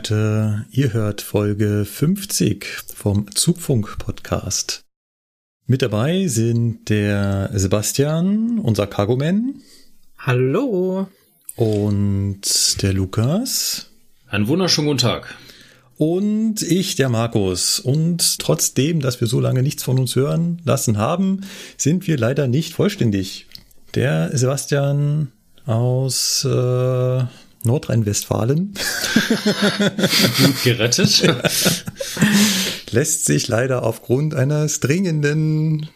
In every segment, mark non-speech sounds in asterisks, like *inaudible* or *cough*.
Leute, ihr hört Folge 50 vom Zugfunk-Podcast. Mit dabei sind der Sebastian, unser Cargoman. Hallo. Und der Lukas. Einen wunderschönen guten Tag. Und ich, der Markus. Und trotzdem, dass wir so lange nichts von uns hören lassen haben, sind wir leider nicht vollständig. Der Sebastian aus äh, Nordrhein-Westfalen. *laughs* Gut gerettet. *laughs* Lässt sich leider aufgrund eines dringenden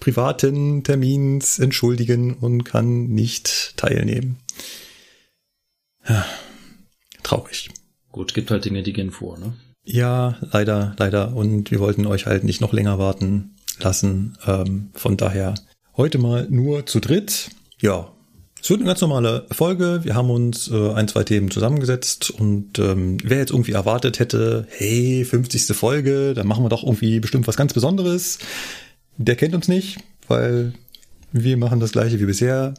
privaten Termins entschuldigen und kann nicht teilnehmen. Ja, traurig. Gut, gibt halt Dinge, die gehen vor, ne? Ja, leider, leider. Und wir wollten euch halt nicht noch länger warten lassen. Ähm, von daher heute mal nur zu dritt. Ja, es wird eine ganz normale Folge. Wir haben uns äh, ein, zwei Themen zusammengesetzt und ähm, wer jetzt irgendwie erwartet hätte, hey, 50. Folge, dann machen wir doch irgendwie bestimmt was ganz Besonderes. Der kennt uns nicht, weil wir machen das gleiche wie bisher.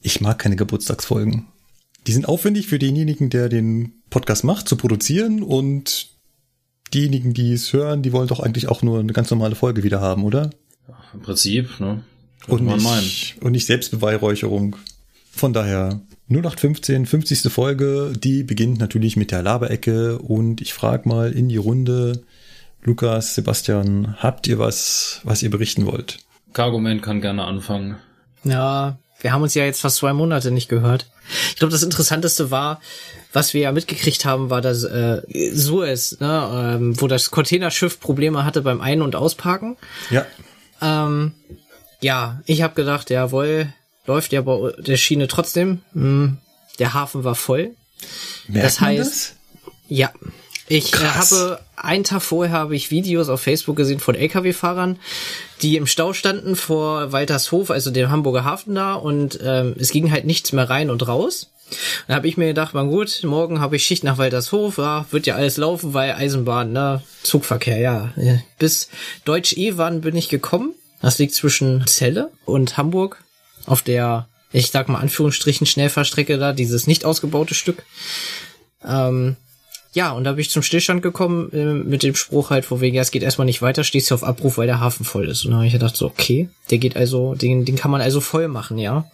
Ich mag keine Geburtstagsfolgen. Die sind aufwendig für denjenigen, der den Podcast macht, zu produzieren und diejenigen, die es hören, die wollen doch eigentlich auch nur eine ganz normale Folge wieder haben, oder? Ja, Im Prinzip, ne? Und nicht, und nicht Selbstbeweihräucherung. Von daher 0815, 50. Folge, die beginnt natürlich mit der Laberecke und ich frage mal in die Runde, Lukas, Sebastian, habt ihr was, was ihr berichten wollt? Cargoman kann gerne anfangen. Ja, wir haben uns ja jetzt fast zwei Monate nicht gehört. Ich glaube, das Interessanteste war, was wir ja mitgekriegt haben, war das äh, Suez, ne, ähm, wo das Containerschiff Probleme hatte beim Ein- und Ausparken. Ja. Ähm, ja, ich habe gedacht, jawohl, läuft ja bei der Schiene trotzdem. Hm, der Hafen war voll. Merkt das heißt, das? ja. Ich äh, habe einen Tag vorher habe ich Videos auf Facebook gesehen von LKW-Fahrern, die im Stau standen vor Waltershof, also dem Hamburger Hafen da, und ähm, es ging halt nichts mehr rein und raus. Dann habe ich mir gedacht, man gut, morgen habe ich Schicht nach Waltershof, ja, wird ja alles laufen, weil Eisenbahn, ne, Zugverkehr, ja. Bis Deutsch-Ewan bin ich gekommen. Das liegt zwischen Celle und Hamburg auf der, ich sag mal Anführungsstrichen, Schnellfahrstrecke da, dieses nicht ausgebaute Stück. Ähm, ja, und da bin ich zum Stillstand gekommen äh, mit dem Spruch halt, vor wegen, ja, es geht erstmal nicht weiter, stehst du auf Abruf, weil der Hafen voll ist. Und dann habe ich gedacht, so, okay, der geht also, den, den kann man also voll machen, ja.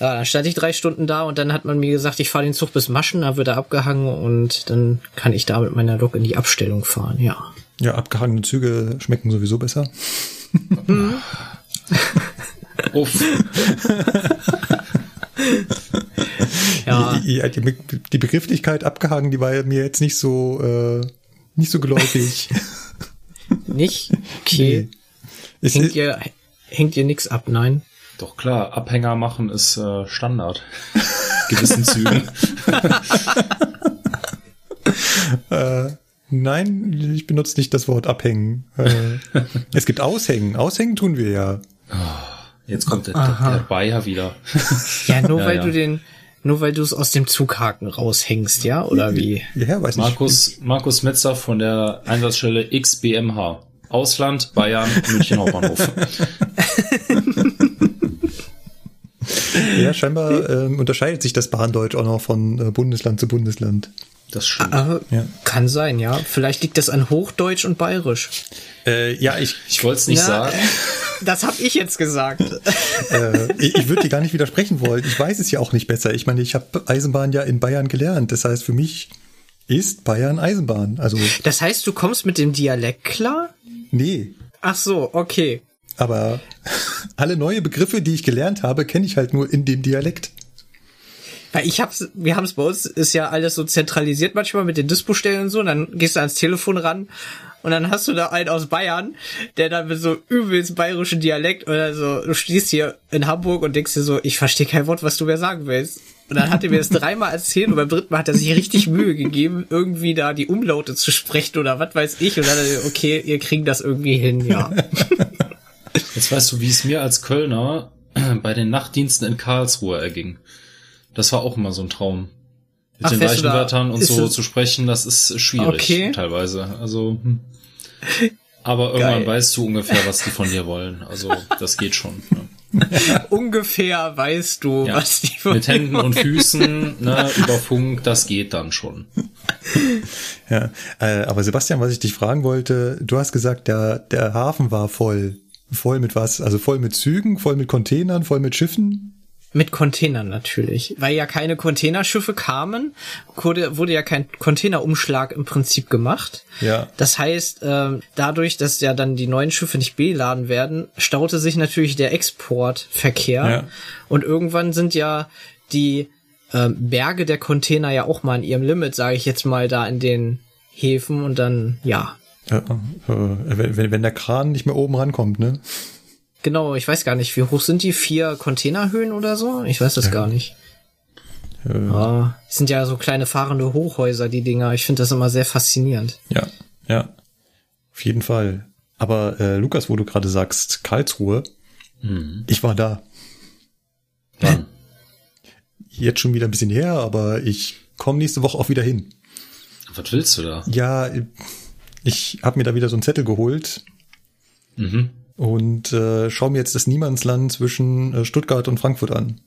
Ja, dann stand ich drei Stunden da und dann hat man mir gesagt, ich fahre den Zug bis Maschen, da wird er abgehangen und dann kann ich da mit meiner Lok in die Abstellung fahren, ja. Ja, abgehangene Züge schmecken sowieso besser. *laughs* Uff. Ja, Die, die, die, Begrifflichkeit abgehangen, die war mir jetzt nicht so, äh, nicht so geläufig. *laughs* nicht? Okay. Es Hängt ist, ihr, hängt ihr nix ab, nein? Doch klar, Abhänger machen ist äh, Standard. *laughs* Gewissen Zügen. *laughs* äh, nein, ich benutze nicht das Wort abhängen. Äh, es gibt Aushängen. Aushängen tun wir ja. Jetzt kommt der, der, Bayer wieder. Ja, nur *laughs* Ja, weil ja. du den, nur weil du es aus dem Zughaken raushängst, ja? Oder wie? Ja, weiß nicht. Markus, Markus Metzer von der Einsatzstelle XBMH. Ausland, Bayern, München Hauptbahnhof. *laughs* *laughs* Ja, scheinbar ähm, unterscheidet sich das Bahndeutsch auch noch von äh, Bundesland zu Bundesland. Das stimmt. Äh, Ja. Kann sein, ja. Vielleicht liegt das an Hochdeutsch und Bayerisch. Äh, ja, ich, Ich wollte es nicht Na, sagen. *laughs* Das hab ich jetzt gesagt. äh, ich, ich würde dir gar nicht widersprechen wollen. Ich weiß es ja auch nicht besser. Ich meine, ich habe Eisenbahn ja in Bayern gelernt. Das heißt, für mich ist Bayern Eisenbahn. Also, Das heißt, du kommst mit dem Dialekt klar? nee. Ach so, okay. Aber *laughs* alle neue Begriffe, die ich gelernt habe, kenne ich halt nur in dem Dialekt. Weil ich hab's, wir haben es bei uns, ist ja alles so zentralisiert manchmal mit den Dispostellen und so, und dann gehst du ans Telefon ran und dann hast du da einen aus Bayern, der dann mit so übelst bayerischen Dialekt oder so, du stehst hier in Hamburg und denkst dir so, ich verstehe kein Wort, was du mir sagen willst. Und dann hat er mir das dreimal erzählt und beim dritten Mal hat er sich richtig Mühe gegeben, irgendwie da die Umlaute zu sprechen oder was weiß ich. Und dann, hat er, okay, ihr kriegt das irgendwie hin, ja. *laughs* Jetzt weißt du, wie es mir als Kölner *clears throat* bei den Nachtdiensten in Karlsruhe erging. Das war auch immer so ein Traum. Mit Ach, den Leichenwörtern und so es- zu sprechen, das ist schwierig Okay. teilweise. Also, hm. aber irgendwann Geil. weißt du ungefähr, was die von dir wollen. Also, das geht schon. Ja. *laughs* Ungefähr weißt du, Ja. was die von Mit Händen und Füßen, ne, über Funk, das geht dann schon. Ja, äh, aber Sebastian, was ich dich fragen wollte, du hast gesagt, der, der Hafen war voll. Voll mit was? Also voll mit Zügen, voll mit Containern, voll mit Schiffen? Mit Containern natürlich. Weil ja keine Containerschiffe kamen, wurde, wurde ja kein Containerumschlag im Prinzip gemacht. Ja. Das heißt, ähm, dadurch, dass ja dann die neuen Schiffe nicht beladen werden, staute sich natürlich der Exportverkehr. Ja. Und irgendwann sind ja die ähm, Berge der Container ja auch mal an ihrem Limit, sage ich jetzt mal, da in den Häfen und dann, ja. Äh, äh, wenn, wenn- wenn der Kran nicht mehr oben rankommt, ne? Genau, ich weiß gar nicht, wie hoch sind die? Vier Containerhöhen oder so? Ich weiß das gar nicht. Äh, Ah, das sind ja so kleine fahrende Hochhäuser, die Dinger. Ich finde das immer sehr faszinierend. Ja, ja. Auf jeden Fall. Aber äh, Lukas, wo du gerade sagst, Karlsruhe, ich war da. Wann? *laughs* Jetzt schon wieder ein bisschen her, aber ich komme nächste Woche auch wieder hin. Was willst du da? Ja, ich habe mir da wieder so einen Zettel geholt Mhm. und äh, schaue mir jetzt das Niemandsland zwischen äh, Stuttgart und Frankfurt an.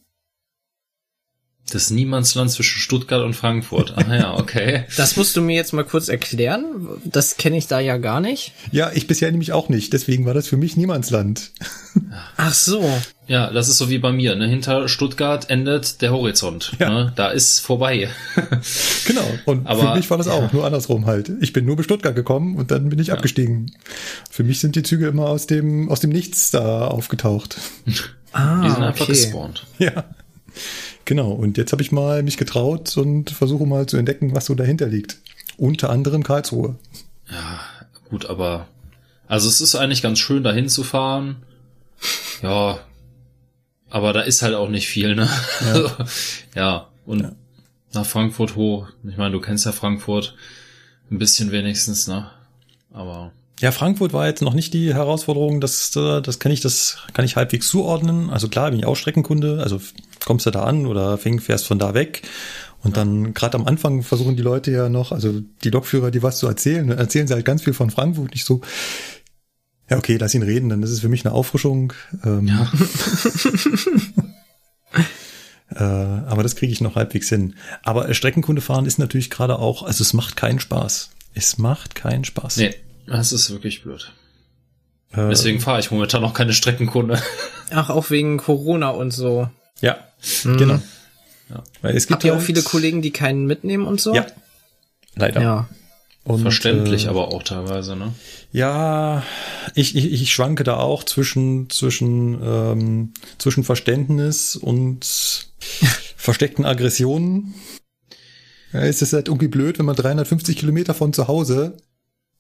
Das Niemandsland zwischen Stuttgart und Frankfurt. Ah ja, okay. *laughs* Das musst du mir jetzt mal kurz erklären. Das kenne ich da ja gar nicht. Ja, ich bisher nämlich auch nicht, deswegen war das für mich Niemandsland. *laughs* Ach so. Ja, das ist so wie bei mir. Ne? Hinter Stuttgart endet der Horizont. Ja. Ne? Da ist vorbei. *laughs* Genau, und Aber- für mich war das auch, ja. nur andersrum halt. Ich bin nur bis Stuttgart gekommen und dann bin ich abgestiegen. Für mich sind die Züge immer aus dem, aus dem Nichts da aufgetaucht. Ah, Die sind einfach okay. gespawnt. Ja, genau. Und jetzt habe ich mal mich getraut und versuche mal zu entdecken, was so dahinter liegt. Unter anderem Karlsruhe. Gut, aber also es ist eigentlich ganz schön, da hinzufahren. Ja, aber da ist halt auch nicht viel, ne? Ja, *laughs* ja. und nach Frankfurt hoch. Ich meine, du kennst ja Frankfurt ein bisschen wenigstens, ne? Aber Ja, Frankfurt war jetzt noch nicht die Herausforderung, das, das kann ich, das kann ich halbwegs zuordnen. Also klar, bin ich auch Streckenkunde, also kommst du da an oder fäng, fährst von da weg. Und dann gerade am Anfang versuchen die Leute ja noch, also die Lokführer, die was zu erzählen, dann erzählen sie halt ganz viel von Frankfurt, nicht so, ja, okay, lass ihn reden, dann ist es für mich eine Auffrischung. Ähm, ja, *laughs* äh, aber das kriege ich noch halbwegs hin. Aber äh, Streckenkunde fahren ist natürlich gerade auch, also es macht keinen Spaß. Es macht keinen Spaß. nee, das ist wirklich blöd. Äh, Deswegen fahre ich momentan noch keine Streckenkunde. Ach, auch wegen Corona und so. Ja, genau. Ja. Weil es gibt Habt ihr auch halt- viele Kollegen, die keinen mitnehmen und so? Ja, leider. Ja. Und, Verständlich, äh, aber auch teilweise, ne? Ja, ich, ich, ich schwanke da auch zwischen, zwischen, ähm, zwischen Verständnis und *laughs* versteckten Aggressionen. Ja, es ist halt irgendwie blöd, wenn man 350 Kilometer von zu Hause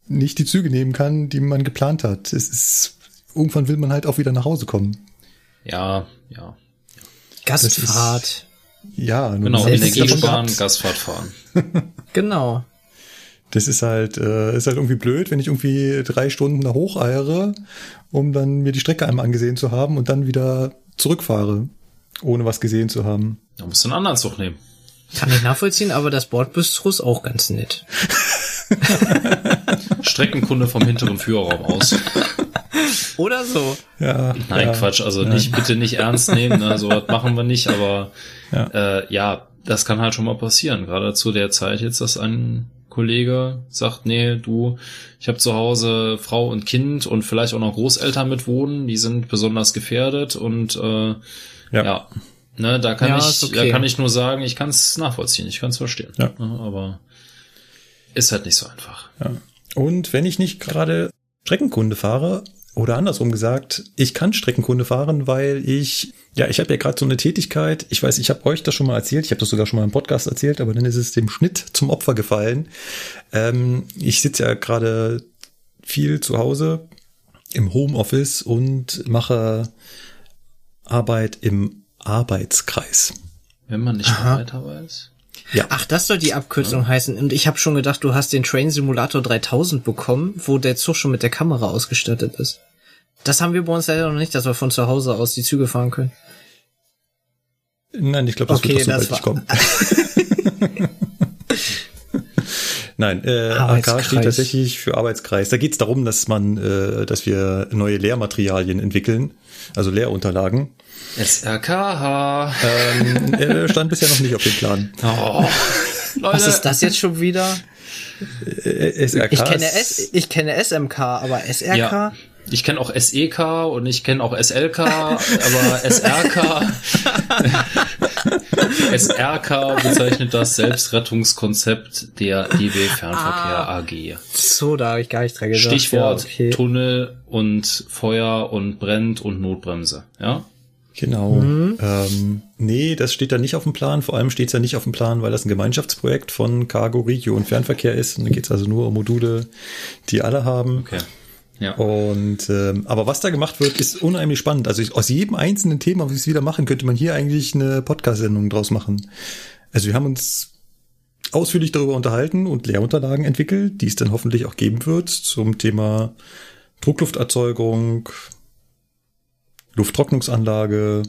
nicht die Züge nehmen kann, die man geplant hat. Es ist, irgendwann will man halt auch wieder nach Hause kommen. Ja, ja. Gastfahrt. Ja, nur Genau, Energie sparen, gehabt. Gasfahrt fahren. *laughs* Genau. Das ist halt, äh, ist halt irgendwie blöd, wenn ich irgendwie drei Stunden da hocheiere, um dann mir die Strecke einmal angesehen zu haben und dann wieder zurückfahre, ohne was gesehen zu haben. Da musst du einen anderen Zug nehmen. Kann ich nachvollziehen, aber das Bordbistro ist auch ganz nett. *laughs* Streckenkunde vom hinteren Führerraum aus. *laughs* Oder so. Ja, Nein, ja, Quatsch, also nicht, bitte nicht ernst nehmen, ne, *laughs* sowas machen wir nicht, aber Ja. Äh, ja, das kann halt schon mal passieren, gerade zu der Zeit jetzt, dass ein Kollege sagt, nee, du, ich habe zu Hause Frau und Kind und vielleicht auch noch Großeltern mit wohnen, die sind besonders gefährdet und äh, ja. Ja. ne, da kann Ja, ich, okay. da kann ich nur sagen, ich kann es nachvollziehen, ich kann es verstehen, Ja. Ne, aber ist halt nicht so einfach. Ja. Und wenn ich nicht gerade Streckenkunde fahre oder andersrum gesagt, ich kann Streckenkunde fahren, weil ich, ja, ich habe ja gerade so eine Tätigkeit, ich weiß, ich habe euch das schon mal erzählt, ich habe das sogar schon mal im Podcast erzählt, aber dann ist es dem Schnitt zum Opfer gefallen. Ähm, ich sitze ja gerade viel zu Hause im Homeoffice und mache Arbeit im Arbeitskreis. Wenn man nicht Aha. weiter weiß. Ja. Ach, das soll die Abkürzung ja. heißen. Und ich habe schon gedacht, du hast den Train Simulator 3000 bekommen, wo der Zug schon mit der Kamera ausgestattet ist. Das haben wir bei uns leider noch nicht, dass wir von zu Hause aus die Züge fahren können. Nein, ich glaube, das okay, wird doch so bald kommen. *laughs* Nein, äh, AK steht tatsächlich für Arbeitskreis. Da geht es darum, dass man, äh, dass wir neue Lehrmaterialien entwickeln, also Lehrunterlagen. SRKH. Ähm, äh, stand bisher noch nicht auf dem Plan. *laughs* Oh, Was ist das jetzt schon wieder? Äh, SRK. Ich kenne, S, ich kenne SMK, aber SRK? Ja. Ich kenne auch SEK und ich kenne auch SLK, aber *laughs* SRK. SRK *laughs* bezeichnet das Selbstrettungskonzept der DB Fernverkehr ah, AG. So, da habe ich gar nicht dran gedacht. Stichwort ja, okay. Tunnel und Feuer und brennt und Notbremse, ja? Genau. Mhm. Ähm, nee, das steht da nicht auf dem Plan. Vor allem steht es ja nicht auf dem Plan, weil das ein Gemeinschaftsprojekt von Cargo, Regio und Fernverkehr ist. Und da geht es also nur um Module, die alle haben. Okay. Ja. Und ähm, aber was da gemacht wird, ist unheimlich spannend. Also ich, aus jedem einzelnen Thema, was wir wieder machen, könnte man hier eigentlich eine Podcast-Sendung draus machen. Also wir haben uns ausführlich darüber unterhalten und Lehrunterlagen entwickelt, die es dann hoffentlich auch geben wird zum Thema Drucklufterzeugung, Lufttrocknungsanlage,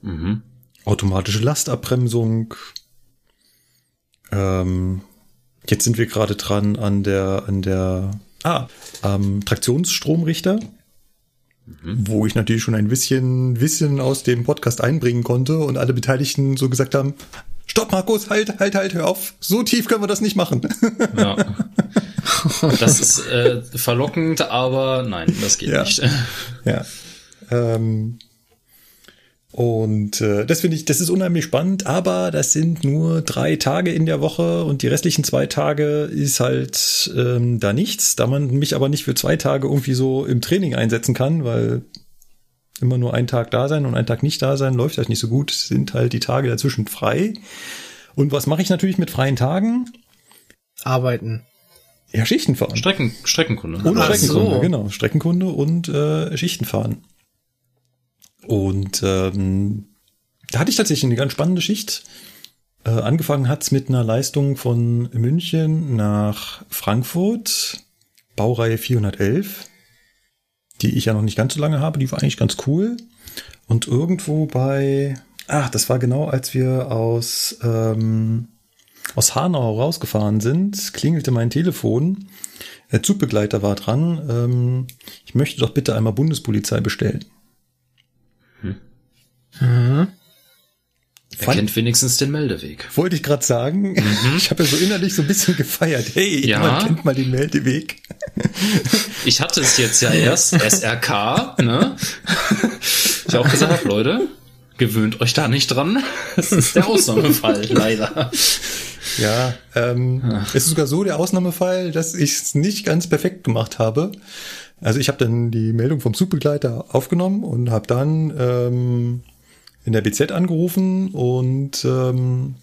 mhm. automatische Lastabbremsung. Ähm, jetzt sind wir gerade dran an der an der Ah, ähm, Traktionsstromrichter, mhm. wo ich natürlich schon ein bisschen Wissen aus dem Podcast einbringen konnte und alle Beteiligten so gesagt haben, Stopp, Markus, halt, halt, halt, hör auf. So tief können wir das nicht machen. Ja. *laughs* Das ist äh, verlockend, aber nein, das geht ja. nicht. Ja. Ähm, und äh, das finde ich, das ist unheimlich spannend, aber das sind nur drei Tage in der Woche und die restlichen zwei Tage ist halt ähm, da nichts, da man mich aber nicht für zwei Tage irgendwie so im Training einsetzen kann, weil immer nur ein Tag da sein und ein Tag nicht da sein läuft halt nicht so gut, sind halt die Tage dazwischen frei. Und was mache ich natürlich mit freien Tagen? Arbeiten. Ja, Schichten fahren. Strecken, Streckenkunde. Und Streckenkunde, so. genau. Streckenkunde und äh, Schichten fahren. Und ähm, da hatte ich tatsächlich eine ganz spannende Schicht. Äh, angefangen hat's mit einer Leistung von München nach Frankfurt, Baureihe 411, die ich ja noch nicht ganz so lange habe, die war eigentlich ganz cool. Und irgendwo bei, ach, das war genau, als wir aus, ähm, aus Hanau rausgefahren sind, klingelte mein Telefon. Der Zugbegleiter war dran. Ähm, ich möchte doch bitte einmal Bundespolizei bestellen. Mhm. Er kennt wenigstens den Meldeweg. Wollte ich gerade sagen. Mhm. *laughs* Ich habe ja so innerlich so ein bisschen gefeiert. Hey, ja. jemand kennt mal den Meldeweg. *laughs* Ich hatte es jetzt ja erst, *laughs* SRK, ne? Ich auch gesagt habe, Leute, gewöhnt euch da nicht dran. Das ist der Ausnahmefall, leider. Ja, ähm, es ist sogar so der Ausnahmefall, dass ich es nicht ganz perfekt gemacht habe. Also ich habe dann die Meldung vom Zugbegleiter aufgenommen und habe dann ähm, in der BZ angerufen und ähm,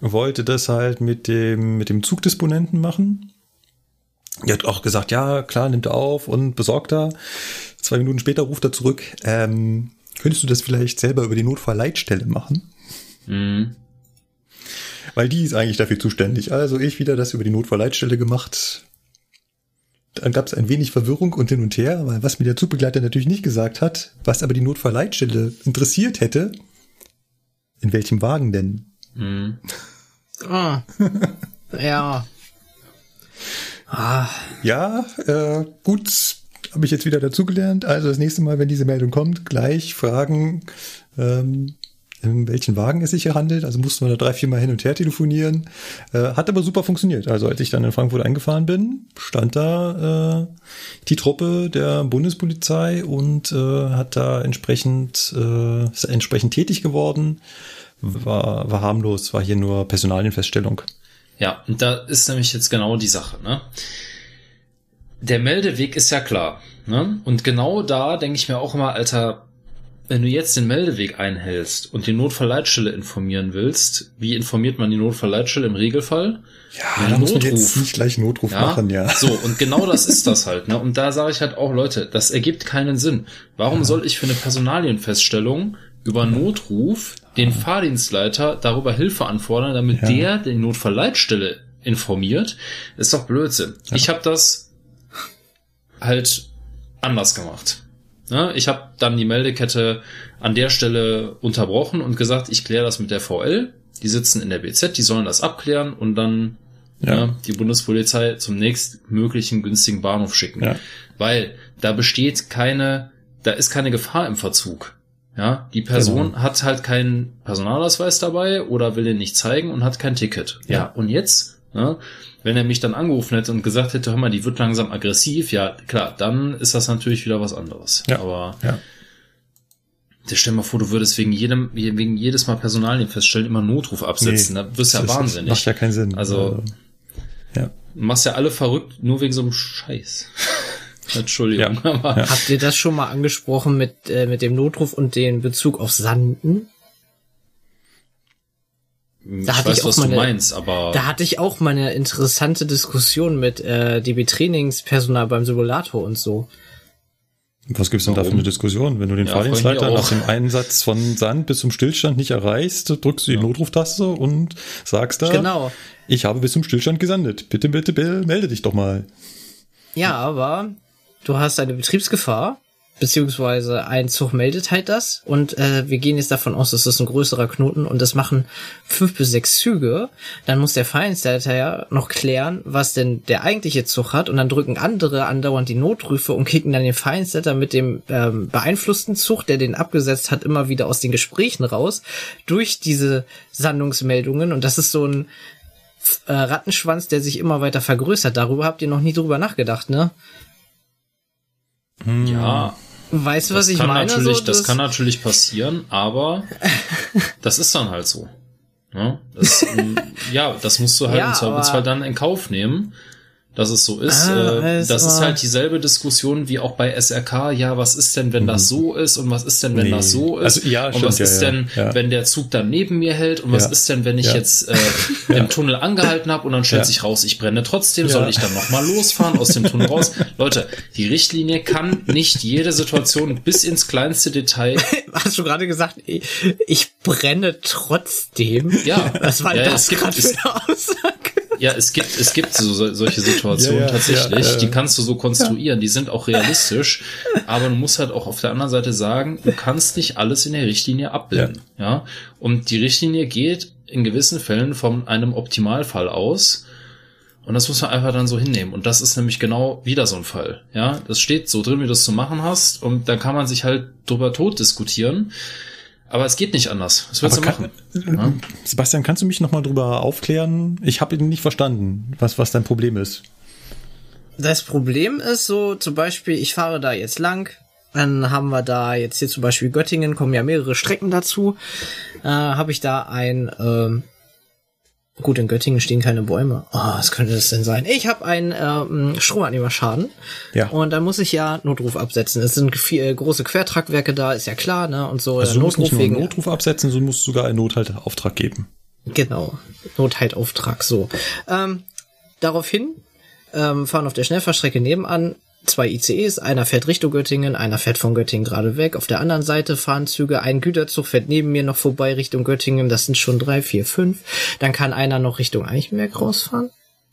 wollte das halt mit dem, mit dem Zugdisponenten machen. Er hat auch gesagt, ja, klar, nimmt er auf und besorgt er. Zwei Minuten später ruft er zurück, ähm, könntest du das vielleicht selber über die Notfallleitstelle machen? Mhm. Weil die ist eigentlich dafür zuständig. Also ich wieder das über die Notfallleitstelle gemacht. Dann gab es ein wenig Verwirrung und hin und her, weil was mir der Zugbegleiter natürlich nicht gesagt hat, was aber die Notfallleitstelle interessiert hätte, in welchem Wagen denn? Mhm. Ah. *laughs* ja. Ah. Ja, äh, gut, habe ich jetzt wieder dazugelernt. Also das nächste Mal, wenn diese Meldung kommt, gleich fragen, ähm, in welchen Wagen es sich hier handelt. Also mussten wir da drei, vier Mal hin und her telefonieren. Äh, hat aber super funktioniert. Also als ich dann in Frankfurt eingefahren bin, stand da äh, die Truppe der Bundespolizei und äh, hat da entsprechend, äh, ist entsprechend tätig geworden. War, war harmlos, war hier nur Personalienfeststellung. Ja, und da ist nämlich jetzt genau die Sache, ne? der Meldeweg ist ja klar. Ne? Und genau da denke ich mir auch immer, Alter, wenn du jetzt den Meldeweg einhältst und die Notfallleitstelle informieren willst, wie informiert man die Notfallleitstelle im Regelfall? Ja, da muss man jetzt nicht gleich Notruf ja? machen, ja. So, und genau das ist das halt. Ne? Und da sage ich halt auch, Leute, das ergibt keinen Sinn. Warum ja. soll ich für eine Personalienfeststellung über Notruf den Fahrdienstleiter darüber Hilfe anfordern, damit ja. der die Notfallleitstelle informiert? ist doch Blödsinn. Ich habe das halt anders gemacht. Ne? Ich habe dann die Meldekette an der Stelle unterbrochen und gesagt, ich kläre das mit der VL. Die sitzen in der BZ, die sollen das abklären und dann ja. Ja, die Bundespolizei zum nächstmöglichen günstigen Bahnhof schicken. Ja. Weil da besteht keine, da ist keine Gefahr im Verzug. Ja, die Person genau. hat halt keinen Personalausweis dabei oder will den nicht zeigen und hat kein Ticket. Ja, ja und jetzt, ne, wenn er mich dann angerufen hätte und gesagt hätte, hör mal, die wird langsam aggressiv, ja, klar, dann ist das natürlich wieder was anderes. Ja. Aber ja. Stell dir mal vor, du würdest wegen jedem, wegen jedes Mal Personalien feststellen, immer Notruf absetzen. Nee, da wirst du ja wahnsinnig. Macht ja keinen Sinn. Also, ja. machst ja alle verrückt, nur wegen so einem Scheiß. *laughs* Entschuldigung. Ja. Aber ja. Habt ihr das schon mal angesprochen mit, äh, mit dem Notruf und den Bezug auf Sanden? Da ich hatte weiß, ich auch was meine, du meinst, aber. Da hatte ich auch mal eine interessante Diskussion mit äh, DB-Trainingspersonal beim Simulator und so. Was gibt's denn Warum? da für eine Diskussion? Wenn du den ja, Fahrdienstleiter nach dem Einsatz von Sand bis zum Stillstand nicht erreichst, drückst du die ja. Notruftaste und sagst da, genau. ich habe bis zum Stillstand gesandet. Bitte, bitte, bitte, melde dich doch mal. Ja, aber du hast eine Betriebsgefahr beziehungsweise ein Zug meldet halt das. Und äh, wir gehen jetzt davon aus, dass das ein größerer Knoten und das machen fünf bis sechs Züge, dann muss der Vereinsleiter ja noch klären, was denn der eigentliche Zug hat. Und dann drücken andere andauernd die Notrufe und kicken dann den Vereinsleiter mit dem ähm, beeinflussten Zug, der den abgesetzt hat, immer wieder aus den Gesprächen raus durch diese Sandungsmeldungen. Und das ist so ein äh, Rattenschwanz, der sich immer weiter vergrößert. Darüber habt ihr noch nie drüber nachgedacht, ne? Ja, Weißt du, was ich meine? Natürlich, so, das, das kann natürlich passieren, aber *laughs* das ist dann halt so. Ja, ne? das, *laughs* ja, das musst du halt ja, im Zweifelsfall dann in Kauf nehmen dass es so ist. Ah, äh, das ist halt dieselbe Diskussion wie auch bei SRK. Ja, was ist denn, wenn das mhm. so ist und was ist denn, wenn nee. das so ist? Also, ja, und was ist ja, denn, ja. wenn der Zug dann neben mir hält und was ist denn, wenn ich jetzt äh, *laughs* im Tunnel angehalten habe und dann stellt sich raus, ich brenne trotzdem, soll ich dann nochmal losfahren aus dem Tunnel raus? *laughs* Leute, die Richtlinie kann nicht jede Situation bis ins kleinste Detail. *laughs* Hast du gerade gesagt, ich, ich brenne trotzdem? Ja. Was war das gerade für eine Aussage? Ja, es gibt, es gibt so, solche Situationen *laughs* ja, ja, tatsächlich, ja, die kannst du so konstruieren, die sind auch realistisch, aber du musst halt auch auf der anderen Seite sagen, du kannst nicht alles in der Richtlinie abbilden, ja. Und die Richtlinie geht in gewissen Fällen von einem Optimalfall aus, und das muss man einfach dann so hinnehmen. Und das ist nämlich genau wieder so ein Fall. Ja, das steht so drin, wie du es zu machen hast. Und da kann man sich halt drüber tot diskutieren. Aber es geht nicht anders. Was willst Aber du machen? ja? Sebastian, kannst du mich nochmal drüber aufklären? Ich habe ihn nicht verstanden, was, was dein Problem ist. Das Problem ist so, zum Beispiel, ich fahre da jetzt lang, dann haben wir da jetzt hier zum Beispiel Göttingen, kommen ja mehrere Strecken dazu, äh, habe ich da ein ähm, Gut, in Göttingen stehen keine Bäume. Oh, was könnte das denn sein? Ich habe einen ähm, Stromabnehmerschaden. Ja. Und da muss ich ja Notruf absetzen. Es sind viel, äh, große Quertragwerke da, ist ja klar, ne? Und so. Also du musst nicht nur einen Notruf absetzen, sondern musst sogar einen Nothaltauftrag geben. Genau. Nothaltauftrag, so. Ähm, daraufhin ähm, fahren auf der Schnellfahrstrecke nebenan zwei ICEs, einer fährt Richtung Göttingen, einer fährt von Göttingen gerade weg. Auf der anderen Seite fahren Züge, ein Güterzug fährt neben mir noch vorbei Richtung Göttingen, das sind schon drei, vier, fünf. Dann kann einer noch Richtung Eichenberg rausfahren.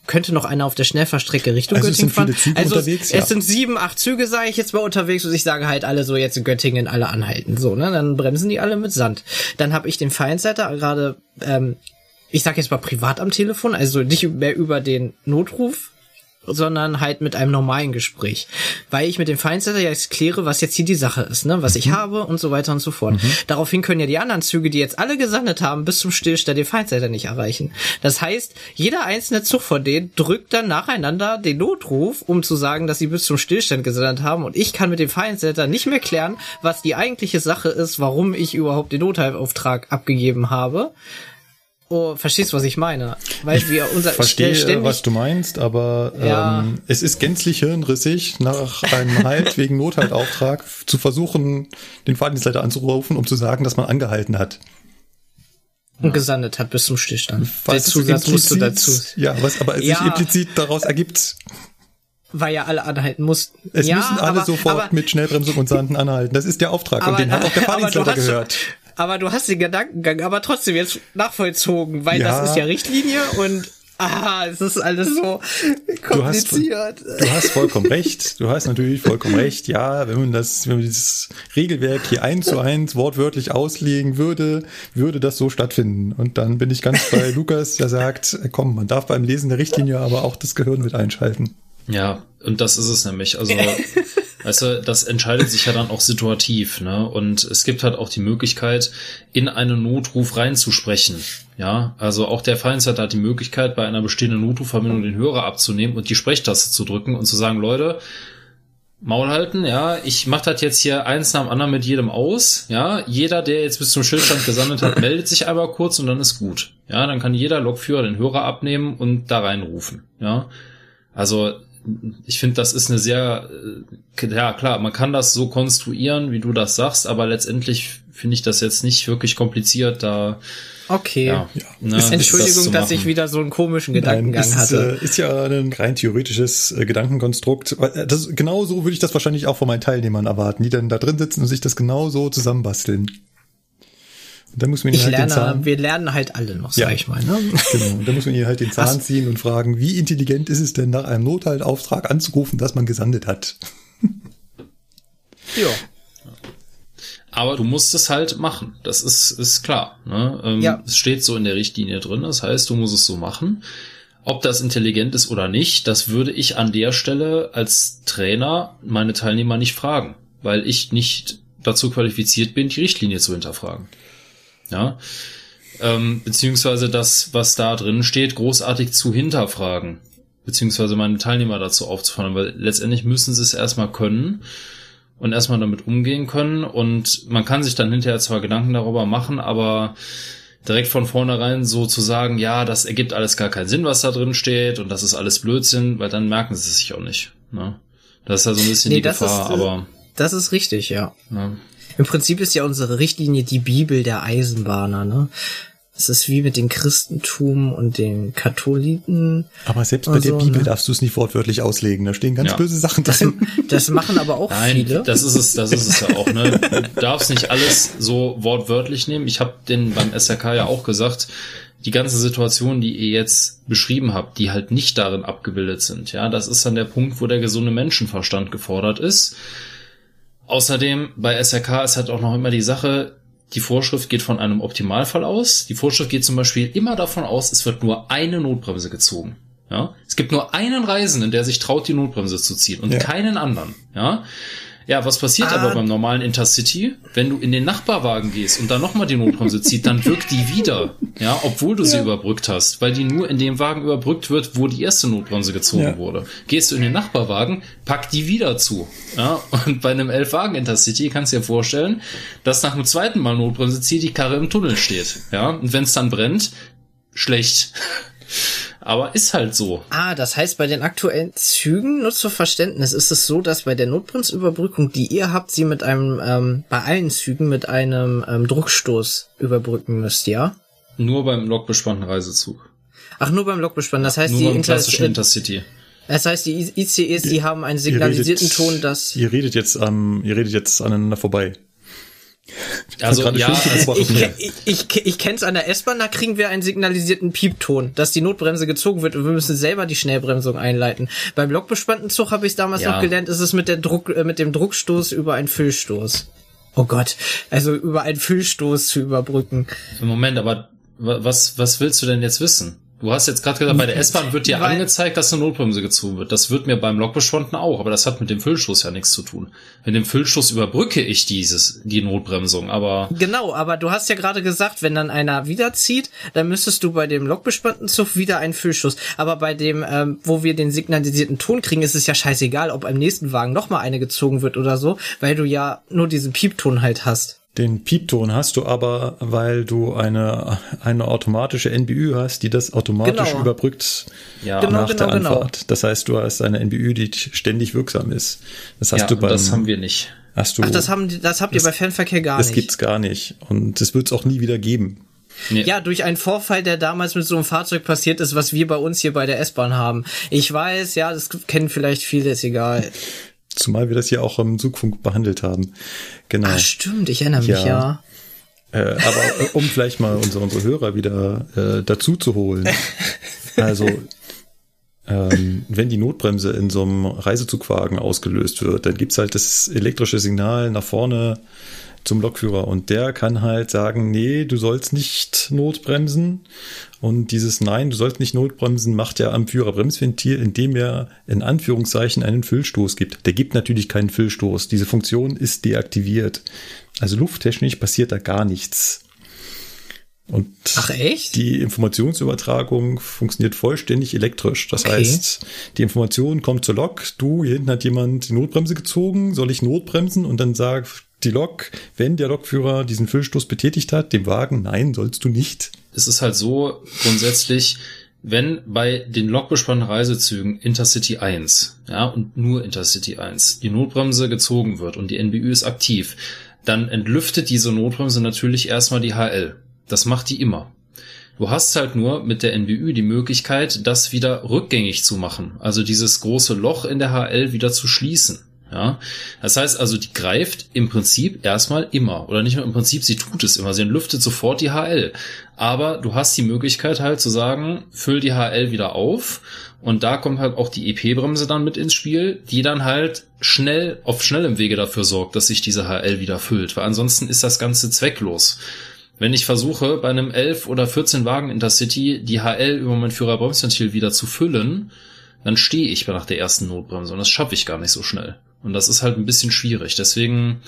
Könnte noch einer auf der Schnellfahrstrecke Richtung also Göttingen fahren. also unterwegs, ja. es sind sieben, acht Züge, sage ich jetzt mal unterwegs und ich sage halt alle so jetzt in Göttingen alle anhalten. So, ne? Dann bremsen die alle mit Sand. Dann habe ich den Feindseiter gerade, ähm, ich sage jetzt mal privat am Telefon, also nicht mehr über den Notruf sondern halt mit einem normalen Gespräch. Weil ich mit dem Feindsleiter ja jetzt kläre, was jetzt hier die Sache ist, ne, was ich mhm. habe und so weiter und so fort. Mhm. Daraufhin können ja die anderen Züge, die jetzt alle gesandet haben, bis zum Stillstand den Feindsleiter nicht erreichen. Das heißt, jeder einzelne Zug von denen drückt dann nacheinander den Notruf, um zu sagen, dass sie bis zum Stillstand gesandt haben und ich kann mit dem Feindsleiter nicht mehr klären, was die eigentliche Sache ist, warum ich überhaupt den Nothaltauftrag abgegeben habe. Oh, verstehst du, was ich meine? Weil wir unser Verstehe, ständig, was du meinst, aber Ja. ähm, es ist gänzlich hirnrissig, nach einem *laughs* Halt wegen Nothaltauftrag zu versuchen, den Fahrdienstleiter anzurufen, um zu sagen, dass man angehalten hat. und gesandet hat bis zum Stillstand. Der Was Zusatz musst du implizit- dazu. Ja, was aber sich Ja. implizit daraus ergibt, Weil ja alle anhalten mussten. es ja, müssen alle aber, sofort aber, mit Schnellbremsung und Sanden anhalten. Das ist der Auftrag und den hat auch der *laughs* aber Fahrdienstleiter gehört. Aber du hast den Gedankengang aber trotzdem jetzt nachvollzogen, weil Ja. das ist ja Richtlinie und ah, es ist alles so Du hast, kompliziert. du hast vollkommen recht. Du hast natürlich vollkommen recht. Ja, wenn man das, wenn man dieses Regelwerk hier eins zu eins wortwörtlich auslegen würde, würde das so stattfinden. Und dann bin ich ganz bei *laughs* Lukas, der sagt, komm, man darf beim Lesen der Richtlinie aber auch das Gehirn mit einschalten. Ja, und das ist es nämlich. Also, *laughs* du, das entscheidet sich ja dann auch situativ, ne? Und es gibt halt auch die Möglichkeit, in einen Notruf reinzusprechen. Ja, also auch der Feindsleiter hat die Möglichkeit, bei einer bestehenden Notrufverbindung den Hörer abzunehmen und die Sprechtaste zu drücken und zu sagen, Leute, Maul halten, ja, ich mach das jetzt hier eins nach dem anderen mit jedem aus, ja, jeder, der jetzt bis zum Schildstand gesammelt hat, meldet sich einmal kurz und dann ist gut, ja, dann kann jeder Lokführer den Hörer abnehmen und da reinrufen, ja, also ich finde, das ist eine sehr, äh, ja klar, man kann das so konstruieren, wie du das sagst, aber letztendlich finde ich das jetzt nicht wirklich kompliziert, da Okay. ja, ne, Entschuldigung, das dass ich wieder so einen komischen Nein, Gedankengang hatte. Ist, äh, ist ja ein rein theoretisches äh, Gedankenkonstrukt. Das, genau so würde ich das wahrscheinlich auch von meinen Teilnehmern erwarten, die dann da drin sitzen und sich das genau so zusammenbasteln. Dann muss man ich halt den lerne, Zahn, wir lernen halt alle noch, Ja. sag ich mal. Ne? genau, und dann muss man ihnen halt den *laughs* Zahn Was? ziehen und fragen, wie intelligent ist es denn nach einem Nothaltauftrag anzurufen, dass man gesandet hat? Ja. Aber du musst es halt machen. Das ist, ist klar. Ne? Ähm, Ja. Es steht so in der Richtlinie drin. Das heißt, du musst es so machen. Ob das intelligent ist oder nicht, das würde ich an der Stelle als Trainer meine Teilnehmer nicht fragen, weil ich nicht dazu qualifiziert bin, die Richtlinie zu hinterfragen. Ja. Ähm, beziehungsweise das, was da drin steht, großartig zu hinterfragen. Beziehungsweise meine Teilnehmer dazu aufzufordern, weil letztendlich müssen sie es erstmal können und erstmal damit umgehen können. Und man kann sich dann hinterher zwar Gedanken darüber machen, aber direkt von vornherein so zu sagen, ja, das ergibt alles gar keinen Sinn, was da drin steht und das ist alles Blödsinn, weil dann merken sie es sich auch nicht. Ne? Das ist ja so ein bisschen Nee, die Gefahr, ist, äh, aber Das ist richtig, ja. ne? Im Prinzip ist ja unsere Richtlinie die Bibel der Eisenbahner, ne? Es ist wie mit dem Christentum und den Katholiken. Aber selbst bei der Bibel ne? darfst du es nicht wortwörtlich auslegen. Da stehen ganz Ja. böse Sachen drin. *laughs* Das machen aber auch Nein, viele. das ist es, das ist es ja auch. Ne? Du darfst nicht alles so wortwörtlich nehmen. Ich habe den beim SRK ja auch gesagt, die ganze Situation, die ihr jetzt beschrieben habt, die halt nicht darin abgebildet sind. Ja, das ist dann der Punkt, wo der gesunde Menschenverstand gefordert ist. Außerdem bei SRK ist halt auch noch immer die Sache, die Vorschrift geht von einem Optimalfall aus. Die Vorschrift geht zum Beispiel immer davon aus, es wird nur eine Notbremse gezogen. Ja, es gibt nur einen Reisenden, der sich traut, die Notbremse zu ziehen und Ja. keinen anderen. Ja, ja, was passiert Ah. aber beim normalen Intercity? Wenn du in den Nachbarwagen gehst und dann nochmal die Notbremse zieht, dann wirkt die wieder. Ja, obwohl du sie überbrückt hast, weil die nur in dem Wagen überbrückt wird, wo die erste Notbremse gezogen Ja. wurde. Gehst du in den Nachbarwagen, pack die wieder zu. Ja, und bei einem Elf-Wagen Intercity kannst du dir vorstellen, dass nach dem zweiten Mal Notbremse zieht, die Karre im Tunnel steht. Ja, und wenn es dann brennt, schlecht. Aber ist halt so. Ah, das heißt, bei den aktuellen Zügen, nur zur Verständnis, ist es so, dass bei der Notbremsüberbrückung, die ihr habt, sie mit einem, ähm, bei allen Zügen mit einem ähm, Druckstoß überbrücken müsst, ja? Nur beim lokbespannten Reisezug. Ach, nur beim Lokbespann. Das heißt, Nur die beim Inter klassischen Intercity. das heißt, die ICEs, die haben einen signalisierten Ton, dass ihr redet jetzt am, ihr redet jetzt aneinander vorbei. Also ja, es- beobachtet. ich, ich, ich, ich kenn's an der S-Bahn, da kriegen wir einen signalisierten Piepton, dass die Notbremse gezogen wird und wir müssen selber die Schnellbremsung einleiten. Beim lokbespannten Zug habe ich damals Ja. noch gelernt, ist es mit der Druck, äh, mit dem Druckstoß über einen Füllstoß. Oh Gott, also über einen Füllstoß zu überbrücken. Moment, aber wa- was, was willst du denn jetzt wissen? Du hast jetzt gerade gesagt, bei der S-Bahn wird dir angezeigt, dass eine Notbremse gezogen wird. Das wird mir beim Lokbeschwanden auch, aber das hat mit dem Füllstoß ja nichts zu tun. Mit dem Füllstoß überbrücke ich dieses, die Notbremsung, aber Genau, aber du hast ja gerade gesagt, wenn dann einer wiederzieht, dann müsstest du bei dem lokbespannten Zug wieder einen Füllstoß. Aber bei dem, ähm, wo wir den signalisierten Ton kriegen, ist es ja scheißegal, ob im nächsten Wagen nochmal eine gezogen wird oder so, weil du ja nur diesen Piepton halt hast. Den Piepton hast du aber, weil du eine, eine automatische NBÜ hast, die das automatisch Genau. überbrückt Ja, Genau, nach der genau, genau. Anfahrt. Das heißt, du hast eine NBÜ, die ständig wirksam ist. Das hast ja du beim, das haben wir nicht. hast du, Ach, das haben das habt ihr bei Fernverkehr gar das nicht. gibt's gar nicht. Und das wird's auch nie wieder geben. Nee. Ja, durch einen Vorfall, der damals mit so einem Fahrzeug passiert ist, was wir bei uns hier bei der S-Bahn haben. Ich weiß, ja, das kennen vielleicht viele, ist egal. Zumal wir das hier auch im Zugfunk behandelt haben. Genau. Ah, stimmt, ich erinnere mich, Ja. ja. Äh, aber äh, um vielleicht mal *laughs* unsere, unsere Hörer wieder äh, dazu zu holen. Also, ähm, wenn die Notbremse in so einem Reisezugwagen ausgelöst wird, dann gibt's halt das elektrische Signal nach vorne zum Lokführer und der kann halt sagen, nee, du sollst nicht notbremsen. Und dieses Nein, du sollst nicht notbremsen, macht er am Führerbremsventil, indem er in Anführungszeichen einen Füllstoß gibt. Der gibt natürlich keinen Füllstoß. Diese Funktion ist deaktiviert. Also lufttechnisch passiert da gar nichts. Und Ach, echt? die Informationsübertragung funktioniert vollständig elektrisch. Das Okay. heißt, die Information kommt zur Lok, du, hier hinten hat jemand die Notbremse gezogen, soll ich notbremsen? Und dann sagt die Lok, wenn der Lokführer diesen Füllstoß betätigt hat, dem Wagen, nein, sollst du nicht. es ist halt so grundsätzlich, wenn bei den lokbespannten Reisezügen Intercity 1, ja, und nur Intercity 1, die Notbremse gezogen wird und die NBÜ ist aktiv, dann entlüftet diese Notbremse natürlich erstmal die HL. Das macht die immer. Du hast halt nur mit der NBÜ die Möglichkeit, das wieder rückgängig zu machen. Also dieses große Loch in der HL wieder zu schließen. Ja, das heißt also, die greift im Prinzip erstmal immer. Oder nicht nur im Prinzip, sie tut es immer. Sie entlüftet sofort die HL. Aber du hast die Möglichkeit halt zu sagen, füll die HL wieder auf. Und da kommt halt auch die EP-Bremse dann mit ins Spiel, die dann halt schnell, auf schnellem Wege dafür sorgt, dass sich diese HL wieder füllt. Weil ansonsten ist das Ganze zwecklos. Wenn ich versuche, bei einem 11 oder 14 Wagen Intercity die HL über mein Führerbremsventil wieder zu füllen, dann stehe ich nach der ersten Notbremse und das schaffe ich gar nicht so schnell. Und das ist halt ein bisschen schwierig. Deswegen,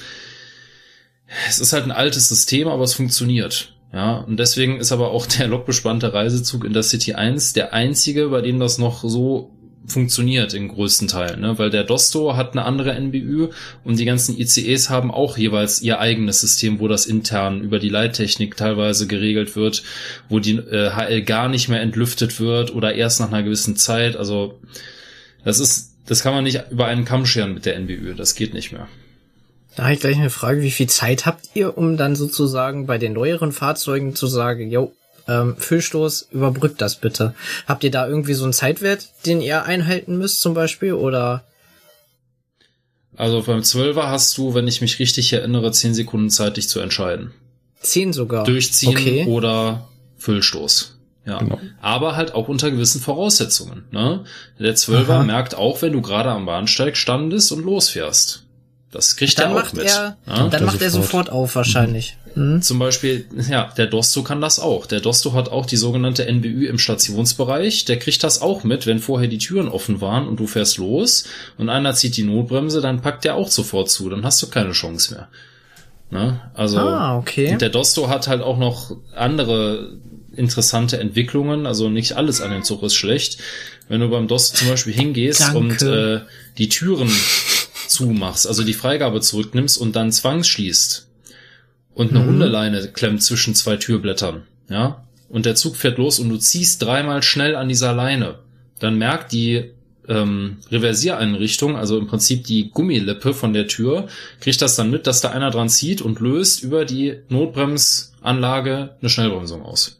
es ist halt ein altes System, aber es funktioniert. Ja, und deswegen ist aber auch der lokbespannte Reisezug in der City 1 der einzige, bei dem das noch so funktioniert in größten Teilen, ne? weil der Dosto hat eine andere NBÜ und die ganzen ICEs haben auch jeweils ihr eigenes System, wo das intern über die Leittechnik teilweise geregelt wird, wo die äh, HL gar nicht mehr entlüftet wird oder erst nach einer gewissen Zeit. Also das ist, das kann man nicht über einen Kamm scheren mit der NBÜ, das geht nicht mehr. Da habe ich gleich eine Frage, wie viel Zeit habt ihr, um dann sozusagen bei den neueren Fahrzeugen zu sagen, yo, ähm, Füllstoß, überbrückt das bitte. Habt ihr da irgendwie so einen Zeitwert, den ihr einhalten müsst zum Beispiel, oder? Also beim 12er hast du, wenn ich mich richtig erinnere, 10 Sekunden Zeit, dich zu entscheiden. Zehn sogar. Durchziehen Okay. oder Füllstoß. Ja. Genau. Aber halt auch unter gewissen Voraussetzungen. Ne? Der 12er Aha. merkt auch, wenn du gerade am Bahnsteig standest und losfährst. Das kriegt Dann er auch macht mit. er, ne? dann macht er sofort. sofort auf wahrscheinlich. Hm? Zum Beispiel, ja, der Dosto kann das auch. Der Dosto hat auch die sogenannte NBÜ im Stationsbereich. Der kriegt das auch mit, wenn vorher die Türen offen waren und du fährst los und einer zieht die Notbremse, dann packt der auch sofort zu. Dann hast du keine Chance mehr. Ne? Also, Ah, okay. und der Dosto hat halt auch noch andere interessante Entwicklungen. Also nicht alles an dem Zug ist schlecht. Wenn du beim Dosto zum Beispiel hingehst Danke. und äh, die Türen zumachst, also die Freigabe zurücknimmst und dann zwangsschließt und eine Mhm. Hundeleine klemmt zwischen zwei Türblättern, ja, und der Zug fährt los und du ziehst dreimal schnell an dieser Leine, dann merkt die ähm, Reversiereinrichtung, also im Prinzip die Gummilippe von der Tür, kriegt das dann mit, dass da einer dran zieht und löst über die Notbremsanlage eine Schnellbremsung aus.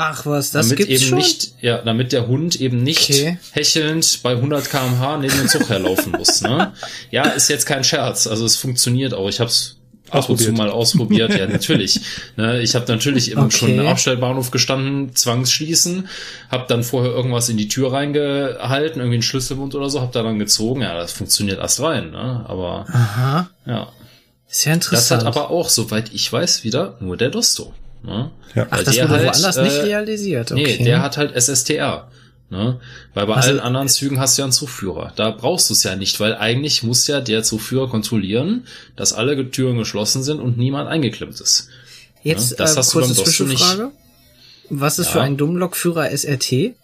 Ach was, das damit gibt's eben schon? nicht, ja, damit der Hund eben nicht Okay. hechelnd bei 100 km/h neben dem Zug herlaufen muss. Ne? *laughs* Ja, ist jetzt kein Scherz. Also es funktioniert auch. Ich habe es ab und zu Ausprobiert. mal ausprobiert. Ja, *laughs* natürlich. Ne, ich habe natürlich eben Okay. schon im Abstellbahnhof gestanden, zwangsschließen, habe dann vorher irgendwas in die Tür reingehalten, irgendwie einen Schlüsselbund oder so, habe da dann gezogen. Ja, das funktioniert erst rein. Ne? Aber Aha, ja, ist ja das interessant. hat aber auch, soweit ich weiß, wieder nur der Dosto. Ne? Ja. Ach, das der wurde halt, woanders äh, nicht realisiert. Okay. Nee, der hat halt SSTR. Ne? Weil bei Also- allen anderen Zügen hast du ja einen Zugführer. Da brauchst du es ja nicht, weil eigentlich muss ja der Zugführer kontrollieren, dass alle Türen geschlossen sind und niemand eingeklemmt ist. Jetzt Ja, das äh, hast du kurze beim Dosto nicht. Zwischenfrage. Was ist Ja. für einen Dummlokführer SRT?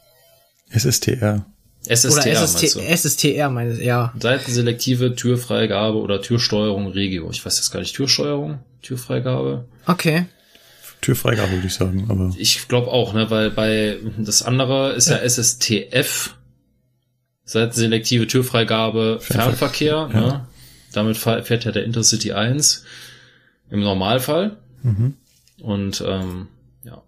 SSTR. SSTR Oder SST, du? SSTR meines, ja. Seitenselektive Türfreigabe oder Türsteuerung Regio. Ich weiß jetzt gar nicht, Türsteuerung, Türfreigabe. Okay. Türfreigabe würde ich sagen, aber Ich glaube auch, ne, weil bei das andere ist ja, SSTF, Seitenselektive Türfreigabe Fernverkehr, ja. ne? Damit fährt ja der Intercity 1 im Normalfall. Mhm. Und ähm, ja.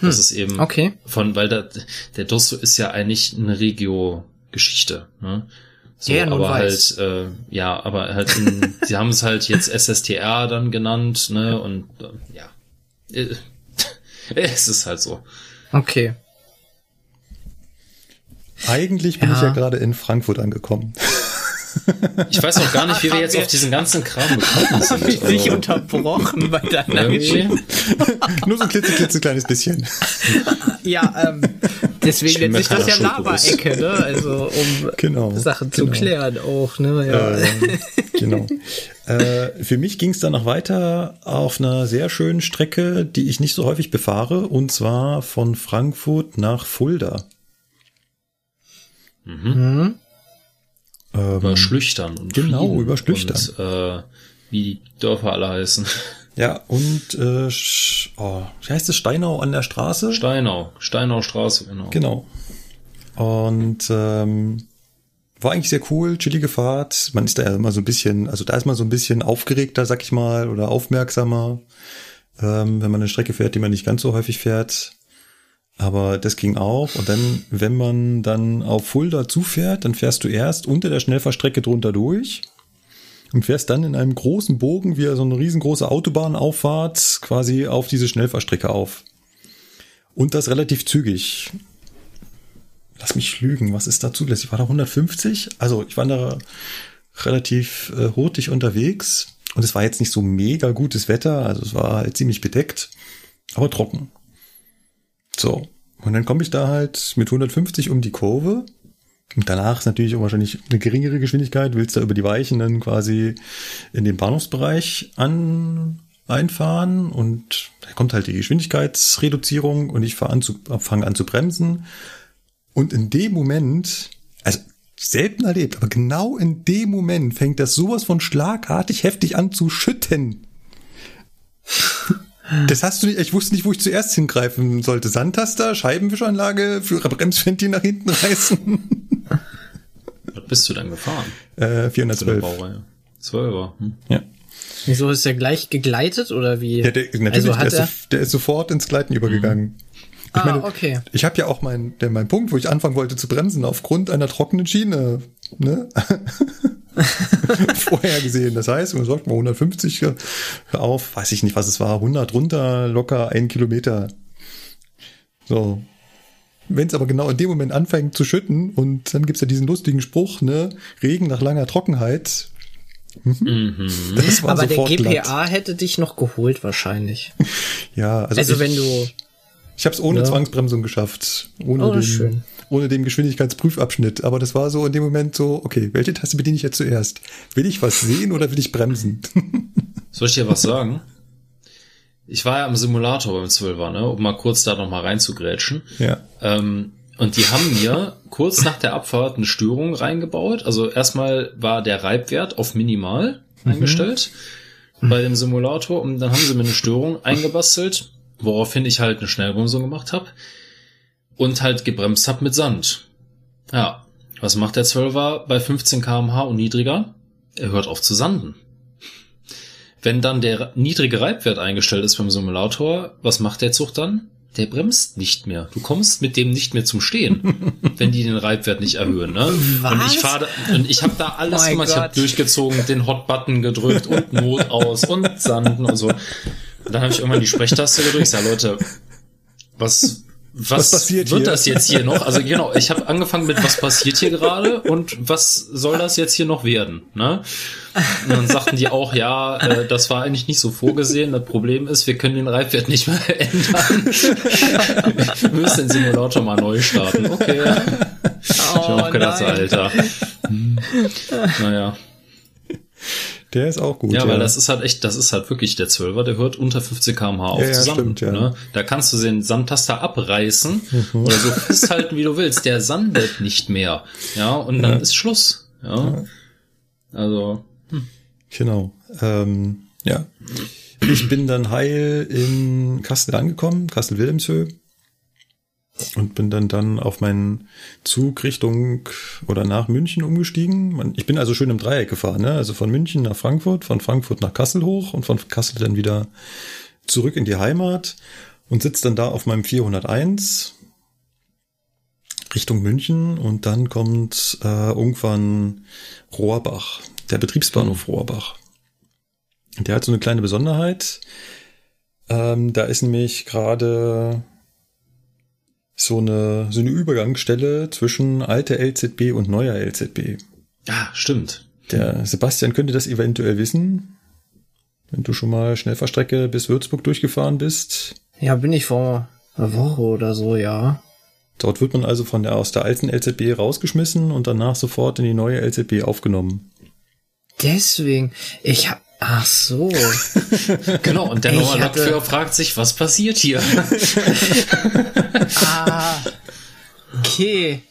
Das ist eben Okay. von, weil da, der Dosso ist ja eigentlich eine Regio-Geschichte, ne? So, Ja, aber weiß. halt, äh, ja, aber halt, in, sie haben es halt jetzt SSTR dann genannt, ne, und äh, ja, *laughs* es ist halt so. Okay. eigentlich bin Ja. ich ja gerade in Frankfurt angekommen. *laughs* Ich weiß auch gar nicht, wie wir jetzt auf diesen ganzen Kram gekommen *laughs* sind. Sich Also, unterbrochen bei deiner. Geschichte. *laughs* Nur so ein klitzeklitzekleines bisschen. Ja, ähm, deswegen Ich nennt sich das ja. Lava-Ecke, ne? Also, um Genau, Sachen zu genau. klären auch, ne? Ja. Äh, *laughs* genau. Äh, für mich ging es dann noch weiter auf einer sehr schönen Strecke, die ich nicht so häufig befahre, und zwar von Frankfurt nach Fulda. Mhm. Ähm, Über Schlüchtern und Genau, Fliegen über Schlüchtern. Und, äh, wie die Dörfer alle heißen. *laughs* ja, und äh, oh, wie heißt es? Steinau an der Straße? Steinau, Steinau Straße, genau. Genau. Und ähm, war eigentlich sehr cool, chillige Fahrt. Man ist da ja immer so ein bisschen, also da ist man so ein bisschen aufgeregter, sag ich mal, oder aufmerksamer, ähm, wenn man eine Strecke fährt, die man nicht ganz so häufig fährt. Aber das ging auch. Und dann, wenn man dann auf Fulda zufährt, dann fährst du erst unter der Schnellfahrstrecke drunter durch und fährst dann in einem großen Bogen wie so eine riesengroße Autobahnauffahrt quasi auf diese Schnellfahrstrecke auf. Und das relativ zügig. Lass mich lügen, was ist da zulässig? War da 150? Also ich war da relativ äh, hurtig unterwegs und es war jetzt nicht so mega gutes Wetter, also es war halt ziemlich bedeckt, aber trocken. So, und dann komme ich da halt mit 150 um die Kurve. Und danach ist natürlich auch wahrscheinlich eine geringere Geschwindigkeit, willst da über die Weichen dann quasi in den Bahnhofsbereich an, einfahren und da kommt halt die Geschwindigkeitsreduzierung und ich fange an, zu, fange an zu bremsen. Und in dem Moment, also selten erlebt, aber genau in dem Moment fängt das sowas von schlagartig heftig an zu schütten. Das hast du nicht, ich wusste nicht, wo ich zuerst hingreifen sollte. Sandtaster, Scheibenwischanlage, Bremsventil nach hinten reißen. *laughs* Was bist du dann gefahren? Äh, Zu der 412. Baureihe. Zwölfer. Hm. Ja. Wieso ist er gleich gegleitet oder wie? Ja, der, natürlich, also der, hat ist, er, so- der ist sofort ins Gleiten übergegangen. Ich Ah, okay. Ich habe ja auch mein, der, mein Punkt, wo ich anfangen wollte zu bremsen, aufgrund einer trockenen Schiene, ne? *laughs* *laughs* Vorher gesehen. Das heißt, man sagt mal 150 hör auf, weiß ich nicht, was es war, 100 runter, locker ein Kilometer. So. Wenn es aber genau in dem Moment anfängt zu schütten und dann gibt's ja diesen lustigen Spruch, ne, Regen nach langer Trockenheit. Mhm. Das war aber der sofort glatt. GPA hätte dich noch geholt wahrscheinlich. Ja, also, Also ich, wenn du Ich habe es ohne Ja. Zwangsbremsung geschafft. Ohne, Oh, den, schön. Ohne den Geschwindigkeitsprüfabschnitt. Aber das war so in dem Moment so, okay, welche Taste bediene ich jetzt zuerst? Will ich was sehen oder will ich bremsen? *laughs* Soll ich dir was sagen? Ich war ja im Simulator beim Zwölfer, ne, um mal kurz da noch mal reinzugrätschen. ja. Ähm, und die haben mir kurz nach der Abfahrt eine Störung reingebaut. Also erstmal war der Reibwert auf minimal eingestellt bei dem Simulator und dann haben sie mir eine Störung eingebastelt, woraufhin ich halt eine Schnellbremsung gemacht habe und halt gebremst habe mit Sand. Ja, was macht der 12er bei 15 kmh und niedriger? Er hört auf zu sanden. Wenn dann der niedrige Reibwert eingestellt ist beim Simulator, was macht der Zug dann? Der bremst nicht mehr. Du kommst mit dem nicht mehr zum Stehen, *laughs* wenn die den Reibwert nicht erhöhen. Ne? Und Was? ich fahre und ich habe da alles Mein gemacht. Ich habe durchgezogen, den Hot-Button gedrückt und Not aus und Sanden und so. Und dann habe ich irgendwann die Sprechtaste gedrückt. Ich sag, Leute, was was, Was passiert wird hier? das jetzt hier noch? Also genau, ich habe angefangen mit, was passiert hier gerade und was soll das jetzt hier noch werden? Ne? Und dann sagten die auch, ja, äh, das war eigentlich nicht so vorgesehen. Das Problem ist, wir können den Reifwert nicht mehr *laughs* ändern. wir müssen den Simulator mal neu starten. Okay. ich hab auch gedacht. Alter. Hm. Naja. Der ist auch gut. Ja, weil das ist halt echt, das ist halt wirklich der Zwölfer, der hört unter 50 km/h auf Ja, ja, zusammen. stimmt, ja. ne? Da kannst du den Sandtaster abreißen oder so festhalten, wie du willst. Der sandet nicht mehr. Ja, und dann ist Schluss. Ja. Also, Genau. Ähm, ja. Ich bin dann heil in Kassel angekommen, Kassel-Wilhelmshöhe. Und bin dann dann auf meinen Zug Richtung oder nach München umgestiegen. Ich bin also schön im Dreieck gefahren, ne? Also von München nach Frankfurt, von Frankfurt nach Kassel hoch und von Kassel dann wieder zurück in die Heimat und sitze dann da auf meinem 401 Richtung München und dann kommt äh, irgendwann Rohrbach, der Betriebsbahnhof Rohrbach. Der hat so eine kleine Besonderheit. Ähm, da ist nämlich gerade so eine, so eine Übergangsstelle zwischen alter LZB und neuer LZB. ja, stimmt. Der Sebastian könnte das eventuell wissen, wenn du schon mal Schnellfahrstrecke bis Würzburg durchgefahren bist. Ja, bin ich vor einer Woche oder so, ja. Dort wird man also von der, aus der alten LZB rausgeschmissen und danach sofort in die neue LZB aufgenommen. Deswegen, ich hab, ach so. *laughs* Genau, und der normale hatte- Lokführer fragt sich, was passiert hier? *laughs* ah, okay.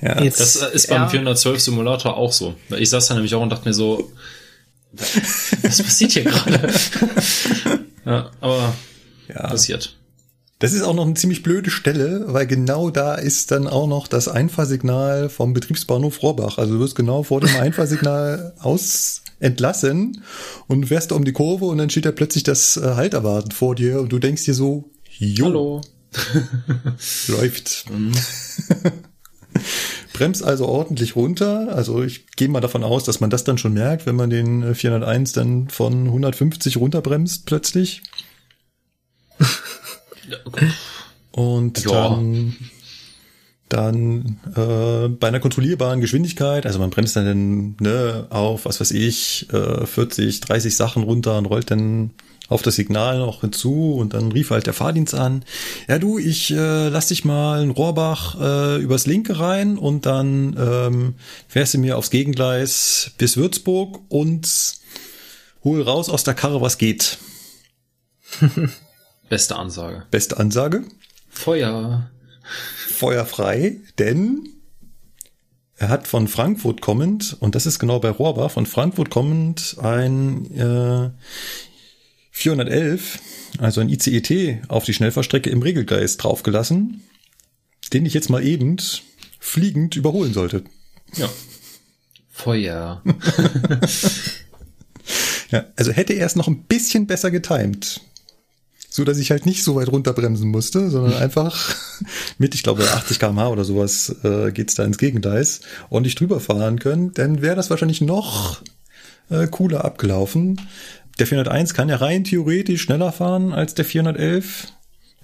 Ja, Jetzt, Das äh, ist beim ja. 412 Simulator auch so. Ich saß da nämlich auch und dachte mir so, *laughs* was passiert hier gerade? ja, aber ja. passiert. Das ist auch noch eine ziemlich blöde Stelle, weil genau da ist dann auch noch das Einfahrsignal vom Betriebsbahnhof Rohrbach. Also du wirst genau vor dem Einfahrsignal *laughs* aus entlassen und fährst um die Kurve und dann steht da plötzlich das äh, Halterwarten vor dir und du denkst dir so, jo, Hallo. *laughs* läuft. *laughs* Bremst also ordentlich runter. Also ich gehe mal davon aus, dass man das dann schon merkt, wenn man den äh, 401 dann von 150 runterbremst plötzlich. Und Ja. dann, dann äh, bei einer kontrollierbaren Geschwindigkeit, also man bremst dann ne, auf, was weiß ich, äh, 40, 30 Sachen runter und rollt dann auf das Signal noch hinzu und dann rief halt der Fahrdienst an, ja du, ich äh, lass dich mal in Rohrbach äh, übers Linke rein und dann ähm, fährst du mir aufs Gegengleis bis Würzburg und hol raus aus der Karre, was geht. *laughs* Beste Ansage. Beste Ansage. Feuer. Feuer frei, denn er hat von Frankfurt kommend, und das ist genau bei Rohrbach, von Frankfurt kommend ein äh, 411, also ein ICET, auf die Schnellfahrstrecke im Regelgeist draufgelassen, den ich jetzt mal eben fliegend überholen sollte. Ja. Feuer. *laughs* Ja, also hätte er es noch ein bisschen besser getimt. So dass ich halt nicht so weit runterbremsen musste, sondern einfach *laughs* mit, ich glaube, 80 km/h oder sowas äh, geht's da ins Gegengleis ordentlich drüber fahren können, dann wäre das wahrscheinlich noch äh, cooler abgelaufen. Der 401 kann ja rein theoretisch schneller fahren als der 411.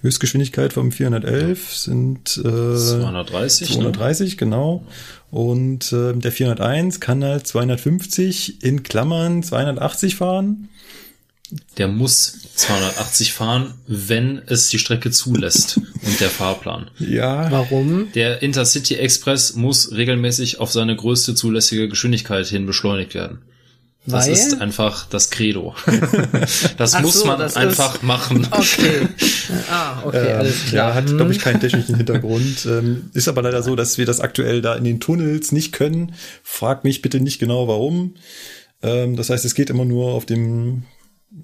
Höchstgeschwindigkeit vom 411 sind äh, 230. Ne? 230, genau. Und äh, der 401 kann halt 250 in Klammern 280 fahren. Der muss 280 fahren, wenn es die Strecke zulässt und der Fahrplan. Ja, Warum? Der Intercity Express muss regelmäßig auf seine größte zulässige Geschwindigkeit hin beschleunigt werden. Das Weil? ist einfach das Credo. *laughs* das Ach muss so, man das einfach ist- machen. Okay. *laughs* Ah, okay, ähm, alles klar. ja, hat, Hm. glaube ich, keinen technischen Hintergrund. Ähm, ist aber leider so, dass wir das aktuell da in den Tunnels nicht können. Frag mich bitte nicht genau warum. Ähm, das heißt, es geht immer nur auf dem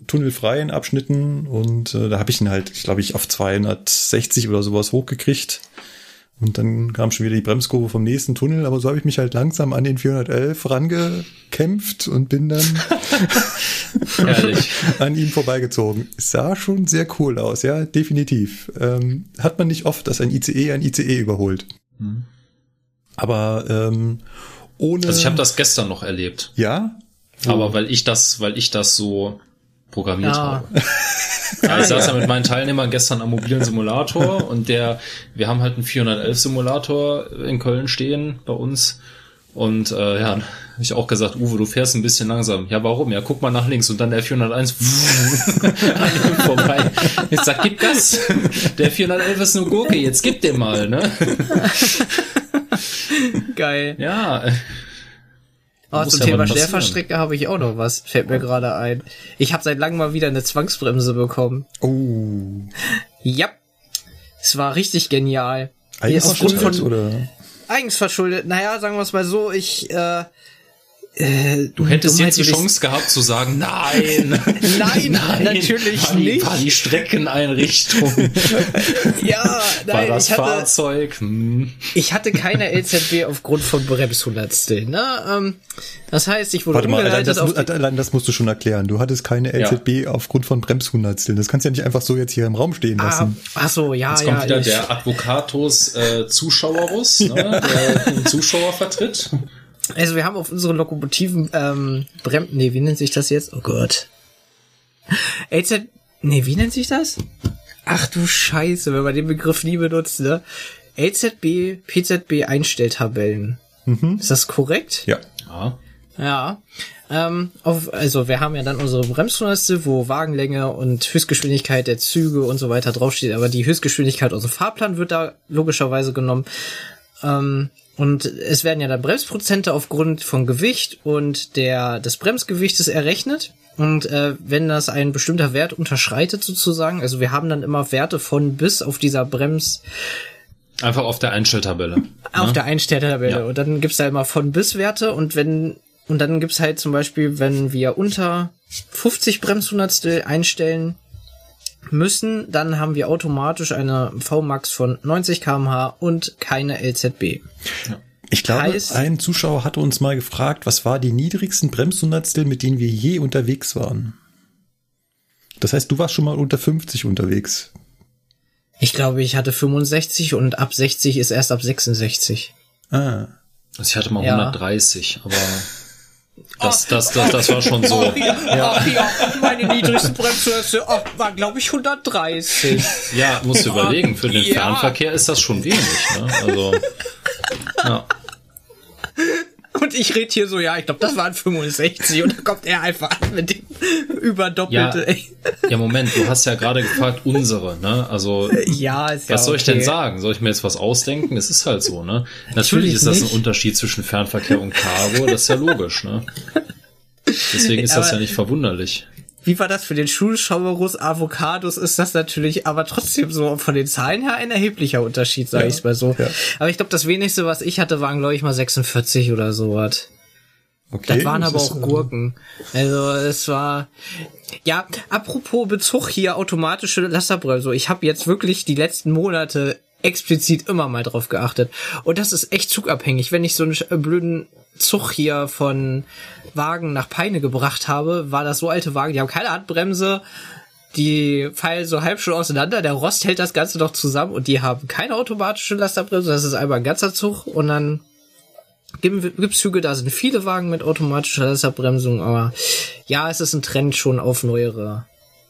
tunnelfreien Abschnitten und äh, da habe ich ihn halt, ich glaube ich, auf 260 oder sowas hochgekriegt. Und dann kam schon wieder die Bremskurve vom nächsten Tunnel, aber so habe ich mich halt langsam an den 411 rangekämpft und bin dann *laughs* *laughs* an ihm vorbeigezogen. Es sah schon sehr cool aus, ja, definitiv. Ähm, hat man nicht oft, dass ein ICE ein ICE überholt. Aber ähm, ohne. Also ich habe das gestern noch erlebt. Ja? Aber weil ich das, weil ich das so programmiert Ah. habe. *laughs* Ja, ich saß ja mit meinen Teilnehmern gestern am mobilen Simulator *laughs* und der, wir haben halt einen 411 Simulator in Köln stehen bei uns. Und äh, ja, habe ich auch gesagt, Uwe, du fährst ein bisschen langsam. Ja, warum? Ja, guck mal nach links und dann der 401 *laughs* an ihm vorbei. Ich sag, gib Gas. Der 411 ist eine Gurke, jetzt gib den mal, ne? Geil. Ja, Oh, zum Thema. Schnellfahrstrecke habe ich auch noch was. Fällt mir gerade ein. Ich habe seit langem mal wieder eine Zwangsbremse bekommen. Oh. *laughs* Ja. Es war richtig genial. Eigens verschuldet, oder? Eigens verschuldet. Naja, sagen wir es mal so, ich, äh, äh, Du hättest jetzt die Chance gehabt zu sagen, nein, *laughs* *laughs* Nein, natürlich war die, nicht. War die Streckeneinrichtung, *laughs* Ja, war nein, das ich hatte, Fahrzeug, hm. ich hatte keine LZB aufgrund von Bremshundertstel, ne? Ähm, das heißt, ich wurde Warte mal, allein das, auf mu- allein das musst du schon erklären. Du hattest keine LZB aufgrund von Bremshundertsteln. Das kannst du ja nicht einfach so jetzt hier im Raum stehen Ah, lassen. ach so, ja, Jetzt ja. kommt wieder ich, der Advocatus äh, Zuschauerus, ne, der den Zuschauer vertritt. Also wir haben auf unseren Lokomotiven ähm, Brem nee, wie nennt sich das jetzt? Oh Gott. LZ nee, wie nennt sich das? Ach du Scheiße, wenn man den Begriff nie benutzt, ne? LZB, PZB Einstelltabellen. Ist das korrekt? Ja. Ja. Ja. Ähm, auf, also wir haben ja dann unsere Bremshundertstel, wo Wagenlänge und Höchstgeschwindigkeit der Züge und so weiter draufsteht, aber die Höchstgeschwindigkeit, also Fahrplan wird da logischerweise genommen. Ähm, und es werden ja dann Bremsprozente aufgrund von Gewicht und der des Bremsgewichtes errechnet. Und äh, wenn das ein bestimmter Wert unterschreitet sozusagen, also wir haben dann immer Werte von bis auf dieser Brems, Einfach auf der Einstelltabelle. auf ne? der Einstelltabelle. Ja. Und dann gibt's da immer von bis Werte und wenn und dann gibt's halt zum Beispiel, wenn wir unter 50 Bremshundertstel einstellen müssen, dann haben wir automatisch eine VMAX von 90 kmh und keine LZB. Ich glaube, Heißt- ein Zuschauer hatte uns mal gefragt, was war die niedrigsten Bremshundertstel, mit denen wir je unterwegs waren. Das heißt, du warst schon mal unter 50 unterwegs. Ich glaube, ich hatte 65 und ab 60 ist erst ab 66. Ah. Also ich hatte mal Ja. 130, aber das, das, das, das war schon so. ja, ach ja, meine niedrigsten Bremshundertstel oh, war, glaube ich, 130. Ja, musst du überlegen, für den Ja. Fernverkehr ist das schon wenig. Ne? Also, ja. Und ich rede hier so, ja, ich glaube, das waren 65 und dann kommt er einfach an mit dem überdoppelte. Ja. ja, Moment, du hast ja gerade gefragt, unsere, ne? Also, Ja, ist ja was soll ich okay. denn sagen? Soll ich mir jetzt was ausdenken? Es ist halt so, ne? Natürlich Natürlich ist das ein nicht. Unterschied zwischen Fernverkehr und Cargo, das ist ja logisch, ne? Deswegen ist das ja nicht verwunderlich. Wie war das für den Schulschauerus Avocados? Ist das natürlich aber trotzdem so von den Zahlen her ein erheblicher Unterschied, sage Ja, ich mal so. ja. Aber ich glaube, das wenigste, was ich hatte, waren, glaube ich, mal 46 oder sowas. Okay. Das waren aber auch Gurken. Also es war ja, apropos Bezug hier automatische Lasterbremse. Ich habe jetzt wirklich die letzten Monate explizit immer mal drauf geachtet. Und das ist echt zugabhängig. Wenn ich so einen sch- blöden Zug hier von Wagen nach Peine gebracht habe, war das so alte Wagen, die haben keine Handbremse, die fallen so halb schon auseinander, der Rost hält das Ganze noch zusammen und die haben keine automatische Lasterbremse, das ist einmal ein ganzer Zug und dann gibt gibt's Züge, da sind viele Wagen mit automatischer Lasterbremsung, aber ja, es ist ein Trend schon auf neuere,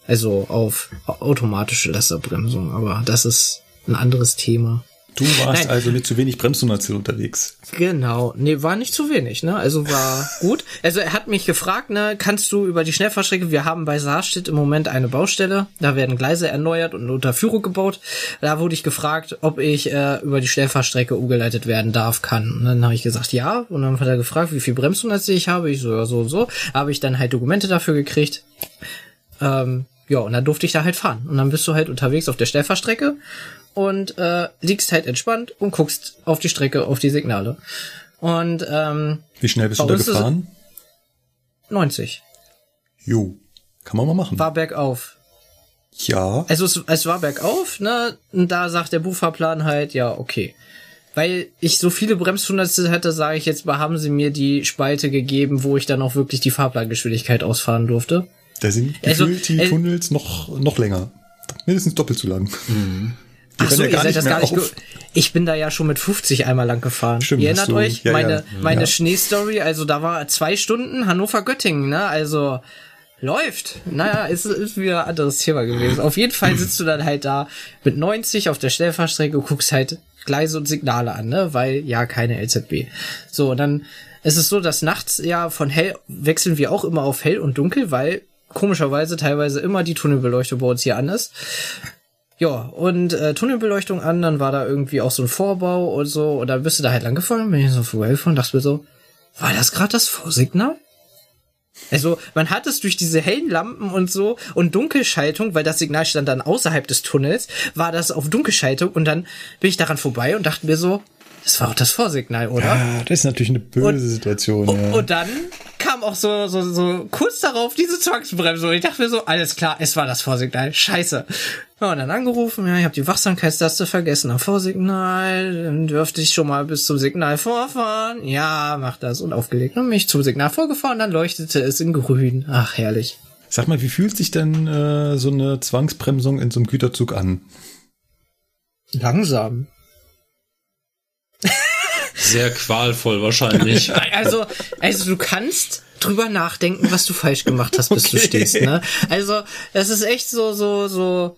also auf automatische Lasterbremsung, aber das ist ein anderes Thema. Du warst Nein. also mit zu wenig Bremshundertstel unterwegs. Genau, nee, war nicht zu wenig, ne? Also war *laughs* gut. Also er hat mich gefragt, ne, kannst du über die Schnellfahrstrecke, wir haben bei Saarstedt im Moment eine Baustelle, da werden Gleise erneuert und eine Unterführung gebaut. Da wurde ich gefragt, ob ich äh, über die Schnellfahrstrecke umgeleitet werden darf, kann. Und dann habe ich gesagt, ja. Und dann hat er gefragt, wie viel Bremshundertstel ich habe. Ich so, ja, so und so. Habe ich dann halt Dokumente dafür gekriegt. Ähm, ja, und dann durfte ich da halt fahren. Und dann bist du halt unterwegs auf der Schnellfahrstrecke und äh, liegst halt entspannt und guckst auf die Strecke, auf die Signale. Und ähm, Wie schnell bist du da gefahren? 90 Jo. Kann man mal machen. war bergauf. ja. Also es, es war bergauf, ne? Und da sagt der Buchfahrplan halt, ja, okay. Weil ich so viele Bremshundertstel hatte, sage ich jetzt mal, haben sie mir die Spalte gegeben, wo ich dann auch wirklich die Fahrplangeschwindigkeit ausfahren durfte. Da sind Also, gefühlt die äh, Tunnels noch, noch länger. Mindestens doppelt so lang. Die Ach so, hören ihr seid das gar nicht. auf. Ich bin da ja schon mit 50 einmal lang gefahren. Stimmt, ihr erinnert du- euch? ja, meine ja. meine Ja. Schneestory, also da war zwei Stunden Hannover-Göttingen, ne? Also läuft. Naja, ist, ist wieder ein anderes Thema gewesen. Auf jeden Fall sitzt du dann halt da mit 90 auf der Schnellfahrstrecke und guckst halt Gleise und Signale an, ne? Weil ja keine LZB. So, und dann ist es so, dass nachts ja von hell wechseln wir auch immer auf hell und dunkel, weil komischerweise teilweise immer die Tunnelbeleuchtung bei uns hier an ist. Ja, und äh, Tunnelbeleuchtung an, dann war da irgendwie auch so ein Vorbau und so, und dann bist du da halt lang gefahren, bin ich so vorbeigefallen und dachte mir so, war das gerade das Vorsignal? Also man hat es durch diese hellen Lampen und so und Dunkelschaltung, weil das Signal stand dann außerhalb des Tunnels, war das auf Dunkelschaltung und dann bin ich daran vorbei und dachte mir so, das war auch das Vorsignal, oder? Ja, das ist natürlich eine böse Und- Situation. Und, ja. und dann kam auch so, so, so kurz darauf diese Zwangsbremse und ich dachte mir so, alles klar, es war das Vorsignal, scheiße. Ja, und dann angerufen, ja, ich habe die Wachsamkeitstaste vergessen am Vorsignal, dann dürfte ich schon mal bis zum Signal vorfahren. Ja, mach das und aufgelegt und mich zum Signal vorgefahren, dann leuchtete es in grün. Ach, herrlich. Sag mal, wie fühlt sich denn äh, so eine Zwangsbremsung in so einem Güterzug an? Langsam. Sehr qualvoll wahrscheinlich. *laughs* Also, also du kannst drüber nachdenken, was du falsch gemacht hast, bis du Okay. stehst, ne? Also, das ist echt so, so, so,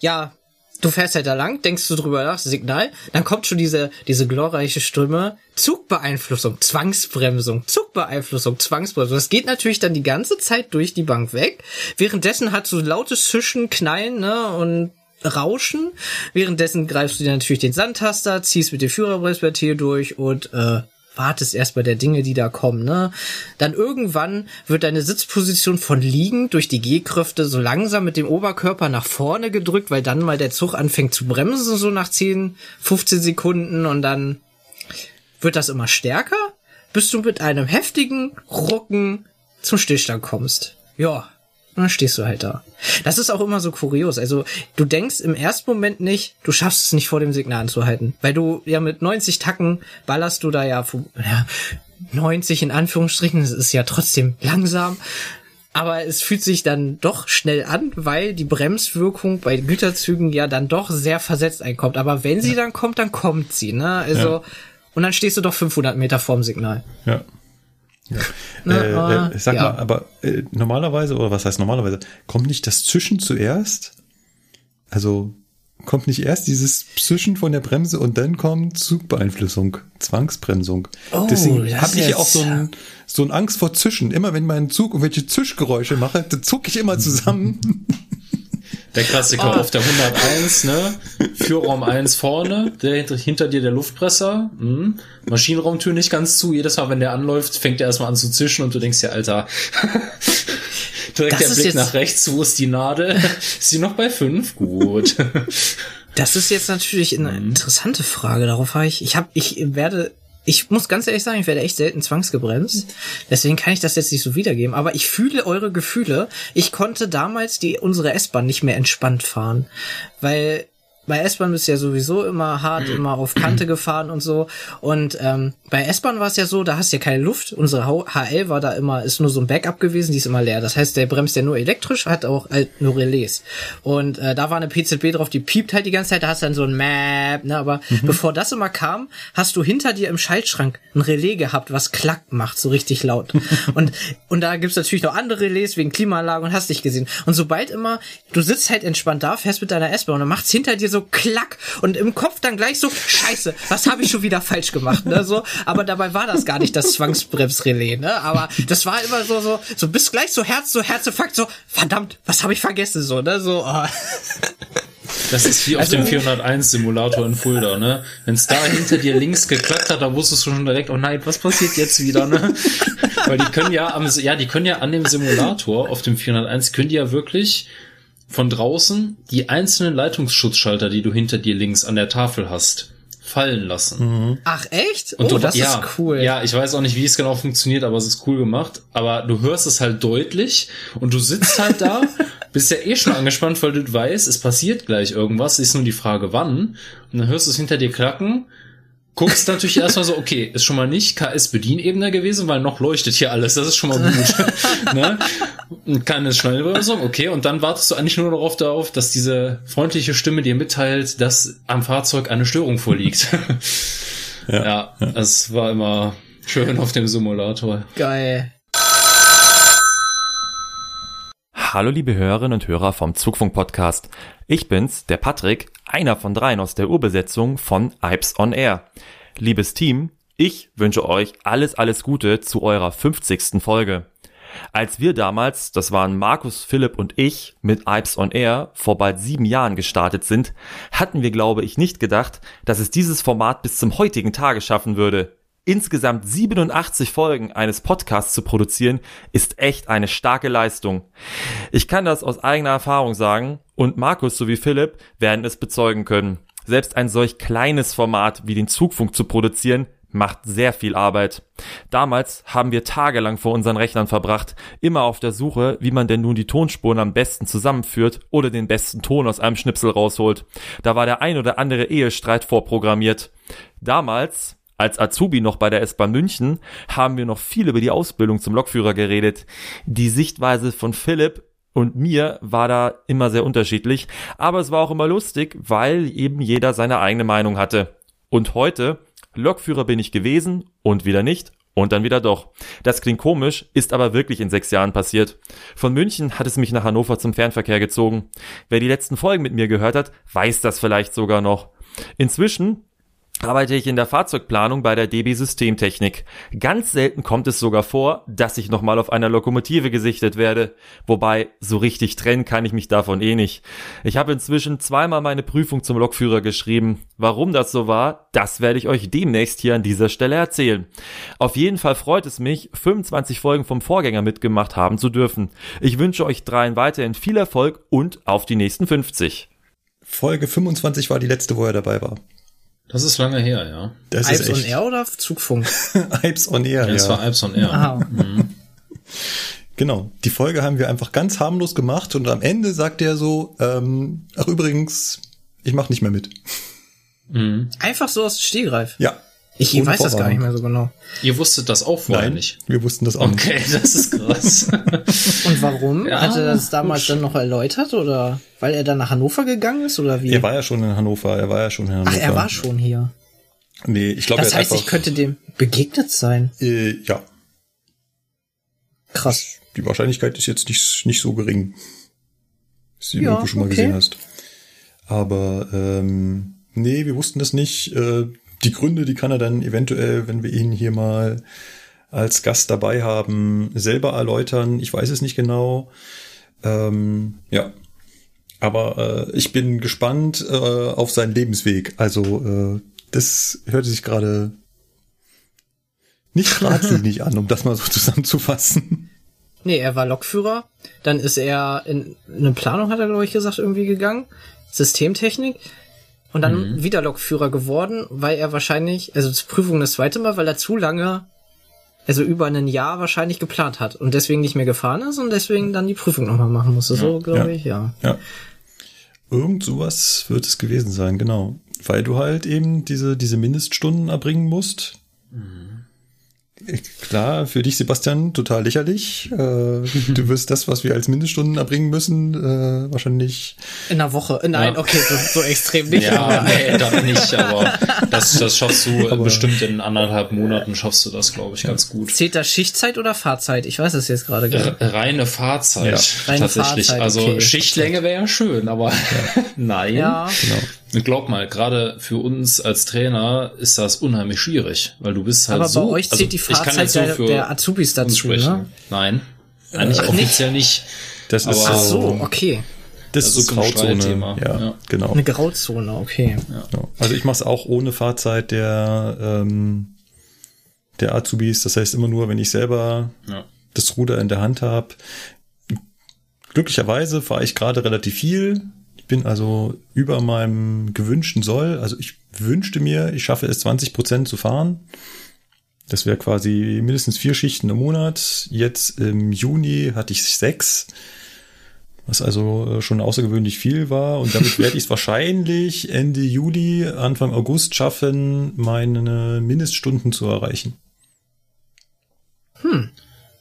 ja, du fährst halt da lang, denkst du drüber nach, Signal, dann kommt schon diese, diese glorreiche Stimme, Zugbeeinflussung, Zwangsbremsung, Zugbeeinflussung, Zwangsbremsung. Das geht natürlich dann die ganze Zeit durch die Bank weg. Währenddessen hat so lautes Zischen, Knallen, ne, und Rauschen. Währenddessen greifst du dir natürlich den Sandtaster, ziehst mit dem Führerbremsventil durch und äh, wartest erst bei der Dinge, die da kommen, ne? Dann irgendwann wird deine Sitzposition von liegend durch die Gehkräfte so langsam mit dem Oberkörper nach vorne gedrückt, weil dann mal der Zug anfängt zu bremsen, so nach 10, 15 Sekunden und dann wird das immer stärker, bis du mit einem heftigen Rucken zum Stillstand kommst. Ja, und dann stehst du halt da. Das ist auch immer so kurios. Also, du denkst im ersten Moment nicht, du schaffst es nicht vor dem Signal anzuhalten. Weil du ja mit 90 Tacken ballerst du da ja, ja 90 in Anführungsstrichen, das ist ja trotzdem langsam. Aber es fühlt sich dann doch schnell an, weil die Bremswirkung bei Güterzügen ja dann doch sehr versetzt einkommt. Aber wenn sie dann kommt, dann kommt sie, ne? Also, Ja. und dann stehst du doch 500 Meter vorm Signal. Ja. Ne, äh, aber, äh, sag ja. mal, aber äh, normalerweise, oder was heißt normalerweise, kommt nicht das Zischen zuerst? Also kommt nicht erst dieses Zischen von der Bremse und dann kommt Zugbeeinflussung, Zwangsbremsung. Oh, Deswegen habe ich ja auch so ein, so ein Angst vor Zischen. Immer wenn mein Zug irgendwelche Zischgeräusche mache, dann zucke ich immer zusammen. *laughs* Der Klassiker Oh. auf der 101, ne? Führraum 1 vorne, der hinter, hinter dir der Luftpresser, hm. Maschinenraumtür nicht ganz zu. Jedes Mal, wenn der anläuft, fängt er erstmal an zu zischen und du denkst dir, Alter, *laughs* direkt Das der Blick nach rechts, wo ist die Nadel? *laughs* Ist sie noch bei 5? Gut. Das ist jetzt natürlich eine Mhm. interessante Frage. Darauf habe ich, ich habe, ich werde, ich muss ganz ehrlich sagen, ich werde echt selten zwangsgebremst. Deswegen kann ich das jetzt nicht so wiedergeben. Aber ich fühle eure Gefühle. Ich konnte damals die unsere S-Bahn nicht mehr entspannt fahren, weil bei S-Bahn bist du ja sowieso immer hart, immer auf Kante gefahren und so. Und ähm, bei S-Bahn war es ja so, da hast du ja keine Luft. Unsere HL war da immer, ist nur so ein Backup gewesen, die ist immer leer. Das heißt, der bremst ja nur elektrisch, hat auch halt nur Relais. Und äh, da war eine PZB drauf, die piept halt die ganze Zeit, da hast du dann so ein Map, ne? Aber bevor das immer kam, hast du hinter dir im Schaltschrank ein Relais gehabt, was klack macht, so richtig laut. *laughs* und, und da gibt's natürlich noch andere Relais wegen Klimaanlage und hast dich gesehen. Und sobald immer, du sitzt halt entspannt da, fährst mit deiner S-Bahn und dann macht's hinter dir so klack und im Kopf dann gleich so, scheiße, was habe ich schon wieder falsch gemacht, ne? So, aber dabei war das gar nicht das Zwangsbremsrelais, ne? Aber das war immer so, so, so bis gleich so Herz, so Herzinfarkt, so, verdammt, was habe ich vergessen, so, ne? So, oh. Das ist wie auf Also- dem 401 Simulator in Fulda, ne? Wenn's da hinter dir links geklackt hat, da wusstest du schon direkt, oh nein, was passiert jetzt wieder, ne? Weil die können ja am, ja, die können ja an dem Simulator auf dem 401 können die ja wirklich von draußen die einzelnen Leitungsschutzschalter, die du hinter dir links an der Tafel hast, fallen lassen. Ach echt? Und oh, du, das ja, ist cool. Ja, ich weiß auch nicht, wie es genau funktioniert, aber es ist cool gemacht. Aber du hörst es halt deutlich und du sitzt halt da, *laughs* bist ja eh schon angespannt, weil du weißt, es passiert gleich irgendwas, ist nur die Frage, wann. Und dann hörst du es hinter dir klacken, guckst natürlich erstmal so, okay, ist schon mal nicht KS-Bedienebene gewesen, weil noch leuchtet hier alles, das ist schon mal gut. *laughs* ne? Keine Schnellbremsung, okay, und dann wartest du eigentlich nur darauf, darauf, dass diese freundliche Stimme dir mitteilt, dass am Fahrzeug eine Störung vorliegt. *laughs* ja, es war immer schön auf dem Simulator. Geil. Hallo liebe Hörerinnen und Hörer vom Zugfunk Podcast. Ich bin's, der Patrick, einer von dreien aus der Urbesetzung von Ipes on Air. Liebes Team, ich wünsche euch alles, alles Gute zu eurer 50. Folge. Als wir damals, das waren Markus, Philipp und ich, mit Ipes on Air vor bald sieben Jahren gestartet sind, hatten wir, glaube ich, nicht gedacht, dass es dieses Format bis zum heutigen Tage schaffen würde. Insgesamt 87 Folgen eines Podcasts zu produzieren, ist echt eine starke Leistung. Ich kann das aus eigener Erfahrung sagen und Markus sowie Philipp werden es bezeugen können. Selbst ein solch kleines Format wie den Zugfunk zu produzieren, macht sehr viel Arbeit. Damals haben wir tagelang vor unseren Rechnern verbracht, immer auf der Suche, wie man denn nun die Tonspuren am besten zusammenführt oder den besten Ton aus einem Schnipsel rausholt. Da war der ein oder andere Ehestreit vorprogrammiert. Damals, als Azubi noch bei der S-Bahn München, haben wir noch viel über die Ausbildung zum Lokführer geredet. Die Sichtweise von Philipp und mir war da immer sehr unterschiedlich, aber es war auch immer lustig, weil eben jeder seine eigene Meinung hatte. Und heute Lokführer bin ich gewesen und wieder nicht und dann wieder doch. Das klingt komisch, ist aber wirklich in sechs Jahren passiert. Von München hat es mich nach Hannover zum Fernverkehr gezogen. Wer die letzten Folgen mit mir gehört hat, weiß das vielleicht sogar noch. Inzwischen arbeite ich in der Fahrzeugplanung bei der DB Systemtechnik. Ganz selten kommt es sogar vor, dass ich nochmal auf einer Lokomotive gesichtet werde. Wobei, so richtig trennen kann ich mich davon eh nicht. Ich habe inzwischen zweimal meine Prüfung zum Lokführer geschrieben. Warum das so war, das werde ich euch demnächst hier an dieser Stelle erzählen. Auf jeden Fall freut es mich, 25 Folgen vom Vorgänger mitgemacht haben zu dürfen. Ich wünsche euch dreien weiterhin viel Erfolg und auf die nächsten 50. Folge 25 war die letzte, wo er dabei war. Das ist lange her, ja. Das Alps ist on echt. Air oder Zugfunk? *laughs* Alps on Air, Ja, ja. es war Alps on Air. Aha. Mhm. *laughs* Genau. Die Folge haben wir einfach ganz harmlos gemacht und am Ende sagt er so, ähm, ach übrigens, ich mache nicht mehr mit. Mhm. Einfach so aus dem Stehgreif. Ja. Ich weiß das gar nicht mehr so genau. Ihr wusstet das auch vorher Nein, nicht. wir wussten das auch nicht. Okay, *laughs* das ist krass. *laughs* Und warum? Ja, Hat er das damals dann noch erläutert oder weil er dann nach Hannover gegangen ist oder wie? Er war ja schon in Hannover, er war ja schon in Hannover. Ach, er war schon hier. Nee, ich glaube, er Das heißt, einfach, ich könnte dem begegnet sein. äh, ja, Krass. die Wahrscheinlichkeit ist jetzt nicht, nicht so gering. Dass du ihn Ja, irgendwo schon mal okay. gesehen hast. Aber ähm, nee, wir wussten das nicht. Äh, die Gründe, die kann er dann eventuell, wenn wir ihn hier mal als Gast dabei haben, selber erläutern. Ich weiß es nicht genau. Ähm, ja. Aber äh, ich bin gespannt äh, auf seinen Lebensweg. Also äh, das hörte sich gerade nicht *laughs* geradlinig an, um das mal so zusammenzufassen. Nee, er war Lokführer. Dann ist er in eine Planung, hat er, glaube ich, gesagt, irgendwie gegangen. Systemtechnik. Und dann wieder Lokführer geworden, weil er wahrscheinlich, also zur Prüfung das zweite Mal, weil er zu lange, also über ein Jahr wahrscheinlich geplant hat und deswegen nicht mehr gefahren ist und deswegen dann die Prüfung nochmal machen musste. So, glaube ja. ich, ja. Ja. Irgend sowas wird es gewesen sein, genau. Weil du halt eben diese, diese Mindeststunden erbringen musst. Klar, für dich, Sebastian, total lächerlich. Äh, du *laughs* wirst das, was wir als Mindeststunden erbringen müssen, äh, wahrscheinlich. In einer Woche. äh, Nein, Ja. okay, so, so extrem nicht. Ja, aber- nee, das nicht, aber das, das schaffst du bestimmt in anderthalb Monaten schaffst du das, glaube ich, ganz gut. Zählt das Schichtzeit oder Fahrzeit? Ich weiß es jetzt gerade gar nicht. Reine Fahrzeit, Ja. Reine tatsächlich. Fahrzeit, also okay. Schichtlänge wäre ja schön, aber *laughs* nein. Ja, Genau. Und Glaub mal, gerade für uns als Trainer ist das unheimlich schwierig, weil du bist halt aber so. bei euch zählt die ich kann Fahrzeit so der, der Azubis dazu, ne? Nein, eigentlich Ach, nicht? offiziell nicht. Das ist Aber- Ach so, okay. das, das ist ist so Grauzone. Ja, Ja. genau. Eine Grauzone, okay. Genau. Also ich mache es auch ohne Fahrzeit der, ähm, der Azubis. Das heißt immer nur, wenn ich selber Ja. das Ruder in der Hand habe. Glücklicherweise fahre ich gerade relativ viel. Ich bin also über meinem gewünschten Soll. Also ich wünschte mir, ich schaffe es 20 Prozent zu fahren. Das wäre quasi mindestens vier Schichten im Monat. Jetzt im Juni hatte ich sechs, was also äh, schon außergewöhnlich viel war. Und damit werde ich es *laughs* wahrscheinlich Ende Juli, Anfang August schaffen, meine Mindeststunden zu erreichen.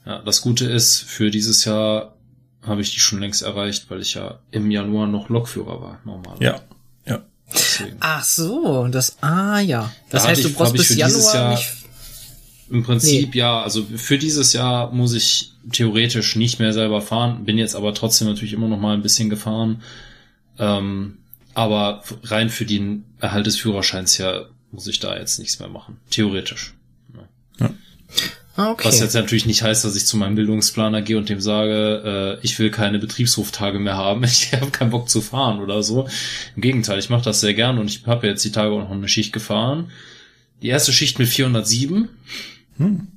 Ja, das Gute ist, für dieses Jahr habe ich die schon längst erreicht, weil ich ja im Januar noch Lokführer war, normal. Ja, ja. Deswegen. Ach so, das, ah ja. Das Da heißt, hatte du ich- brauchst ich bis für dieses Januar Jahr- nicht. Im Prinzip Nee. ja, also für dieses Jahr muss ich theoretisch nicht mehr selber fahren, bin jetzt aber trotzdem natürlich immer noch mal ein bisschen gefahren. Ähm, aber rein für den Erhalt des Führerscheins ja muss ich da jetzt nichts mehr machen. Theoretisch. Ah, okay. Was jetzt natürlich nicht heißt, dass ich zu meinem Bildungsplaner gehe und dem sage, äh, ich will keine Betriebshoftage mehr haben, *laughs* ich habe keinen Bock zu fahren oder so. Im Gegenteil, ich mache das sehr gern und ich habe jetzt die Tage auch noch eine Schicht gefahren. die erste Schicht mit 407. Hm.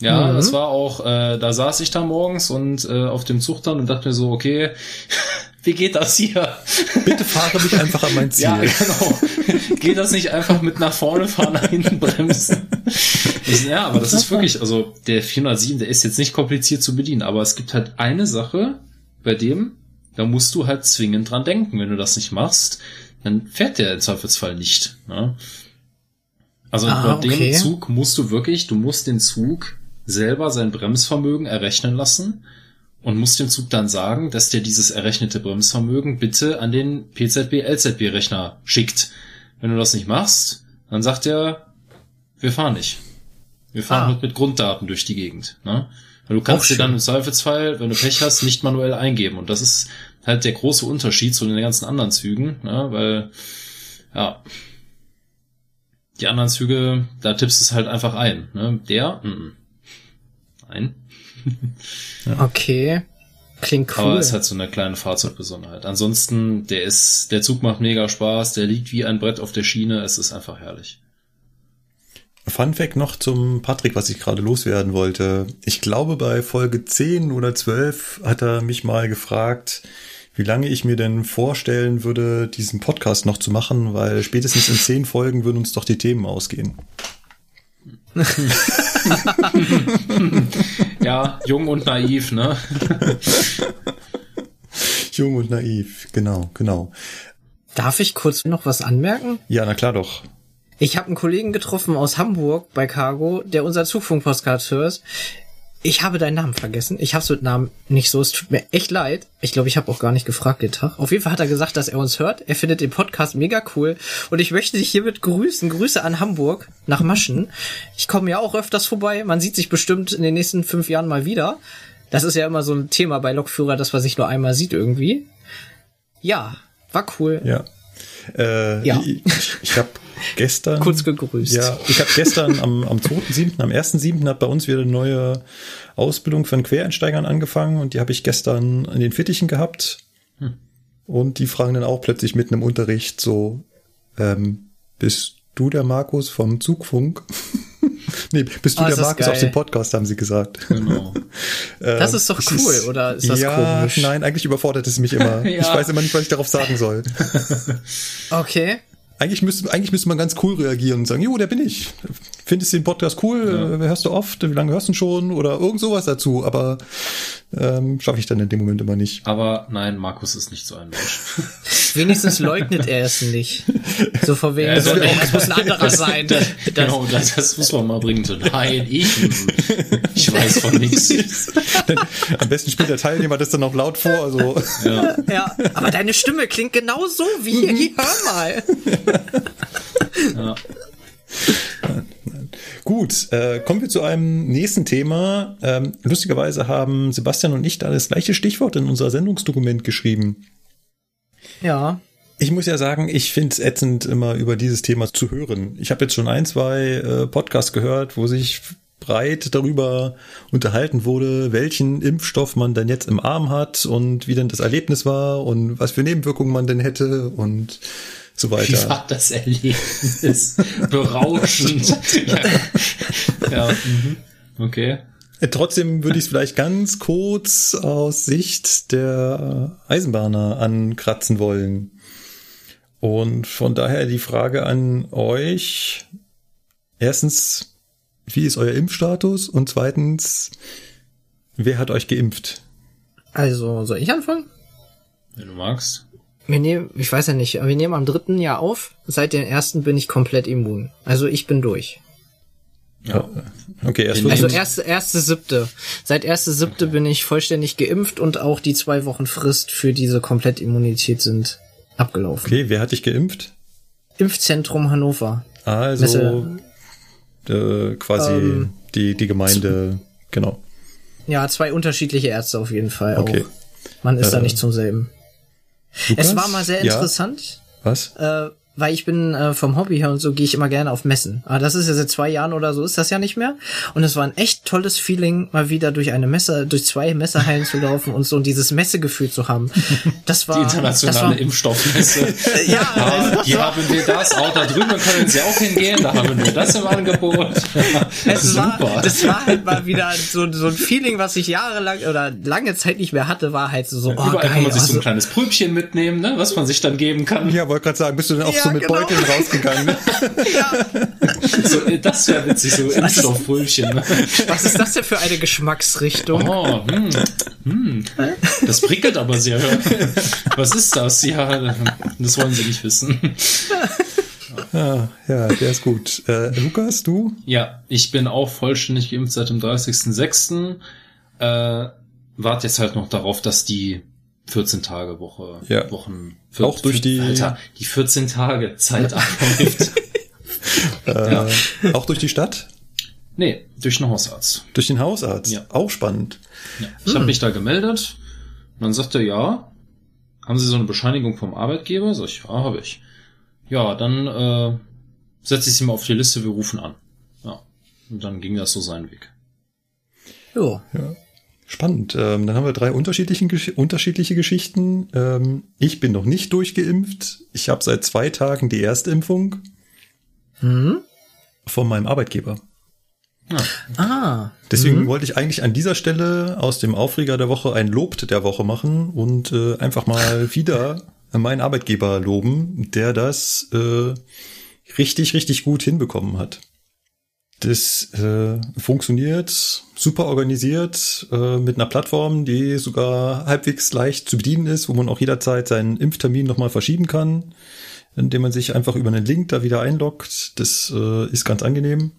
Ja, mhm. das war auch, äh, da saß ich da morgens und äh, auf dem Zug dann und dachte mir so, okay, *laughs* wie geht das hier? Bitte fahre mich einfach an mein *laughs* Ziel. Ja, genau. geht das nicht einfach mit nach vorne fahren, nach hinten bremsen? Ja, aber das ist wirklich, also der 407, der ist jetzt nicht kompliziert zu bedienen, aber es gibt halt eine Sache, bei dem, da musst du halt zwingend dran denken. Wenn du das nicht machst, dann fährt der im Zweifelsfall nicht. Ne? Also ah, bei okay. dem Zug musst du wirklich, du musst den Zug selber sein Bremsvermögen errechnen lassen und musst dem Zug dann sagen, dass der dieses errechnete Bremsvermögen bitte an den PZB LZB Rechner schickt. Wenn du das nicht machst, dann sagt er, wir fahren nicht. Wir fahren ah. mit, mit Grunddaten durch die Gegend. Ne? Weil du kannst dir dann im Zweifelsfall, wenn du Pech hast, nicht manuell eingeben. Und das ist halt der große Unterschied zu den ganzen anderen Zügen, ne? weil ja die anderen Züge, da tippst du es halt einfach ein. Ne? Der, mm, mm. nein. *laughs* Okay. Klingt cool. Aber ist halt so eine kleine Fahrzeugbesonderheit. Ansonsten, der ist, der Zug macht mega Spaß, der liegt wie ein Brett auf der Schiene, es ist einfach herrlich. Fun Fact noch zum Patrick, was ich gerade loswerden wollte. Ich glaube, bei Folge 10 oder 12 hat er mich mal gefragt, wie lange ich mir denn vorstellen würde, diesen Podcast noch zu machen, weil spätestens in 10 Folgen würden uns doch die Themen ausgehen. *laughs* ja, jung und naiv, ne? *laughs* jung und naiv, genau, genau. Darf ich kurz noch was anmerken? Ja, na klar doch. Ich habe einen Kollegen getroffen aus Hamburg bei Cargo, der unser Zugfunk-Podcast hört. Ich habe deinen Namen vergessen. Ich hab's mit Namen nicht so. Es tut mir echt leid. Ich glaube, ich habe auch gar nicht gefragt den Tag. Auf jeden Fall hat er gesagt, dass er uns hört. Er findet den Podcast mega cool. Und ich möchte dich hiermit grüßen. Grüße an Hamburg nach Maschen. Ich komme ja auch öfters vorbei. Man sieht sich bestimmt in den nächsten fünf Jahren mal wieder. Das ist ja immer so ein Thema bei Lokführer, dass man sich nur einmal sieht irgendwie. Ja, war cool. Ja. Äh, ja. Ich, ich habe gestern. Kurz gegrüßt. Ja, ich habe gestern am, am 2.7., am 1.7. hat bei uns wieder eine neue Ausbildung von Quereinsteigern angefangen und die habe ich gestern in den Fittichen gehabt. Hm. Und die fragen dann auch plötzlich mitten im Unterricht so, ähm, bist du der Markus vom Zugfunk? *laughs* nee, bist du oh, der Markus aus dem Podcast, haben sie gesagt. Genau. *laughs* das ist doch cool, ist, oder ist das ja, komisch? Nein, eigentlich überfordert es mich immer. *laughs* ja. Ich weiß immer nicht, was ich darauf sagen soll. okay. Eigentlich müsste, eigentlich müsste man ganz cool reagieren und sagen, jo, der bin ich. Findest du den Podcast cool? Ja. Hörst du oft? Wie lange hörst du schon? Oder irgend sowas dazu. Aber ähm, schaffe ich dann in dem Moment immer nicht. Aber nein, Markus ist nicht so ein Mensch. *laughs* Wenigstens leugnet er es nicht. So vor wegen, ja, so, oh, es muss ein *laughs* anderer sein. Das, genau, das, das muss man mal bringen. So, nein, ich, ich weiß von nichts. *laughs* Am besten spielt der Teilnehmer das dann noch laut vor. Also. Ja. ja, aber deine Stimme klingt genau so wie hier. Hör mal. Ja. Gut, äh, kommen wir zu einem nächsten Thema. Ähm, lustigerweise haben Sebastian und ich da das gleiche Stichwort in unser Sendungsdokument geschrieben. Ja. Ich muss ja sagen, ich finde es ätzend, immer über dieses Thema zu hören. Ich habe jetzt schon ein, zwei äh, Podcasts gehört, wo sich breit darüber unterhalten wurde, welchen Impfstoff man denn jetzt im Arm hat und wie denn das Erlebnis war und was für Nebenwirkungen man denn hätte und so weiter. Wie war das Erlebnis? *laughs* Berauschend. ja. ja. Mhm. Okay. Äh, trotzdem würde ich es vielleicht ganz kurz aus Sicht der Eisenbahner ankratzen wollen. Und von daher die Frage an euch. Erstens, wie ist euer Impfstatus? Und zweitens, wer hat euch geimpft? Also, soll ich anfangen? Wenn du magst. Wir nehmen, ich weiß ja nicht, wir nehmen am dritten Jahr auf. Seit dem ersten bin ich komplett immun. Also ich bin durch. Ja. Okay, erst also erste, erste siebte. Seit erste siebte okay. bin ich vollständig geimpft und auch die zwei Wochen Frist für diese Komplettimmunität sind abgelaufen. Okay, wer hat dich geimpft? Impfzentrum Hannover. Also äh, quasi ähm, die, die Gemeinde, genau. Ja, zwei unterschiedliche Ärzte auf jeden Fall okay. auch. Man ist äh, da nicht zum selben. Lukas? Es war mal sehr interessant. Ja. Was? Äh, weil ich bin äh, vom Hobby her und so gehe ich immer gerne auf Messen. Aber das ist ja seit zwei Jahren oder so ist das ja nicht mehr. Und es war ein echt tolles Feeling, mal wieder durch eine Messe, durch zwei Messehallen zu laufen und so und dieses Messegefühl zu haben. Das war Die internationale das war, Impfstoffmesse. *laughs* Ja, Ah, hier haben wir das, auch da drüben können Sie auch hingehen, da haben wir das im Angebot. *laughs* Es war, Super. das war halt mal wieder so, so ein Feeling, was ich jahrelang oder lange Zeit nicht mehr hatte, war halt so, so oh, Überall geil. kann man sich so also- ein kleines Prübchen mitnehmen, ne, was man sich dann geben kann. Ja, wollte gerade sagen, bist du denn auch Ja, so mit genau. Beuteln rausgegangen? Ne? *laughs* So, äh, das wäre witzig, so Impfstoffbrötchen. Was ist das denn für eine Geschmacksrichtung? Oh, hm, hm. Das prickelt aber sehr. Was ist das? Ja, das wollen Sie nicht wissen. Ja, ja, der ist gut. Äh, Lukas, du? Ja, ich bin auch vollständig geimpft seit dem 30.06. Äh, warte jetzt halt noch darauf, dass die 14 Tage Woche, Ja. Wochen, Auch durch die- Alter, die 14 Tage Zeit abläuft. *laughs* Äh, Ja. Auch durch die Stadt? nee, durch einen Hausarzt. Durch den Hausarzt? Ja. Auch spannend. Ja. Ich habe mich da gemeldet und dann sagte er, ja, haben Sie so eine Bescheinigung vom Arbeitgeber? Sag ich, ja, habe ich. Ja, dann äh, setze ich Sie mal auf die Liste, wir rufen an. Ja. Und dann ging das so seinen Weg. Jo. Spannend. Ähm, dann haben wir drei unterschiedlichen, Gesch- unterschiedliche Geschichten. Ähm, ich bin noch nicht durchgeimpft. Ich habe seit zwei Tagen die Erstimpfung Hm? von meinem Arbeitgeber. Ah. Deswegen wollte ich eigentlich an dieser Stelle aus dem Aufreger der Woche ein Lob der Woche machen und äh, einfach mal *laughs* wieder meinen Arbeitgeber loben, der das äh, richtig, richtig gut hinbekommen hat. Das äh, funktioniert super organisiert äh, mit einer Plattform, die sogar halbwegs leicht zu bedienen ist, wo man auch jederzeit seinen Impftermin nochmal verschieben kann, indem man sich einfach über einen Link da wieder einloggt. Das äh, ist ganz angenehm.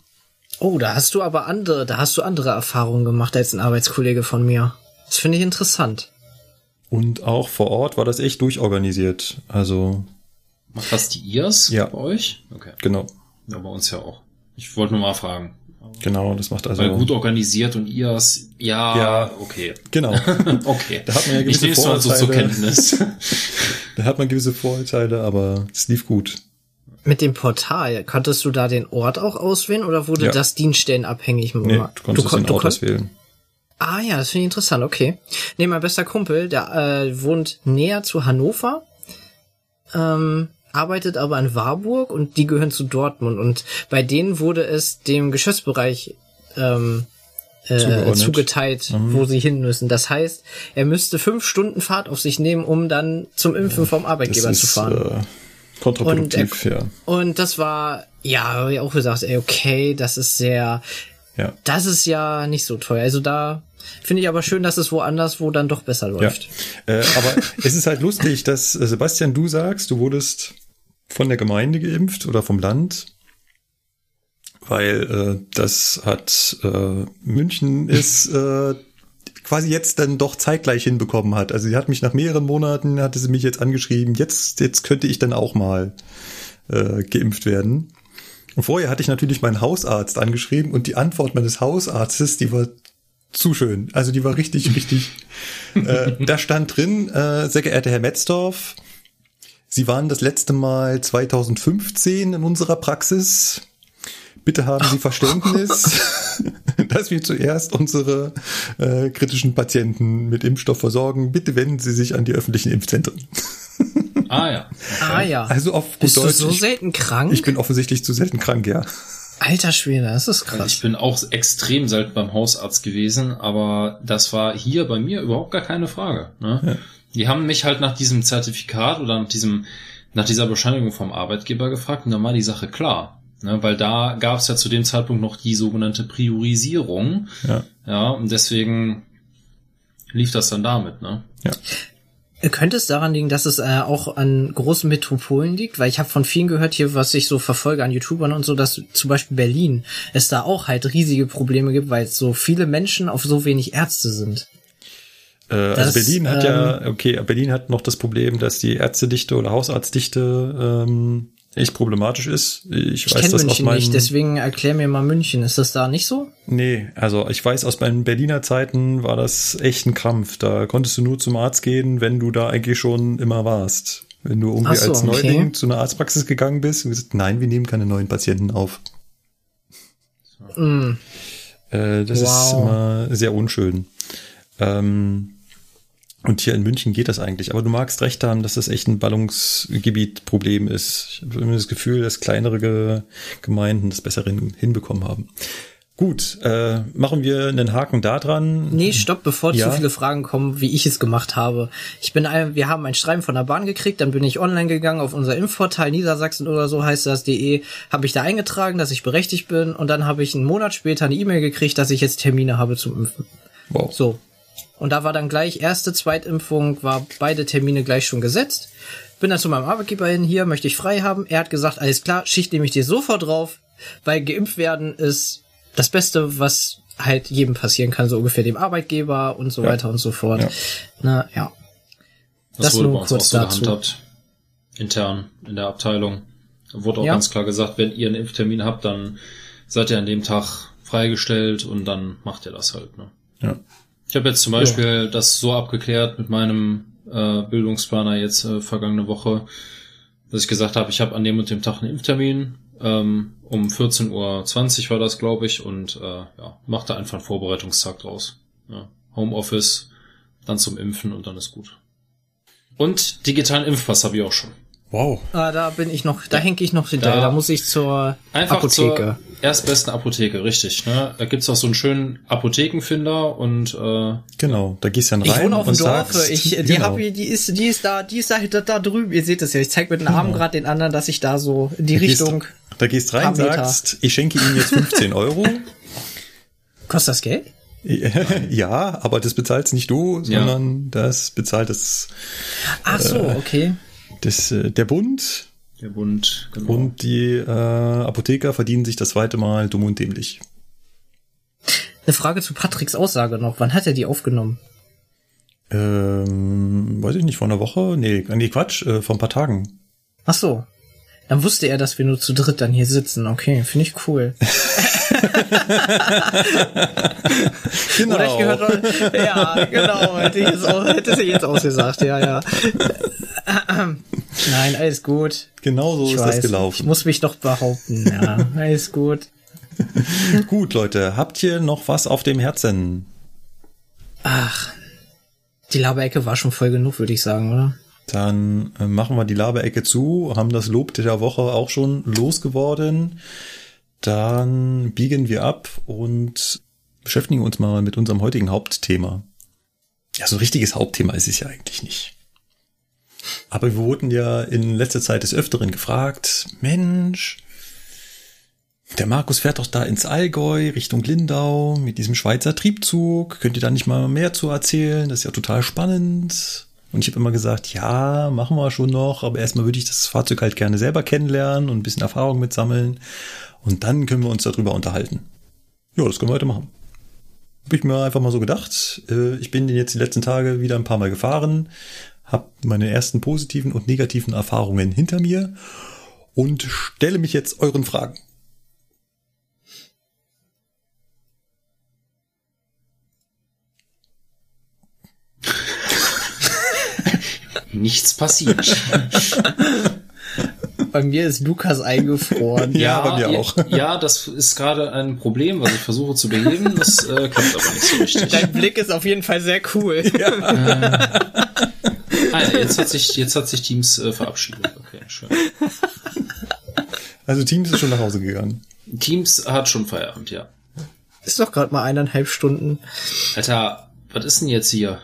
Oh, da hast du aber andere, da hast du andere Erfahrungen gemacht als ein Arbeitskollege von mir. Das finde ich interessant. Und auch vor Ort war das echt durchorganisiert. Also, Macht das die IAS Ja. bei euch? Okay. genau, Ja, bei uns ja auch. Ich wollte nur mal fragen. genau, das macht also. Weil gut organisiert und IAS, ja, Ja. okay. Genau. *laughs* Okay. Da hat man ja ich gewisse nehme es mal so zur Vorurteile. Kenntnis. *laughs* Da hat man gewisse Vorurteile, aber es lief gut. Mit dem Portal, konntest du da den Ort auch auswählen oder wurde Ja. das dienststellenabhängig Nee, gemacht? du konntest kon- den Ort auswählen. Ah ja, das finde ich interessant, okay. Nee, mein bester Kumpel, der äh, wohnt näher zu Hannover, ähm, arbeitet aber in Warburg und die gehören zu Dortmund und bei denen wurde es dem Geschäftsbereich ähm, äh, zugeteilt, wo sie hin müssen. Das heißt, er müsste fünf Stunden Fahrt auf sich nehmen, um dann zum Impfen vom Arbeitgeber zu ist fahren. äh, kontraproduktiv, ja. Und das war, ja, ich auch gesagt, ey, okay, das ist sehr, Ja. das ist ja nicht so teuer. Also da finde ich aber schön, dass es woanders, wo dann doch besser Ja. läuft. Äh, aber es ist halt lustig, dass äh, Sebastian, du sagst, du wurdest von der Gemeinde geimpft oder vom Land. Weil äh, das hat äh, München ist äh, quasi jetzt dann doch zeitgleich hinbekommen hat. Also sie hat mich nach mehreren Monaten, hatte sie mich jetzt angeschrieben, jetzt, jetzt könnte ich dann auch mal äh, geimpft werden. Und vorher hatte ich natürlich meinen Hausarzt angeschrieben und die Antwort meines Hausarztes, die war zu schön. Also die war richtig, richtig. äh, da stand drin, äh, sehr geehrter Herr Metzdorf, Sie waren das letzte Mal 2015 in unserer Praxis. Bitte haben Sie Verständnis, *laughs* dass wir zuerst unsere äh, kritischen Patienten mit Impfstoff versorgen. Bitte wenden Sie sich an die öffentlichen Impfzentren. *laughs* ah ja. Ah ja. Also auf gut Bist du Deutsch, so ich, selten krank? ich bin offensichtlich zu selten krank, ja. Alter Schwede, das ist krass. ich bin auch extrem selten beim Hausarzt gewesen, aber das war hier bei mir überhaupt gar keine Frage. Ne? Die haben mich halt nach diesem Zertifikat oder nach diesem, nach dieser Bescheinigung vom Arbeitgeber gefragt und dann war die Sache klar. Ne? Weil da gab es ja zu dem Zeitpunkt noch die sogenannte Priorisierung. Ja. Ja, und deswegen lief das dann damit, ne? ja. Könnte es daran liegen, dass es äh, auch an großen Metropolen liegt? Weil ich habe von vielen gehört hier, was ich so verfolge an YouTubern und so, dass zum Beispiel Berlin es da auch halt riesige Probleme gibt, weil so viele Menschen auf so wenig Ärzte sind. Äh, also Das, Berlin hat ähm, ja, okay, Berlin hat noch das Problem, dass die Ärztedichte oder Hausarztdichte ähm, echt problematisch ist. Ich, Ich weiß kenne das aus München meinen, nicht, deswegen erklär mir mal München. Ist das da nicht so? Nee, also ich weiß, aus meinen Berliner Zeiten war das echt ein Krampf. Da konntest du nur zum Arzt gehen, wenn du da eigentlich schon immer warst. Wenn du irgendwie so, als okay. Neuling zu einer Arztpraxis gegangen bist und gesagt, nein, wir nehmen keine neuen Patienten auf. Mm. Äh, das ist Wow. immer sehr unschön. Ähm, und hier in München geht das eigentlich. Aber du magst recht haben, dass das echt ein Ballungsgebiet-Problem ist. Ich habe immer das Gefühl, dass kleinere Ge Gemeinden das besser hin hinbekommen haben. Gut, äh, machen wir einen Haken da dran. Nee, stopp, bevor Ja. zu viele Fragen kommen, wie ich es gemacht habe. Ich bin ein, wir haben ein Schreiben von der Bahn gekriegt, dann bin ich online gegangen auf unser Impfportal Niedersachsen oder so heißt das.de, habe ich da eingetragen, dass ich berechtigt bin und dann habe ich einen Monat später eine E-Mail gekriegt, dass ich jetzt Termine habe zum Impfen. Wow. So. Und da war dann gleich erste, Zweitimpfung, war beide Termine gleich schon gesetzt. Bin dann zu meinem Arbeitgeber hin, hier möchte ich frei haben. Er hat gesagt, alles klar, Schicht nehme ich dir sofort drauf, weil geimpft werden ist das Beste, was halt jedem passieren kann, so ungefähr dem Arbeitgeber und so Ja. weiter und so fort. Ja. Na, ja. Das, Das wurde nur bei uns auch kurz so dazu. gehandhabt. Intern in der Abteilung. Da wurde auch Ja. ganz klar gesagt, wenn ihr einen Impftermin habt, dann seid ihr an dem Tag freigestellt und dann macht ihr das halt. Ne? Ja. Ich habe jetzt zum Beispiel das so abgeklärt mit meinem äh, Bildungsplaner jetzt äh, vergangene Woche, dass ich gesagt habe, ich habe an dem und dem Tag einen Impftermin. Ähm, um 14.20 Uhr war das, glaube ich, und äh, ja, mach da einfach einen Vorbereitungstag draus. Ja. Homeoffice, dann zum Impfen und dann ist gut. Und digitalen Impfpass habe ich auch schon. Wow. Ah, da bin ich noch, da hänge ich noch hinterher. Da- Da muss ich zur Einfach Apotheke. zur erstbesten Apotheke, richtig. Ne? Da gibt's auch so einen schönen Apothekenfinder und äh, Genau, da gehst du dann Ich rein wohne auf dem und Dorf. sagst, Ich, die genau. hab, die ist, die ist da, die ist da, da, da drüben. Ihr seht es ja. Ich zeig mit den Armen gerade den anderen, dass ich da so in die Da gehst- Richtung. Da gehst rein, sagst, ich schenke Ihnen jetzt 15 Euro. *laughs* Kostet das Geld? *laughs* ja, aber das bezahlst nicht du, sondern das bezahlt das, Ach so, Äh, okay. das äh, der Bund der Bund, genau. und die äh, Apotheker verdienen sich das zweite Mal dumm und dämlich. Eine Frage zu Patricks Aussage noch. Wann hat er die aufgenommen? Ähm, weiß ich nicht, vor einer Woche? Nee, nee Quatsch, äh, vor ein paar Tagen. Ach so. Dann wusste er, dass wir nur zu dritt dann hier sitzen. Okay, finde ich cool. *laughs* *laughs* Genau. Oder ich gehört, ja, genau, hätte ich jetzt auch, hätte sie jetzt ausgesagt, ja, ja. *laughs* Nein, alles gut. genau so Ich ist weiß, das gelaufen. Ich muss mich doch behaupten, ja, *laughs* alles gut. Gut, Leute, habt ihr noch was auf dem Herzen? Ach, die Laberecke war schon voll genug, würde ich sagen, oder? Dann äh, machen wir die Laberecke zu, haben das Lob der Woche auch schon losgeworden. Dann biegen wir ab und beschäftigen uns mal mit unserem heutigen Hauptthema. Ja, so ein richtiges Hauptthema ist es ja eigentlich nicht. Aber wir wurden ja in letzter Zeit des Öfteren gefragt, Mensch, der Markus fährt doch da ins Allgäu Richtung Lindau mit diesem Schweizer Triebzug. Könnt ihr da nicht mal mehr zu erzählen? Das ist ja total spannend. Und ich habe immer gesagt, ja, machen wir schon noch, aber erstmal würde ich das Fahrzeug halt gerne selber kennenlernen und ein bisschen Erfahrung mitsammeln. Und dann können wir uns darüber unterhalten. Ja, das können wir heute machen. Habe ich mir einfach mal so gedacht. Äh, Ich bin den jetzt die letzten Tage wieder ein paar Mal gefahren, habe meine ersten positiven und negativen Erfahrungen hinter mir und stelle mich jetzt euren Fragen. *laughs* Nichts passiert. *laughs* Bei mir ist Lukas eingefroren. *laughs* Ja, bei mir ja, auch. Ja, das ist gerade ein Problem, was ich versuche zu beheben. Das äh, klappt aber nicht so richtig. Dein Blick ist auf jeden Fall sehr cool. *laughs* Ah, ja, jetzt hat sich jetzt hat sich Teams äh, verabschiedet. Okay, schön. Also Teams ist schon nach Hause gegangen. Teams hat schon Feierabend, ja. Ist doch gerade mal eineinhalb Stunden. Alter, was ist denn jetzt hier?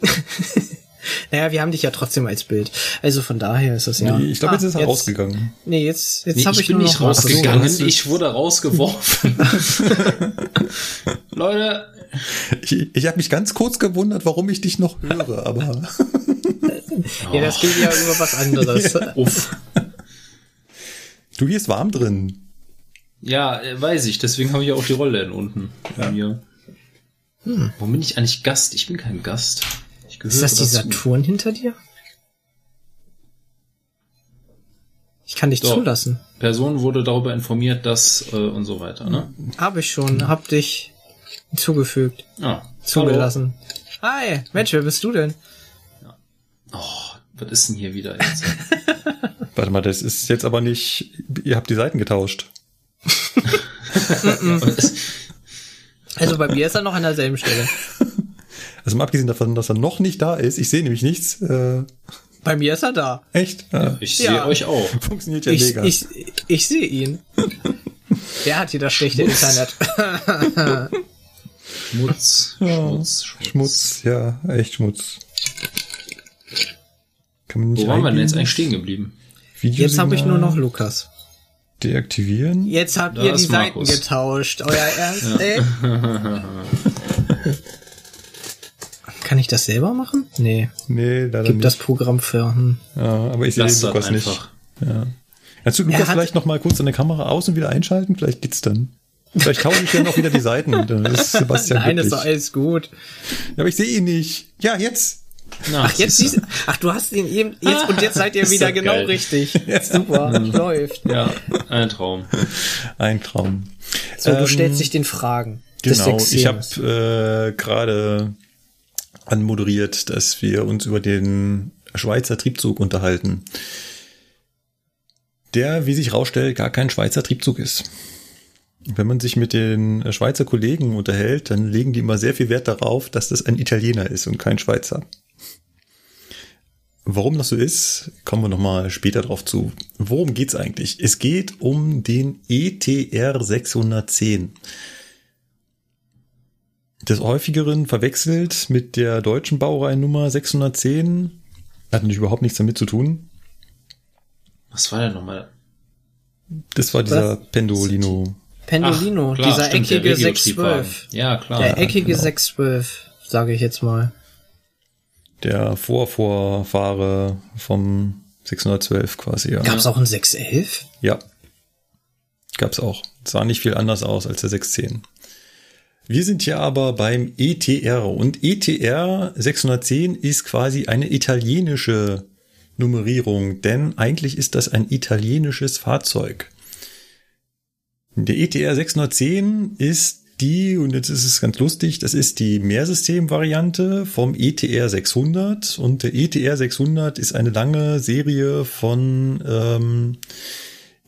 *laughs* Naja, wir haben dich ja trotzdem als Bild. Also von daher ist es ja. Nee, ich glaube, jetzt Ah, ist er rausgegangen. Nee, jetzt, jetzt Nee, habe ich ich, bin nur nicht rausgegangen, so, ich wurde rausgeworfen. *laughs* Leute, Ich, ich habe mich ganz kurz gewundert, warum ich dich noch höre, aber Ja, das geht ja über was anderes. *laughs* uff. du hier ist warm drin. Ja, äh, weiß ich, deswegen habe ich auch die Rolle in unten bei mir. Wo bin ich eigentlich Gast? Ich bin kein Gast. Ich gehöre Ist das die dazu. Saturn hinter dir? Ich kann dich So. zulassen. Person wurde darüber informiert, dass äh, und so weiter, ne? Hab ich schon, hab dich zugefügt, Ah, zugelassen. Hi, Mensch, wer bist du denn? Hallo. Oh, Was ist denn hier wieder jetzt? *laughs* Warte mal, das ist jetzt aber nicht, ihr habt die Seiten getauscht. *laughs* Also bei mir ist er noch an derselben Stelle. *laughs* Also mal abgesehen davon, dass er noch nicht da ist, ich sehe nämlich nichts. Äh, Bei mir ist er da. echt? Ja. Ich Ja. sehe euch auch. Funktioniert ja Ich, mega. ich, ich sehe ihn. Wer hat hier das schlechte Internet? *laughs* Schmutz, Schmutz, Schmutz. Schmutz, ja, echt Schmutz. Kann man nicht Wo waren wir denn jetzt eigentlich stehen geblieben? Jetzt habe ich nur noch Lukas. Deaktivieren? Jetzt habt Da ihr die ist Seiten Markus. getauscht. Euer *laughs* Ernst, ey? *laughs* Kann ich das selber machen? Nee. Nee, leider Gibt nicht. das Programm für. Hm. Ja, aber ich sehe den das Lukas nicht. einfach. Ja. Kannst du Er Lukas hat- vielleicht noch mal kurz deine Kamera aus und wieder einschalten? Vielleicht geht's dann. Vielleicht tausche ich ja noch wieder die Seiten. *laughs* Dann ist Sebastian Nein, ist glücklich. doch alles gut. Ja, aber ich sehe ihn nicht. Ja, jetzt. Na, Ach, jetzt siehst du. Ach, du hast ihn eben. Jetzt, und jetzt seid ihr Ist wieder genau geil. richtig. *laughs* Super. Läuft. Ja, ein Traum. Ein Traum. So, du Ähm, stellst dich den Fragen. des Genau, ich habe äh, gerade anmoderiert, dass wir uns über den Schweizer Triebzug unterhalten. Der, wie sich rausstellt, gar kein Schweizer Triebzug ist. Wenn man sich mit den Schweizer Kollegen unterhält, dann legen die immer sehr viel Wert darauf, dass das ein Italiener ist und kein Schweizer. Warum das so ist, kommen wir nochmal später drauf zu. Worum geht's eigentlich? Es geht um den ETR 610 des häufigeren verwechselt mit der deutschen Baureinnummer 610. Hat natürlich überhaupt nichts damit zu tun. Was war denn nochmal? Das war dieser Pendolino. Pendolino, Ach, klar, dieser stimmt, eckige Regio-Triebwagen. 612. Ja, klar. Der eckige genau. 612, sage ich jetzt mal. Der Vorvorfahre vom 612 quasi, ja. Gab es auch ein 611? Ja. Gab's auch. Sah nicht viel anders aus als der 610. Wir sind hier aber beim ETR und ETR 610 ist quasi eine italienische Nummerierung, denn eigentlich ist das ein italienisches Fahrzeug. Der ETR 610 ist die, und jetzt ist es ganz lustig, das ist die Mehrsystem-Variante vom ETR 600 und der ETR 600 ist eine lange Serie von ähm,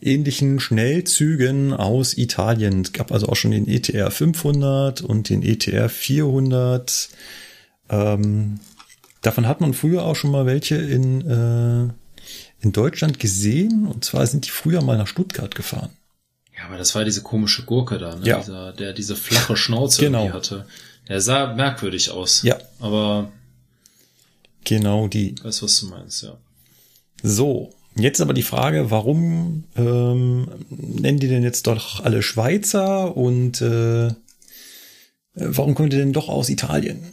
ähnlichen Schnellzügen aus Italien. Es gab also auch schon den ETR 500 und den ETR 400. Ähm, davon hat man früher auch schon mal welche in, äh, in Deutschland gesehen. Und zwar sind die früher mal nach Stuttgart gefahren. Ja, aber das war diese komische Gurke da, ne? Ja. Dieser, der diese flache Schnauze Genau. hatte. Der sah merkwürdig aus. Ja. Aber Genau die. weiß, was du meinst, ja. So, jetzt aber die Frage, warum ähm, nennen die denn jetzt doch alle Schweizer und äh, warum kommt ihr denn doch aus Italien?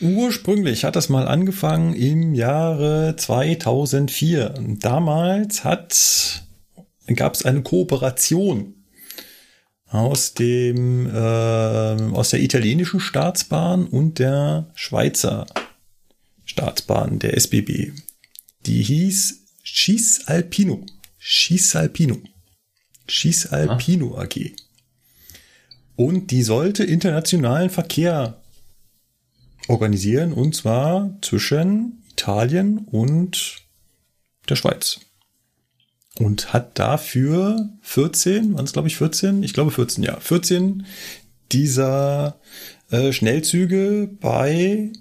Ursprünglich hat das mal angefangen im Jahre 2004. Damals hat gab es eine Kooperation aus dem äh, aus der italienischen Staatsbahn und der Schweizer Staatsbahn, der SBB. Die hieß Schis Alpino. Schis Alpino. Schis Alpino AG. Und die sollte internationalen Verkehr organisieren, und zwar zwischen Italien und der Schweiz. Und hat dafür 14, waren es glaube ich 14? Ich glaube 14, ja. 14 dieser äh, Schnellzüge bei,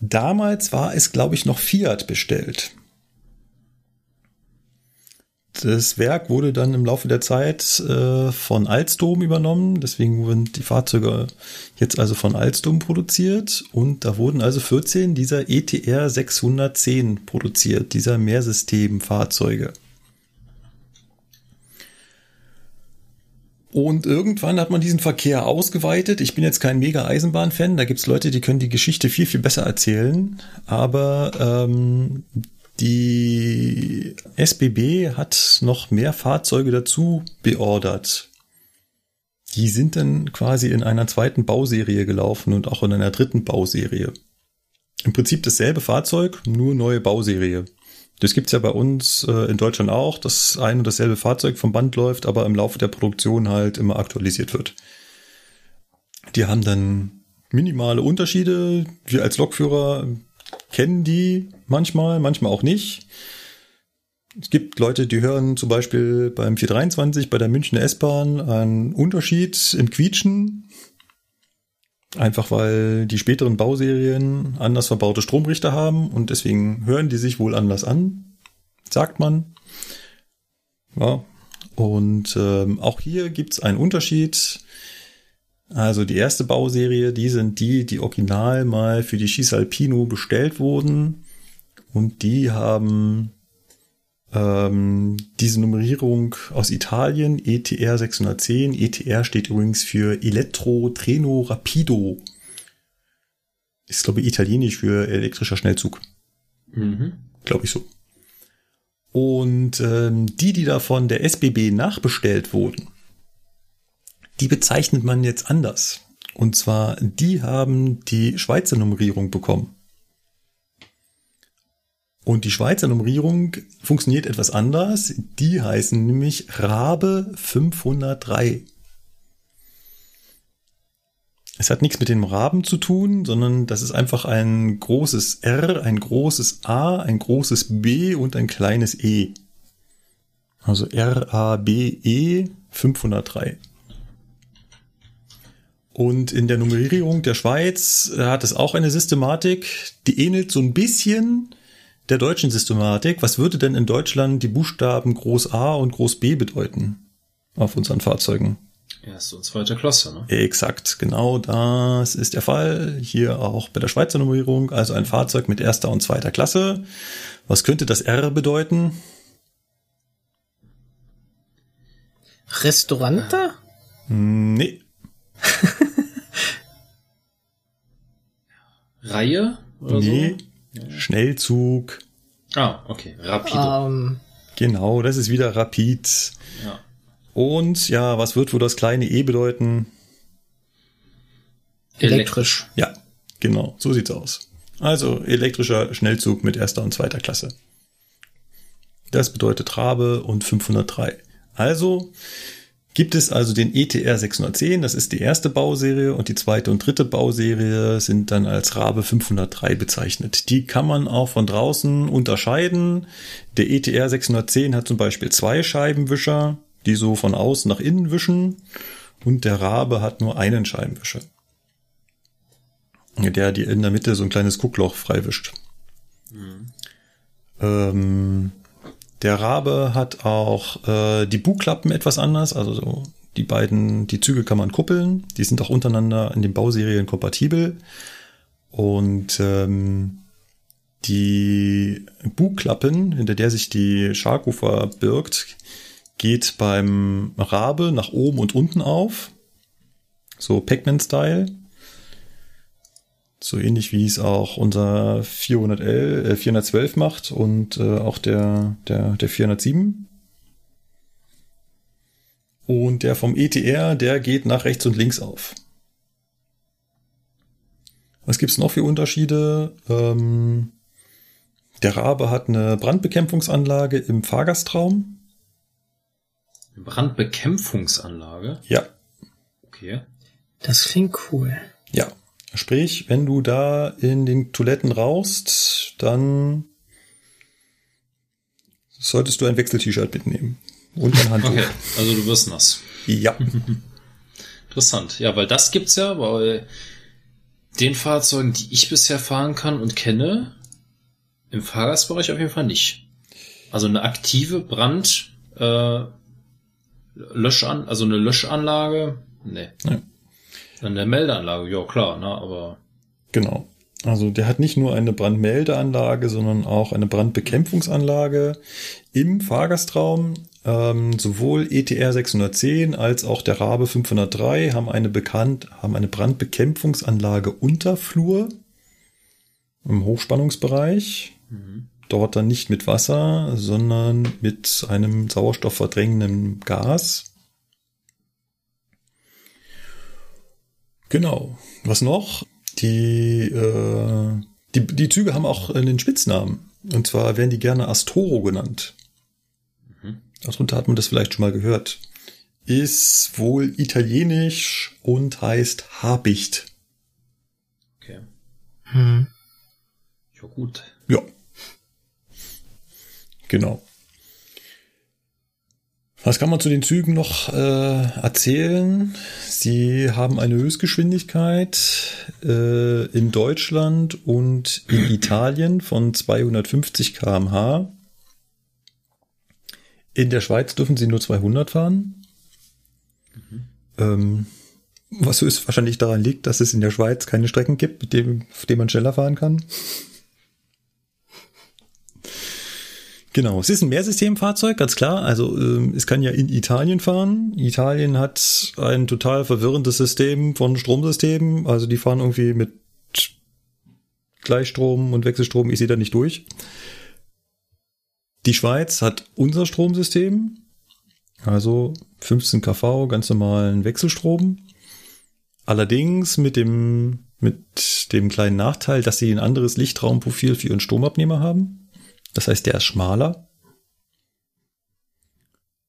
damals war es glaube ich noch Fiat bestellt. Das Werk wurde dann im Laufe der Zeit äh, von Alstom übernommen. Deswegen wurden die Fahrzeuge jetzt also von Alstom produziert. Und da wurden also 14 dieser ETR 610 produziert, dieser Mehrsystem-Fahrzeuge. Und irgendwann hat man diesen Verkehr ausgeweitet. Ich bin jetzt kein mega Eisenbahn-Fan. Da gibt's Leute, die können die Geschichte viel, viel besser erzählen. Aber ähm, die SBB hat noch mehr Fahrzeuge dazu beordert. Die sind dann quasi in einer zweiten Bauserie gelaufen und auch in einer dritten Bauserie. Im Prinzip dasselbe Fahrzeug, nur neue Bauserie. Das gibt's ja bei uns äh, in Deutschland auch, dass ein und dasselbe Fahrzeug vom Band läuft, aber im Laufe der Produktion halt immer aktualisiert wird. Die haben dann minimale Unterschiede. Wir als Lokführer kennen die manchmal, manchmal auch nicht. Es gibt Leute, die hören zum Beispiel beim 423 bei der Münchner S-Bahn einen Unterschied im Quietschen. Einfach weil die späteren Bauserien anders verbaute Stromrichter haben und deswegen hören die sich wohl anders an, sagt man. Ja. Und ähm, auch hier gibt's einen Unterschied. Also die erste Bauserie, die sind die, die original mal für die Cisalpino bestellt wurden. Und die haben ähm, diese Nummerierung aus Italien, ETR 610. ETR steht übrigens für Elettro Treno Rapido. Ist, glaube ich, italienisch für elektrischer Schnellzug. Mhm. Glaube ich so. Und ähm, die, die da von der SBB nachbestellt wurden, die bezeichnet man jetzt anders. Und zwar, die haben die Schweizer Nummerierung bekommen. Und die Schweizer Nummerierung funktioniert etwas anders. Die heißen nämlich Rabe 503. Es hat nichts mit dem Raben zu tun, sondern das ist einfach ein großes R, ein großes A, ein großes B und ein kleines E. Also R-A-B-E 503. Und in der Nummerierung der Schweiz hat es auch eine Systematik, die ähnelt so ein bisschen der deutschen Systematik. Was würde denn in Deutschland die Buchstaben Groß A und Groß B bedeuten auf unseren Fahrzeugen? Erste und zweite Klasse, ne? Exakt, genau das ist der Fall. Hier auch bei der Schweizer Nummerierung, also ein Fahrzeug mit erster und zweiter Klasse. Was könnte das R bedeuten? Restaurante? Nee, *laughs* Reihe? Oder nee. Schnellzug. so? Ah, okay. Rapido. Ähm, Genau, das ist wieder Rapid. Ja. Und ja, was wird wohl das kleine E bedeuten? elektrisch. Ja, genau, so sieht's aus. Also elektrischer Schnellzug mit erster und zweiter Klasse. Das bedeutet Rabe und 503. Also gibt es also den ETR 610, das ist die erste Bauserie und die zweite und dritte Bauserie sind dann als Rabe 503 bezeichnet. Die kann man auch von draußen unterscheiden. Der ETR 610 hat zum Beispiel zwei Scheibenwischer, die so von außen nach innen wischen und der Rabe hat nur einen Scheibenwischer der die in der Mitte so ein kleines Guckloch freiwischt. Ähm, der Rabe hat auch äh, die Bugklappen etwas anders, also so die beiden, die Züge kann man kuppeln, die sind auch untereinander in den Bauserien kompatibel. Und ähm, die Bugklappen, hinter der sich die Scharkufer birgt, geht beim Rabe nach oben und unten auf, so Pac-Man-Style. So ähnlich wie es auch unser 411, äh, 412 macht und äh, auch der, der, der 407. Und der vom ETR, der geht nach rechts und links auf. Was gibt's noch für Unterschiede? Ähm, der Rabe hat eine Brandbekämpfungsanlage im Fahrgastraum. Brandbekämpfungsanlage. Ja, Okay. Das klingt cool. ja. Sprich, wenn du da in den Toiletten rauchst, dann solltest du ein Wechsel-T-Shirt mitnehmen. Und ein Handtuch. Okay. Also du wirst nass. Ja. *laughs* Interessant. Ja, weil das gibt's ja bei den Fahrzeugen, die ich bisher fahren kann und kenne, im Fahrgastbereich auf jeden Fall nicht. Also eine aktive Brand, äh, Löschan, also eine Löschanlage, nee. Ja. Eine Meldeanlage, ja klar, ne, aber Genau. Also der hat nicht nur eine Brandmeldeanlage, sondern auch eine Brandbekämpfungsanlage im Fahrgastraum. Ähm, sowohl ETR 610 als auch der Rabe 503 haben eine bekannt, haben eine Brandbekämpfungsanlage unter Flur im Hochspannungsbereich. Dort dann nicht mit Wasser, sondern mit einem sauerstoffverdrängenden Gas. Genau. Was noch? Die, äh, die, die Züge haben auch einen Spitznamen. Und zwar werden die gerne Astoro genannt. Darunter hat man das vielleicht schon mal gehört. Ist wohl italienisch und heißt Habicht. okay. Hm. Ja, Ja, gut. Ja. Genau. Was kann man zu den Zügen noch äh, erzählen? Sie haben eine Höchstgeschwindigkeit äh, in Deutschland und in Italien von 250 km/h. In der Schweiz dürfen sie nur 200 fahren. Mhm. Ähm, was höchstwahrscheinlich daran liegt, dass es in der Schweiz keine Strecken gibt, mit dem, auf denen man schneller fahren kann. Genau, es ist ein Mehrsystemfahrzeug, ganz klar. Also ähm, es kann ja in Italien fahren. Italien hat ein total verwirrendes System von Stromsystemen. Also die fahren irgendwie mit Gleichstrom und Wechselstrom. Ich sehe da nicht durch. Die Schweiz hat unser Stromsystem. Also 15 kV, ganz normalen Wechselstrom. Allerdings mit dem, mit dem kleinen Nachteil, dass sie ein anderes Lichtraumprofil für ihren Stromabnehmer haben. Das heißt, der ist schmaler.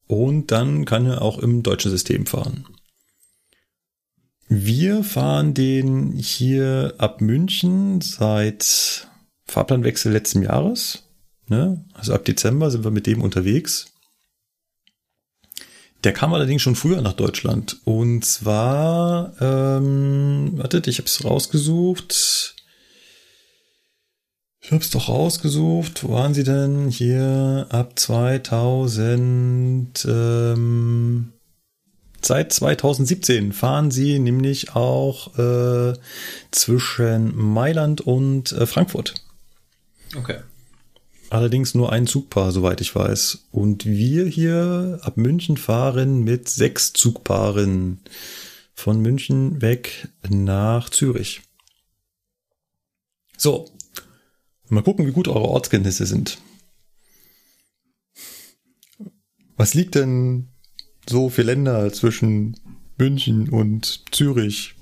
Und dann kann er auch im deutschen System fahren. Wir fahren den hier ab München seit Fahrplanwechsel letzten Jahres. Ne? Also ab Dezember sind wir mit dem unterwegs. Der kam allerdings schon früher nach Deutschland. Und zwar, ähm, wartet, ich habe es rausgesucht. Ich hab's doch rausgesucht. Wo waren sie denn? Hier ab 2000. Ähm, seit 2017 fahren sie nämlich auch äh, zwischen Mailand und äh, Frankfurt. Okay. Allerdings nur ein Zugpaar, soweit ich weiß. Und wir hier ab München fahren mit sechs Zugpaaren von München weg nach Zürich. So, Mal gucken, wie gut eure Ortskenntnisse sind. Was liegt denn so für Länder zwischen München und Zürich?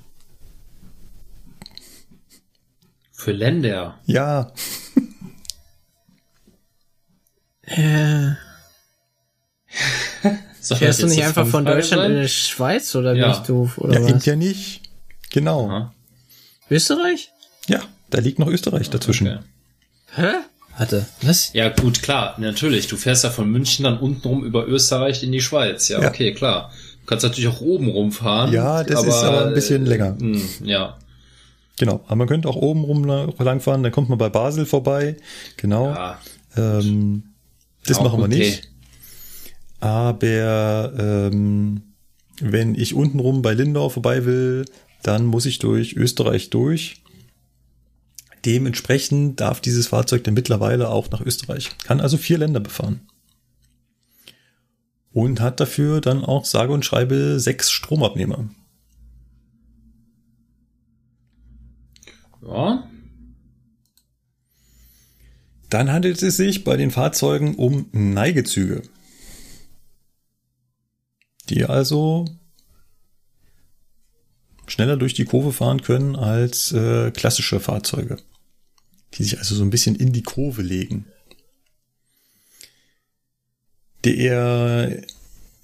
Für Länder? Ja. Äh. *laughs* Fährst du nicht einfach von Deutschland sein? in die Schweiz oder ja. bist du oder ja, was? Ja, nicht. Genau. Aha. Österreich? Ja, da liegt noch Österreich dazwischen. Okay. Hä? Warte, was? Ja, gut, klar, natürlich. Du fährst ja von München dann untenrum über Österreich in die Schweiz. Ja, ja. okay, klar. Du kannst natürlich auch oben rumfahren. Ja, das aber, ist aber ein bisschen länger. Mh, hm, ja. Genau, aber man könnte auch oben rum langfahren, dann kommt man bei Basel vorbei. Genau. Ja, ähm, das machen wir okay. nicht. Aber ähm, wenn ich untenrum bei Lindau vorbei will, dann muss ich durch Österreich durch. Dementsprechend darf dieses Fahrzeug dann mittlerweile auch nach Österreich. Kann also vier Länder befahren. Und hat dafür dann auch sage und schreibe sechs Stromabnehmer. Ja. Dann handelt es sich bei den Fahrzeugen um Neigezüge. Die also schneller durch die Kurve fahren können als äh, klassische Fahrzeuge die sich also so ein bisschen in die Kurve legen. Der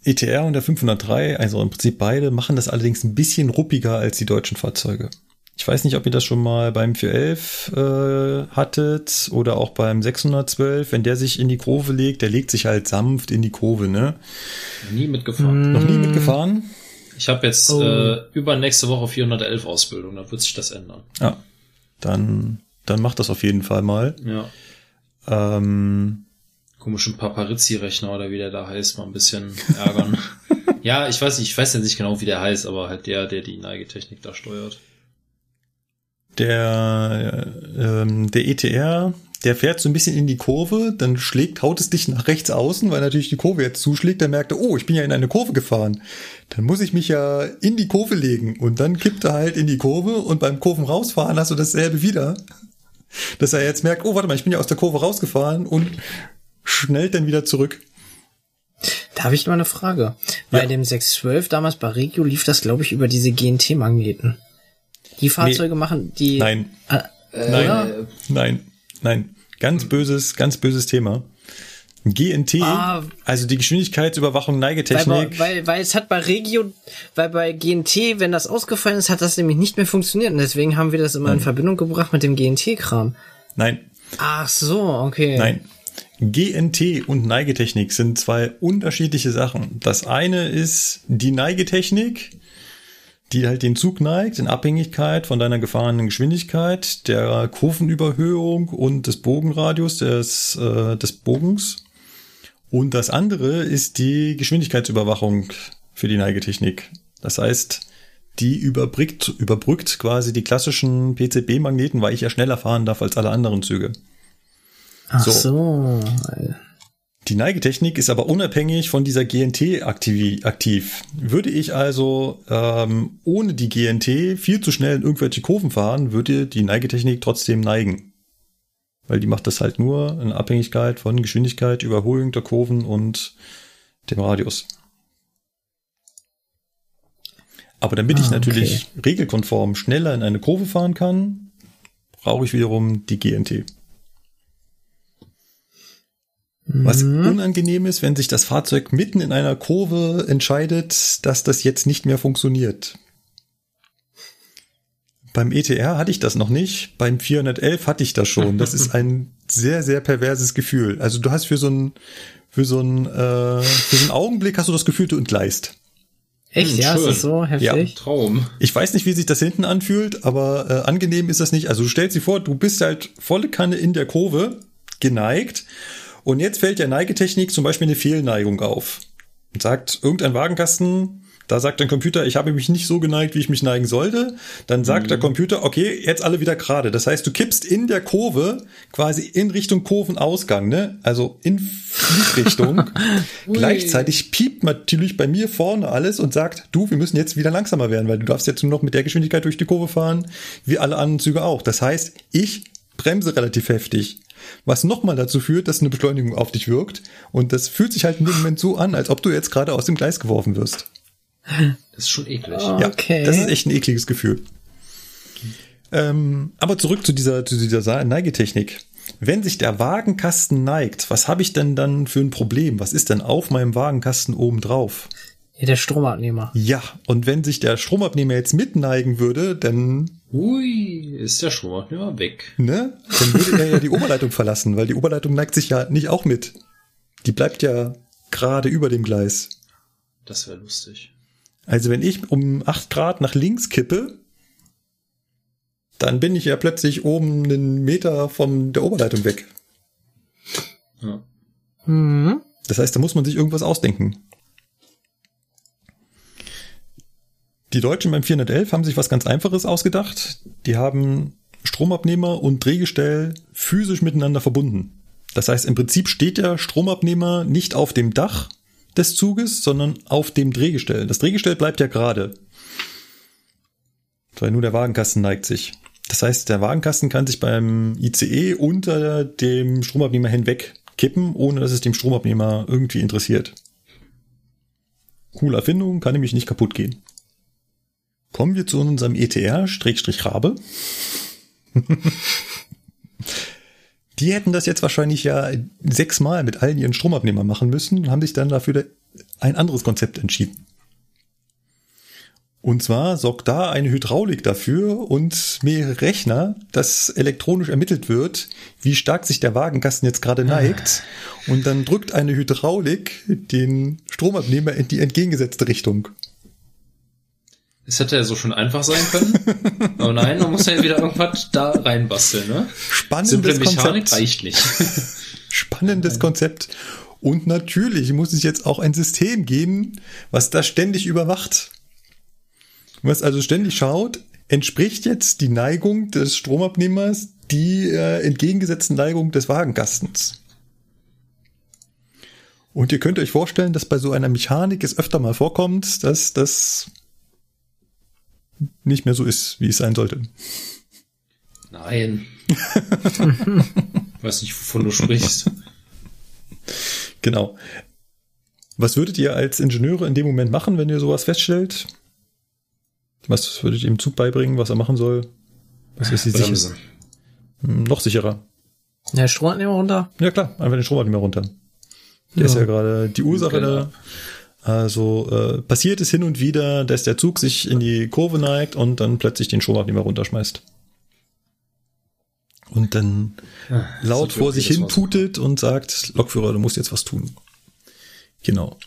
ETR und der 503, also im Prinzip beide, machen das allerdings ein bisschen ruppiger als die deutschen Fahrzeuge. Ich weiß nicht, ob ihr das schon mal beim 411 äh, hattet oder auch beim 612. Wenn der sich in die Kurve legt, der legt sich halt sanft in die Kurve, ne? Nie mitgefahren. Mm. Noch nie mitgefahren? Ich habe jetzt oh. äh, übernächste Woche 411 Ausbildung, da wird sich das ändern. Ja, dann dann mach das auf jeden Fall mal. Ja. Ähm, Komischen Paparizzi-Rechner oder wie der da heißt, mal ein bisschen ärgern. *laughs* ja, ich weiß nicht, ich weiß ja nicht genau, wie der heißt, aber halt der, der die Neigetechnik da steuert. Der, ähm, der ETR, der fährt so ein bisschen in die Kurve, dann schlägt, haut es dich nach rechts außen, weil natürlich die Kurve jetzt zuschlägt, dann merkt er, oh, ich bin ja in eine Kurve gefahren. Dann muss ich mich ja in die Kurve legen und dann kippt er halt in die Kurve und beim Kurven rausfahren hast du dasselbe wieder dass er jetzt merkt, oh, warte mal, ich bin ja aus der Kurve rausgefahren und schnellt dann wieder zurück. Da habe ich mal eine Frage. Bei ja. dem 612 damals bei Regio lief das, glaube ich, über diese GNT-Magneten. Die Fahrzeuge nee. machen die. Nein. Äh, nein. Nein. Nein. Ganz böses, ganz böses Thema. GNT, ah, also die Geschwindigkeitsüberwachung Neigetechnik. Weil, weil, weil es hat bei Regio, weil bei GNT, wenn das ausgefallen ist, hat das nämlich nicht mehr funktioniert und deswegen haben wir das immer Nein. in Verbindung gebracht mit dem GNT-Kram. Nein, Ach so, okay. Nein. GNT und Neigetechnik sind zwei unterschiedliche Sachen. Das eine ist die Neigetechnik, die halt den Zug neigt in Abhängigkeit von deiner gefahrenen Geschwindigkeit, der Kurvenüberhöhung und des Bogenradius des, äh, des Bogens. Und das andere ist die Geschwindigkeitsüberwachung für die Neigetechnik. Das heißt, die überbrückt, überbrückt quasi die klassischen PCB-Magneten, weil ich ja schneller fahren darf als alle anderen Züge. Ach so. so. Die Neigetechnik ist aber unabhängig von dieser GNT aktiv. aktiv. Würde ich also ähm, ohne die GNT viel zu schnell in irgendwelche Kurven fahren, würde die Neigetechnik trotzdem neigen. Weil die macht das halt nur in Abhängigkeit von Geschwindigkeit, Überholung der Kurven und dem Radius. Aber damit ah, ich natürlich okay. regelkonform schneller in eine Kurve fahren kann, brauche ich wiederum die GNT. Was mhm. unangenehm ist, wenn sich das Fahrzeug mitten in einer Kurve entscheidet, dass das jetzt nicht mehr funktioniert. Beim ETR hatte ich das noch nicht, beim 411 hatte ich das schon. Das ist ein *laughs* sehr, sehr perverses Gefühl. Also du hast für so einen, für so einen, äh, für so einen Augenblick hast du das Gefühl, du entgleist. Echt, hm, ja, schön. ist das so heftig? Ja. Traum. Ich weiß nicht, wie sich das hinten anfühlt, aber äh, angenehm ist das nicht. Also du stellst dir vor, du bist halt volle Kanne in der Kurve, geneigt und jetzt fällt der Neigetechnik zum Beispiel eine Fehlneigung auf. Und sagt irgendein Wagenkasten, da sagt der Computer, ich habe mich nicht so geneigt, wie ich mich neigen sollte. Dann sagt mhm. der Computer, okay, jetzt alle wieder gerade. Das heißt, du kippst in der Kurve quasi in Richtung Kurvenausgang, ne? Also in Fliehrichtung. *laughs* Gleichzeitig piept natürlich bei mir vorne alles und sagt, du, wir müssen jetzt wieder langsamer werden, weil du darfst jetzt nur noch mit der Geschwindigkeit durch die Kurve fahren, wie alle anderen Züge auch. Das heißt, ich bremse relativ heftig was nochmal dazu führt, dass eine Beschleunigung auf dich wirkt. Und das fühlt sich halt in dem Moment so an, als ob du jetzt gerade aus dem Gleis geworfen wirst. Das ist schon eklig. Okay. Ja, das ist echt ein ekliges Gefühl. Ähm, aber zurück zu dieser, zu dieser Neigetechnik. Wenn sich der Wagenkasten neigt, was habe ich denn dann für ein Problem? Was ist denn auf meinem Wagenkasten oben drauf? Ja, der Stromabnehmer. Ja, und wenn sich der Stromabnehmer jetzt mitneigen würde, dann Ui, ist der Stromabnehmer weg. Ne? Dann würde er ja die Oberleitung verlassen, weil die Oberleitung neigt sich ja nicht auch mit. Die bleibt ja gerade über dem Gleis. Das wäre lustig. Also wenn ich um acht Grad nach links kippe, dann bin ich ja plötzlich oben einen Meter von der Oberleitung weg. Ja. Mhm. Das heißt, da muss man sich irgendwas ausdenken. Die Deutschen beim 411 haben sich was ganz Einfaches ausgedacht. Die haben Stromabnehmer und Drehgestell physisch miteinander verbunden. Das heißt, im Prinzip steht der Stromabnehmer nicht auf dem Dach des Zuges, sondern auf dem Drehgestell. Das Drehgestell bleibt ja gerade. Weil nur der Wagenkasten neigt sich. Das heißt, der Wagenkasten kann sich beim ICE unter dem Stromabnehmer hinweg kippen, ohne dass es dem Stromabnehmer irgendwie interessiert. Coole Erfindung, kann nämlich nicht kaputt gehen. Kommen wir zu unserem ETR-Rabe. *laughs* Die hätten das jetzt wahrscheinlich ja sechsmal mit allen ihren Stromabnehmern machen müssen und haben sich dann dafür ein anderes Konzept entschieden. Und zwar sorgt da eine Hydraulik dafür und mehrere Rechner, dass elektronisch ermittelt wird, wie stark sich der Wagenkasten jetzt gerade neigt. Und dann drückt eine Hydraulik den Stromabnehmer in die entgegengesetzte Richtung. Es hätte ja so schon einfach sein können. *laughs* Aber nein, man muss ja wieder irgendwas da reinbasteln, ne? Spannendes Simple Mechanik Konzept. reicht nicht. *laughs* Spannendes Konzept. Und natürlich muss es jetzt auch ein System geben, was das ständig überwacht. Was also ständig schaut, entspricht jetzt die Neigung des Stromabnehmers die äh, entgegengesetzten Neigung des Wagenkastens. Und ihr könnt euch vorstellen, dass bei so einer Mechanik es öfter mal vorkommt, dass das nicht mehr so ist, wie es sein sollte. Nein. *laughs* weiß nicht, wovon du sprichst. Genau. Was würdet ihr als Ingenieure in dem Moment machen, wenn ihr sowas feststellt? Was würdet ihr dem Zug beibringen, was er machen soll? Was ist die Sicherheit? Hm, noch sicherer. Ja, Stromabnehmer runter? Ja klar, einfach den Stromabnehmer runter. Der ja. ist ja gerade die Ursache genau. Also äh, passiert es hin und wieder, dass der Zug sich in die Kurve neigt und dann plötzlich den Stromabnehmer runterschmeißt. und dann Ja, laut vor sich hin tutet und sagt, Lokführer, du musst jetzt was tun. Genau.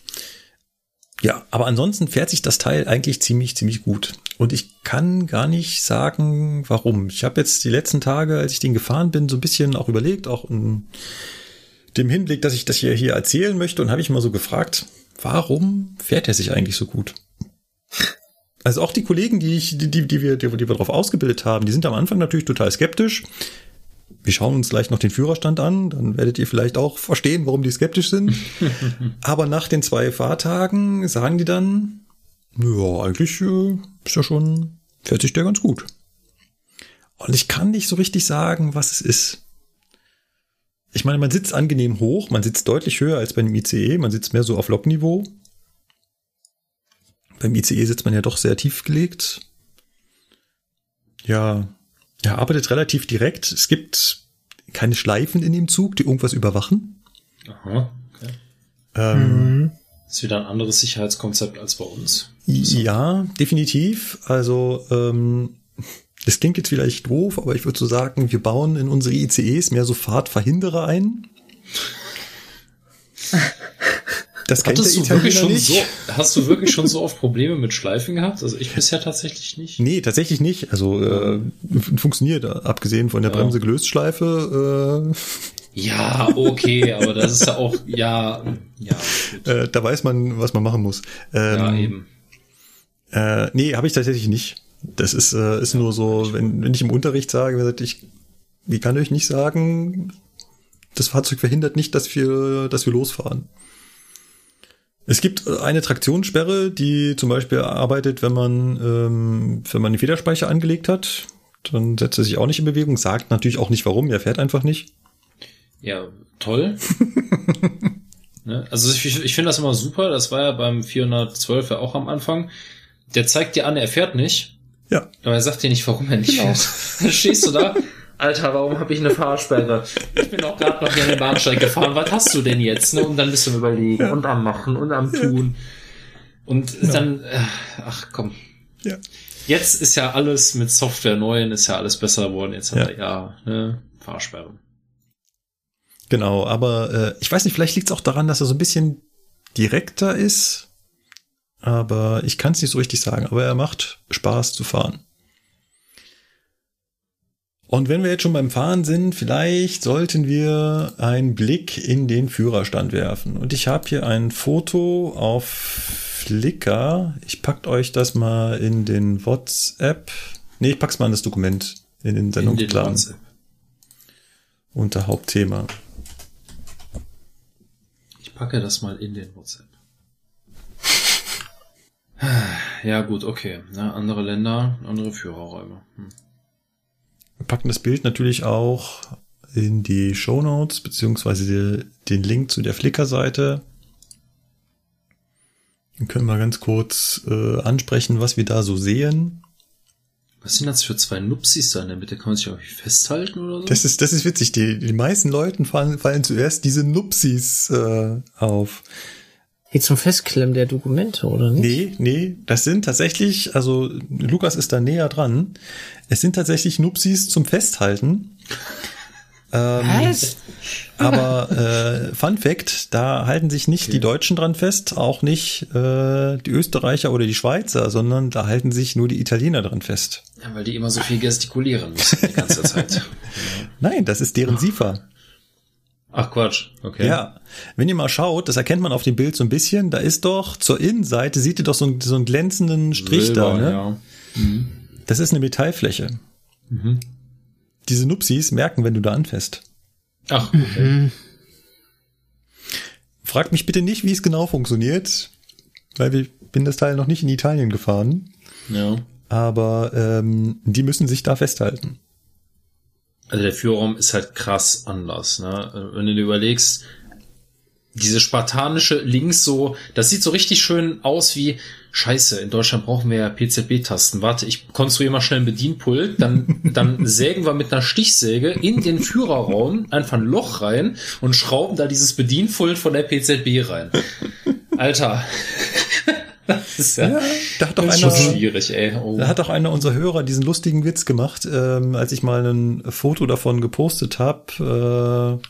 Ja, aber ansonsten fährt sich das Teil eigentlich ziemlich, ziemlich gut. Und ich kann gar nicht sagen, warum. Ich habe jetzt die letzten Tage, als ich den gefahren bin, so ein bisschen auch überlegt, auch in dem Hinblick, dass ich das hier, hier erzählen möchte und habe ich mal so gefragt, warum fährt er sich eigentlich so gut? Also auch die Kollegen, die ich, die, die, die wir, die, die wir darauf ausgebildet haben, die sind am Anfang natürlich total skeptisch. Wir schauen uns gleich noch den Führerstand an, dann werdet ihr vielleicht auch verstehen, warum die skeptisch sind. *laughs* Aber nach den zwei Fahrtagen sagen die dann, ja, eigentlich äh, ist ja schon, fährt sich der ganz gut. Und ich kann nicht so richtig sagen, was es ist. Ich meine, man sitzt angenehm hoch, man sitzt deutlich höher als beim ICE, man sitzt mehr so auf Lokniveau. Beim ICE sitzt man ja doch sehr tief gelegt. Ja, er arbeitet relativ direkt. Es gibt keine Schleifen in dem Zug, die irgendwas überwachen. Aha, okay. Ähm, Das ist wieder ein anderes Sicherheitskonzept als bei uns. Ja, definitiv. Also ähm, das klingt jetzt vielleicht doof, aber ich würde so sagen, wir bauen in unsere ICEs mehr so Fahrtverhinderer ein. Das kennt Hattest der du Italiener schon nicht. so, hast du wirklich schon so oft Probleme mit Schleifen gehabt? Also ich bisher tatsächlich nicht. Nee, tatsächlich nicht. Also äh, funktioniert, abgesehen von der Ja. Bremse gelöst Schleife. Ja, okay, aber das ist ja auch, ja, ja. Äh, *laughs* äh, da weiß man, was man machen muss. Ähm, ja, eben. Äh, nee, habe ich tatsächlich nicht. Das ist, äh, ist nur so, wenn, wenn ich im Unterricht sage, ich, wie kann ich nicht sagen, das Fahrzeug verhindert nicht, dass wir, dass wir losfahren. Es gibt äh, eine Traktionssperre, die zum Beispiel arbeitet, wenn man, ähm, wenn man den Federspeicher angelegt hat. Dann setzt er sich auch nicht in Bewegung, sagt natürlich auch nicht warum, er fährt einfach nicht. Ja, toll. *laughs* ne? Also ich, ich finde das immer super. Das war ja beim 412 ja auch am Anfang. Der zeigt dir an, er fährt nicht. Ja, Aber er sagt dir nicht, warum er nicht Genau. fährt. Dann stehst du da. Alter, warum habe ich eine Fahrsperre? Ich bin auch gerade noch hier an den Bahnsteig gefahren. Was hast du denn jetzt? Ne? Und dann bist du am überlegen und am machen und am tun. Und dann, äh, ach komm. ja. Jetzt ist ja alles mit Software neuen, ist ja alles besser geworden. Jetzt hat Ja. er ja ne, Fahrsperre. Genau, aber äh, ich weiß nicht, vielleicht liegt es auch daran, dass er so ein bisschen direkter ist. Aber ich kann es nicht so richtig sagen. Aber er macht Spaß zu fahren. Und wenn wir jetzt schon beim Fahren sind, vielleicht sollten wir einen Blick in den Führerstand werfen. Und ich habe hier ein Foto auf Flickr. Ich packt euch das mal in den WhatsApp. Nee, ich pack's mal in das Dokument in den Sendungsplan unter Hauptthema. Ich packe das mal in den WhatsApp. Ja, gut, okay. Ja, andere Länder, andere Führerräume. Hm. Wir packen das Bild natürlich auch in die Show Notes beziehungsweise den Link zu der Flickr-Seite. Dann können wir ganz kurz äh, ansprechen, was wir da so sehen. Was sind das für zwei Nupsis da in der Mitte? Kann man sich irgendwie festhalten oder so? Das ist, das ist witzig. Die, die meisten Leuten fallen, fallen zuerst diese Nupsis äh, auf. Hier zum Festklemmen der Dokumente, oder nicht? Nee, nee, das sind tatsächlich, also Lukas ist da näher dran. Es sind tatsächlich Nupsis zum Festhalten. Ähm, Was? Aber äh, Fun Fact, da halten sich nicht die Deutschen dran fest, auch nicht äh, die Österreicher oder die Schweizer, sondern da halten sich nur die Italiener dran fest. Ja, weil die immer so viel gestikulieren müssen die ganze Zeit. *laughs* Nein, das ist deren SIFA. Ach Quatsch, okay. Ja, wenn ihr mal schaut, das erkennt man auf dem Bild so ein bisschen, da ist doch zur Innenseite, seht ihr doch so, einen- so einen glänzenden Strich da, ne? Ja. Das ist eine Metallfläche. Mhm. Diese Nupsis merken, wenn du da anfasst. Ach, okay. Fragt mich bitte nicht, wie es genau funktioniert, weil ich bin das Teil noch nicht in Italien gefahren, ja. aber ähm, die müssen sich da festhalten. Also der Führerraum ist halt krass anders, ne? Wenn du dir überlegst, diese spartanische links so, das sieht so richtig schön aus wie, scheiße, in Deutschland brauchen wir ja PZB-Tasten. Warte, ich konstruiere mal schnell ein Bedienpult, dann, *laughs* dann sägen wir mit einer Stichsäge in den Führerraum einfach ein Loch rein und schrauben da dieses Bedienpult von der PZB rein. Alter. *laughs* Das ist ja, Ja, da hat doch das ist einer, schon schwierig, ey. Oh. da hat doch einer unserer Hörer diesen lustigen Witz gemacht, ähm, als ich mal ein Foto davon gepostet habe, äh,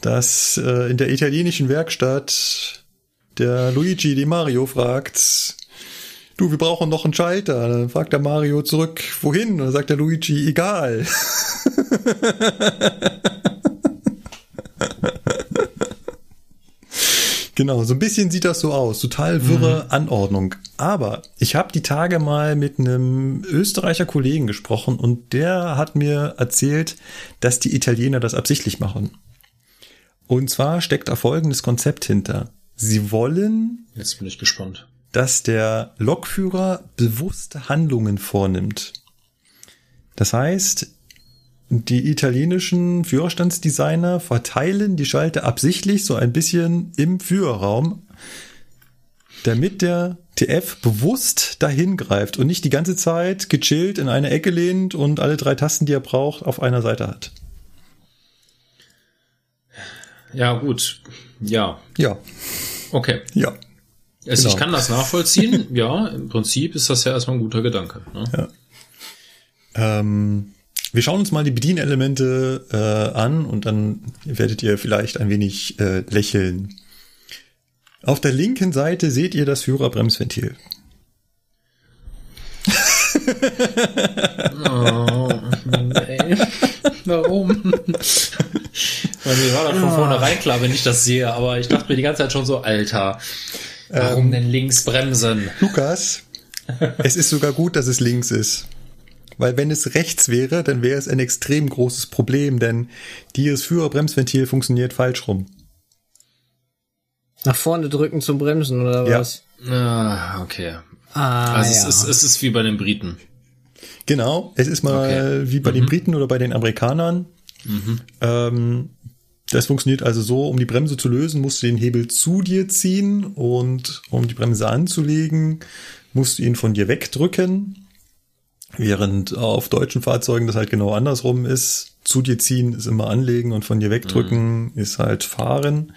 dass äh, in der italienischen Werkstatt der Luigi die Mario fragt, du, wir brauchen noch einen Schalter. Dann fragt der Mario zurück, wohin? Und dann sagt der Luigi, egal. *laughs* Genau, so ein bisschen sieht das so aus. Total wirre Anordnung. Aber ich habe die Tage mal mit einem Österreicher Kollegen gesprochen und der hat mir erzählt, dass die Italiener das absichtlich machen. Und zwar steckt da folgendes Konzept hinter. Sie wollen, Jetzt bin ich gespannt. dass der Lokführer bewusste Handlungen vornimmt. Das heißt, die italienischen Führerstandsdesigner verteilen die Schalter absichtlich so ein bisschen im Führerraum, damit der TF bewusst dahin greift und nicht die ganze Zeit gechillt in eine Ecke lehnt und alle drei Tasten, die er braucht, auf einer Seite hat. Ja, gut. Ja, Ja, okay. ja. Also Genau. ich kann das nachvollziehen. *laughs* ja, im Prinzip ist das ja erstmal ein guter Gedanke. Ne? Ähm, wir schauen uns mal die Bedienelemente äh, an und dann werdet ihr vielleicht ein wenig äh, lächeln. Auf der linken Seite seht ihr das Führerbremsventil. *laughs* Oh, ey. Warum? Weil mir war das von vornherein klar, wenn ich das sehe, aber ich dachte mir die ganze Zeit schon so, Alter, warum denn links bremsen? Lukas, es ist sogar gut, dass es links ist. Weil wenn es rechts wäre, dann wäre es ein extrem großes Problem, denn dieses Führerbremsventil funktioniert falsch rum. Nach vorne drücken zum Bremsen oder Ja. was? Ah, okay. Ah, Also ja. es, ist, es ist wie bei den Briten. Genau, es ist mal wie bei den Briten oder bei den Amerikanern. Ähm, das funktioniert also so, um die Bremse zu lösen, musst du den Hebel zu dir ziehen und um die Bremse anzulegen, musst du ihn von dir wegdrücken. Während auf deutschen Fahrzeugen das halt genau andersrum ist. Zu dir ziehen ist immer anlegen und von dir wegdrücken ist halt fahren.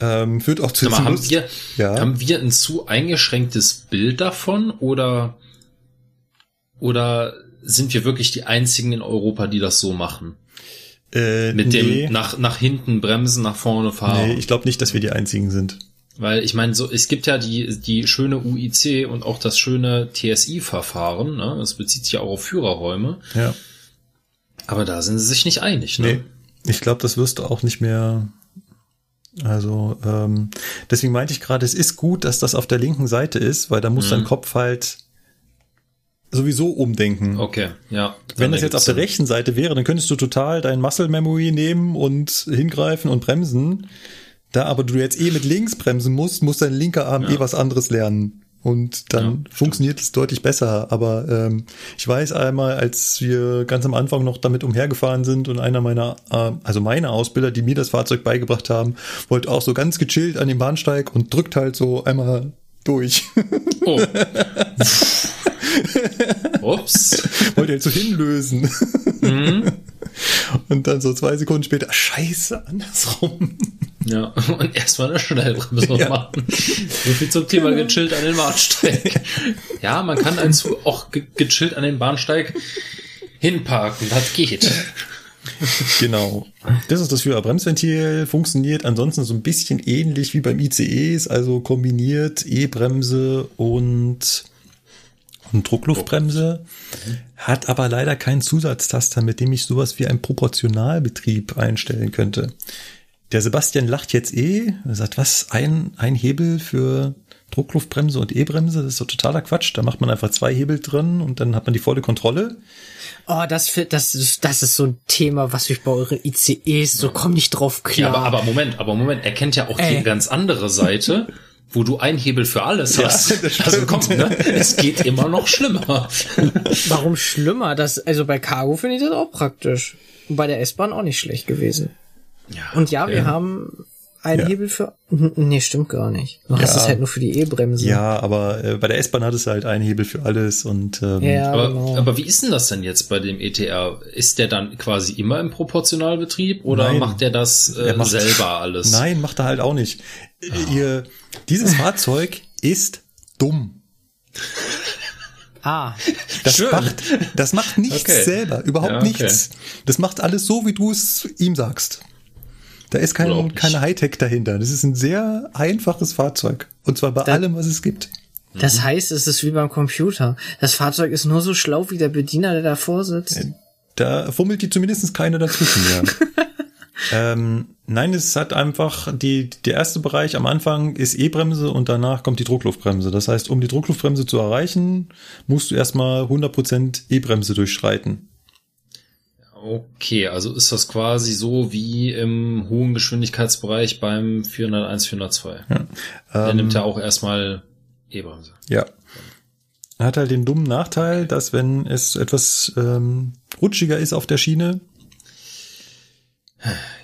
Ähm, führt auch zu mal, haben Lust- wir, ja. haben wir ein zu eingeschränktes Bild davon oder, oder sind wir wirklich die einzigen in Europa, die das so machen? äh, Mit dem nee, nach, nach hinten bremsen, nach vorne fahren? nee, ich glaube nicht, dass wir die einzigen sind. Weil ich meine, so es gibt ja die die schöne UIC und auch das schöne TSI-Verfahren. Ne? Das bezieht sich ja auch auf Führerräume. Ja. Aber da sind sie sich nicht einig. Ne? Nee, ich glaube, das wirst du auch nicht mehr. Also, ähm, deswegen meinte ich gerade, es ist gut, dass das auf der linken Seite ist, weil da muss Mhm. dein Kopf halt sowieso umdenken. Okay, ja. Wenn das jetzt auf der rechten Seite wäre, dann könntest du total dein Muscle Memory nehmen und hingreifen und bremsen. Da aber du jetzt eh mit links bremsen musst, muss dein linker Arm Ja. eh was anderes lernen. Und dann Ja, funktioniert es deutlich besser. Aber ähm, ich weiß einmal, als wir ganz am Anfang noch damit umhergefahren sind und einer meiner, äh, also meine Ausbilder, die mir das Fahrzeug beigebracht haben, wollte auch so ganz gechillt an den Bahnsteig und drückt halt so einmal durch. Oh. *laughs* Ups. wollte halt so hinlösen. Mhm. Und dann so zwei Sekunden später, scheiße, andersrum. Ja, und erstmal eine Schnellbremse Ja. machen. So viel zum Thema gechillt an den Bahnsteig. Ja, man kann einen Zug auch ge gechillt an den Bahnsteig hinparken, das geht. *laughs* Genau. Das ist das Führerbremsventil, funktioniert ansonsten so ein bisschen ähnlich wie beim ICE, also kombiniert E-Bremse und, und Druckluftbremse, hat aber leider keinen Zusatztaster, mit dem ich sowas wie einen Proportionalbetrieb einstellen könnte. Der Sebastian lacht jetzt eh, sagt, was, ein, ein Hebel für Druckluftbremse und E-Bremse, das ist doch totaler Quatsch. Da macht man einfach zwei Hebel drin und dann hat man die volle Kontrolle. Oh, das, das, ist- das ist so ein Thema, was ich bei euren ICEs, so komm nicht drauf Ja, klar. aber, aber Moment, aber Moment, er kennt ja auch Ey. die ganz andere Seite, wo du ein Hebel für alles Ja, hast. das also komm, ne? Es geht immer noch schlimmer. Warum schlimmer? Das, also bei Cargo finde ich das auch praktisch. Und bei der S-Bahn auch nicht schlecht gewesen. Ja, Und ja, okay. wir haben einen Ja. Hebel für. Nee, stimmt gar nicht. Du hast Ja. es halt nur für die E-Bremse. Ja, aber äh, bei der S-Bahn hat es halt einen Hebel für alles und ähm, Ja, Aber, genau. aber wie ist denn das denn jetzt bei dem ETR? Ist der dann quasi immer im Proportionalbetrieb oder Nein. macht der das äh, Er macht- selber alles? Nein, macht er halt auch nicht. Ihr, dieses Fahrzeug ist dumm. Ah, Das Schön. macht, das macht nichts Okay. selber, überhaupt Ja, okay. nichts. Das macht alles so, wie du es ihm sagst. Da ist kein, keine Hightech dahinter. Das ist ein sehr einfaches Fahrzeug. Und zwar bei Da- allem, was es gibt. das heißt, es ist wie beim Computer. Das Fahrzeug ist nur so schlau wie der Bediener, der davor sitzt. Da fummelt die zumindest keiner dazwischen, ja. *laughs* ähm, nein, es hat einfach die, der erste Bereich am Anfang ist E-Bremse und danach kommt die Druckluftbremse. Das heißt, um die Druckluftbremse zu erreichen, musst du erstmal 100% E-Bremse durchschreiten. Okay, also ist das quasi so wie im hohen Geschwindigkeitsbereich beim 401, 402. Der Ähm, nimmt ja auch erstmal E-Bremse. Ja. Hat halt den dummen Nachteil, dass wenn es etwas ähm, rutschiger ist auf der Schiene,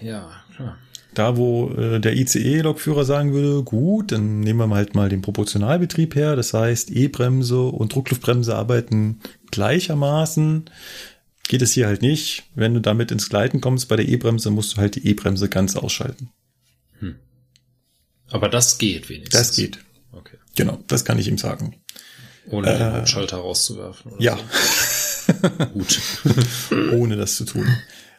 Ja, klar. da wo äh, der ICE-Lokführer sagen würde, gut, dann nehmen wir mal halt mal den Proportionalbetrieb her. Das heißt, E-Bremse und Druckluftbremse arbeiten gleichermaßen. Geht es hier halt nicht. Wenn du damit ins Gleiten kommst bei der E-Bremse, musst du halt die E-Bremse ganz ausschalten. Aber das geht wenigstens. Das geht. Okay. Genau, das kann ich ihm sagen. Ohne den Hauptschalter rauszuwerfen. Äh, Ja. So. *laughs* Gut. *laughs* ohne das zu tun.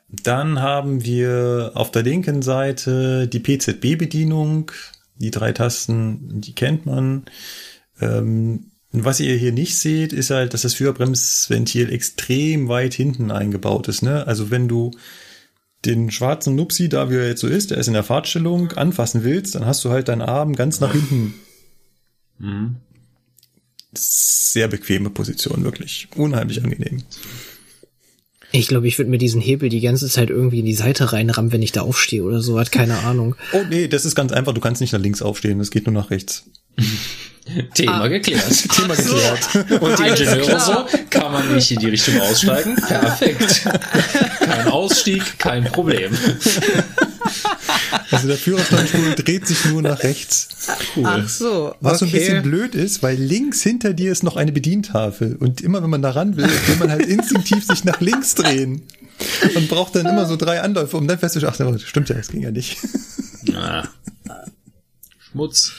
Dann haben wir auf der linken Seite die PZB-Bedienung. Die drei Tasten, die kennt man. Ähm, was ihr hier nicht seht, ist halt, dass das Führerbremsventil extrem weit hinten eingebaut ist. Ne? Also wenn du den schwarzen Nupsi, da wie er jetzt so ist, der ist in der Fahrtstellung, anfassen willst, dann hast du halt deinen Arm ganz nach hinten. Mhm. Sehr bequeme Position, wirklich. Unheimlich angenehm. Ich glaube, ich würde mir diesen Hebel die ganze Zeit irgendwie in die Seite reinrammen, wenn ich da aufstehe oder so, hat keine Ahnung. Oh nee, das ist ganz einfach. Du kannst nicht nach links aufstehen, das geht nur nach rechts. *laughs* Thema geklärt. *laughs* Thema geklärt. Und die Ingenieure so, kann man nicht in die Richtung aussteigen? *laughs* Perfekt. Kein Ausstieg, kein Problem. Also der Führerstandstuhl dreht sich nur nach rechts. Ach so, Was so ein bisschen blöd ist, weil links hinter dir ist noch eine Bedientafel. Und immer wenn man da ran will, will man halt instinktiv sich nach links drehen. Und braucht dann immer so drei Anläufe, um dann festzustellen, ach, das stimmt ja, das ging ja nicht. Na. Schmutz.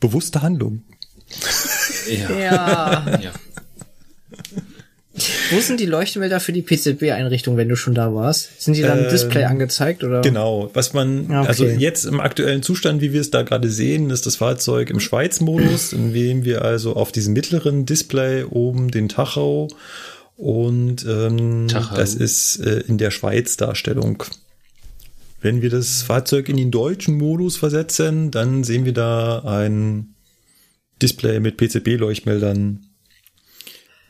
Bewusste Handlung. Ja. Ja. ja. Wo sind die Leuchtmelder für die PZB-Einrichtung, wenn du schon da warst? Sind die dann im Ähm, Display angezeigt oder? Genau. Was man, Okay. also jetzt im aktuellen Zustand, wie wir es da gerade sehen, ist das Fahrzeug im Schweiz-Modus, in dem wir also auf diesem mittleren Display oben den Tacho und ähm, Tacho. das ist äh, in der Schweiz-Darstellung. Wenn wir das Fahrzeug in den deutschen Modus versetzen, dann sehen wir da ein Display mit PCB-Leuchtmeldern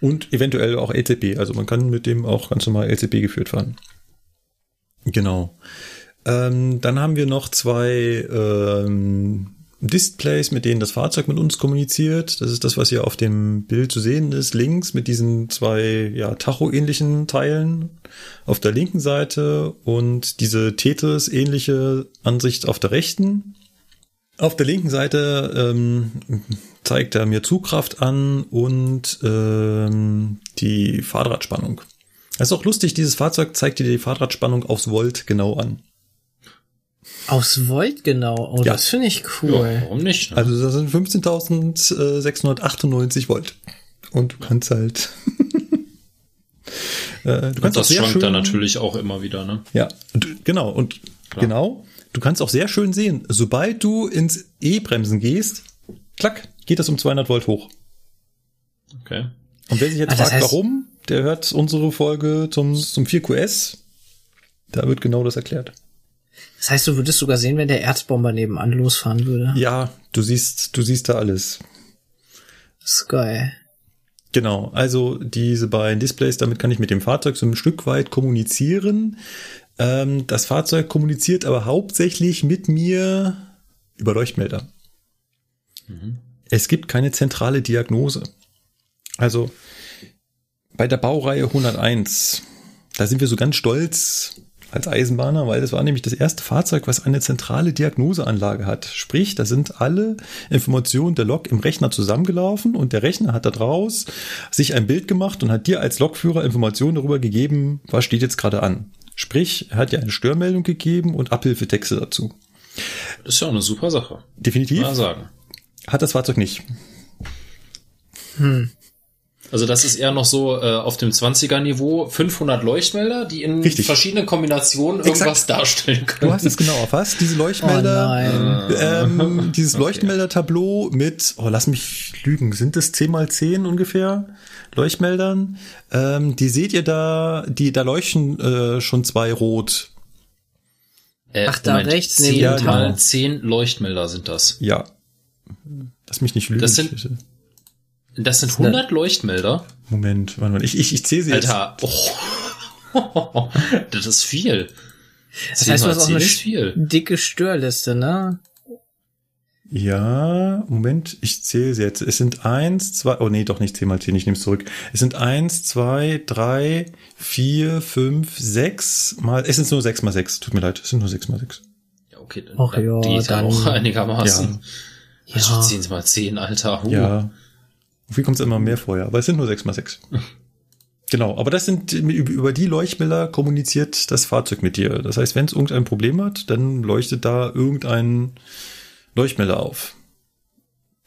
und eventuell auch LCB. Also man kann mit dem auch ganz normal LCB geführt fahren. Genau. Ähm, dann haben wir noch zwei ähm, Displays, mit denen das Fahrzeug mit uns kommuniziert. Das ist das, was hier auf dem Bild zu sehen ist, links mit diesen zwei ja, Tacho-ähnlichen Teilen auf der linken Seite und diese Tetris-ähnliche Ansicht auf der rechten. Auf der linken Seite ähm, zeigt er mir Zugkraft an und ähm, die Fahrradspannung. Das ist auch lustig, dieses Fahrzeug zeigt dir die Fahrradspannung aufs Volt genau an. Aus Volt genau. Oh, Ja. das finde ich ja, cool. warum nicht? Ne? Also das sind 15.698 Volt. Und du kannst halt... *laughs* äh, du Und kannst auch das schwankt schön, dann natürlich auch immer wieder, ne? Ja, und, genau. Und genau, du kannst auch sehr schön sehen, sobald du ins E-Bremsen gehst, klack, geht das um 200 Volt hoch. Okay. Und wer sich jetzt Ah, fragt, heißt- warum, der hört unsere Folge zum, zum 4QS. Da wird genau das erklärt. Das heißt, du würdest sogar sehen, wenn der Erzbomber nebenan losfahren würde. Ja, du siehst, du siehst da alles. Das ist geil. Genau, also diese beiden Displays, damit kann ich mit dem Fahrzeug so ein Stück weit kommunizieren. Ähm, das Fahrzeug kommuniziert aber hauptsächlich mit mir über Leuchtmelder. Es gibt keine zentrale Diagnose. Also bei der Baureihe 101, da sind wir so ganz stolz als Eisenbahner, weil das war nämlich das erste Fahrzeug, was eine zentrale Diagnoseanlage hat. Sprich, da sind alle Informationen der Lok im Rechner zusammengelaufen und der Rechner hat daraus sich ein Bild gemacht und hat dir als Lokführer Informationen darüber gegeben, was steht jetzt gerade an. Sprich, er hat dir eine Störmeldung gegeben und Abhilfetexte dazu. Das ist ja auch eine super Sache. Definitiv. Mal sagen. hat das Fahrzeug nicht. Also das ist eher noch so äh, auf dem 20er Niveau 500 Leuchtmelder, die in Richtig. verschiedenen Kombinationen irgendwas darstellen Du können. hast es genau erfasst, diese Oh Leuchtmelder. nein. ähm, dieses Leuchtmelder-Tableau mit, oh, lass mich lügen, sind es 10 mal 10 ungefähr Leuchtmeldern? Ähm, die seht ihr da, die, da leuchten äh, schon zwei rot. Äh, Ach, da rechts neben 10 dem mal Tower. 10 Leuchtmelder sind das. Ja. Lass mich nicht lügen. Das sind- Das sind 100 Leuchtmelder. Moment, warte mal, ich, ich, ich zähle sie jetzt. Alter, oh. *laughs* das ist viel. Das heißt, du hast auch eine ist viel. dicke Störliste, ne? Ja, Moment, ich zähle sie jetzt. Es sind eins, zwei, oh nee, doch nicht 10 mal 10, ich nehme es zurück. Es sind eins, zwei, drei, vier, fünf, sechs mal, es sind nur sechs mal sechs. Tut mir leid, es sind nur sechs mal sechs. Ja, okay, dann Ach ja, die ist ja dann- auch *laughs* einigermaßen. Ja. Also Ja. 10 mal 10, Alter. Uh. Ja. Wie kommt es immer mehr vorher? Aber es sind nur sechs mal sechs. *laughs* Genau, aber das sind, über die Leuchtmelder kommuniziert das Fahrzeug mit dir. Das heißt, wenn es irgendein Problem hat, dann leuchtet da irgendein Leuchtmelder auf.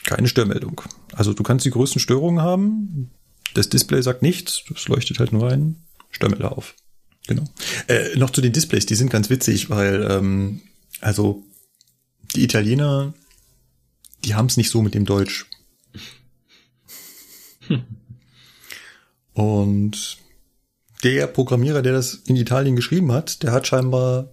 Keine Störmeldung. Also du kannst die größten Störungen haben. Das Display sagt nichts. Es leuchtet halt nur ein Störmelder auf. Genau. Äh, noch zu den Displays, die sind ganz witzig, weil, ähm, also die Italiener, die haben es nicht so mit dem Deutsch. Und der Programmierer, der das in Italien geschrieben hat, der hat scheinbar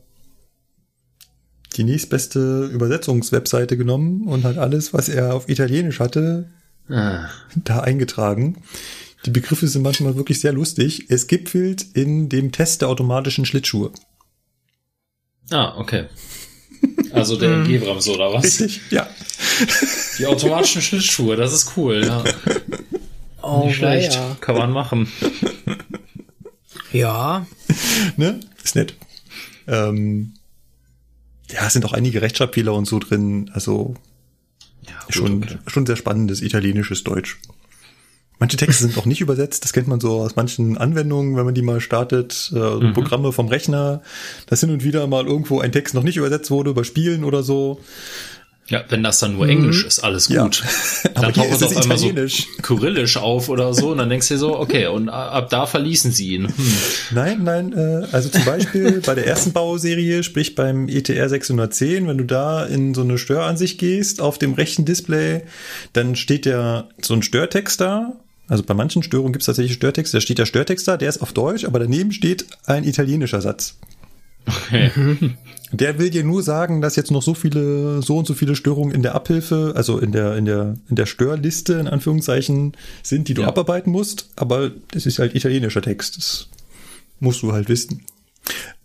die nächstbeste Übersetzungswebseite genommen und hat alles, was er auf Italienisch hatte, Ah. da eingetragen. Die Begriffe sind manchmal wirklich sehr lustig. Es gipfelt in dem Test der automatischen Schlittschuhe. ah, okay. Also der G-Bremse oder was? Richtig? Ja. Die automatischen Schlittschuhe, das ist cool. Ja. *laughs* Oh, Nicht schlecht. weia. Kann man machen. Ja. *laughs* ne? Ist nett. Ähm, ja, es sind auch einige Rechtschreibfehler und so drin. Also Ja, gut, schon, okay. schon sehr spannendes italienisches Deutsch. Manche Texte sind auch nicht übersetzt. Das kennt man so aus manchen Anwendungen, wenn man die mal startet. Äh, Mhm. Programme vom Rechner. Dass hin und wieder mal irgendwo ein Text noch nicht übersetzt wurde bei Spielen oder so. Ja, wenn das dann nur Englisch ist, alles Mhm. Ja. gut. *laughs* Aber Dann taucht es auf einmal so. Kyrillisch auf oder so und dann denkst du dir so, okay, und ab da verließen sie ihn. Hm. Nein, nein, äh, also zum Beispiel bei der ersten Bauserie, sprich beim ETR 610, wenn du da in so eine Störansicht gehst, auf dem rechten Display, dann steht ja so ein Störtext da. Also bei manchen Störungen gibt es tatsächlich Störtext, da steht der Störtext da, der ist auf Deutsch, aber daneben steht ein italienischer Satz. Okay. *laughs* Der will dir nur sagen, dass jetzt noch so viele, so und so viele Störungen in der Abhilfe, also in der, in der, in der Störliste, in Anführungszeichen, sind, die du Ja. abarbeiten musst. Aber das ist halt italienischer Text. Das musst du halt wissen.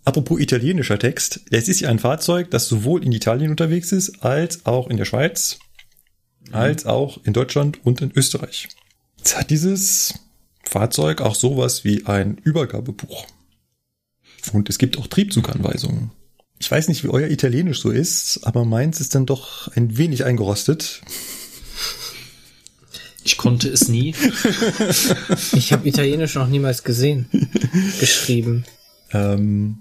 Apropos italienischer Text. Es ist ja ein Fahrzeug, das sowohl in Italien unterwegs ist, als auch in der Schweiz, als auch in Deutschland und in Österreich. Jetzt hat dieses Fahrzeug auch sowas wie ein Übergabebuch. Und es gibt auch Triebzuganweisungen. Ich weiß nicht, wie euer Italienisch so ist, aber meins ist dann doch ein wenig eingerostet. Ich konnte es nie. *laughs* Ich habe Italienisch noch niemals gesehen. Geschrieben. Ähm,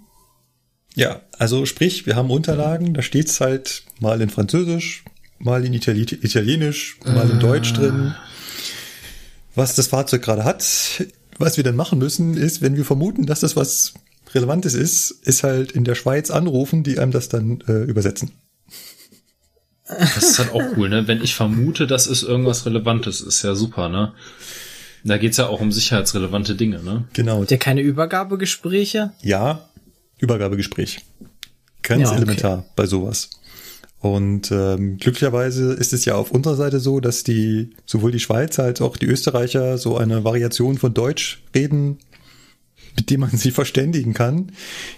ja, also sprich, wir haben Unterlagen, da steht's halt mal in Französisch, mal in Itali Italienisch, mal in Deutsch drin, was das Fahrzeug gerade hat. Was wir dann machen müssen, ist, wenn wir vermuten, dass das was Relevantes ist, ist halt in der Schweiz anrufen, die einem das dann äh, übersetzen. Das ist halt auch cool, ne? Wenn ich vermute, dass es irgendwas Relevantes ist, ja super, ne? Da geht's ja auch um sicherheitsrelevante Dinge, ne? Genau. Habt ihr keine Übergabegespräche? Ja, Übergabegespräch. Ganz Ja, okay. elementar bei sowas. Und ähm, glücklicherweise ist es ja auf unserer Seite so, dass die sowohl die Schweizer als auch die Österreicher so eine Variation von Deutsch reden, mit dem man sie verständigen kann.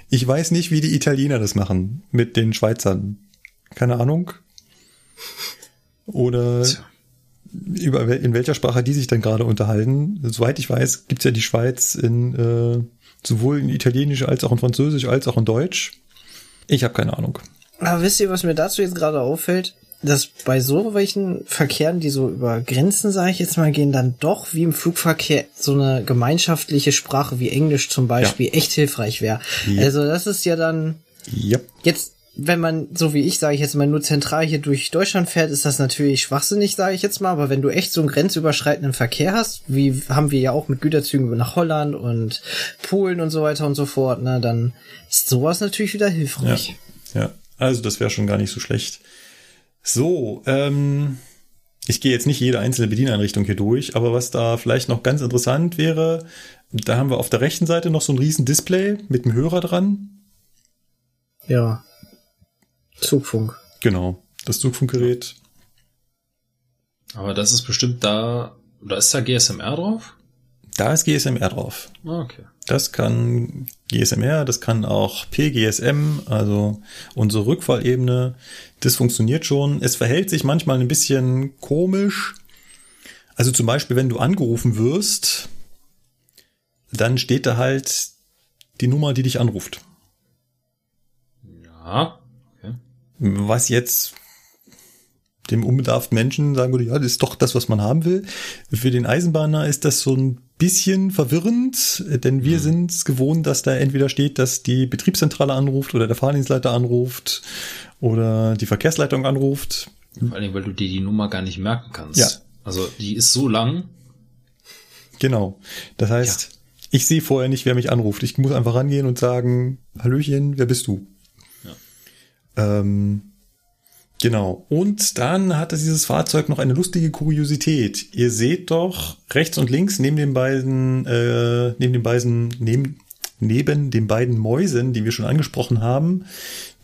Ich weiß nicht, wie die Italiener das machen mit den Schweizern. Keine Ahnung. Oder Tja. über in welcher Sprache die sich dann gerade unterhalten. Soweit ich weiß, gibt's ja die Schweiz in äh, sowohl in Italienisch als auch in Französisch als auch in Deutsch. Ich habe keine Ahnung. Aber wisst ihr, was mir dazu jetzt gerade auffällt? Dass bei so welchen Verkehren, die so über Grenzen, sage ich jetzt mal, gehen, dann doch wie im Flugverkehr so eine gemeinschaftliche Sprache wie Englisch zum Beispiel echt hilfreich wäre. Ja. Also das ist ja dann Ja. jetzt wenn man, so wie ich, sage ich jetzt mal, nur zentral hier durch Deutschland fährt, ist das natürlich schwachsinnig, sage ich jetzt mal. Aber wenn du echt so einen grenzüberschreitenden Verkehr hast, wie haben wir ja auch mit Güterzügen nach Holland und Polen und so weiter und so fort, ne, dann ist sowas natürlich wieder hilfreich. Ja, ja. also das wäre schon gar nicht so schlecht. So, ähm, ich gehe jetzt nicht jede einzelne Bedieneinrichtung hier durch, aber was da vielleicht noch ganz interessant wäre, da haben wir auf der rechten Seite noch so ein riesen Display mit einem Hörer dran. Ja. Zugfunk. Genau, das Zugfunkgerät. Aber das ist bestimmt da, oder ist da GSMR drauf? Da ist GSMR drauf. Ah, okay. Das kann GSMR, das kann auch PGSM, also unsere Rückfallebene. Das funktioniert schon. Es verhält sich manchmal ein bisschen komisch. Also zum Beispiel, wenn du angerufen wirst, dann steht da halt die Nummer, die dich anruft. Ja. Okay. Was jetzt dem unbedarften Menschen sagen würde, ja, das ist doch das, was man haben will. Für den Eisenbahner ist das so ein bisschen verwirrend, denn wir mhm. sind es gewohnt, dass da entweder steht, dass die Betriebszentrale anruft oder der Fahrdienstleiter anruft oder die Verkehrsleitung anruft. Vor allem, weil du dir die Nummer gar nicht merken kannst. Ja. Also die ist so lang. Genau. Das heißt, ja. ich sehe vorher nicht, wer mich anruft. Ich muss einfach rangehen und sagen, Hallöchen, wer bist du? Ja. Ähm, Genau. Und dann hatte dieses Fahrzeug noch eine lustige Kuriosität. Ihr seht doch rechts und links neben den beiden, äh, neben den beiden, neben, neben den beiden Mäusen, die wir schon angesprochen haben,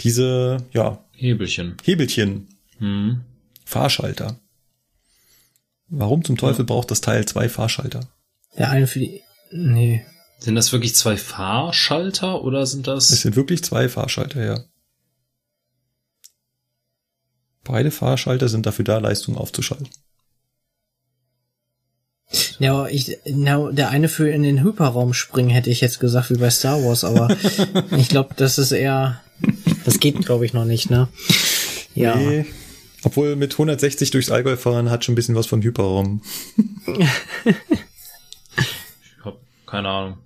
diese, ja. Hebelchen. Hebelchen. Hm. Fahrschalter. Warum zum Teufel ja. braucht das Teil zwei Fahrschalter? Der eine für die, nee. Sind das wirklich zwei Fahrschalter oder sind das? Es sind wirklich zwei Fahrschalter, ja. Beide Fahrschalter sind dafür da, Leistung aufzuschalten. Ja, ich, na, der eine für in den Hyperraum springen, hätte ich jetzt gesagt, wie bei Star Wars, aber *laughs* ich glaube, das ist eher, das geht, glaube ich, noch nicht, ne? Ja. Nee, obwohl mit 160 durchs Allgäu fahren hat schon ein bisschen was von Hyperraum. *laughs* ich hab keine Ahnung.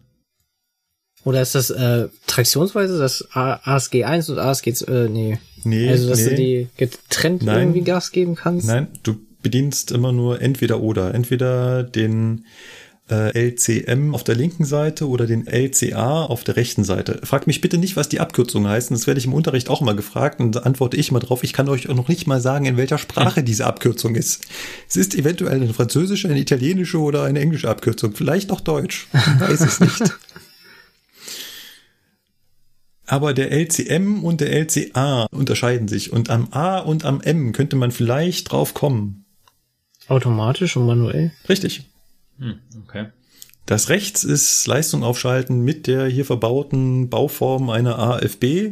Oder ist das äh, traktionsweise das ASG 1 und ASG äh, nee. Nee. Also dass nee. du die getrennt Nein. irgendwie Gas geben kannst? Nein, du bedienst immer nur entweder oder. Entweder den äh, LCM auf der linken Seite oder den LCA auf der rechten Seite. Fragt mich bitte nicht, was die Abkürzungen heißen. Das werde ich im Unterricht auch mal gefragt und antworte ich mal drauf. Ich kann euch auch noch nicht mal sagen, in welcher Sprache hm. diese Abkürzung ist. Es ist eventuell eine französische, eine italienische oder eine englische Abkürzung. Vielleicht noch Deutsch. Ich weiß es nicht. *laughs* Aber der LCM und der LCA unterscheiden sich. Und am A und am M könnte man vielleicht drauf kommen. Automatisch und manuell? Richtig. Hm, okay. Das rechts ist Leistung aufschalten mit der hier verbauten Bauform einer AFB.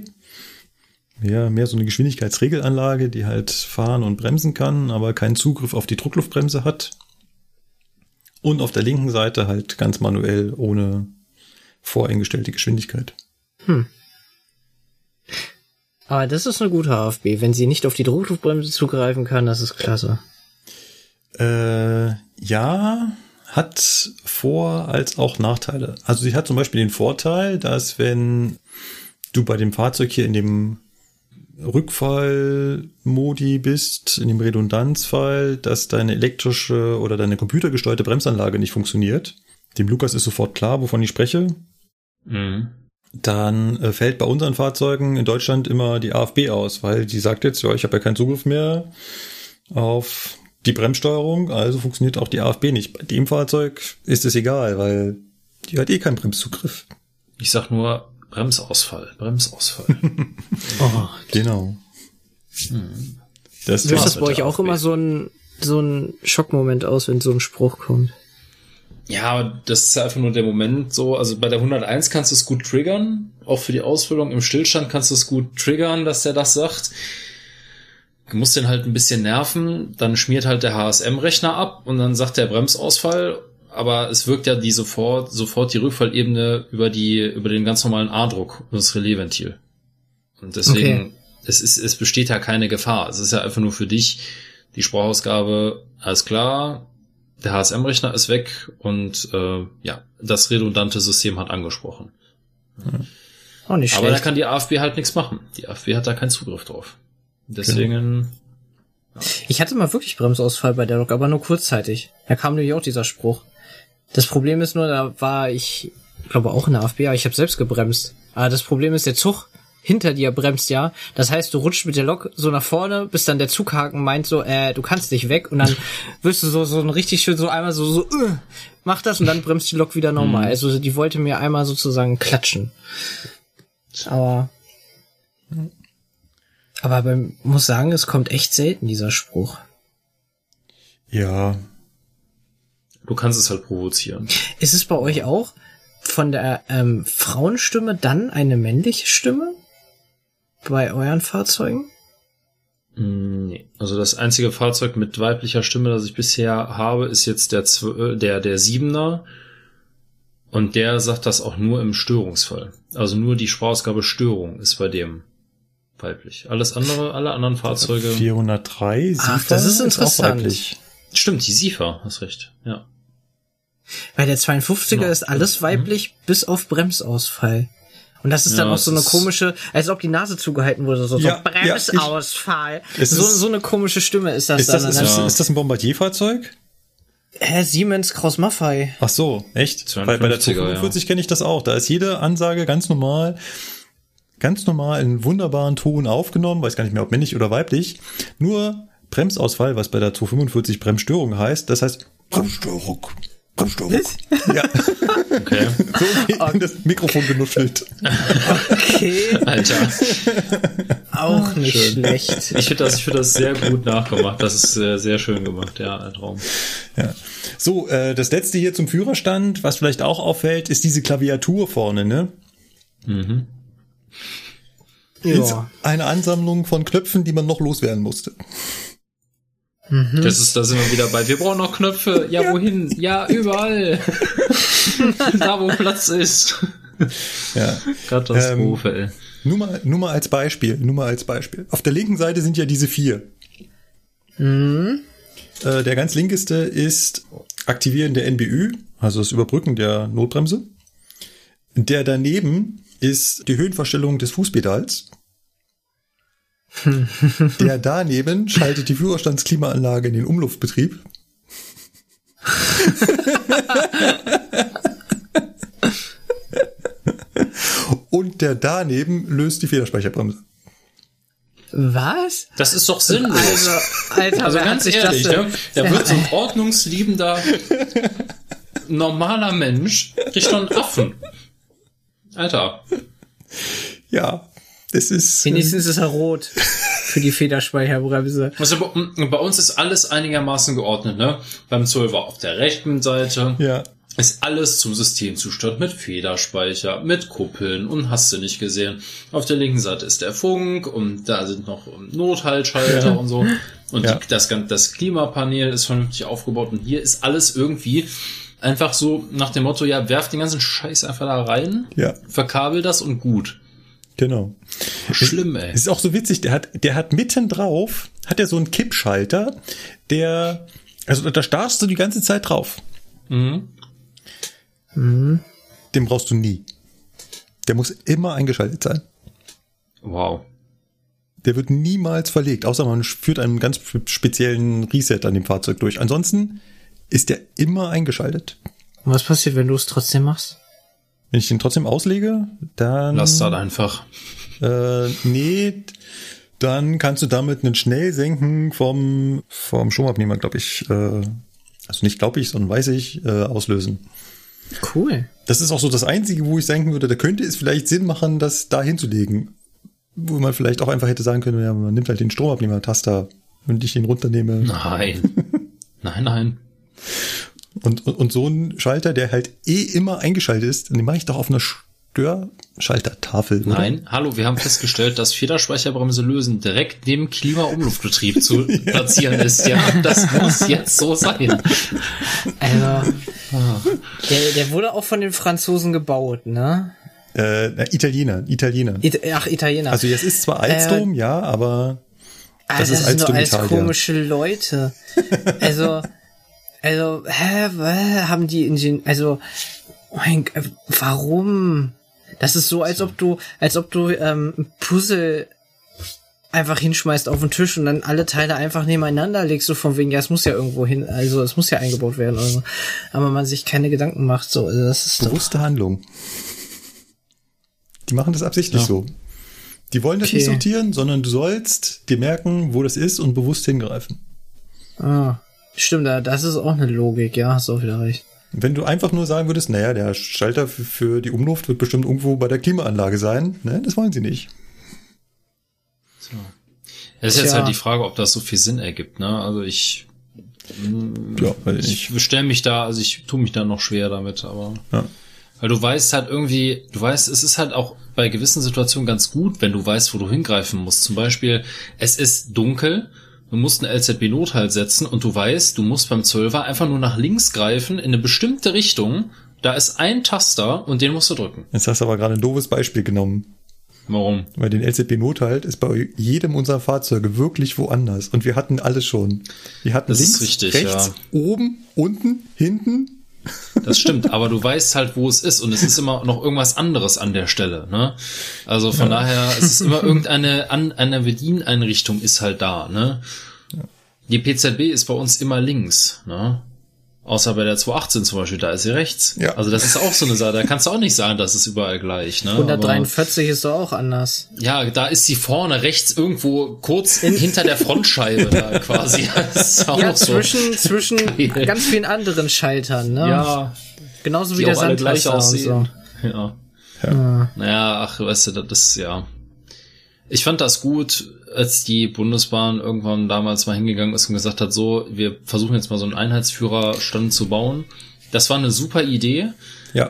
Ja, mehr so eine Geschwindigkeitsregelanlage, die halt fahren und bremsen kann, aber keinen Zugriff auf die Druckluftbremse hat. Und auf der linken Seite halt ganz manuell ohne voreingestellte Geschwindigkeit. Hm. Aber das ist eine gute AFB. Wenn sie nicht auf die Druckluftbremse zugreifen kann, das ist klasse. Äh, ja, hat Vor- als auch Nachteile. Also sie hat zum Beispiel den Vorteil, dass wenn du bei dem Fahrzeug hier in dem Rückfallmodi bist, in dem Redundanzfall, dass deine elektrische oder deine computergesteuerte Bremsanlage nicht funktioniert. Dem Lukas ist sofort klar, wovon ich spreche. Mhm dann äh, fällt bei unseren Fahrzeugen in Deutschland immer die AFB aus, weil die sagt jetzt, ja, ich habe ja keinen Zugriff mehr auf die Bremssteuerung, also funktioniert auch die AFB nicht. Bei dem Fahrzeug ist es egal, weil die hat eh keinen Bremszugriff. Ich sag nur Bremsausfall, Bremsausfall. *laughs* oh, genau. Hm. Das Löst das bei euch auch immer so ein, so ein Schockmoment aus, wenn so ein Spruch kommt? Ja, das ist einfach nur der Moment so. Also bei der 101 kannst du es gut triggern. Auch für die Ausfüllung im Stillstand kannst du es gut triggern, dass der das sagt. Du musst den halt ein bisschen nerven. Dann schmiert halt der HSM-Rechner ab und dann sagt der Bremsausfall. Aber es wirkt ja die sofort, sofort die Rückfallebene über die, über den ganz normalen A-Druck und das Relaisventil. Und deswegen, okay. es ist, es besteht ja keine Gefahr. Es ist ja einfach nur für dich die Sprachausgabe, alles klar, der HSM-Rechner ist weg und äh, ja, das redundante System hat angesprochen. Auch nicht Aber da kann die AfB halt nichts machen. Die AfB hat da keinen Zugriff drauf. Deswegen, Ich hatte mal wirklich Bremsausfall bei der Lok, aber nur kurzzeitig. Da kam nämlich auch dieser Spruch. Das Problem ist nur, da war ich, glaube auch in der AfB, aber ich habe selbst gebremst. Aber das Problem ist, der Zug hinter dir bremst ja. Das heißt, du rutschst mit der Lok so nach vorne, bis dann der Zughaken meint so, äh, du kannst nicht weg und dann *laughs* wirst du so so ein richtig schön so einmal so so äh, mach das und dann bremst die Lok wieder normal. Also die wollte mir einmal sozusagen klatschen. Aber aber beim, muss sagen, es kommt echt selten dieser Spruch. Ja, du kannst es halt provozieren. Ist es bei euch auch von der ähm, Frauenstimme dann eine männliche Stimme? Bei euren Fahrzeugen? Mm, Nee. Also das einzige Fahrzeug mit weiblicher Stimme, das ich bisher habe, ist jetzt der, Zw- äh, der, der Siebener. Und der sagt das auch nur im Störungsfall. Also nur die Sprachausgabe Störung ist bei dem weiblich. Alles andere, alle anderen Fahrzeuge. 403, Ach, Siefer das ist auch interessant. weiblich. Stimmt, die SIFA, hast recht. Ja. Bei der 52er Ja. ist alles weiblich, bis auf Bremsausfall. Und das ist dann Ja, auch so eine komische, als ob die Nase zugehalten wurde, so, Ja, so ja, ich- Bremsausfall. Es so, ist- so eine komische Stimme ist das Ist das, dann. ist, das, dann ist das ein Bombardierfahrzeug? Hä, Siemens Kraus Maffei. Ach so, echt? Bei, bei der 52er, 245 kenne ich das auch. Da ist jede Ansage ganz normal, ganz normal in wunderbaren Ton aufgenommen, weiß gar nicht mehr, ob männlich oder weiblich. Nur Bremsausfall, was bei der 245 Bremsstörung heißt, das heißt Bremsstörung. Bremsstörung. Ja, Okay. *laughs* so wie in das Mikrofon genuschelt. Okay, Alter. auch nicht schlecht. Ich finde das, ich finde das sehr gut nachgemacht. Das ist sehr, sehr schön gemacht. Ja, ein Traum. Ja. So, äh, das letzte hier zum Führerstand, was vielleicht auch auffällt, ist diese Klaviatur vorne, ne? Ist Ja. eine Ansammlung von Knöpfen, die man noch loswerden musste. Das ist, da sind wir wieder bei. Wir brauchen noch Knöpfe. Ja, wohin? Ja, überall. *laughs* da, wo Platz ist. Ja. Katastrophe, ey. Nur mal, nur mal als Beispiel, nur mal als Beispiel. Auf der linken Seite sind ja diese vier. Äh, der ganz linkeste ist Aktivieren der NBÜ, also das Überbrücken der Notbremse. Der daneben ist die Höhenverstellung des Fußpedals. *laughs* der daneben schaltet die Führerstandsklimaanlage in den Umluftbetrieb. *laughs* Und der daneben löst die Federspeicherbremse. Was? Das ist doch sinnlos. Also, Alter, Also ganz ehrlich, ne? denn? da wird so ein ordnungsliebender, normaler Mensch, kriegt einen Affen. Alter. Ja, das ist. Wenigstens ist er rot für die Federspeicherbremse. *laughs* Also bei, bei uns ist alles einigermaßen geordnet, ne? Beim 12 auf der rechten Seite Ja, ist alles zum Systemzustand mit Federspeicher, mit Kuppeln und hast du nicht gesehen. Auf der linken Seite ist der Funk und da sind noch Nothaltschalter und so. Und Ja. die, das, das Klimapanel ist vernünftig aufgebaut und hier ist alles irgendwie einfach so nach dem Motto, ja, werf den ganzen Scheiß einfach da rein, ja, verkabel das und gut. Genau. Schlimm, ey. Es ist auch so witzig, der hat, der hat mitten drauf, hat er so einen Kippschalter, der, also da starrst du die ganze Zeit drauf. Mhm. Den brauchst du nie. Der muss immer eingeschaltet sein. Wow. Der wird niemals verlegt, außer man führt einen ganz speziellen Reset an dem Fahrzeug durch. Ansonsten ist der immer eingeschaltet. Und was passiert, wenn du es trotzdem machst? Wenn ich den trotzdem auslege, dann. Lass das einfach. Äh, nee, dann kannst du damit einen Schnellsenken vom, vom Stromabnehmer, glaube ich, äh, also nicht glaube ich, sondern weiß ich, äh, auslösen. Cool. Das ist auch so das Einzige, wo ich denken würde, da könnte es vielleicht Sinn machen, das da hinzulegen. Wo man vielleicht auch einfach hätte sagen können, ja, man nimmt halt den Stromabnehmer-Taster und ich den runternehme. Nein. *laughs* nein, nein. Und, und, und so ein Schalter, der halt eh immer eingeschaltet ist, den mache ich doch auf einer Störschaltertafel. Oder? Nein, hallo, wir haben festgestellt, dass Federspeicherbremse lösen direkt neben Klima-Umluftbetrieb zu *laughs* platzieren ist. Ja, das muss jetzt so sein. Also, der, der wurde auch von den Franzosen gebaut, ne? Äh, Italiener, Italiener. It Ach, Italiener. Also jetzt ist zwar Alstom, ja, aber Ah, das ist sind doch Alstom alles Italia. komische Leute. Also, *laughs* also, hä, hä, haben die Ingen also, mein, warum? Das ist so, als ob du, als ob du ähm, ein Puzzle einfach hinschmeißt auf den Tisch und dann alle Teile einfach nebeneinander legst, so von wegen, ja, es muss ja irgendwo hin, also es muss ja eingebaut werden oder so. Aber man sich keine Gedanken macht, so, also das ist doch, Bewusste Handlung. Die machen das absichtlich Ja. so. Die wollen das Okay. nicht sortieren, sondern du sollst dir merken, wo das ist und bewusst hingreifen. ah, stimmt, da- das ist auch eine Logik, ja, hast auch wieder recht. Wenn du einfach nur sagen würdest, naja, der Schalter für, die Umluft wird bestimmt irgendwo bei der Klimaanlage sein, ne, das wollen sie nicht. Es ist jetzt Tja. halt die Frage, ob das so viel Sinn ergibt, ne? Also ich, Ja, weil ich, ich stelle mich da, also ich tue mich da noch schwer damit, aber. ja. Weil du weißt halt irgendwie, du weißt, es ist halt auch bei gewissen Situationen ganz gut, wenn du weißt, wo du hingreifen musst. Zum Beispiel, es ist dunkel, du musst ein LZB-Nothalt setzen und du weißt, du musst beim Zwölfer einfach nur nach links greifen in eine bestimmte Richtung. Da ist ein Taster und den musst du drücken. Jetzt hast du aber gerade ein doofes Beispiel genommen. Warum? Weil den LZB-Nothalt ist bei jedem unserer Fahrzeuge wirklich woanders. Und wir hatten alles schon. Wir hatten Das links, richtig, rechts, ja. oben, unten, hinten. Das stimmt, aber du weißt halt, wo es ist und es ist immer noch irgendwas anderes an der Stelle. Ne? Also von daher, es ist immer irgendeine an, eine Bedieneinrichtung ist halt da. Ne? Die PZB ist bei uns immer links. Ne? Außer bei der 218 zum Beispiel, da ist sie rechts. Ja. Also das ist auch so eine Sache, da kannst du auch nicht sagen, das ist überall gleich. Ne? 143 ist doch auch anders. Aber, ja, da ist sie vorne rechts irgendwo kurz hinter der Frontscheibe da *laughs* quasi. Das ist auch Ja, so. zwischen, zwischen ganz vielen anderen Schaltern, ne? Ja, Genauso wie die der auch alle gleich Sandtaster und so. aussehen. Ja. Naja, ach, weißt du, das ist ja. Ich fand das gut, als die Bundesbahn irgendwann damals mal hingegangen ist und gesagt hat, so, wir versuchen jetzt mal so einen Einheitsführerstand zu bauen. Das war eine super Idee Ja.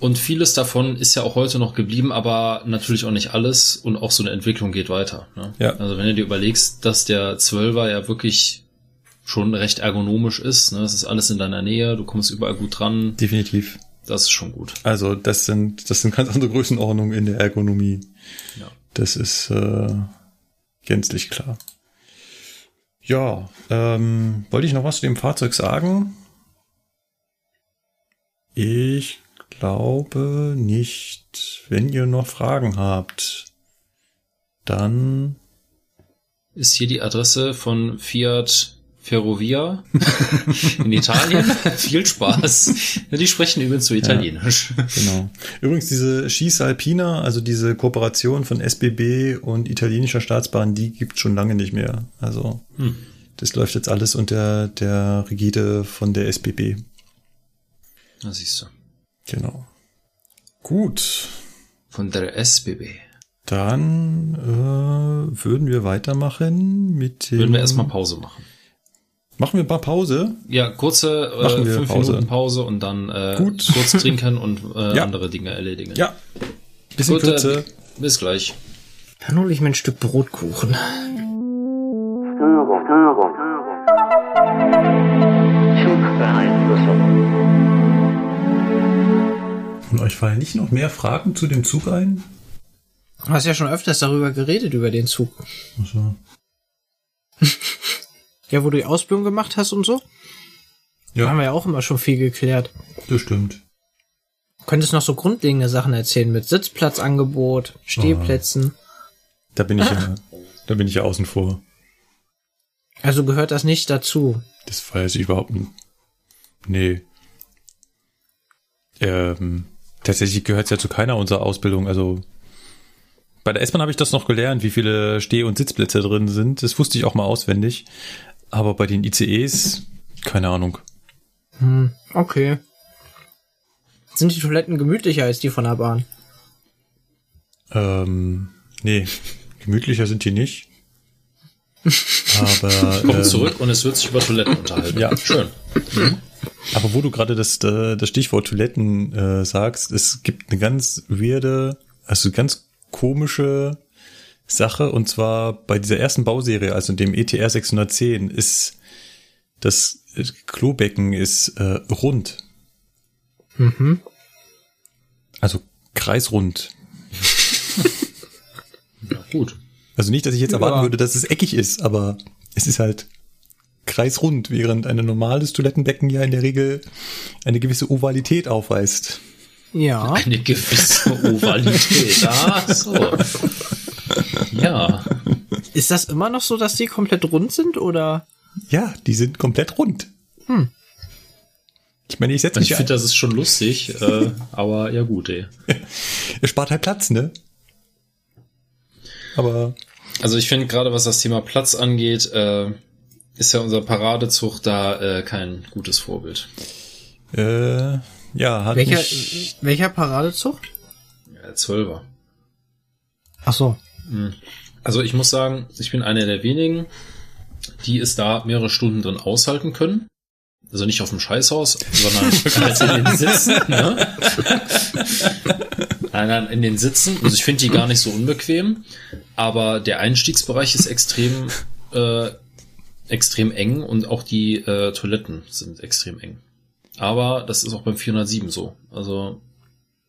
und vieles davon ist ja auch heute noch geblieben, aber natürlich auch nicht alles und auch so eine Entwicklung geht weiter. Ne? Ja. Also wenn du dir überlegst, dass der Zwölfer ja wirklich schon recht ergonomisch ist, ne? es ist alles in deiner Nähe, du kommst überall gut dran, Definitiv. das ist schon gut. Also das sind, das sind ganz andere Größenordnungen in der Ergonomie. Ja. Das ist äh, gänzlich klar. Ja, ähm, wollte ich noch was zu dem Fahrzeug sagen? Ich glaube nicht. Wenn ihr noch Fragen habt, dann ist hier die Adresse von Fiat Ferrovia in Italien. *laughs* Viel Spaß. Ja, die sprechen übrigens so Italienisch. Genau. Übrigens, diese Schieß Alpina, also diese Kooperation von SBB und italienischer Staatsbahn, die gibt schon lange nicht mehr. Also, Hm. das läuft jetzt alles unter der Rigide von der SBB. Da siehst du. Genau. Gut. Von der SBB. Dann äh, würden wir weitermachen mit dem. Würden wir erstmal Pause machen. Machen wir ein paar Pause. Ja, kurze äh, fünf Pause. Minuten Pause und dann äh, Gut. kurz trinken und *laughs* äh, Ja. andere Dinge erledigen. Ja. Bisschen Gut, äh, Kürze. bis gleich. Dann hole ich mir ein Stück Brotkuchen. Und euch fallen nicht noch mehr Fragen zu dem Zug ein? Du hast ja schon öfters darüber geredet, über den Zug. Also, *laughs* Ja, wo du die Ausbildung gemacht hast und so. Da haben ja, wir ja auch immer schon viel geklärt. das stimmt. Du könntest noch so grundlegende Sachen erzählen mit Sitzplatzangebot, Stehplätzen. Da bin ich ja, *laughs* da bin ich ja außen vor. Also gehört das nicht dazu. Das weiß ich überhaupt nicht. Nee. Ähm, tatsächlich gehört es ja zu keiner unserer Ausbildung. Also bei der S-Bahn habe ich das noch gelernt, wie viele Steh- und Sitzplätze drin sind. Das wusste ich auch mal auswendig. Aber bei den ICEs, keine Ahnung. Hm, okay. Sind die Toiletten gemütlicher als die von der Bahn? Ähm, nee, gemütlicher sind die nicht. *laughs* Aber, Kommt ähm, zurück und es wird sich über Toiletten unterhalten. Ja. schön. Aber wo du gerade das, äh, das Stichwort Toiletten äh, sagst, es gibt eine ganz weirde, also ganz komische Sache und zwar bei dieser ersten Bauserie, also dem ETR 610, ist das Klobecken ist äh, rund. Mhm. Also kreisrund. *laughs* Ja, gut. Also nicht, dass ich jetzt erwarten Ja. würde, dass es eckig ist, aber es ist halt kreisrund, während ein normales Toilettenbecken ja in der Regel eine gewisse Ovalität aufweist. Ja. Eine gewisse Ovalität. Ach so. *laughs* Ja. *laughs* Ist das immer noch so, dass die komplett rund sind oder? Ja, die sind komplett rund. Hm. Ich meine, ich setze mich Ich finde, das ist schon lustig, *laughs* äh, aber ja gut, ey. Es spart halt Platz, ne? Aber Also ich finde gerade, was das Thema Platz angeht, äh, ist ja unser Paradezug da äh, kein gutes Vorbild. äh, ja, hat Welcher, welcher Paradezug? Ja, Zwölfer. Ach so. Also ich muss sagen, ich bin einer der wenigen, die es da mehrere Stunden drin aushalten können. Also nicht auf dem Scheißhaus, sondern *laughs* halt in den Sitzen. Ne? Nein, nein, in den Sitzen. Also ich finde die gar nicht so unbequem, aber der Einstiegsbereich ist extrem, äh, extrem eng und auch die äh, Toiletten sind extrem eng. Aber das ist auch beim 407 so. Also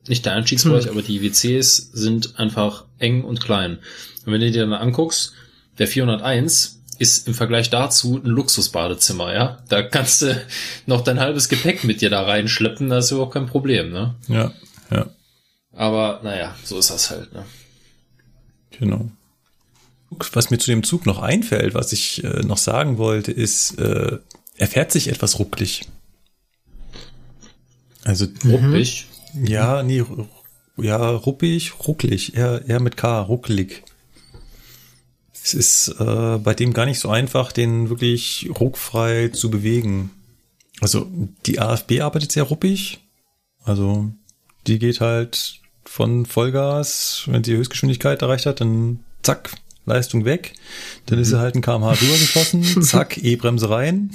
nicht der Einstiegsbereich, aber die WCs sind einfach eng und klein. Und wenn du dir dann anguckst, der 401 ist im Vergleich dazu ein Luxusbadezimmer, ja. Da kannst du noch dein halbes Gepäck mit dir da reinschleppen, das ist überhaupt kein Problem, ne? ja, ja, Aber naja, so ist das halt, ne? genau. Was mir zu dem Zug noch einfällt, was ich äh, noch sagen wollte, ist, äh, er fährt sich etwas rucklig. Also, Ruppig. Ja, nee, ja, ruppig, rucklig, eher, eher mit K, ruckelig. Es ist äh, bei dem gar nicht so einfach, den wirklich ruckfrei zu bewegen. Also die AFB arbeitet sehr ruppig. Also die geht halt von Vollgas, wenn sie Höchstgeschwindigkeit erreicht hat, dann zack, Leistung weg. Dann ist sie halt ein kmh drüber geschossen, *laughs* zack, E-Bremse rein.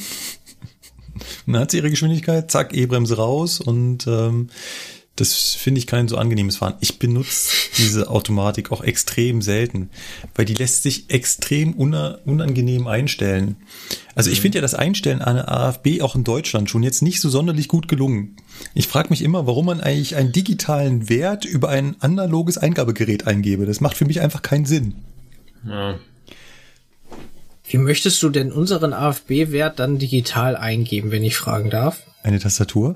Dann hat sie ihre Geschwindigkeit, zack, E-Bremse raus und ähm, das finde ich kein so angenehmes Fahren. Ich benutze diese Automatik auch extrem selten, weil die lässt sich extrem una unangenehm einstellen. Also ich finde ja das Einstellen einer AFB auch in Deutschland schon jetzt nicht so sonderlich gut gelungen. Ich frage mich immer, warum man eigentlich einen digitalen Wert über ein analoges Eingabegerät eingebe. Das macht für mich einfach keinen Sinn. Ja. Wie möchtest du denn unseren AFB-Wert dann digital eingeben, wenn ich fragen darf? Eine Tastatur?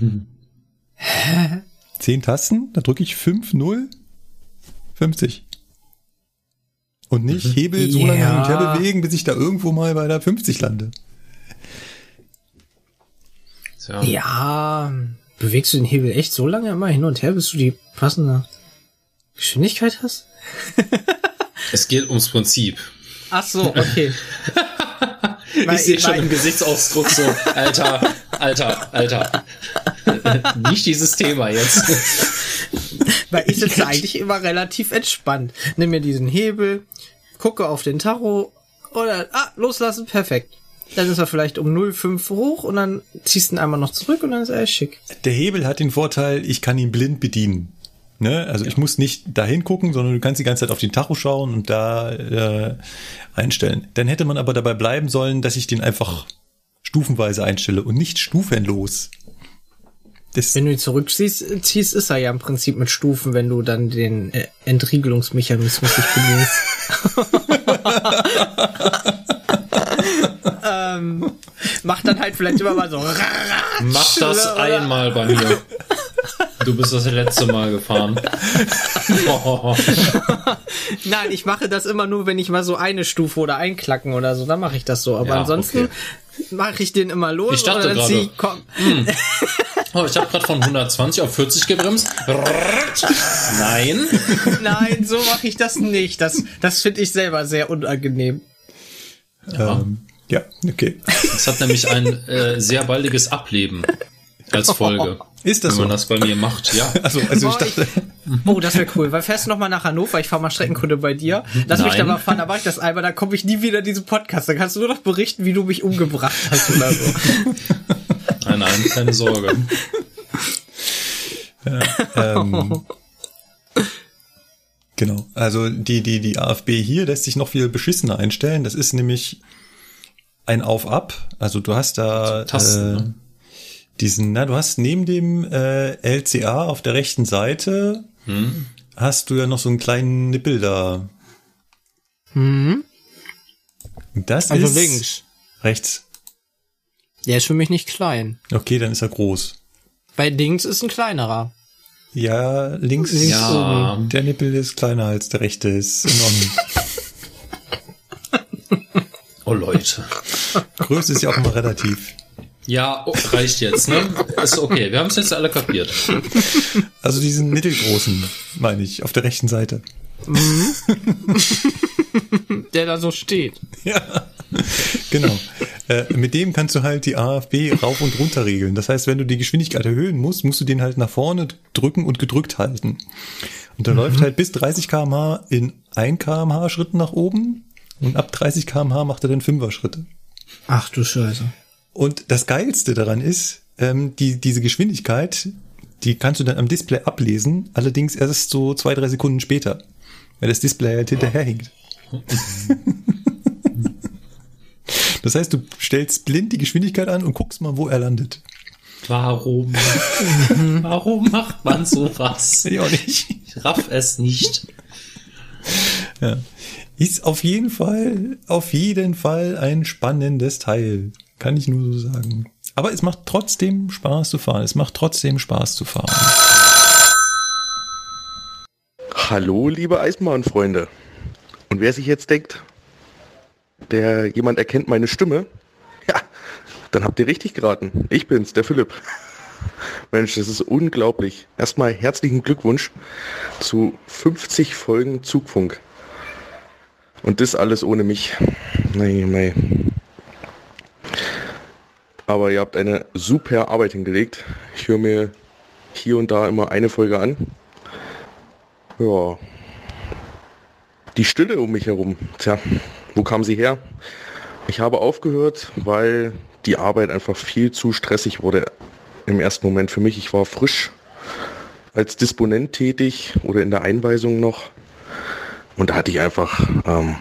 *laughs* Zehn Tasten? Da drücke ich 5, 0, 50. Und nicht Hebel so lange hin und her bewegen, bis ich da irgendwo mal bei der 50 lande. Tja. Ja, bewegst du den Hebel echt so lange immer hin und her, bis du die passende Geschwindigkeit hast? *laughs* Es geht ums Prinzip. Ach so, okay. *laughs* Ich sehe schon im Gesichtsausdruck so, Alter, Alter, Alter. *laughs* Nicht dieses Thema jetzt. *laughs* Weil ich sitze eigentlich immer relativ entspannt. Nimm mir diesen Hebel, gucke auf den Tacho oder ah, loslassen, perfekt. Dann ist er vielleicht um 0,5 hoch und dann ziehst du ihn einmal noch zurück und dann ist er schick. Der Hebel hat den Vorteil, ich kann ihn blind bedienen. Ne? Also ich muss nicht dahin gucken, sondern du kannst die ganze Zeit auf den Tacho schauen und da äh, einstellen. Dann hätte man aber dabei bleiben sollen, dass ich den einfach stufenweise einstelle und nicht stufenlos. Das, Wenn du ihn zurückziehst, ziehst, ist er ja im Prinzip mit Stufen, wenn du dann den äh, Entriegelungsmechanismus nicht bedienst. *laughs* ähm, mach dann halt vielleicht immer mal so. Mach das *laughs* einmal bei mir. Du bist das letzte Mal gefahren. Oh. *laughs* Nein, ich mache das immer nur, wenn ich mal so eine Stufe oder einklacken oder so, dann mache ich das so. Aber Ja, ansonsten okay. mache ich den immer los Ich dachte und dann gerade. ich, komm, *laughs* Oh, ich habe gerade von 120 auf 40 gebremst. Nein. nein, so mache ich das nicht. Das, das finde ich selber sehr unangenehm. ähm, ja, okay. Das hat nämlich ein äh, sehr baldiges Ableben als Folge. *laughs* Ist das wenn man so? das bei mir macht, ja. *laughs* Also, also ich Boah, dachte, *laughs* Oh, das wäre cool. Weil fährst du noch mal nach Hannover, ich fahre mal Streckenkunde bei dir. Lass mich da Nein. mal fahren, da mache ich das einmal, dann komme ich nie wieder in diesen Podcast. Dann kannst du nur noch berichten, wie du mich umgebracht hast oder so. Nein, nein, keine Sorge. ähm, genau. Also die, die, die AFB hier lässt sich noch viel beschissener einstellen. Das ist nämlich ein Auf-Ab. Also du hast da Tasten, äh, ne? Diesen, na, du hast neben dem äh, LCA auf der rechten Seite Hm? hast du ja noch so einen kleinen Nippel da. Mhm. Das Also ist links. rechts. Der ist für mich nicht klein. Okay, dann ist er groß. Bei links ist ein kleinerer. Ja, links, Links Ja. oben. der Nippel ist kleiner als der rechte, ist. *laughs* Oh Leute. Größe ist ja auch immer relativ. Ja, oh, reicht jetzt, ne? Ist okay. Wir haben es jetzt alle kapiert. Also diesen mittelgroßen, meine ich, auf der rechten Seite. *laughs* Der da so steht. Ja, genau. Äh, mit dem kannst du halt die AFB rauf und runter regeln. Das heißt, wenn du die Geschwindigkeit erhöhen musst, musst du den halt nach vorne drücken und gedrückt halten. Und der läuft halt bis 30 kmh in 1 kmh Schritten nach oben und ab 30 kmh macht er dann 5er Schritte. Ach du Scheiße. Und das Geilste daran ist, ähm, die, diese Geschwindigkeit, die kannst du dann am Display ablesen, allerdings erst so zwei, drei Sekunden später, weil das Display halt hinterherhinkt. *laughs* Das heißt, du stellst blind die Geschwindigkeit an und guckst mal, wo er landet. Warum? *laughs* Warum macht man sowas? Ja, auch nicht. Ich raff es nicht. Ja. Ist auf jeden Fall, auf jeden Fall ein spannendes Teil. Kann ich nur so sagen. Aber es macht trotzdem Spaß zu fahren. Es macht trotzdem Spaß zu fahren. Hallo, liebe Eisenbahnfreunde. Und wer sich jetzt denkt, der jemand erkennt meine Stimme, ja, dann habt ihr richtig geraten. Ich bin's, der Philipp. Mensch, das ist unglaublich. Erstmal herzlichen Glückwunsch zu 50 Folgen Zugfunk. Und das alles ohne mich. Nein, nein. Aber ihr habt eine super Arbeit hingelegt. Ich höre mir hier und da immer eine Folge an. Ja. Die Stille um mich herum. Tja, wo kam sie her? Ich habe aufgehört, weil die Arbeit einfach viel zu stressig wurde im ersten Moment für mich. Ich war frisch als Disponent tätig oder in der Einweisung noch. Und da hatte ich einfach ähm,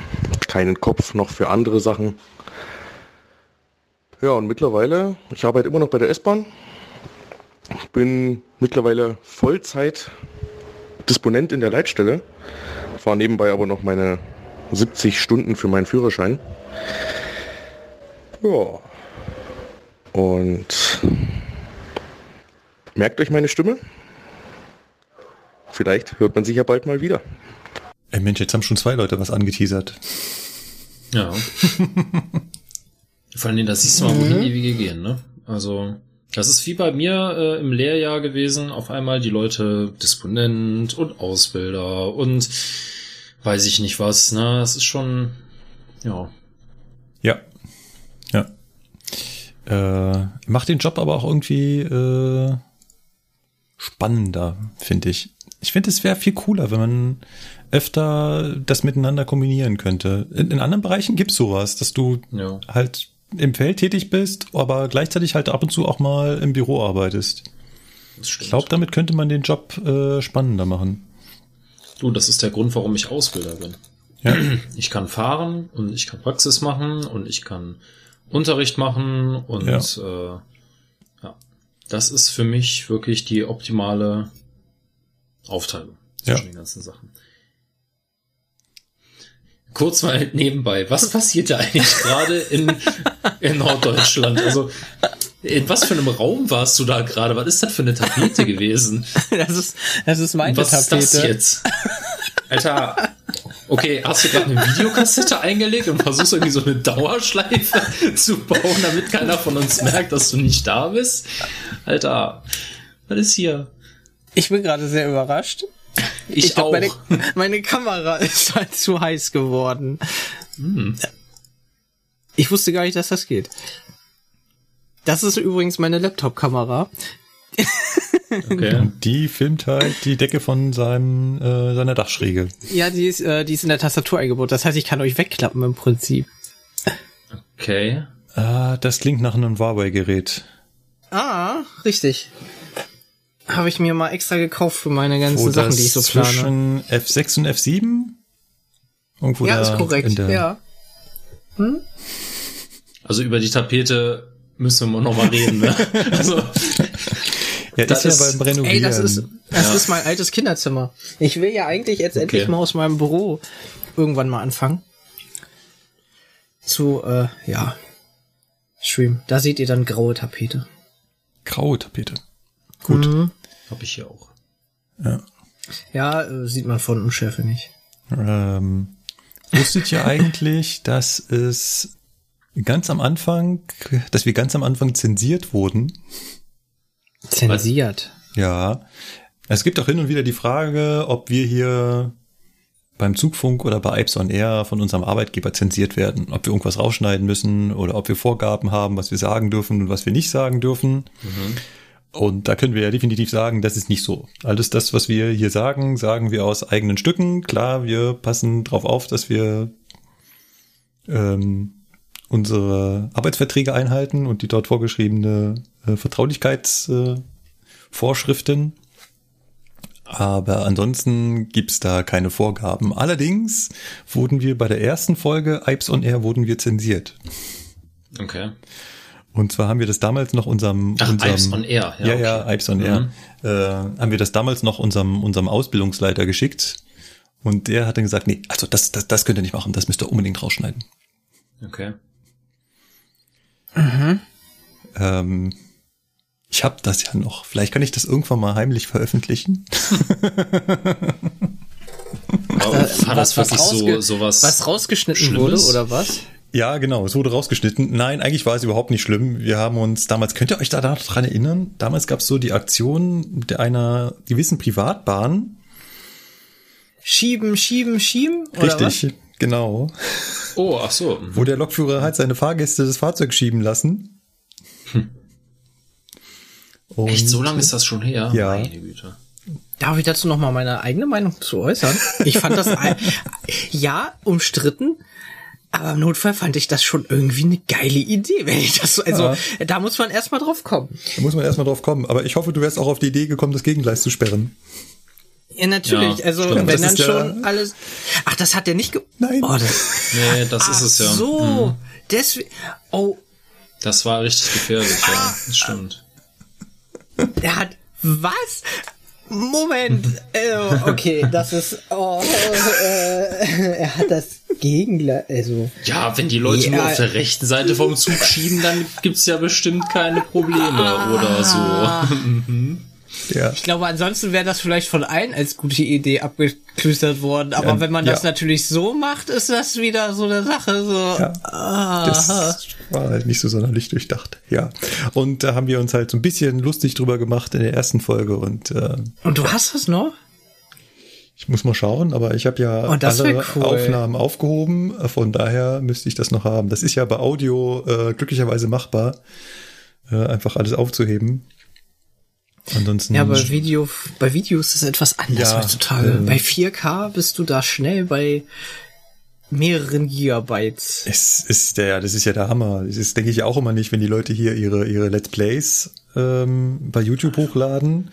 keinen Kopf noch für andere Sachen. Ja, und mittlerweile, ich arbeite immer noch bei der S-Bahn. Bin mittlerweile Vollzeit Disponent in der Leitstelle. Fahre nebenbei aber noch meine 70 Stunden für meinen Führerschein. Ja. Und merkt euch meine Stimme? Vielleicht hört man sich ja bald mal wieder. Ey Mensch, jetzt haben schon zwei Leute was angeteasert. Ja. *laughs* Vor allem, da siehst du mal, wohin die Wege gehen, ne? Also, das ist wie bei mir äh, im Lehrjahr gewesen. Auf einmal die Leute Disponent und Ausbilder und weiß ich nicht was, ne? Das ist schon, ja. Ja. Ja. Äh, macht den Job aber auch irgendwie äh, spannender, finde ich. Ich finde, es wäre viel cooler, wenn man öfter das miteinander kombinieren könnte. In, in anderen Bereichen gibt's sowas, dass du Ja. halt im Feld tätig bist, aber gleichzeitig halt ab und zu auch mal im Büro arbeitest. Ich glaube, damit könnte man den Job äh, spannender machen. Du, das ist der Grund, warum ich Ausbilder bin. Ja. *clears throat* Ich kann fahren und ich kann Praxis machen und ich kann Unterricht machen und Ja. äh, ja, das ist für mich wirklich die optimale Aufteilung zwischen Ja. den ganzen Sachen. Kurz mal nebenbei, was passiert da eigentlich *laughs* gerade in, in Norddeutschland? Also, in was für einem Raum warst du da gerade? Was ist das für eine Tapete gewesen? *laughs* Das ist, das ist meine Was Tapete. ist das jetzt? Alter, okay, hast du gerade eine Videokassette eingelegt und versuchst irgendwie so eine Dauerschleife *laughs* zu bauen, damit keiner von uns merkt, dass du nicht da bist? Alter, was ist hier? Ich bin gerade sehr überrascht. Ich, glaub, auch. Meine, *laughs* meine Kamera ist halt zu heiß geworden. Hm. Ich wusste gar nicht, dass das geht. Das ist übrigens meine Laptop-Kamera. Okay. Die filmt halt die Decke von seinem äh, seiner Dachschräge. Ja, die ist, äh, die ist in der Tastatur eingebaut. Das heißt, ich kann euch wegklappen im Prinzip. Okay. Ah, das klingt nach einem Huawei-Gerät. Ah, richtig. Habe ich mir mal extra gekauft für meine ganzen Wo Sachen, die ich so plane. zwischen F6 und F7? Irgendwo Ja, da ist korrekt. in der- Ja. Also über die Tapete müssen wir noch mal reden, ne? *laughs* Also, Ja, Das ist ja beim Renovieren. Ey, das ist, das Ja. ist mein altes Kinderzimmer. Ich will ja eigentlich jetzt Okay. endlich mal aus meinem Büro irgendwann mal anfangen. Zu, äh, ja. Stream. Da seht ihr dann graue Tapete. graue Tapete. Gut. Habe ich hier auch. Ja, äh, sieht man von Unschärfe nicht. Ähm, wusstet ihr eigentlich, *laughs* dass es ganz am Anfang, dass wir ganz am Anfang zensiert wurden? Zensiert. Ja. Es gibt auch hin und wieder die Frage, ob wir hier beim Zugfunk oder bei Ipes on Air von unserem Arbeitgeber zensiert werden. Ob wir irgendwas rausschneiden müssen oder ob wir Vorgaben haben, was wir sagen dürfen und was wir nicht sagen dürfen. Und da können wir ja definitiv sagen, das ist nicht so. Alles das, was wir hier sagen, sagen wir aus eigenen Stücken. Klar, wir passen drauf auf, dass wir ähm, unsere Arbeitsverträge einhalten und die dort vorgeschriebene äh, Vertraulichkeitsvorschriften. Äh. Aber ansonsten gibt's da keine Vorgaben. Allerdings wurden wir bei der ersten Folge Ipes on Air wurden wir zensiert. Okay. Und zwar haben wir das damals noch unserem, Ach, unserem Ipes on Air, ja, ja, ja, okay. Ipes on Air, äh, haben wir das damals noch unserem unserem Ausbildungsleiter geschickt und der hat dann gesagt, nee, also das das das könnt ihr nicht machen, das müsst ihr unbedingt rausschneiden. Okay. Ähm, ich habe das ja noch. Vielleicht kann ich das irgendwann mal heimlich veröffentlichen. *laughs* Aber war das wirklich so, sowas? Was rausgeschnitten Schlimmes? wurde oder was? Ja, genau, es wurde rausgeschnitten. Nein, eigentlich war es überhaupt nicht schlimm. Wir haben uns damals, könnt ihr euch da dran erinnern? Damals gab es so die Aktion der einer gewissen Privatbahn. Schieben, schieben, schieben? Oder Richtig, genau. Oh, ach so. Wo der Lokführer hat seine Fahrgäste das Fahrzeug schieben lassen. Und Echt, so lange ist das schon her? Ja. Meine Güte. Darf ich dazu noch mal meine eigene Meinung zu äußern? Ich fand das *laughs* ein, ja umstritten, aber im Notfall fand ich das schon irgendwie eine geile Idee, wenn ich das so, also da muss man erstmal drauf kommen. Da muss man erstmal drauf kommen. Aber ich hoffe, du wärst auch auf die Idee gekommen, das Gegengleis zu sperren. Ja, natürlich, Ja, also stimmt. wenn Das dann ja- schon alles Ach, das hat der nicht ge Nein. Oh, das, Nee, das ist es ja. so, Hm. deswegen Oh, Das war richtig gefährlich, ja. Das stimmt. der hat was? Moment. äh, okay, das ist oh, äh, er hat das Gegengleis, also Ja, wenn die Leute nur Ja. auf der rechten Seite vom Zug schieben, dann gibt's ja bestimmt keine Probleme oder so. *laughs* Ja. Ich glaube, ansonsten wäre das vielleicht von allen als gute Idee abgeklüstert worden. Aber Ja, wenn man das ja. natürlich so macht, ist das wieder so eine Sache. So, Ja. ah, Das war halt nicht so sonderlich durchdacht. Ja. Und da haben wir uns halt so ein bisschen lustig drüber gemacht in der ersten Folge und äh, Und du hast das noch? ich muss mal schauen, aber ich habe ja Oh, alle cool. Aufnahmen aufgehoben, von daher müsste ich das noch haben. Das ist ja bei Audio äh, glücklicherweise machbar, äh, einfach alles aufzuheben. Ansonsten Ja, bei Video, bei Videos ist es etwas anders Ja, heutzutage. ähm. bei 4K bist du da schnell bei mehreren Gigabytes. Es ist der, das ist ja der Hammer. Das ist, denke ich auch immer nicht, wenn die Leute hier ihre, ihre Let's Plays ähm, bei YouTube hochladen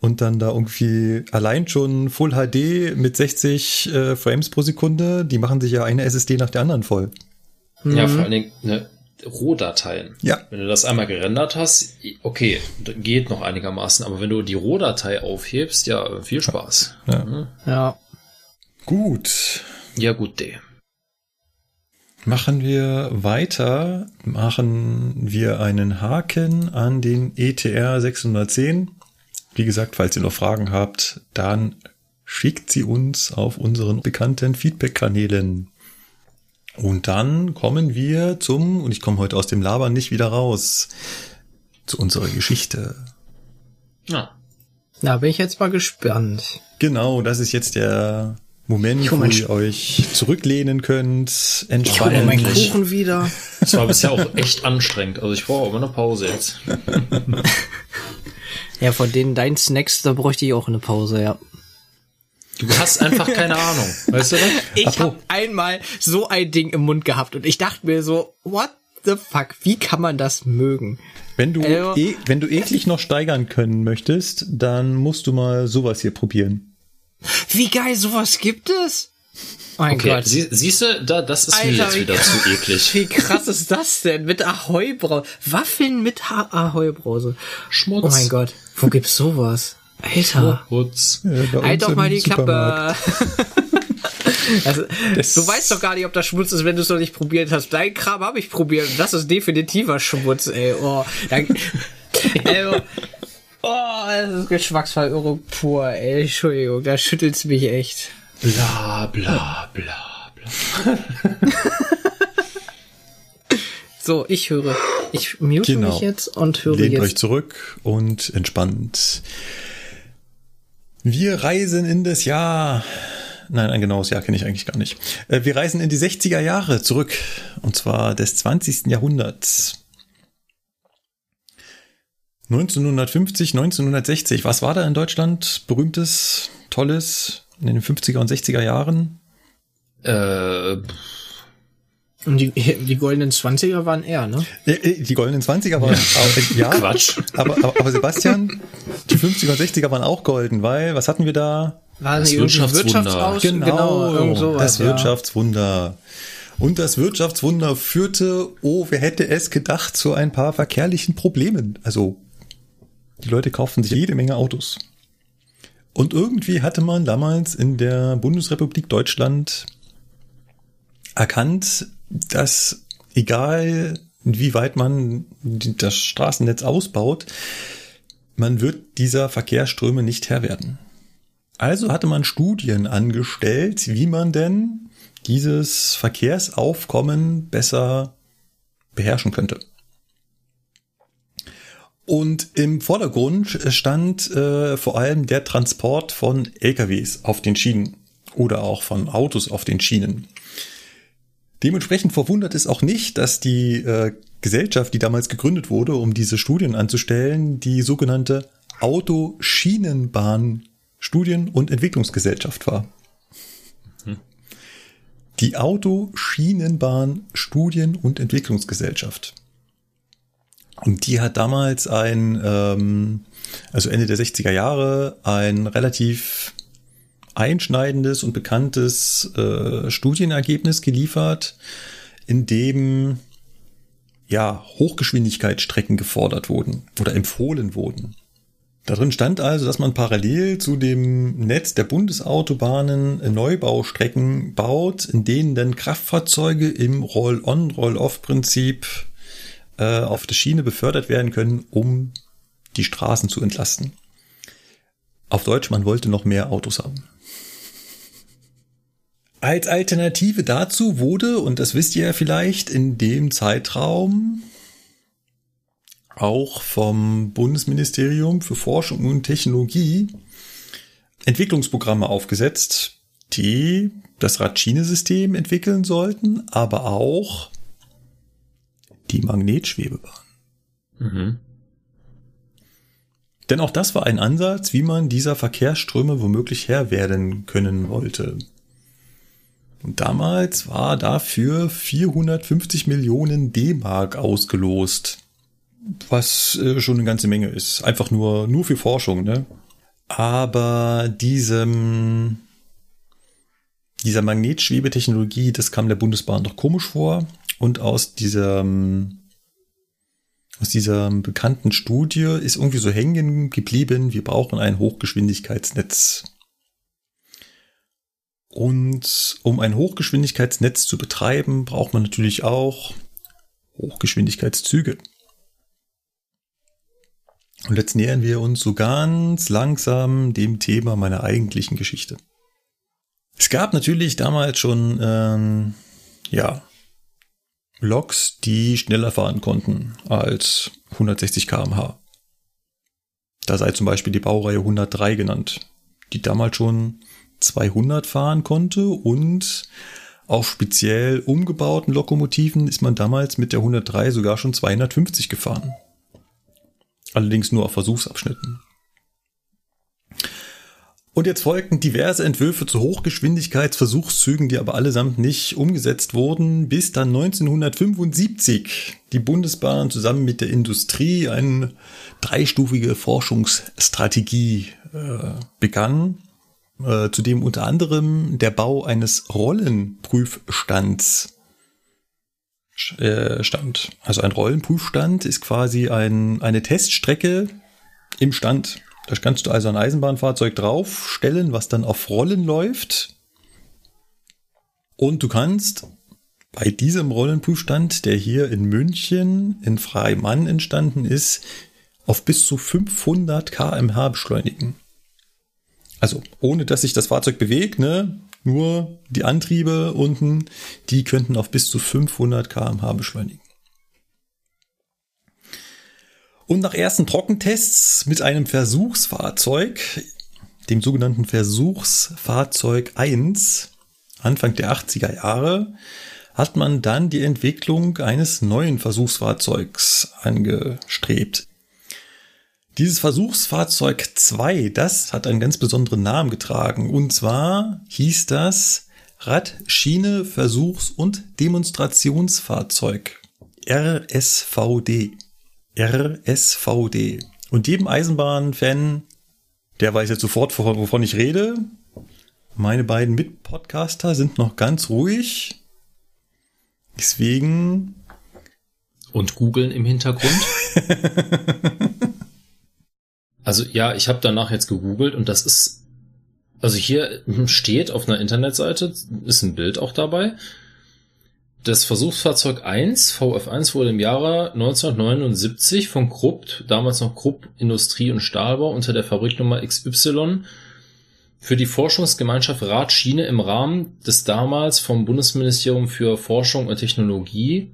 und dann da irgendwie allein schon Full HD mit 60 äh, Frames pro Sekunde, die machen sich ja eine SSD nach der anderen voll. Ja, vor allen Dingen ne, Rohdateien. Ja. Wenn du das einmal gerendert hast, okay, geht noch einigermaßen, aber wenn du die Rohdatei aufhebst, ja, viel Spaß. Ja. Ja. Gut. Ja, gut, D. Machen wir weiter, machen wir einen Haken an den ETR 610. Wie gesagt, falls ihr noch Fragen habt, dann schickt sie uns auf unseren bekannten Feedback-Kanälen. Und dann kommen wir zum, und ich komme heute aus dem Labern nicht wieder raus, zu unserer Geschichte. Ja. Da bin ich jetzt mal gespannt. Genau, das ist jetzt der Moment, wo ihr euch zurücklehnen könnt, Ich hole meinen entspannen. Kuchen wieder. Das war bisher auch echt anstrengend. Also ich brauche immer eine Pause jetzt. *laughs* Ja, von denen deinen Snacks, da bräuchte ich auch eine Pause, ja. Du hast einfach keine Ahnung. Weißt du das? Ich habe einmal so ein Ding im Mund gehabt und ich dachte mir so, what the fuck, wie kann man das mögen? Wenn du, Also- e wenn du eklig noch steigern können möchtest, dann musst du mal sowas hier probieren. Wie geil, sowas gibt es? Mein Okay, Gott. sie, siehst du, da, das ist mir Alter, jetzt wie wieder krass- zu eklig. *laughs* Wie krass ist das denn? Mit Ahoi-Brause. Waffeln mit Ahoi-Brause. Schmutz. Oh mein Gott. Wo gibt's sowas? Alter. Putz. Äh, bei Halt doch im mal die. Klappe. *laughs* also, du weißt doch gar nicht, ob das Schmutz ist, wenn du es noch nicht probiert hast. Dein Kram habe ich probiert und das ist definitiver Schmutz, ey. Oh, dann, *laughs* also, Oh, das ist Geschmacksverirrung pur, ey. Entschuldigung, da schüttelt's mich echt. Bla bla bla bla. *laughs* So, ich höre. Ich mute Genau. mich jetzt und höre Lehnt jetzt. euch zurück und entspannt. Wir reisen in das Jahr. Nein, ein genaues Jahr kenne ich eigentlich gar nicht. Äh, Wir reisen in die 60er Jahre zurück. Und zwar des 20. Jahrhunderts. 1950, 1960. Was war da in Deutschland berühmtes, tolles in den 50er und 60er Jahren? Äh, Und die, die goldenen Zwanziger waren er, ne? Äh, äh, Die goldenen 20er waren auch, ja, Quatsch. Aber, aber, aber Sebastian, die 50er und 60er waren auch golden, weil was hatten wir da? War Das Wirtschaftswunder. Wirtschaftsaus- genau, irgend sowas, das ja. Wirtschaftswunder. Und das Wirtschaftswunder führte, oh, wer hätte es gedacht, zu ein paar verkehrlichen Problemen. Also, die Leute kauften sich jede Menge Autos. Und irgendwie hatte man damals in der Bundesrepublik Deutschland erkannt, dass egal wie weit man das Straßennetz ausbaut, man wird dieser Verkehrsströme nicht Herr werden. Also hatte man Studien angestellt, wie man denn dieses Verkehrsaufkommen besser beherrschen könnte. Und im Vordergrund stand äh, vor allem der Transport von LKWs auf den Schienen oder auch von Autos auf den Schienen. Dementsprechend verwundert es auch nicht, dass die äh, Gesellschaft, die damals gegründet wurde, um diese Studien anzustellen, die sogenannte Autoschienenbahn Studien- und Entwicklungsgesellschaft war. Die Autoschienenbahn Studien- und Entwicklungsgesellschaft. Und die hat damals ein, ähm, also Ende der 60er Jahre, ein relativ einschneidendes und bekanntes äh, Studienergebnis geliefert, in dem ja Hochgeschwindigkeitsstrecken gefordert wurden oder empfohlen wurden. Darin stand also, dass man parallel zu dem Netz der Bundesautobahnen Neubaustrecken baut, in denen dann Kraftfahrzeuge im Roll-on, Roll-off-Prinzip äh, auf der Schiene befördert werden können, um die Straßen zu entlasten. Auf Deutsch, man wollte noch mehr Autos haben. Als Alternative dazu wurde, und das wisst ihr ja vielleicht, in dem Zeitraum auch vom Bundesministerium für Forschung und Technologie Entwicklungsprogramme aufgesetzt, die das Radschienesystem entwickeln sollten, aber auch die Magnetschwebebahn. Mhm. Denn auch das war ein Ansatz, wie man dieser Verkehrsströme womöglich Herr werden können wollte. Und damals war dafür 450 Millionen D-Mark ausgelost. Was äh, schon eine ganze Menge ist. Einfach nur, nur für Forschung, ne? Aber diesem, dieser Magnetschwebetechnologie, das kam der Bundesbahn doch komisch vor. Und aus diesem, aus dieser bekannten Studie ist irgendwie so hängen geblieben, wir brauchen ein Hochgeschwindigkeitsnetz. Und um ein Hochgeschwindigkeitsnetz zu betreiben, braucht man natürlich auch Hochgeschwindigkeitszüge. Und jetzt nähern wir uns so ganz langsam dem Thema meiner eigentlichen Geschichte. Es gab natürlich damals schon, ähm, ja, Loks, die schneller fahren konnten als 160 km/h. Da sei zum Beispiel die Baureihe 103 genannt, die damals schon 200 fahren konnte und auf speziell umgebauten Lokomotiven ist man damals mit der 103 sogar schon 250 gefahren. Allerdings nur auf Versuchsabschnitten. Und jetzt folgten diverse Entwürfe zu Hochgeschwindigkeitsversuchszügen, die aber allesamt nicht umgesetzt wurden, bis dann 1975 die Bundesbahn zusammen mit der Industrie eine dreistufige Forschungsstrategie äh, begann, äh, zu dem unter anderem der Bau eines Rollenprüfstands äh, stand. Also ein Rollenprüfstand ist quasi ein, eine Teststrecke im Stand. Da kannst du also ein Eisenbahnfahrzeug draufstellen, was dann auf Rollen läuft. Und du kannst bei diesem Rollenprüfstand, der hier in München in Freimann entstanden ist, auf bis zu 500 kmh beschleunigen. Also ohne dass sich das Fahrzeug bewegt, ne? Nur die Antriebe unten, die könnten auf bis zu 500 kmh beschleunigen. Und nach ersten Trockentests mit einem Versuchsfahrzeug, dem sogenannten Versuchsfahrzeug 1, Anfang der 80er Jahre, hat man dann die Entwicklung eines neuen Versuchsfahrzeugs angestrebt. Dieses Versuchsfahrzeug 2, das hat einen ganz besonderen Namen getragen. Und zwar hieß das Radschiene Versuchs- und Demonstrationsfahrzeug. RSVD. RSVD. Und jedem Eisenbahnfan, der weiß jetzt sofort, wovon ich rede. Meine beiden Mitpodcaster sind noch ganz ruhig. Deswegen. Und googeln im Hintergrund. *laughs* also ja, ich habe danach jetzt gegoogelt und das ist, also hier steht auf einer Internetseite, ist ein Bild auch dabei. Das Versuchsfahrzeug 1, VF1, wurde im Jahre 1979 von Krupp, damals noch Krupp Industrie und Stahlbau, unter der Fabriknummer XY für die Forschungsgemeinschaft Radschiene im Rahmen des damals vom Bundesministerium für Forschung und Technologie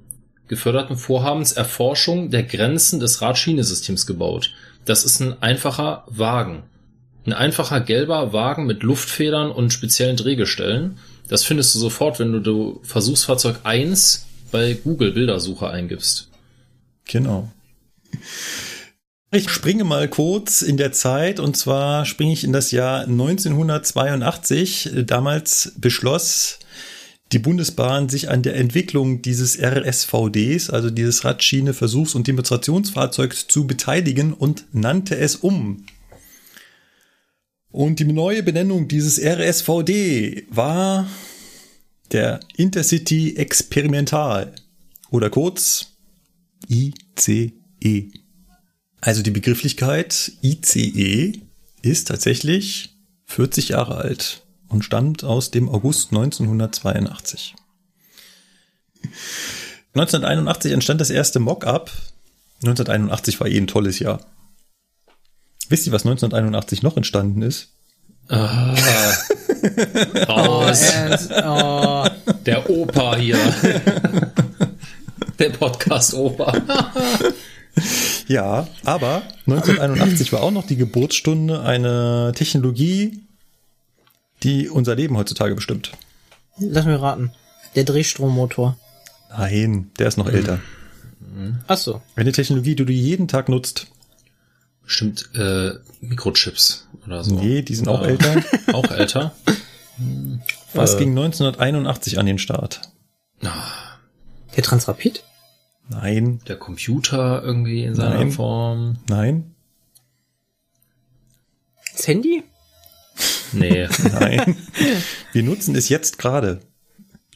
geförderten Vorhabens Erforschung der Grenzen des Radschienesystems gebaut. Das ist ein einfacher Wagen. Ein einfacher gelber Wagen mit Luftfedern und speziellen Drehgestellen. Das findest du sofort, wenn du Versuchsfahrzeug 1 bei Google Bildersuche eingibst. Genau. Ich springe mal kurz in der Zeit und zwar springe ich in das Jahr 1982. Damals beschloss die Bundesbahn sich an der Entwicklung dieses RSVDs, also dieses Radschiene Versuchs- und Demonstrationsfahrzeugs zu beteiligen und nannte es um. Und die neue Benennung dieses RSVD war der Intercity Experimental oder kurz ICE. Also die Begrifflichkeit ICE ist tatsächlich 40 Jahre alt und stammt aus dem August 1982. 1981 entstand das erste Mock-up. 1981 war eh ein tolles Jahr. Wisst ihr, was 1981 noch entstanden ist? Ah, *laughs* raus. Oh, Der Opa hier. Der Podcast-Opa. Ja, aber 1981 war auch noch die Geburtsstunde einer Technologie, die unser Leben heutzutage bestimmt. lass mir raten. Der Drehstrommotor. Nein, der ist noch älter. Ach so. Eine Technologie, die du jeden Tag nutzt. Stimmt, äh, Mikrochips oder so. Nee, die sind auch Äh, älter. *laughs* Auch älter? *laughs* Was Äh. ging 1981 an den Start? Der Transrapid? Nein, Der Computer irgendwie in seiner Nein. Form? nein, Das Handy? Nee. nein. Wir nutzen es jetzt gerade.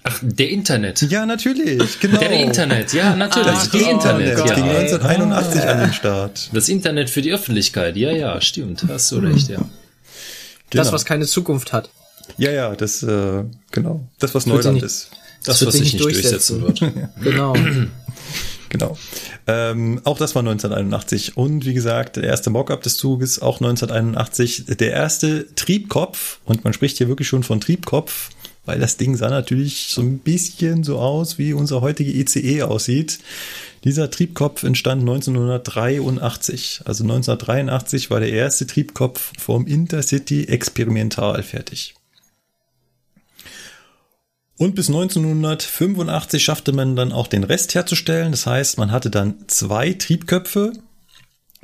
Ach, der Internet. Ja, natürlich, genau. Der Internet, ja, natürlich. Ach, die Internet, Das ging ja. ey. 1981 an den Start. Das Internet für die Öffentlichkeit, ja, ja, stimmt. Hast du recht, ja. Genau. Das, was keine Zukunft hat. ja, ja, das, äh, genau. Das, was Neuland nicht- ist. Das, wird was sich nicht nicht durchsetzen wird. Genau. *clears throat* Genau. Ähm, auch das war 1981. Und wie gesagt, der erste Mockup des Zuges auch 1981. Der erste Triebkopf. Und man spricht hier wirklich schon von Triebkopf, weil das Ding sah natürlich so ein bisschen so aus, wie unser heutige ICE aussieht. Dieser Triebkopf entstand 1983. Also 1983 war der erste Triebkopf vom Intercity experimental fertig. Und bis 1985 schaffte man dann auch den Rest herzustellen. Das heißt, man hatte dann zwei Triebköpfe,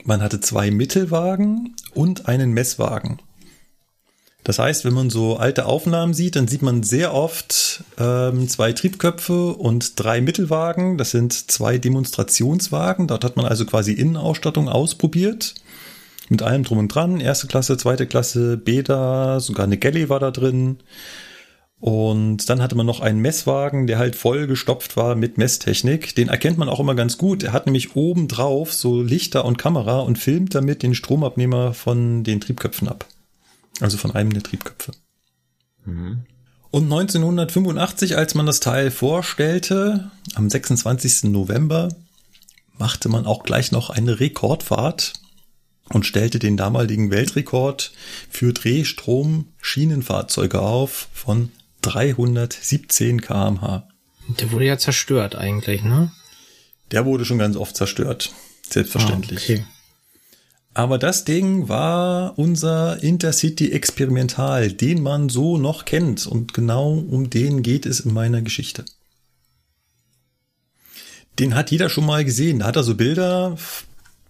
man hatte zwei Mittelwagen und einen Messwagen. Das heißt, wenn man so alte Aufnahmen sieht, dann sieht man sehr oft ähm, zwei Triebköpfe und drei Mittelwagen. Das sind zwei Demonstrationswagen. Dort hat man also quasi Innenausstattung ausprobiert. Mit allem drum und dran. Erste Klasse, zweite Klasse, Beta, sogar eine Galley war da drin. Und dann hatte man noch einen Messwagen, der halt voll gestopft war mit Messtechnik. Den erkennt man auch immer ganz gut. Er hat nämlich oben drauf so Lichter und Kamera und filmt damit den Stromabnehmer von den Triebköpfen ab. Also von einem der Triebköpfe. Und 1985, als man das Teil vorstellte, am 26. November, machte man auch gleich noch eine Rekordfahrt. und stellte den damaligen Weltrekord für Drehstrom-Schienenfahrzeuge auf von 317 kmh. Der wurde ja zerstört eigentlich, ne? Der wurde schon ganz oft zerstört. Selbstverständlich. Ah, okay. Aber das Ding war unser Intercity Experimental, den man so noch kennt. Und genau um den geht es in meiner Geschichte. Den hat jeder schon mal gesehen. Da hat er so Bilder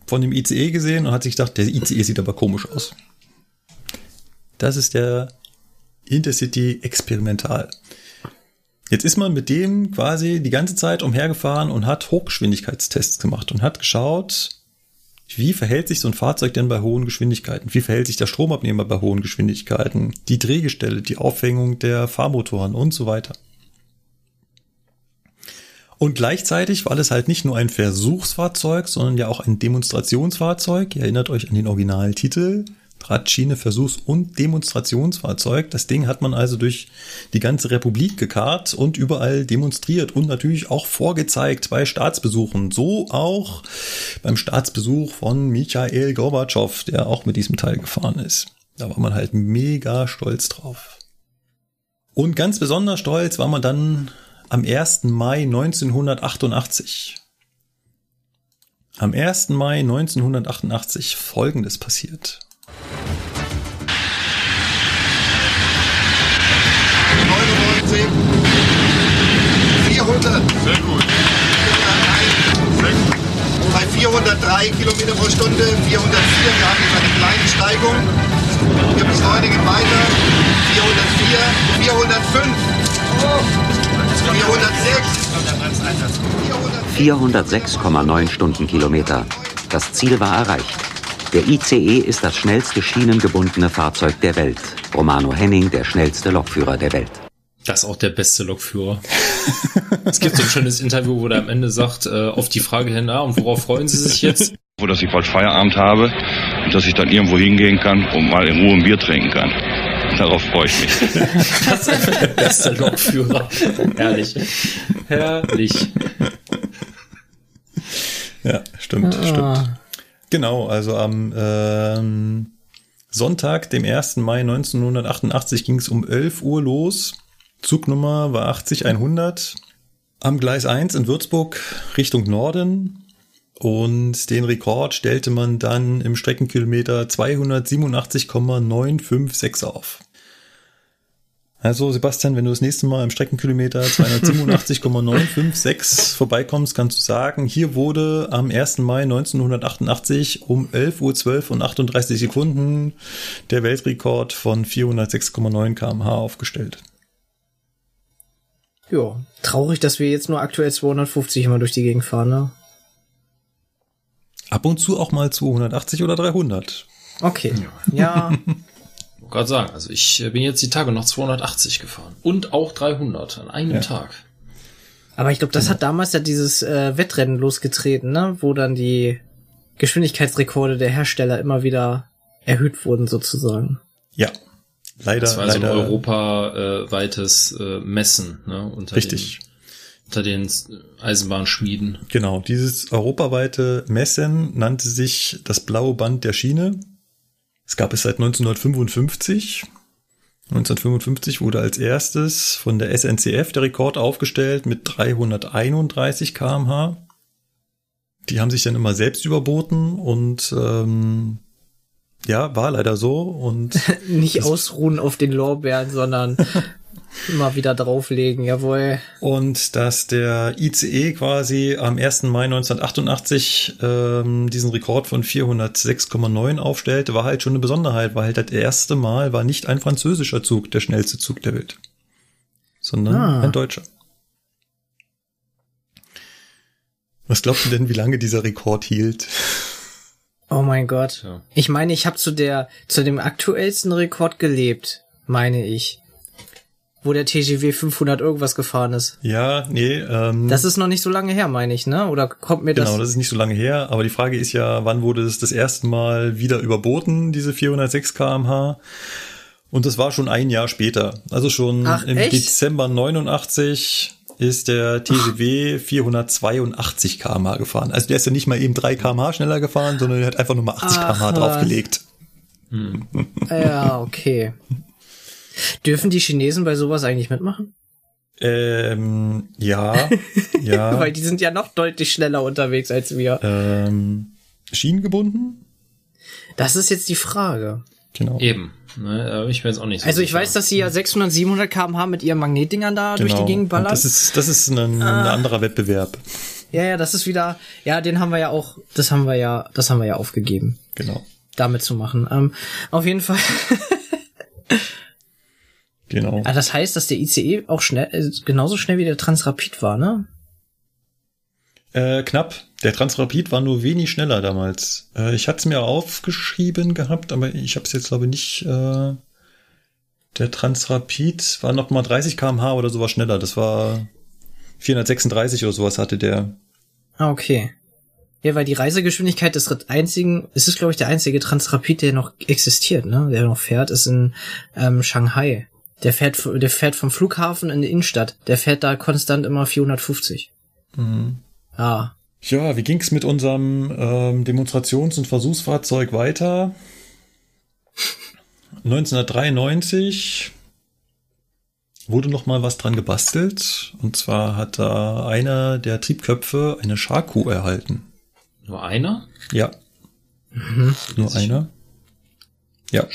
von dem ICE gesehen und hat sich gedacht, der ICE sieht aber komisch aus. Das ist der Intercity Experimental. Jetzt ist man mit dem quasi die ganze Zeit umhergefahren und hat Hochgeschwindigkeitstests gemacht und hat geschaut, wie verhält sich so ein Fahrzeug denn bei hohen Geschwindigkeiten? Wie verhält sich der Stromabnehmer bei hohen Geschwindigkeiten? Die Drehgestelle, die Aufhängung der Fahrmotoren und so weiter. Und gleichzeitig war es halt nicht nur ein Versuchsfahrzeug, sondern ja auch ein Demonstrationsfahrzeug. Ihr erinnert euch an den Originaltitel. Drahtschiene, Versuchs- und Demonstrationsfahrzeug. Das Ding hat man also durch die ganze Republik gekarrt und überall demonstriert und natürlich auch vorgezeigt bei Staatsbesuchen. So auch beim Staatsbesuch von Michael Gorbatschow, der auch mit diesem Teil gefahren ist. Da war man halt mega stolz drauf. Und ganz besonders stolz war man dann am 1. Mai 1988. Am 1. Mai 1988 Folgendes passiert. 400. Sehr gut. Sehr gut. Bei 403 Kilometer pro Stunde, 404, wir haben jetzt eine kleine Steigung. Wir beschleunigen weiter. 404, 405, 406, 406,9 Stundenkilometer. Das Ziel war erreicht. Der ICE ist das schnellste schienengebundene Fahrzeug der Welt. Romano Henning, der schnellste Lokführer der Welt. Das ist auch der beste Lokführer. es gibt so ein schönes Interview, wo der am Ende sagt, äh, auf die Frage hin, ah, und worauf freuen Sie sich jetzt? Wo, dass ich bald Feierabend habe und dass ich dann irgendwo hingehen kann und mal in Ruhe ein Bier trinken kann. Darauf freue ich mich. Das ist einfach der beste Lokführer. Herrlich. Herrlich. Ja, stimmt, stimmt. Genau, also am ähm, Sonntag, dem 1. Mai 1988, ging es um 11 Uhr los. Zugnummer war 80100 am Gleis 1 in Würzburg Richtung Norden. Und den Rekord stellte man dann im Streckenkilometer 287,956 auf. Also Sebastian, wenn du das nächste Mal im Streckenkilometer 287,956 *laughs* vorbeikommst, kannst du sagen, hier wurde am 1. Mai 1988 um 11.12 Uhr und 38 Sekunden der Weltrekord von 406,9 kmh aufgestellt. Ja, traurig, dass wir jetzt nur aktuell 250 immer durch die Gegend fahren, ne? Ab und zu auch mal 280 oder 300. Okay, ja. *laughs* gerade sagen, also ich bin jetzt die Tage noch 280 gefahren. Und auch 300 an einem Ja. Tag. Aber ich glaube, das hat damals ja dieses äh, Wettrennen losgetreten, ne? Wo dann die Geschwindigkeitsrekorde der Hersteller immer wieder erhöht wurden, sozusagen. Ja, leider, Das war so ein leider. europaweites äh, Messen, ne? Unter Richtig. Den, unter den Eisenbahnschmieden. Genau, dieses europaweite Messen nannte sich das blaue Band der Schiene. Es gab es seit 1955. 1955 wurde als erstes von der SNCF der Rekord aufgestellt mit 331 kmh. Die haben sich dann immer selbst überboten und ähm, ja, war leider so. Und *laughs* Nicht ausruhen auf den Lorbeeren, sondern *laughs* immer wieder drauflegen, jawohl. Und dass der ICE quasi am 1. Mai 1988 ähm, diesen Rekord von 406,9 aufstellte, war halt schon eine Besonderheit, weil halt das erste Mal war nicht ein französischer Zug der schnellste Zug der Welt, sondern Ah. ein deutscher. Was glaubt ihr denn, wie lange dieser Rekord hielt? Oh mein Gott. Ja. Ich meine, ich habe zu der zu dem aktuellsten Rekord gelebt, meine ich. Wo der TGW 500 irgendwas gefahren ist. Ja, nee, ähm, Das ist noch nicht so lange her, meine ich, ne? Oder kommt mir das Genau, das ist nicht so lange her, aber die Frage ist ja, wann wurde es das erste Mal wieder überboten, diese 406 kmh? Und das war schon ein Jahr später. Also schon Ach, im echt? Dezember 89 ist der TGW 482 km/h gefahren. Also der ist ja nicht mal eben 3 km/h schneller gefahren, sondern er hat einfach nur mal 80 Ach, km/h was. draufgelegt. Ja, okay. Dürfen die Chinesen bei sowas eigentlich mitmachen? Ähm, ja, *laughs* ja. Weil die sind ja noch deutlich schneller unterwegs als wir. ähm, schienengebunden? Das ist jetzt die Frage. Genau. Eben. Ne, ich jetzt auch nicht so Also ich sicher. weiß, dass sie ja 600, 700 km/h mit ihren Magnetdingern da durch die genau. Gegend Und ballern. Das ist, das ist ein, ein anderer Wettbewerb. ja, ja, das ist wieder, ja, den haben wir ja auch, das haben wir ja, das haben wir ja aufgegeben, Genau. damit zu machen. Ähm, auf jeden Fall. Genau. Ah, das heißt, dass der ICE auch schnell, äh, genauso schnell wie der Transrapid war, ne? Äh, knapp. Der Transrapid war nur wenig schneller damals. Äh, ich hatte es mir aufgeschrieben gehabt, aber ich habe es jetzt glaube ich nicht. Äh, der Transrapid war noch mal 30 km/h oder sowas schneller. Das war 436 oder sowas hatte der. Ah, okay. Ja, weil die Reisegeschwindigkeit des einzigen, es ist glaube ich der einzige Transrapid, der noch existiert, ne? Der noch fährt, ist in ähm, Shanghai. Der fährt, der fährt vom Flughafen in die Innenstadt. Der fährt da konstant immer 450. Mhm. Ah. Ja, wie ging's mit unserem ähm, Demonstrations- und Versuchsfahrzeug weiter? 1993 wurde noch mal was dran gebastelt. Und zwar hat da einer der Triebköpfe eine Scharkuh erhalten. Nur einer? Ja. Nur einer? Ja.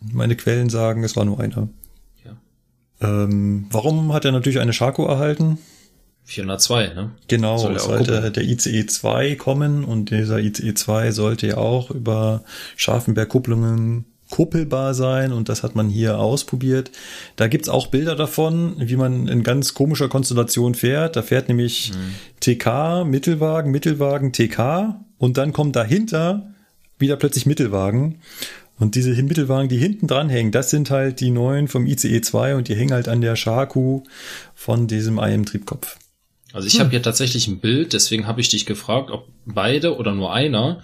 Meine Quellen sagen, es war nur einer. Ja. Ähm, warum hat er natürlich eine Scharkuh erhalten? 402, ne? Genau, Soll sollte gucken. der ICE 2 kommen und dieser ICE 2 sollte ja auch über Scharfenberg-Kupplungen kuppelbar sein und das hat man hier ausprobiert. Da gibt's auch Bilder davon, wie man in ganz komischer Konstellation fährt. Da fährt nämlich TK, Mittelwagen, Mittelwagen, TK und dann kommt dahinter wieder plötzlich Mittelwagen. Und diese Mittelwagen, die hinten dran hängen, das sind halt die neuen vom ICE 2 und die hängen halt an der Scharkuh von diesem IM-Triebkopf. Also ich habe hier tatsächlich ein Bild, deswegen habe ich dich gefragt, ob beide oder nur einer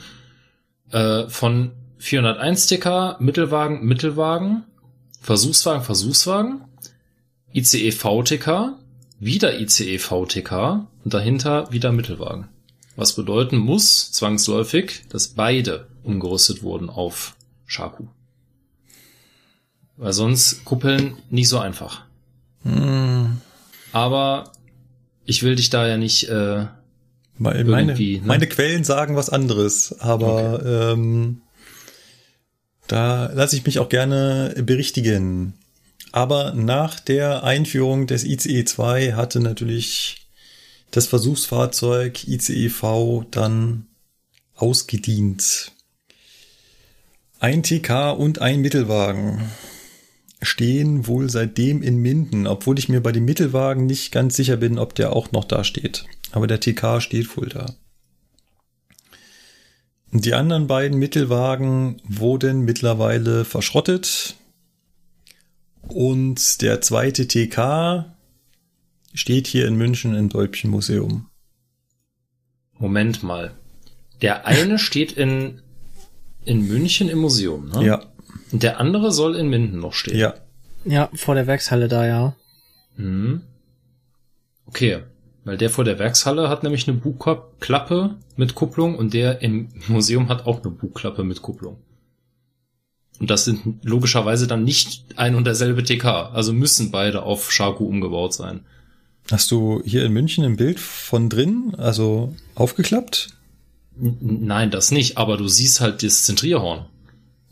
äh, von 401 TK, Mittelwagen, Mittelwagen, Versuchswagen, Versuchswagen, ICE VTK, wieder ICE VTK und dahinter wieder Mittelwagen. Was bedeuten muss, zwangsläufig, dass beide umgerüstet wurden auf Shaku. Weil sonst kuppeln nicht so einfach. Aber ich will dich da ja nicht äh, Me- Meine, Irgendwie, ne? meine Quellen sagen was anderes, aber ähm, da lasse ich mich auch gerne berichtigen. Aber nach der Einführung des ICE 2 hatte natürlich das Versuchsfahrzeug ICEV dann ausgedient. Ein TK und ein Mittelwagen stehen wohl seitdem in Minden, obwohl ich mir bei dem Mittelwagen nicht ganz sicher bin, ob der auch noch da steht. Aber der TK steht wohl da. Die anderen beiden Mittelwagen wurden mittlerweile verschrottet. Und der zweite TK steht hier in München im Däubchen Museum. Moment mal. Der eine *laughs* steht in, in München im Museum, ne? Ja, der andere soll in Minden noch stehen. ja. Ja, vor der Werkshalle da, ja. Mhm. Okay. Weil der vor der Werkshalle hat nämlich eine Bugklappe mit Kupplung und der im *laughs* Museum hat auch eine Bugklappe mit Kupplung. Und das sind logischerweise dann nicht ein und derselbe TK. Also müssen beide auf Shaku umgebaut sein. Hast du hier in München ein Bild von drin, also aufgeklappt? N nein, das nicht, aber du siehst halt das Zentrierhorn.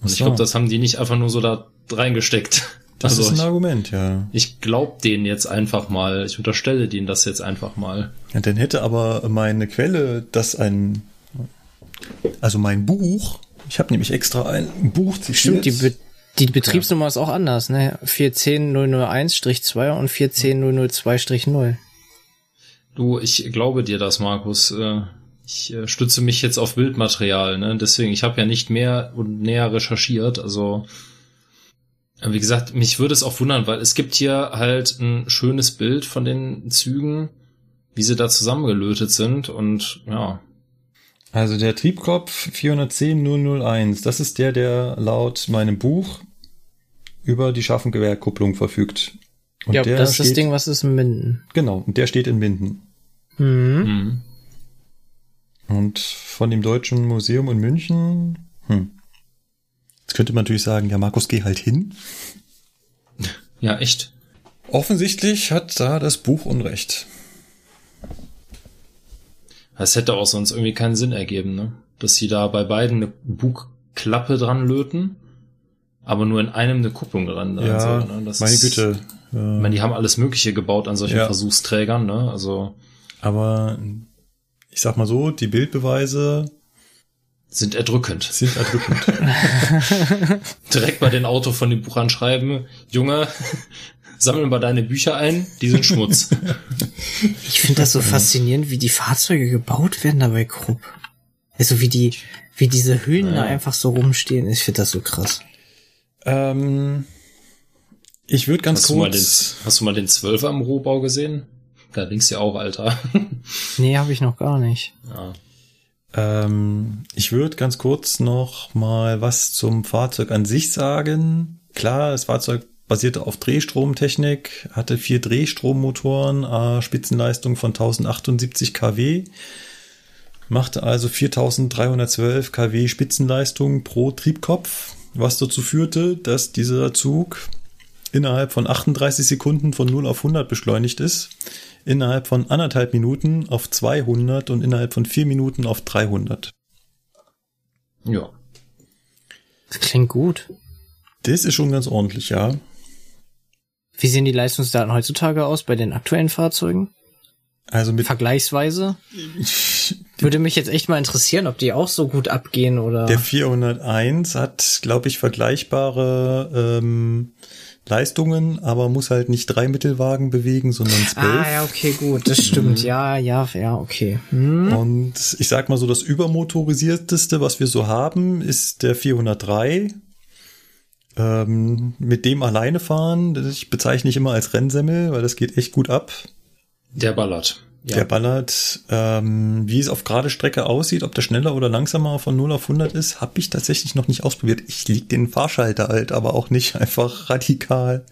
Und ich glaube, das haben die nicht einfach nur so da reingesteckt. *laughs* Das ist ein ich, Argument, ja. ich glaub denen jetzt einfach mal, ich unterstelle denen das jetzt einfach mal. ja. Dann hätte aber meine Quelle, das ein, also mein Buch, ich habe nämlich extra ein Buch zitiert. Stimmt, die, Be die Betriebsnummer ist auch anders, ne? 410001-2 und 410002-0. Du, ich glaube dir das, Markus. Ich äh, stütze mich jetzt auf Bildmaterial, ne? Deswegen, ich habe ja nicht mehr und näher recherchiert. Also, äh, wie gesagt, mich würde es auch wundern, weil es gibt hier halt ein schönes Bild von den Zügen, wie sie da zusammengelötet sind und ja, Also der Triebkopf 410001, das ist der, der laut meinem Buch über die Schaffengewehrkupplung verfügt. Und ja, der das ist das steht- Ding, was ist in Minden. Genau, und der steht in Minden. Mhm. Mhm. Und von dem Deutschen Museum in München, hm. Jetzt könnte man natürlich sagen, ja, Markus, geh halt hin. Ja, echt. Offensichtlich hat da das Buch Unrecht. Das hätte auch sonst irgendwie keinen Sinn ergeben, ne? Dass sie da bei beiden eine Bugklappe dran löten, aber nur in einem eine Kupplung dran. Ja, also, ne? das meine ist- Güte. Ich meine, die haben alles Mögliche gebaut an solchen Ja. Versuchsträgern, ne? Also aber ich sag mal so, die Bildbeweise sind erdrückend. sind erdrückend. *laughs* Direkt bei den Auto von dem Buch anschreiben, Junge, sammel mal deine Bücher ein, die sind Schmutz. *laughs* Ich finde das so faszinierend, wie die Fahrzeuge gebaut werden dabei Krupp. Also wie die, wie diese Hüllen da einfach so rumstehen. Ich finde das so krass. ähm, ich würde ganz Hast du, mal den, kurz. hast du mal den Zwölfer im Rohbau gesehen? Da links ja auch, Alter. *laughs* Nee, habe ich noch gar nicht. ja. Ähm, ich würde ganz kurz noch mal was zum Fahrzeug an sich sagen. Klar, das Fahrzeug basierte auf Drehstromtechnik, hatte vier Drehstrommotoren, äh, Spitzenleistung von 1078 kW, machte also 4312 kW Spitzenleistung pro Triebkopf, was dazu führte, dass dieser Zug innerhalb von 38 Sekunden von 0 auf 100 beschleunigt ist, innerhalb von anderthalb Minuten auf 200 und innerhalb von vier Minuten auf 300. ja. Das klingt gut. Das ist schon ganz ordentlich, ja. Wie sehen die Leistungsdaten heutzutage aus bei den aktuellen Fahrzeugen? Also mit Vergleichsweise? *laughs* Würde mich jetzt echt mal interessieren, ob die auch so gut abgehen oder. der 401 hat, glaube ich, vergleichbare ähm, Leistungen, aber muss halt nicht drei Mittelwagen bewegen, sondern zwölf. ah, ja, okay, gut, das stimmt. ja, ja, ja, okay. Hm. Und ich sag mal so, das übermotorisierteste, was wir so haben, ist der 403. Ähm, mit dem alleine fahren, das ich bezeichne ich immer als Rennsemmel, weil das geht echt gut ab. Der ballert. Ja. Der ballert, ähm, wie es auf gerade Strecke aussieht, ob der schneller oder langsamer von 0 auf 100 ist, habe ich tatsächlich noch nicht ausprobiert. Ich lieg den Fahrschalter halt, aber auch nicht *laughs* einfach radikal.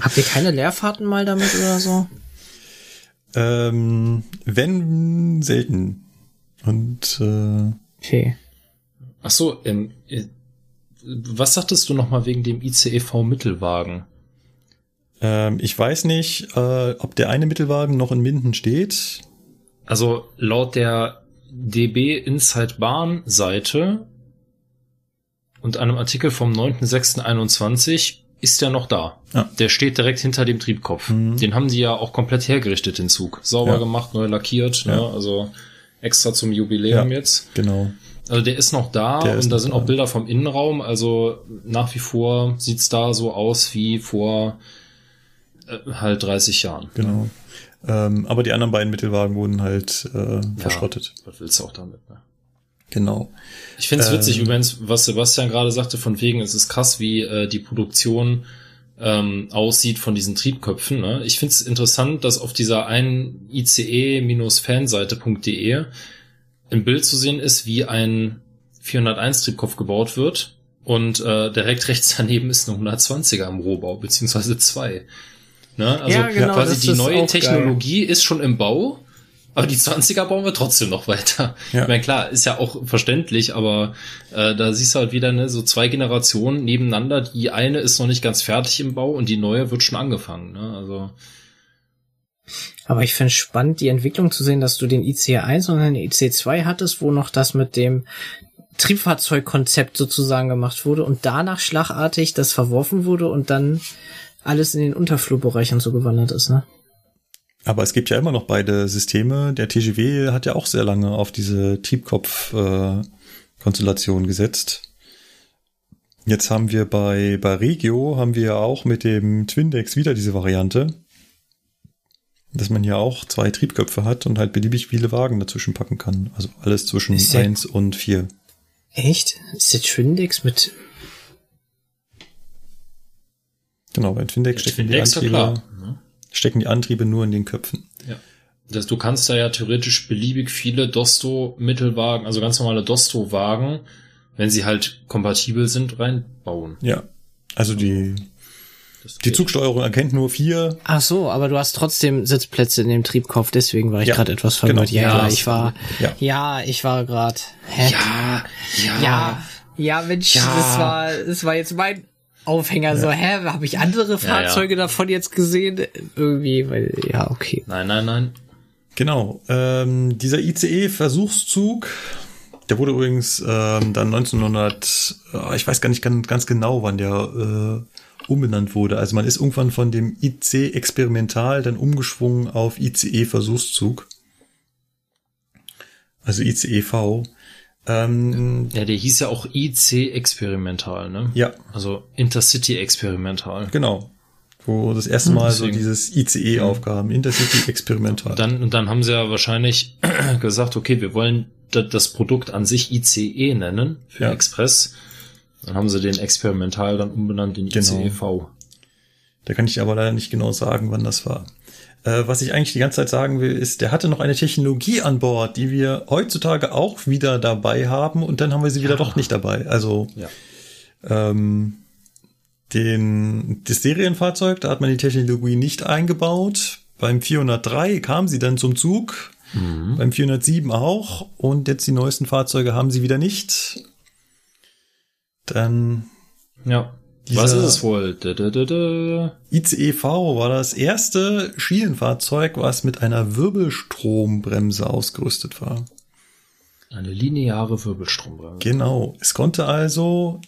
Habt ihr keine Leerfahrten mal damit oder so? ähm, wenn selten. Und äh, Okay. Ach so, ähm, äh, was sagtest du nochmal wegen dem ICEV Mittelwagen? Ähm, ich weiß nicht, äh, ob der eine Mittelwagen noch in Minden steht. Also laut der DB Inside Bahn Seite und einem Artikel vom 9.6.21 ist der noch da. Ja. Der steht direkt hinter dem Triebkopf. Mhm. Den haben die ja auch komplett hergerichtet, den Zug. Sauber Ja. gemacht, neu lackiert, Ja. ne? also extra zum Jubiläum jetzt. Genau. Also der ist noch da Der und da sind da. auch Bilder vom Innenraum. Also nach wie vor sieht's da so aus wie vor äh, halt 30 Jahren. Genau. Ähm, aber die anderen beiden Mittelwagen wurden halt äh, verschrottet. Was willst du auch damit? Ne? Genau. Ich finde es Ähm. witzig übrigens, was Sebastian gerade sagte, von wegen, es ist krass, wie äh, die Produktion ähm, aussieht von diesen Triebköpfen. Ne? Ich finde es interessant, dass auf dieser einen ICE-fanseite.de im Bild zu sehen ist, wie ein 401-Triebkopf gebaut wird und äh, direkt rechts daneben ist eine 120er im Rohbau, beziehungsweise zwei. Ne? Also Ja, genau, quasi die neue Technologie ist schon im Bau, aber die 20er bauen wir trotzdem noch weiter. Ja. Ich meine, klar, ist ja auch verständlich, aber äh, da siehst du halt wieder ne, so zwei Generationen nebeneinander. Die eine ist noch nicht ganz fertig im Bau und die neue wird schon angefangen. Ne? Also Aber ich finde spannend, die Entwicklung zu sehen, dass du den ICE 1 und den ICE 2 hattest, wo noch das mit dem Triebfahrzeugkonzept sozusagen gemacht wurde und danach schlagartig das verworfen wurde und dann alles in den Unterflurbereich und so gewandert ist, ne? Aber es gibt ja immer noch beide Systeme. Der TGW hat ja auch sehr lange auf diese Triebkopf-Konstellation gesetzt. Jetzt haben wir bei, bei Regio haben wir ja auch mit dem Twindex wieder diese Variante, dass man ja auch zwei Triebköpfe hat und halt beliebig viele Wagen dazwischen packen kann. Also alles zwischen Ist ja- eins und vier. Echt? Ist der Twindex mit Genau, bei Twindex stecken die, Twindex, ja Antriebe, klar. Ne? stecken die Antriebe nur in den Köpfen. Ja. Das, du kannst da ja theoretisch beliebig viele Dosto-Mittelwagen, also ganz normale Dosto-Wagen, wenn sie halt kompatibel sind, reinbauen. Ja, also die Die. Zugsteuerung erkennt nur vier. Ach so, aber du hast trotzdem Sitzplätze in dem Triebkopf, deswegen war ich Ja, gerade etwas verwirrt. genau. Ja, Ja, ich war, ja. ja, ich war gerade. Hä? Ja, ja. ja, ja, Mensch, Ja. das war, das war jetzt mein Aufhänger. So, hä, habe ich andere Fahrzeuge davon jetzt gesehen? Irgendwie, weil, ja, okay. Nein, nein, nein. Genau. Ähm, dieser ICE-Versuchszug, der wurde übrigens ähm, dann 1900, äh, ich weiß gar nicht ganz, ganz genau, wann der äh, umbenannt wurde. Also man ist irgendwann von dem IC Experimental dann umgeschwungen auf ICE Versuchszug. Also ICEV. Ähm, Ja, der hieß ja auch IC experimental, ne? ja, Also Intercity experimental. genau. Wo das erste Mal so Deswegen. dieses ICE aufkam, Intercity Experimental. Dann, und dann haben sie ja wahrscheinlich *clears throat* gesagt, okay, wir wollen da- das Produkt an sich ICE nennen für Ja. Express. Dann haben sie den experimental dann umbenannt in Genau. ICEV. Da kann ich aber leider nicht genau sagen, wann das war. Äh, was ich eigentlich die ganze Zeit sagen will, ist, der hatte noch eine Technologie an Bord, die wir heutzutage auch wieder dabei haben und dann haben wir sie wieder doch nicht dabei. Also Ja. ähm, den, das Serienfahrzeug, da hat man die Technologie nicht eingebaut. Beim 403 kam sie dann zum Zug, beim 407 auch und jetzt die neuesten Fahrzeuge haben sie wieder nicht. Dann Ja. Was ist es wohl? Da, da, da, da. ICEV war das erste Schienenfahrzeug, was mit einer Wirbelstrombremse ausgerüstet war. Eine lineare Wirbelstrombremse. Genau. Es konnte also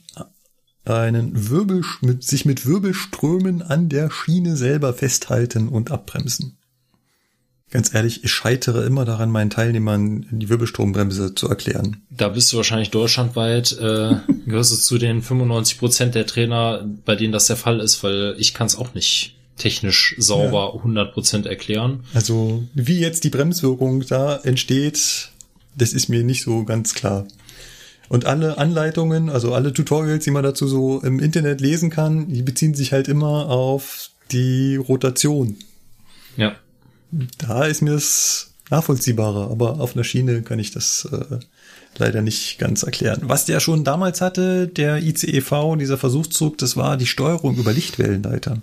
einen Wirbel, mit, sich mit Wirbelströmen an der Schiene selber festhalten und abbremsen. Ganz ehrlich, ich scheitere immer daran, meinen Teilnehmern die Wirbelstrombremse zu erklären. Da bist du wahrscheinlich deutschlandweit, äh, *laughs* gehörst du zu den 95 Prozent der Trainer, bei denen das der Fall ist, weil ich kann es auch nicht technisch sauber 100 Prozent erklären. Also, wie jetzt die Bremswirkung da entsteht, das ist mir nicht so ganz klar. Und alle Anleitungen, also alle Tutorials, die man dazu so im Internet lesen kann, die beziehen sich halt immer auf die Rotation. Ja. Da ist mir das nachvollziehbarer, aber auf einer Schiene kann ich das äh, leider nicht ganz erklären. Was der schon damals hatte, der ICEV, dieser Versuchszug, das war die Steuerung über Lichtwellenleiter.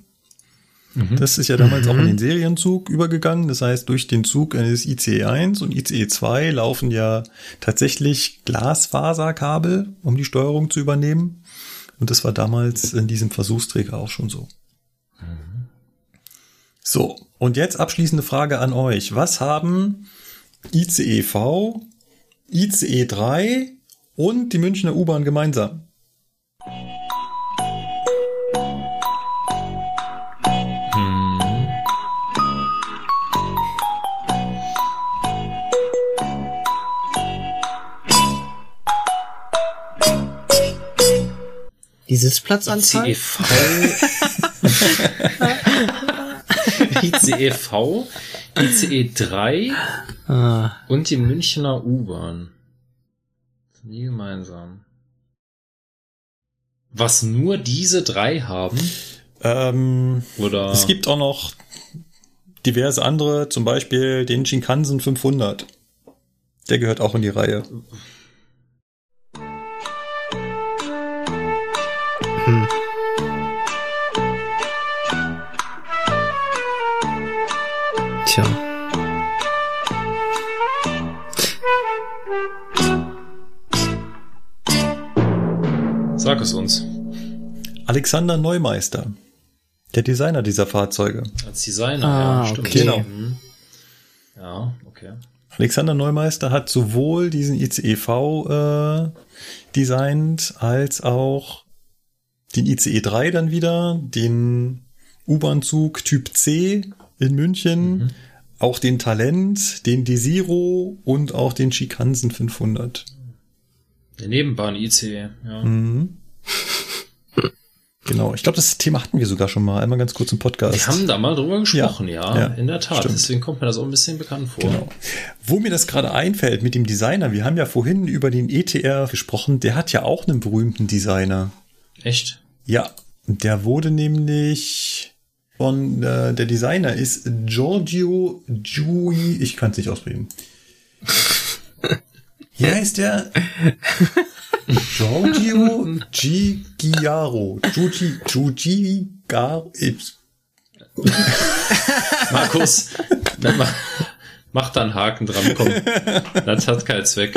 Das ist ja damals auch in den Serienzug übergegangen. Das heißt, durch den Zug eines ICE 1 und ICE 2 laufen ja tatsächlich Glasfaserkabel, um die Steuerung zu übernehmen. Und das war damals in diesem Versuchsträger auch schon so. So, und jetzt abschließende Frage an euch. Was haben ICEV, ICE 3 und die Münchner U-Bahn gemeinsam? Die Sitzplatzanzahl? ICEV. *laughs* *laughs* *laughs* ICEV, ICE 3 Ah, und die Münchner U-Bahn. Sind die gemeinsam? Was nur diese drei haben? Ähm, Oder? Es gibt auch noch diverse andere, zum Beispiel den Shinkansen 500. Der gehört auch in die Reihe. Sag es uns. Alexander Neumeister, der Designer dieser Fahrzeuge. Als Designer, Ah, ja, stimmt. okay. Genau. Mhm. Ja, okay. Alexander Neumeister hat sowohl diesen ICEV äh, designt als auch den ICE 3 dann wieder, den U-Bahn-Zug Typ C in München, auch den Talent, den Desiro und auch den Schikansen 500. Der Nebenbahn ICE, ja. Mhm. *laughs* Genau, ich glaube, das Thema hatten wir sogar schon mal, einmal ganz kurz im Podcast. Wir haben da mal drüber gesprochen, ja, ja, in der Tat. stimmt. Deswegen kommt mir das auch ein bisschen bekannt vor. Genau. Wo mir das gerade einfällt mit dem Designer, wir haben ja vorhin über den ETR gesprochen, der hat ja auch einen berühmten Designer. Echt? Ja, der wurde nämlich von, äh, der Designer ist Giorgio Giui, ich kann es nicht aussprechen. *laughs* Hier heißt der *laughs* Giorgio Giugiaro. Giugi, Giugi gar. Ich, *laughs* Markus, mach, mach da einen Haken dran, komm. Das hat keinen Zweck.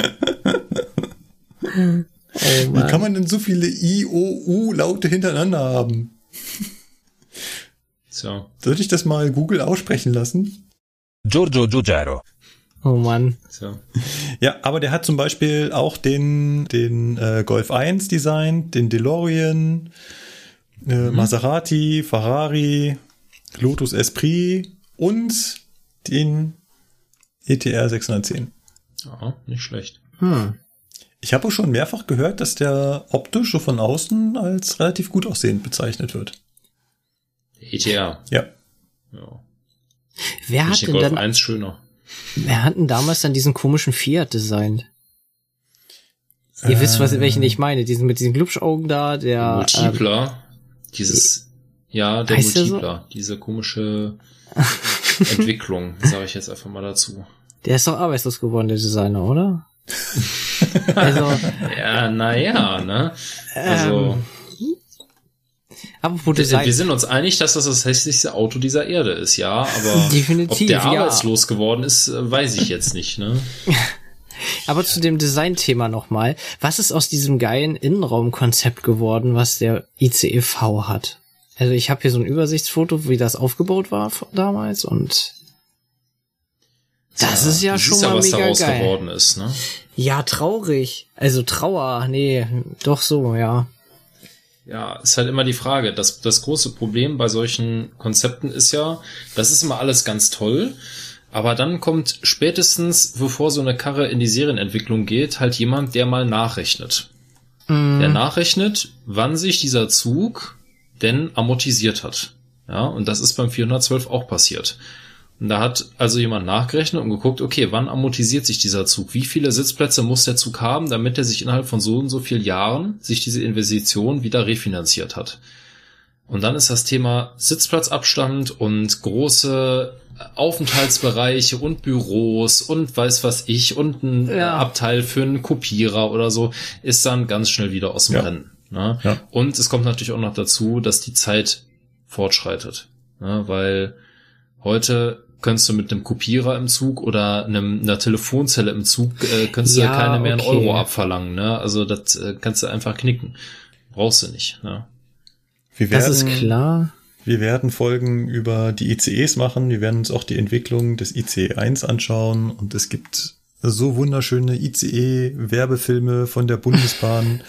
wie kann man denn so viele I, O, U-Laute hintereinander haben? So. Sollte ich das mal Google aussprechen lassen? Giorgio Giugiaro. Oh Mann. so. Ja, aber der hat zum Beispiel auch den, den äh, Golf 1 designt, den DeLorean, äh, Maserati, Ferrari, Lotus Esprit und den ETR 610. Ja, nicht schlecht. Hm. Ich habe auch schon mehrfach gehört, dass der optisch so von außen als relativ gut aussehend bezeichnet wird. ETR. Ja. Ja. Wer Ich hat den denn Golf dann, 1 schöner. Wer hat denn damals dann diesen komischen Fiat designt? Ihr wisst, was, welchen ich meine. Diesen mit diesen Glubschaugen da, der, ähm, Multipler. dieses, ja, der der so? Multipler. Diese komische *laughs* Entwicklung, sage ich jetzt einfach mal dazu. der ist doch arbeitslos geworden, der Designer, oder? *laughs* also, Ja, naja, ne? Also, ähm, apropos wir, Design. wir sind uns einig, dass das das hässlichste Auto dieser Erde ist, ja, aber Definitiv, *laughs* ob der ja. arbeitslos geworden ist, äh, weiß ich jetzt nicht, ne? *laughs* Aber zu dem Design-Thema nochmal. Was ist aus diesem geilen Innenraumkonzept geworden, was der ICEV hat? Also ich habe hier so ein Übersichtsfoto, wie das aufgebaut war damals und das ist ja schon mal ja, was mega daraus geil. geworden ist, ne? Ja, traurig. Also Trauer, nee, doch so, ja. Ja, ist halt immer die Frage. Das, das große Problem bei solchen Konzepten ist ja, das ist immer alles ganz toll, aber dann kommt spätestens, bevor so eine Karre in die Serienentwicklung geht, halt jemand, der mal nachrechnet. Der nachrechnet, wann sich dieser Zug denn amortisiert hat. Ja, und das ist beim 412 auch passiert. Und da hat also jemand nachgerechnet und geguckt, okay, wann amortisiert sich dieser Zug? Wie viele Sitzplätze muss der Zug haben, damit er sich innerhalb von so und so vielen Jahren sich diese Investition wieder refinanziert hat? Und dann ist das Thema Sitzplatzabstand und große Aufenthaltsbereiche und Büros und weiß was ich und ein Ja. Abteil für einen Kopierer oder so ist dann ganz schnell wieder aus dem Ja. Rennen. Ne? Ja. Und es kommt natürlich auch noch dazu, dass die Zeit fortschreitet. Ne? Weil heute könntest du mit einem Kopierer im Zug oder einem, einer Telefonzelle im Zug, äh, könntest Ja, du keine mehr einen okay. Euro abverlangen. Ne? Also das äh, kannst du einfach knicken. Brauchst du nicht. Ne? Wir Das werden, ist klar. Wir werden Folgen über die ICEs machen. Wir werden uns auch die Entwicklung des ICE 1 anschauen. Und es gibt so wunderschöne ICE-Werbefilme von der Bundesbahn,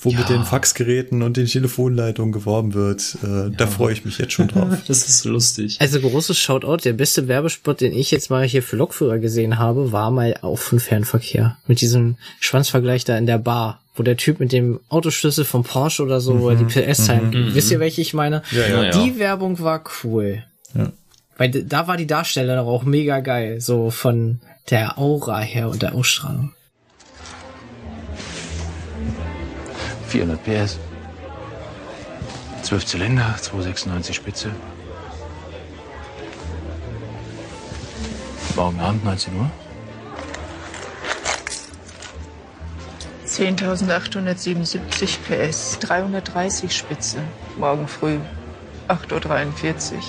wo *laughs* mit den Faxgeräten und den Telefonleitungen geworben wird. Äh, Da freue ich mich jetzt schon drauf. *laughs* Das ist lustig. Also großes Shoutout, der beste Werbespot, den ich jetzt mal hier für Lokführer gesehen habe, war mal auch von Fernverkehr. Mit diesem Schwanzvergleich da in der Bar, wo der Typ mit dem Autoschlüssel vom Porsche oder so, wo er die PS-Zahlen, wisst ihr, welche ich meine? Ja, ja. Ja, Die Werbung war cool. Ja. Weil da war die Darstellung auch mega geil, so von der Aura her und der Ausstrahlung. 400 PS. 12 Zylinder, 296 Spitze. Morgen Abend 19 Uhr. 10.877 PS, 330 Spitze. Morgen früh, 8.43 Uhr.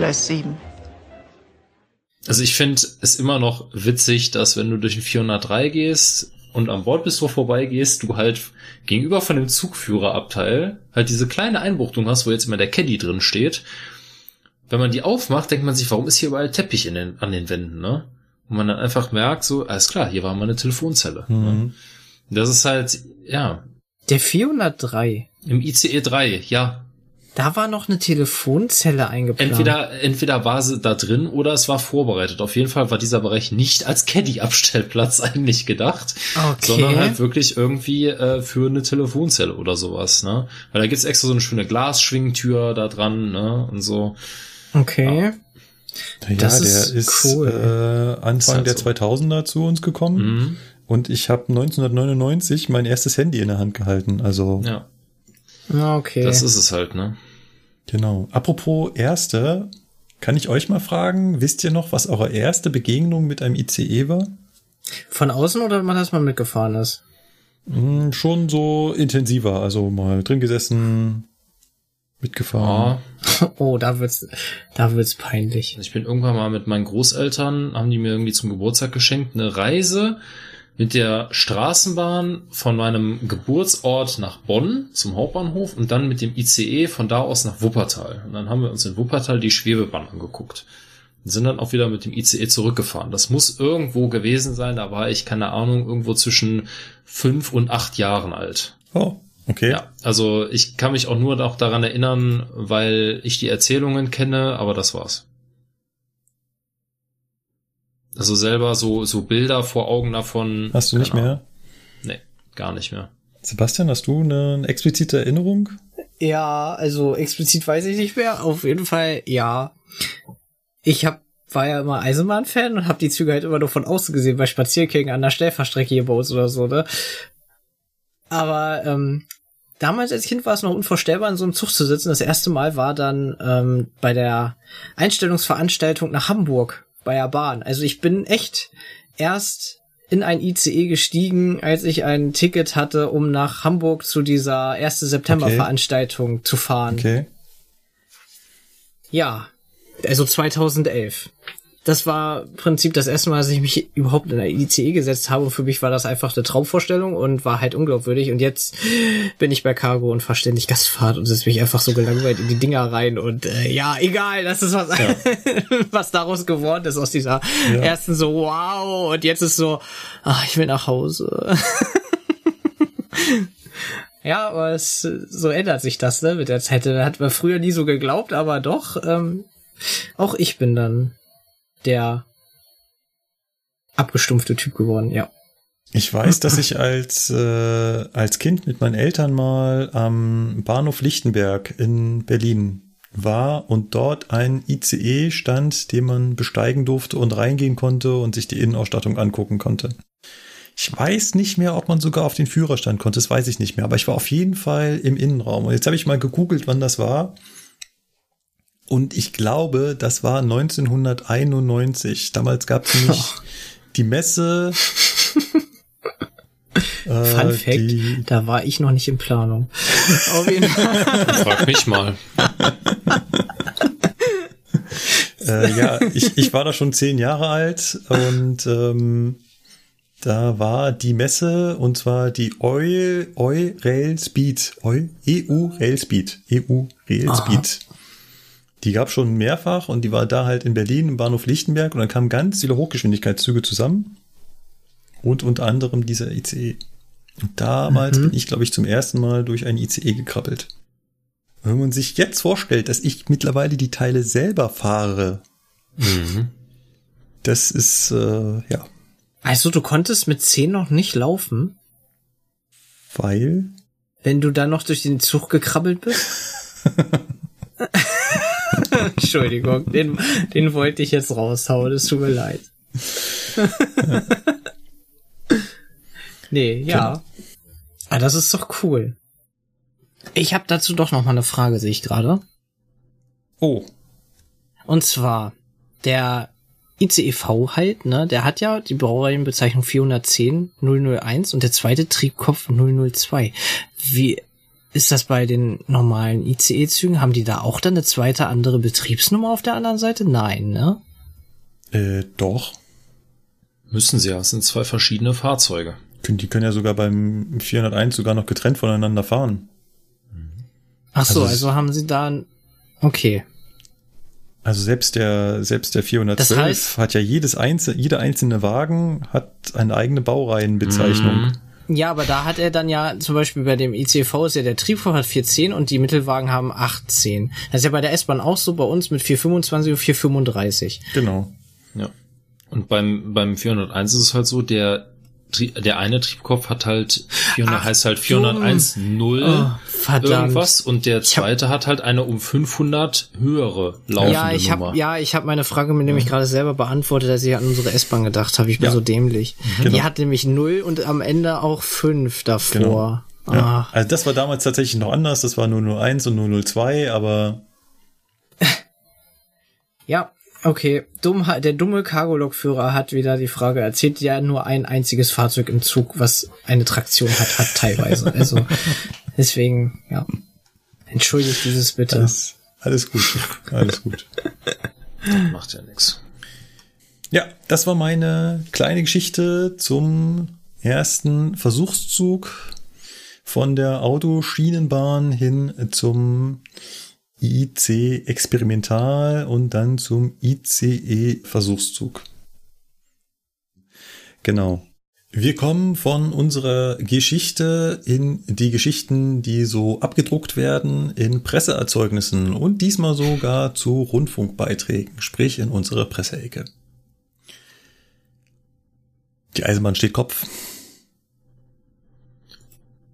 Gleis 7. Also ich finde es immer noch witzig, dass wenn du durch den 403 gehst und am Bordbistro vorbeigehst, du halt gegenüber von dem Zugführerabteil halt diese kleine Einbuchtung hast, wo jetzt immer der Caddy drin steht. Wenn man die aufmacht, denkt man sich, warum ist hier überall Teppich in den, an den Wänden, ne? Und man dann einfach merkt, so, alles klar, hier war mal eine Telefonzelle. Ne? Das ist halt, ja, Der 403, im ICE 3, ja, da war noch eine Telefonzelle eingeplant. Entweder, entweder war sie da drin oder es war vorbereitet. Auf jeden Fall war dieser Bereich nicht als Caddy-Abstellplatz *laughs* eigentlich gedacht, Okay. sondern halt wirklich irgendwie äh, für eine Telefonzelle oder sowas. Ne? Weil da gibt's extra so eine schöne Glasschwingtür da dran ne? und so. Okay. Ja, Das der ist ist, cool. äh, Anfang Ist halt der so. 2000er zu uns gekommen. Mhm. Und ich habe 1999 mein erstes Handy in der Hand gehalten. Also Ja, Ah, Okay. das ist es halt. Ne? Genau. Apropos erste, kann ich euch mal fragen, wisst ihr noch, was eure erste Begegnung mit einem ICE war? Von außen oder man, dass man mitgefahren ist? Hm, schon so intensiver, also mal drin gesessen, mitgefahren. Ja. *laughs* Oh, da wird's, da wird's peinlich. Ich bin irgendwann mal mit meinen Großeltern, haben die mir irgendwie zum Geburtstag geschenkt, eine Reise mit der Straßenbahn von meinem Geburtsort nach Bonn zum Hauptbahnhof und dann mit dem ICE von da aus nach Wuppertal. Und dann haben wir uns in Wuppertal die Schwebebahn angeguckt. Und sind dann auch wieder mit dem ICE zurückgefahren. Das muss irgendwo gewesen sein, da war ich, keine Ahnung, irgendwo zwischen fünf und acht Jahren alt. Oh, okay. Ja, also ich kann mich auch nur noch daran erinnern, weil ich die Erzählungen kenne, aber das war's. Also selber so, so Bilder vor Augen davon. Hast du nicht mehr? Nee, gar nicht mehr. Sebastian, hast du eine explizite Erinnerung? Ja, also explizit weiß ich nicht mehr. Auf jeden Fall, ja. Ich hab, war ja immer Eisenbahn-Fan und habe die Züge halt immer nur von außen gesehen, bei Spaziergängen an der Stellfahrstrecke hier bei uns oder so, ne? Aber ähm, damals als Kind war es noch unvorstellbar, in so einem Zug zu sitzen. Das erste Mal war dann ähm, bei der Einstellungsveranstaltung nach Hamburg bei der Bahn. Also ich bin echt erst in ein ICE gestiegen, als ich ein Ticket hatte, um nach Hamburg zu dieser 1. September-Veranstaltung zu fahren. Okay. Ja, also 2011. Das war im Prinzip das erste Mal, dass ich mich überhaupt in ein ICE gesetzt habe. Und für mich war das einfach eine Traumvorstellung und war halt unglaubwürdig. Und jetzt bin ich bei Cargo und verständig Gastfahrt und setze mich einfach so gelangweilt in die Dinger rein. Und äh, ja, egal, das ist was, Ja. *laughs* was daraus geworden ist aus dieser Ja. ersten so, wow. Und jetzt ist so, ach, ich will nach Hause. *laughs* Ja, aber es, so ändert sich das, ne, mit der Zeit. Da hat man früher nie so geglaubt, aber doch, ähm, auch ich bin dann der abgestumpfte Typ geworden, ja. Ich weiß, dass ich als, äh, als Kind mit meinen Eltern mal am Bahnhof Lichtenberg in Berlin war und dort ein ICE stand, den man besteigen durfte und reingehen konnte und sich die Innenausstattung angucken konnte. Ich weiß nicht mehr, ob man sogar auf den Führerstand konnte, das weiß ich nicht mehr, aber ich war auf jeden Fall im Innenraum. Und jetzt habe ich mal gegoogelt, wann das war. Und ich glaube, das war 1991. Damals gab es nämlich die Messe. *laughs* äh, Fun Fact, die- da war ich noch nicht in Planung. *laughs* Auf jeden Fall. Frag mich mal. äh, ja, ich, ich war da schon zehn Jahre alt und ähm, da war die Messe und zwar die Eu, Eu Rail Speed, Eu, EU Rail Speed, EU Rail Aha. Speed. Die gab schon mehrfach und die war da halt in Berlin im Bahnhof Lichtenberg und dann kamen ganz viele Hochgeschwindigkeitszüge zusammen und unter anderem dieser ICE. Und damals Mhm. bin ich, glaube ich, zum ersten Mal durch einen ICE gekrabbelt. Wenn man sich jetzt vorstellt, dass ich mittlerweile die Teile selber fahre, Mhm. das ist, äh, ja, Also du konntest mit 10 noch nicht laufen, weil, wenn du dann noch durch den Zug gekrabbelt bist? *laughs* Entschuldigung, den, den wollte ich jetzt raushauen, es tut mir leid. *laughs* nee, ja. Ah, das ist doch cool. Ich habe dazu doch noch mal eine Frage, sehe ich gerade. oh, Und zwar, der ICEV halt, ne, der hat ja die Baureihenbezeichnung 410 001 und der zweite Triebkopf 002. Wie ist das bei den normalen ICE-Zügen? Haben die da auch dann eine zweite andere Betriebsnummer auf der anderen Seite? Nein, ne? äh, doch. Müssen sie ja, es sind zwei verschiedene Fahrzeuge. Können- Die können ja sogar beim 401 sogar noch getrennt voneinander fahren. Ach so, Also also, haben sie da ein, okay. Also selbst der, selbst der 412 Das heißt- hat ja jedes einzelne, jeder einzelne Wagen hat eine eigene Baureihenbezeichnung. Ja, aber da hat er dann ja, zum Beispiel bei dem ICV ist ja der Triebkopf hat 410 und die Mittelwagen haben 810. Das ist ja bei der S-Bahn auch so, bei uns mit 425 und 435. Genau. Ja. Und beim, beim 401 ist es halt so, der, der eine Triebkopf hat halt 400, Ach, heißt halt 401 0 Oh, verdammt. irgendwas und der hab- zweite hat halt eine um 500 höhere laufende Ja, ich Nummer. habe ja, ich habe meine Frage mir nämlich gerade selber beantwortet, als ich an unsere S-Bahn gedacht habe. Ich bin Ja. so dämlich. Genau. Die hat nämlich 0 und am Ende auch 5 davor. Genau. Ja. Ah, Also das war damals tatsächlich noch anders. Das war 001 und 002, aber *laughs* ja, Okay, dumm, der dumme Cargo-Lokführer hat wieder die Frage erzählt, ja nur ein einziges Fahrzeug im Zug, was eine Traktion hat, hat teilweise. *laughs* Also deswegen, ja. Entschuldigt dieses bitte. Alles, alles gut. Alles gut. *laughs* Macht ja nix. Ja, das war meine kleine Geschichte zum ersten Versuchszug von der Autoschienenbahn hin zum IC Experimental und dann zum ICE Versuchszug. Genau. Wir kommen von unserer Geschichte in die Geschichten, die so abgedruckt werden in Presseerzeugnissen und diesmal sogar zu Rundfunkbeiträgen, sprich in unserer Presseecke. Die Eisenbahn steht Kopf.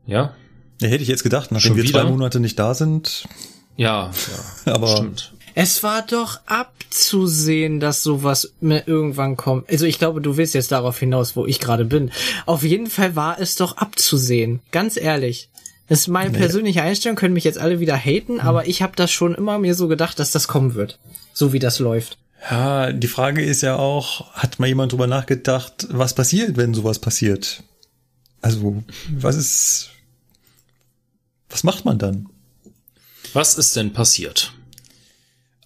Ja? Hätte ich jetzt gedacht, nachdem Schon wir wieder? zwei Monate nicht da sind. Ja, ja. Aber Stimmt. Es war doch abzusehen, dass sowas mir irgendwann kommt. Also ich glaube, du willst jetzt darauf hinaus, wo ich gerade bin. Auf jeden Fall war es doch abzusehen. Ganz ehrlich. Das ist meine persönliche Einstellung, können mich jetzt alle wieder haten, aber ich habe das schon immer mir so gedacht, dass das kommen wird. So wie das läuft. ja, die Frage ist ja auch, hat mal jemand drüber nachgedacht, was passiert, wenn sowas passiert? Also, was ist, was macht man dann? Was ist denn passiert?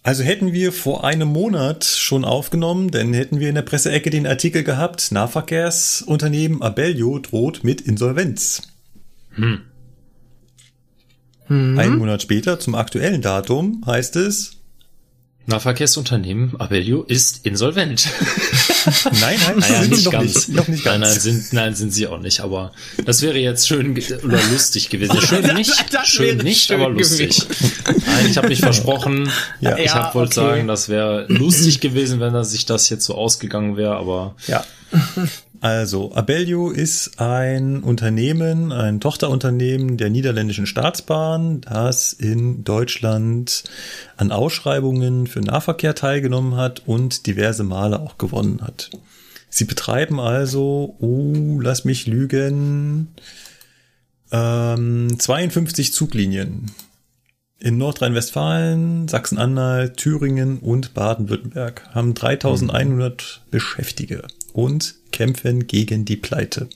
Also hätten wir vor einem Monat schon aufgenommen, dann hätten wir in der Presseecke den Artikel gehabt, Nahverkehrsunternehmen Abellio droht mit Insolvenz. Hm. Einen Monat später, zum aktuellen Datum, heißt es, Nahverkehrsunternehmen Abellio ist insolvent. *laughs* nein, nein, Naja, sind nicht noch ganz. nicht, noch nicht ganz. Nein, nein, sind, nein, sind sie auch nicht, aber das wäre jetzt schön oder lustig gewesen. *laughs* Schön nicht, schön nicht, schön aber lustig. Nein, ich habe mich *laughs* versprochen. Ja. Ich hab wollte okay. sagen, das wäre lustig gewesen, wenn das sich das jetzt so ausgegangen wäre, aber Ja. Also, Abellio ist ein Unternehmen, ein Tochterunternehmen der niederländischen Staatsbahn, das in Deutschland an Ausschreibungen für Nahverkehr teilgenommen hat und diverse Male auch gewonnen hat. Sie betreiben also, oh, lass mich lügen, ähm, 52 Zuglinien in Nordrhein-Westfalen, Sachsen-Anhalt, Thüringen und Baden-Württemberg haben 3100 Beschäftigte und kämpfen gegen die Pleite.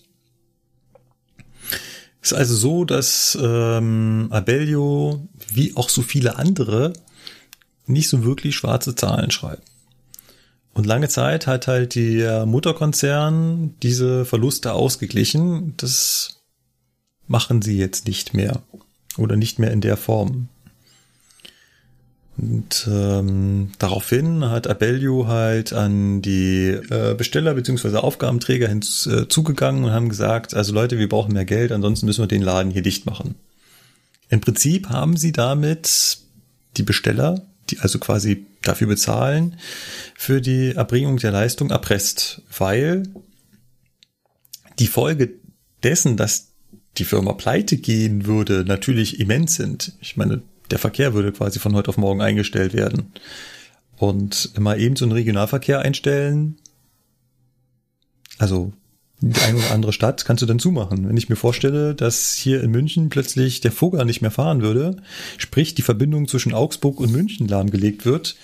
Ist also so, dass ähm, Abellio, wie auch so viele andere, nicht so wirklich schwarze Zahlen schreiben. Und lange Zeit hat halt der Mutterkonzern diese Verluste ausgeglichen. Das machen sie jetzt nicht mehr. Oder nicht mehr in der Form. Und ähm, daraufhin hat Abellio halt an die äh, Besteller bzw. Aufgabenträger hinzugegangen und haben gesagt, also Leute, wir brauchen mehr Geld, ansonsten müssen wir den Laden hier dicht machen. Im Prinzip haben sie damit die Besteller, die also quasi dafür bezahlen, für die Erbringung der Leistung erpresst, weil die Folge dessen, dass die Firma pleite gehen würde, natürlich immens sind. Ich meine, der Verkehr würde quasi von heute auf morgen eingestellt werden. Und mal eben so einen Regionalverkehr einstellen, also die eine oder andere Stadt kannst du dann zumachen. Wenn ich mir vorstelle, dass hier in München plötzlich der Vogel nicht mehr fahren würde, sprich die Verbindung zwischen Augsburg und München lahmgelegt wird,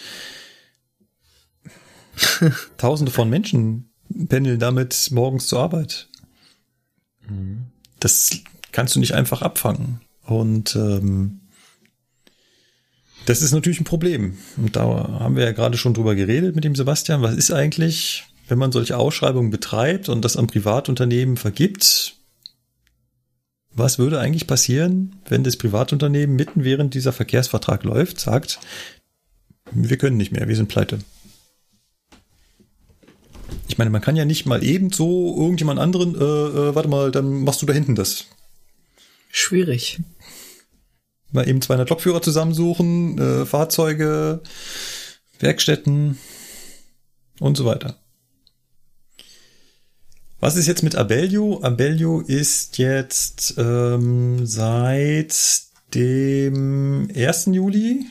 *laughs* Tausende von Menschen pendeln damit morgens zur Arbeit. Das kannst du nicht einfach abfangen. Und ähm, das ist natürlich ein Problem. Und da haben wir ja gerade schon drüber geredet mit dem Sebastian. Was ist eigentlich, wenn man solche Ausschreibungen betreibt und das an Privatunternehmen vergibt? Was würde eigentlich passieren, wenn das Privatunternehmen mitten während dieser Verkehrsvertrag läuft, sagt, wir können nicht mehr, wir sind pleite. Ich meine, man kann ja nicht mal eben so irgendjemand anderen, äh, äh, warte mal, dann machst du da hinten das. Schwierig. Mal eben 200 Lokführer zusammensuchen, äh, Fahrzeuge, Werkstätten und so weiter. Was ist jetzt mit Abellio? Abellio ist jetzt ähm, seit dem 1. Juli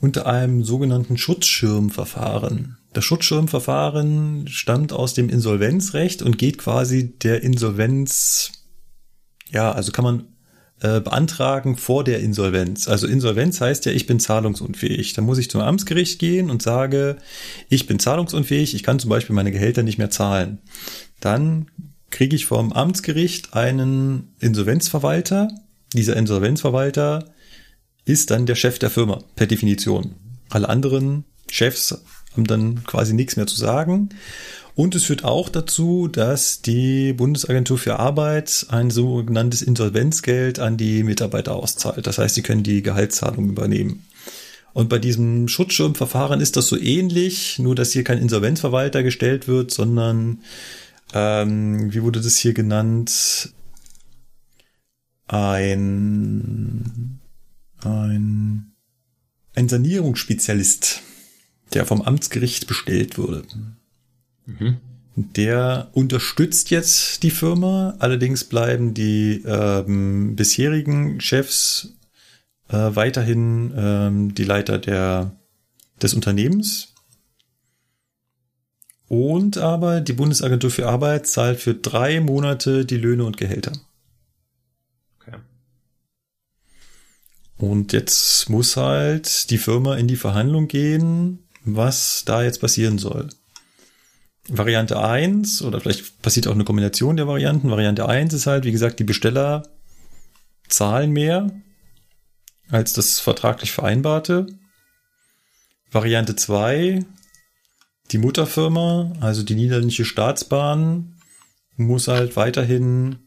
unter einem sogenannten Schutzschirmverfahren. Das Schutzschirmverfahren stammt aus dem Insolvenzrecht und geht quasi der Insolvenz, ja, also kann man äh, beantragen vor der Insolvenz. Also Insolvenz heißt ja, ich bin zahlungsunfähig. Da muss ich zum Amtsgericht gehen und sage, ich bin zahlungsunfähig, ich kann zum Beispiel meine Gehälter nicht mehr zahlen. Dann kriege ich vom Amtsgericht einen Insolvenzverwalter. Dieser Insolvenzverwalter ist dann der Chef der Firma, per Definition. Alle anderen Chefs haben dann quasi nichts mehr zu sagen. Und es führt auch dazu, dass die Bundesagentur für Arbeit ein sogenanntes Insolvenzgeld an die Mitarbeiter auszahlt. Das heißt, sie können die Gehaltszahlung übernehmen. Und bei diesem Schutzschirmverfahren ist das so ähnlich, nur dass hier kein Insolvenzverwalter gestellt wird, sondern ähm, wie wurde das hier genannt? Ein, ein, ein Sanierungsspezialist, der vom Amtsgericht bestellt wurde. Mhm. Der unterstützt jetzt die Firma, allerdings bleiben die ähm, bisherigen Chefs äh, weiterhin ähm, die Leiter der, des Unternehmens. Und aber die Bundesagentur für Arbeit zahlt für drei Monate die Löhne und Gehälter. Okay. Und jetzt muss halt die Firma in die Verhandlung gehen, was da jetzt passieren soll. Variante 1 oder vielleicht passiert auch eine Kombination der Varianten. Variante 1 ist halt, wie gesagt, die Besteller zahlen mehr als das vertraglich vereinbarte. Variante 2, die Mutterfirma, also die niederländische Staatsbahn, muss halt weiterhin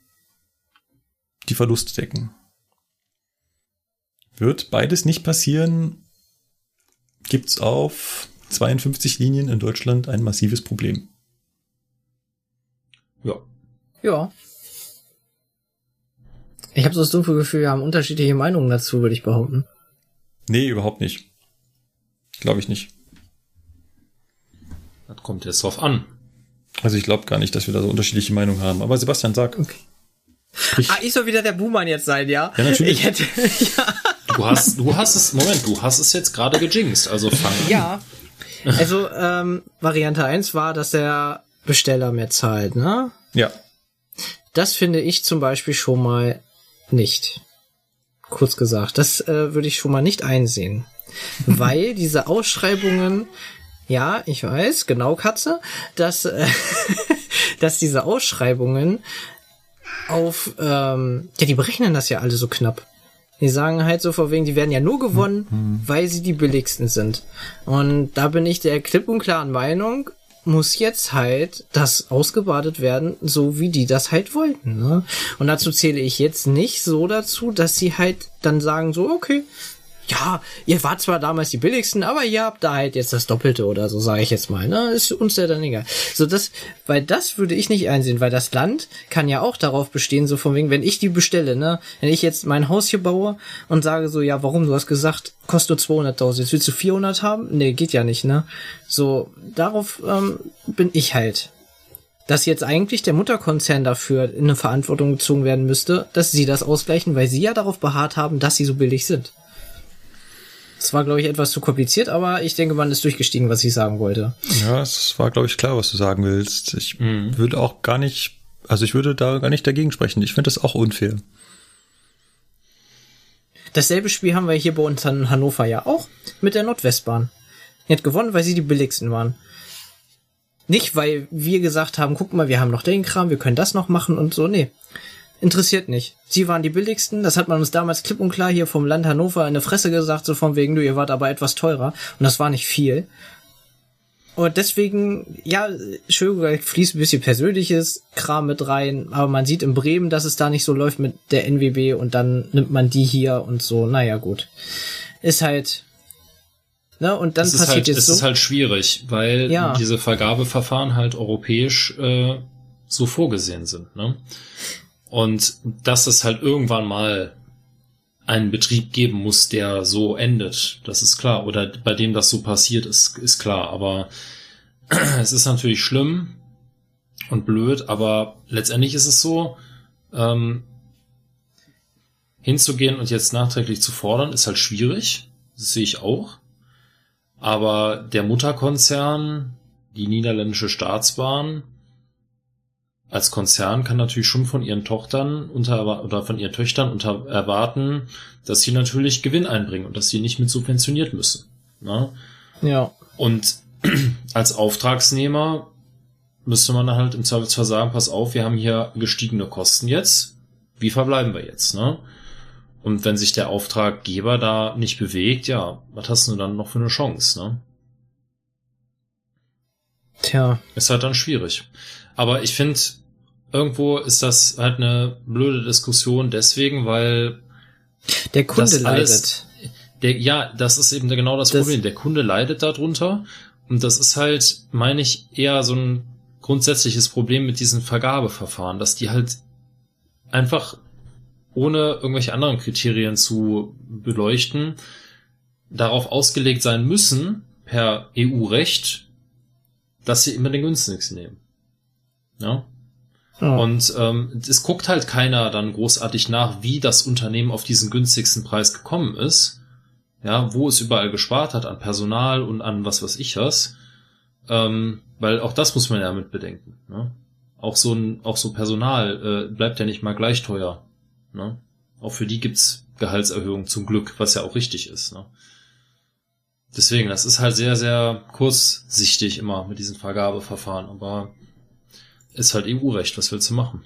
die Verluste decken. Wird beides nicht passieren, gibt's auf 52 Linien in Deutschland ein massives Problem. Ja. Ja. Ich habe so das dumpfe Gefühl, wir haben unterschiedliche Meinungen dazu, würde ich behaupten. Nee, überhaupt nicht. Glaube ich nicht. Das kommt jetzt drauf an. Also ich glaube gar nicht, dass wir da so unterschiedliche Meinungen haben. Aber Sebastian, sag. Okay. Ich, ah, ich soll wieder der Buhmann jetzt sein, ja? Ja, natürlich. Ich hätte, *laughs* ja. Du hast, du hast es, Moment, du hast es jetzt gerade gejinxt, also fang an. Ja, *laughs* also ähm, Variante 1 war, dass der Besteller mehr zahlt, ne? Ja. Das finde ich zum Beispiel schon mal nicht. Kurz gesagt, das äh, würde ich schon mal nicht einsehen. *laughs* Weil diese Ausschreibungen, ja, ich weiß, genau Katze, dass, äh, *laughs* dass diese Ausschreibungen auf, ähm, ja, die berechnen das ja alle so knapp. Die sagen halt so vor wegen, die werden ja nur gewonnen, mhm. weil sie die billigsten sind. Und da bin ich der klipp und klaren Meinung, muss jetzt halt das ausgebadet werden, so wie die das halt wollten. Ne? Und dazu zähle ich jetzt nicht so dazu, dass sie halt dann sagen so, okay, ja, ihr wart zwar damals die billigsten, aber ihr habt da halt jetzt das Doppelte oder so, sage ich jetzt mal. Ne? Ist uns ja dann egal. So das, weil das würde ich nicht einsehen, weil das Land kann ja auch darauf bestehen, so von wegen, wenn ich die bestelle, ne, wenn ich jetzt mein Haus hier baue und sage so, ja, warum, du hast gesagt, kostet 200.000, jetzt willst du 400 haben? Nee, geht ja nicht, ne? So, darauf ähm, bin ich halt dass jetzt eigentlich der Mutterkonzern dafür in eine Verantwortung gezogen werden müsste, dass sie das ausgleichen, weil sie ja darauf beharrt haben, dass sie so billig sind. Es war, glaube ich, etwas zu kompliziert, aber ich denke, man ist durchgestiegen, was ich sagen wollte. Ja, es war, glaube ich, klar, was du sagen willst. Ich mhm. würde auch gar nicht, also ich würde da gar nicht dagegen sprechen. Ich finde das auch unfair. Dasselbe Spiel haben wir hier bei uns in Hannover ja auch mit der Nordwestbahn. Die hat gewonnen, weil sie die billigsten waren. Nicht, weil wir gesagt haben, guck mal, wir haben noch den Kram, wir können das noch machen und so. Nee interessiert nicht. Sie waren die billigsten, das hat man uns damals klipp und klar hier vom Land Hannover in der Fresse gesagt, so von wegen, du, ihr wart aber etwas teurer. Und das war nicht viel. Und deswegen, ja, Entschuldigung, fließt ein bisschen persönliches Kram mit rein, aber man sieht in Bremen, dass es da nicht so läuft mit der NWB und dann nimmt man die hier und so, naja, gut. Ist halt, ne, und dann es passiert halt, jetzt es so. ist halt schwierig, weil Ja. diese Vergabeverfahren halt europäisch äh, so vorgesehen sind, ne? Und dass es halt irgendwann mal einen Betrieb geben muss, der so endet, das ist klar. Oder bei dem das so passiert, ist, ist klar. Aber *clears throat* es ist natürlich schlimm und blöd, aber letztendlich ist es so, ähm, hinzugehen und jetzt nachträglich zu fordern, ist halt schwierig. Das sehe ich auch. Aber der Mutterkonzern, die niederländische Staatsbahn, als Konzern kann natürlich schon von ihren Tochtern unter oder von ihren Töchtern unter erwarten, dass sie natürlich Gewinn einbringen und dass sie nicht mit subventioniert müssen. Ne? Ja. Und *clears throat* als Auftragsnehmer müsste man halt im Zweifelsfall sagen, pass auf, wir haben hier gestiegene Kosten jetzt. Wie verbleiben wir jetzt, ne? Und wenn sich der Auftraggeber da nicht bewegt, ja, was hast du dann noch für eine Chance, ne? Tja. Ist halt dann schwierig. Aber ich finde, irgendwo ist das halt eine blöde Diskussion deswegen, weil der Kunde alles, leidet. Der, ja, das ist eben genau das, Das- Problem. Der Kunde leidet darunter. Und das ist halt, meine ich, eher so ein grundsätzliches Problem mit diesen Vergabeverfahren, dass die halt einfach ohne irgendwelche anderen Kriterien zu beleuchten, darauf ausgelegt sein müssen, per EU-Recht, dass sie immer den günstigsten nehmen. Ja? Ja. Und ähm, es guckt halt keiner dann großartig nach, wie das Unternehmen auf diesen günstigsten Preis gekommen ist. Ja, wo es überall gespart hat an Personal und an was weiß ich was. Ähm, weil auch das muss man ja mit bedenken. Ne? Auch so ein, auch so Personal äh, bleibt ja nicht mal gleich teuer. Ne? Auch für die gibt's Gehaltserhöhungen zum Glück, was ja auch richtig ist. Ne? Deswegen, das ist halt sehr, sehr kurzsichtig immer mit diesen Vergabeverfahren, aber ist halt EU-Recht, was willst du machen?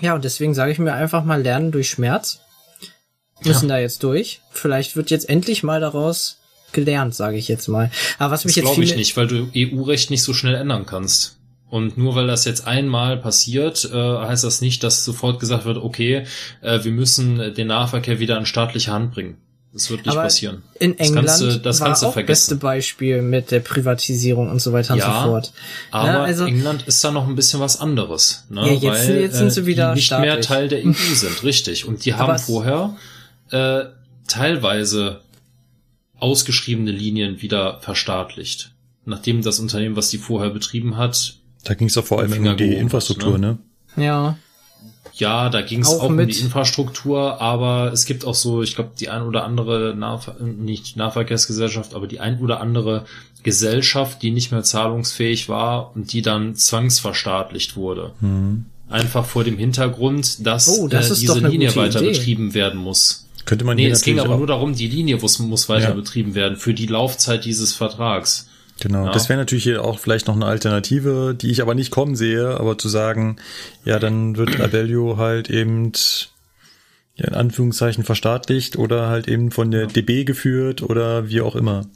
Ja, und deswegen sage ich mir einfach mal lernen durch Schmerz. Müssen da jetzt durch. Vielleicht wird jetzt endlich mal daraus gelernt, sage ich jetzt mal. Aber was Das mich jetzt glaube ich nicht, weil du EU-Recht nicht so schnell ändern kannst. Und nur weil das jetzt einmal passiert, äh, heißt das nicht, dass sofort gesagt wird, okay, äh, wir müssen den Nahverkehr wieder in staatliche Hand bringen. Das wird nicht Aber passieren. In das England kannst du, das war kannst du auch beste vergessen. Beispiel mit der Privatisierung und so weiter und so fort. Aber Ja, also- England ist da noch ein bisschen was anderes. Ne? Ja, jetzt- Weil, jetzt sind sie äh, wieder die nicht mehr staatlich. Teil der EU *laughs* sind, richtig. Und die haben Aber vorher äh, teilweise ausgeschriebene Linien wieder verstaatlicht. Nachdem das Unternehmen, was die vorher betrieben hat, Da ging es doch vor allem um die Infrastruktur, ne? ne? Ja. Ja, da ging es Auch auch, um die Infrastruktur, aber es gibt auch so, ich glaube, die ein oder andere Nahver nicht Nahverkehrsgesellschaft, aber die ein oder andere Gesellschaft, die nicht mehr zahlungsfähig war und die dann zwangsverstaatlicht wurde. Einfach vor dem Hintergrund, dass Oh, das äh, diese Linie weiter Idee. betrieben werden muss. Könnte man Nee, es ging aber auch, nur darum, die Linie muss, muss weiter Ja. betrieben werden für die Laufzeit dieses Vertrags. Genau, Ja. das wäre natürlich hier auch vielleicht noch eine Alternative, die ich aber nicht kommen sehe, aber zu sagen, ja, dann wird Abellio halt eben ja, in Anführungszeichen verstaatlicht oder halt eben von der DB geführt oder wie auch immer.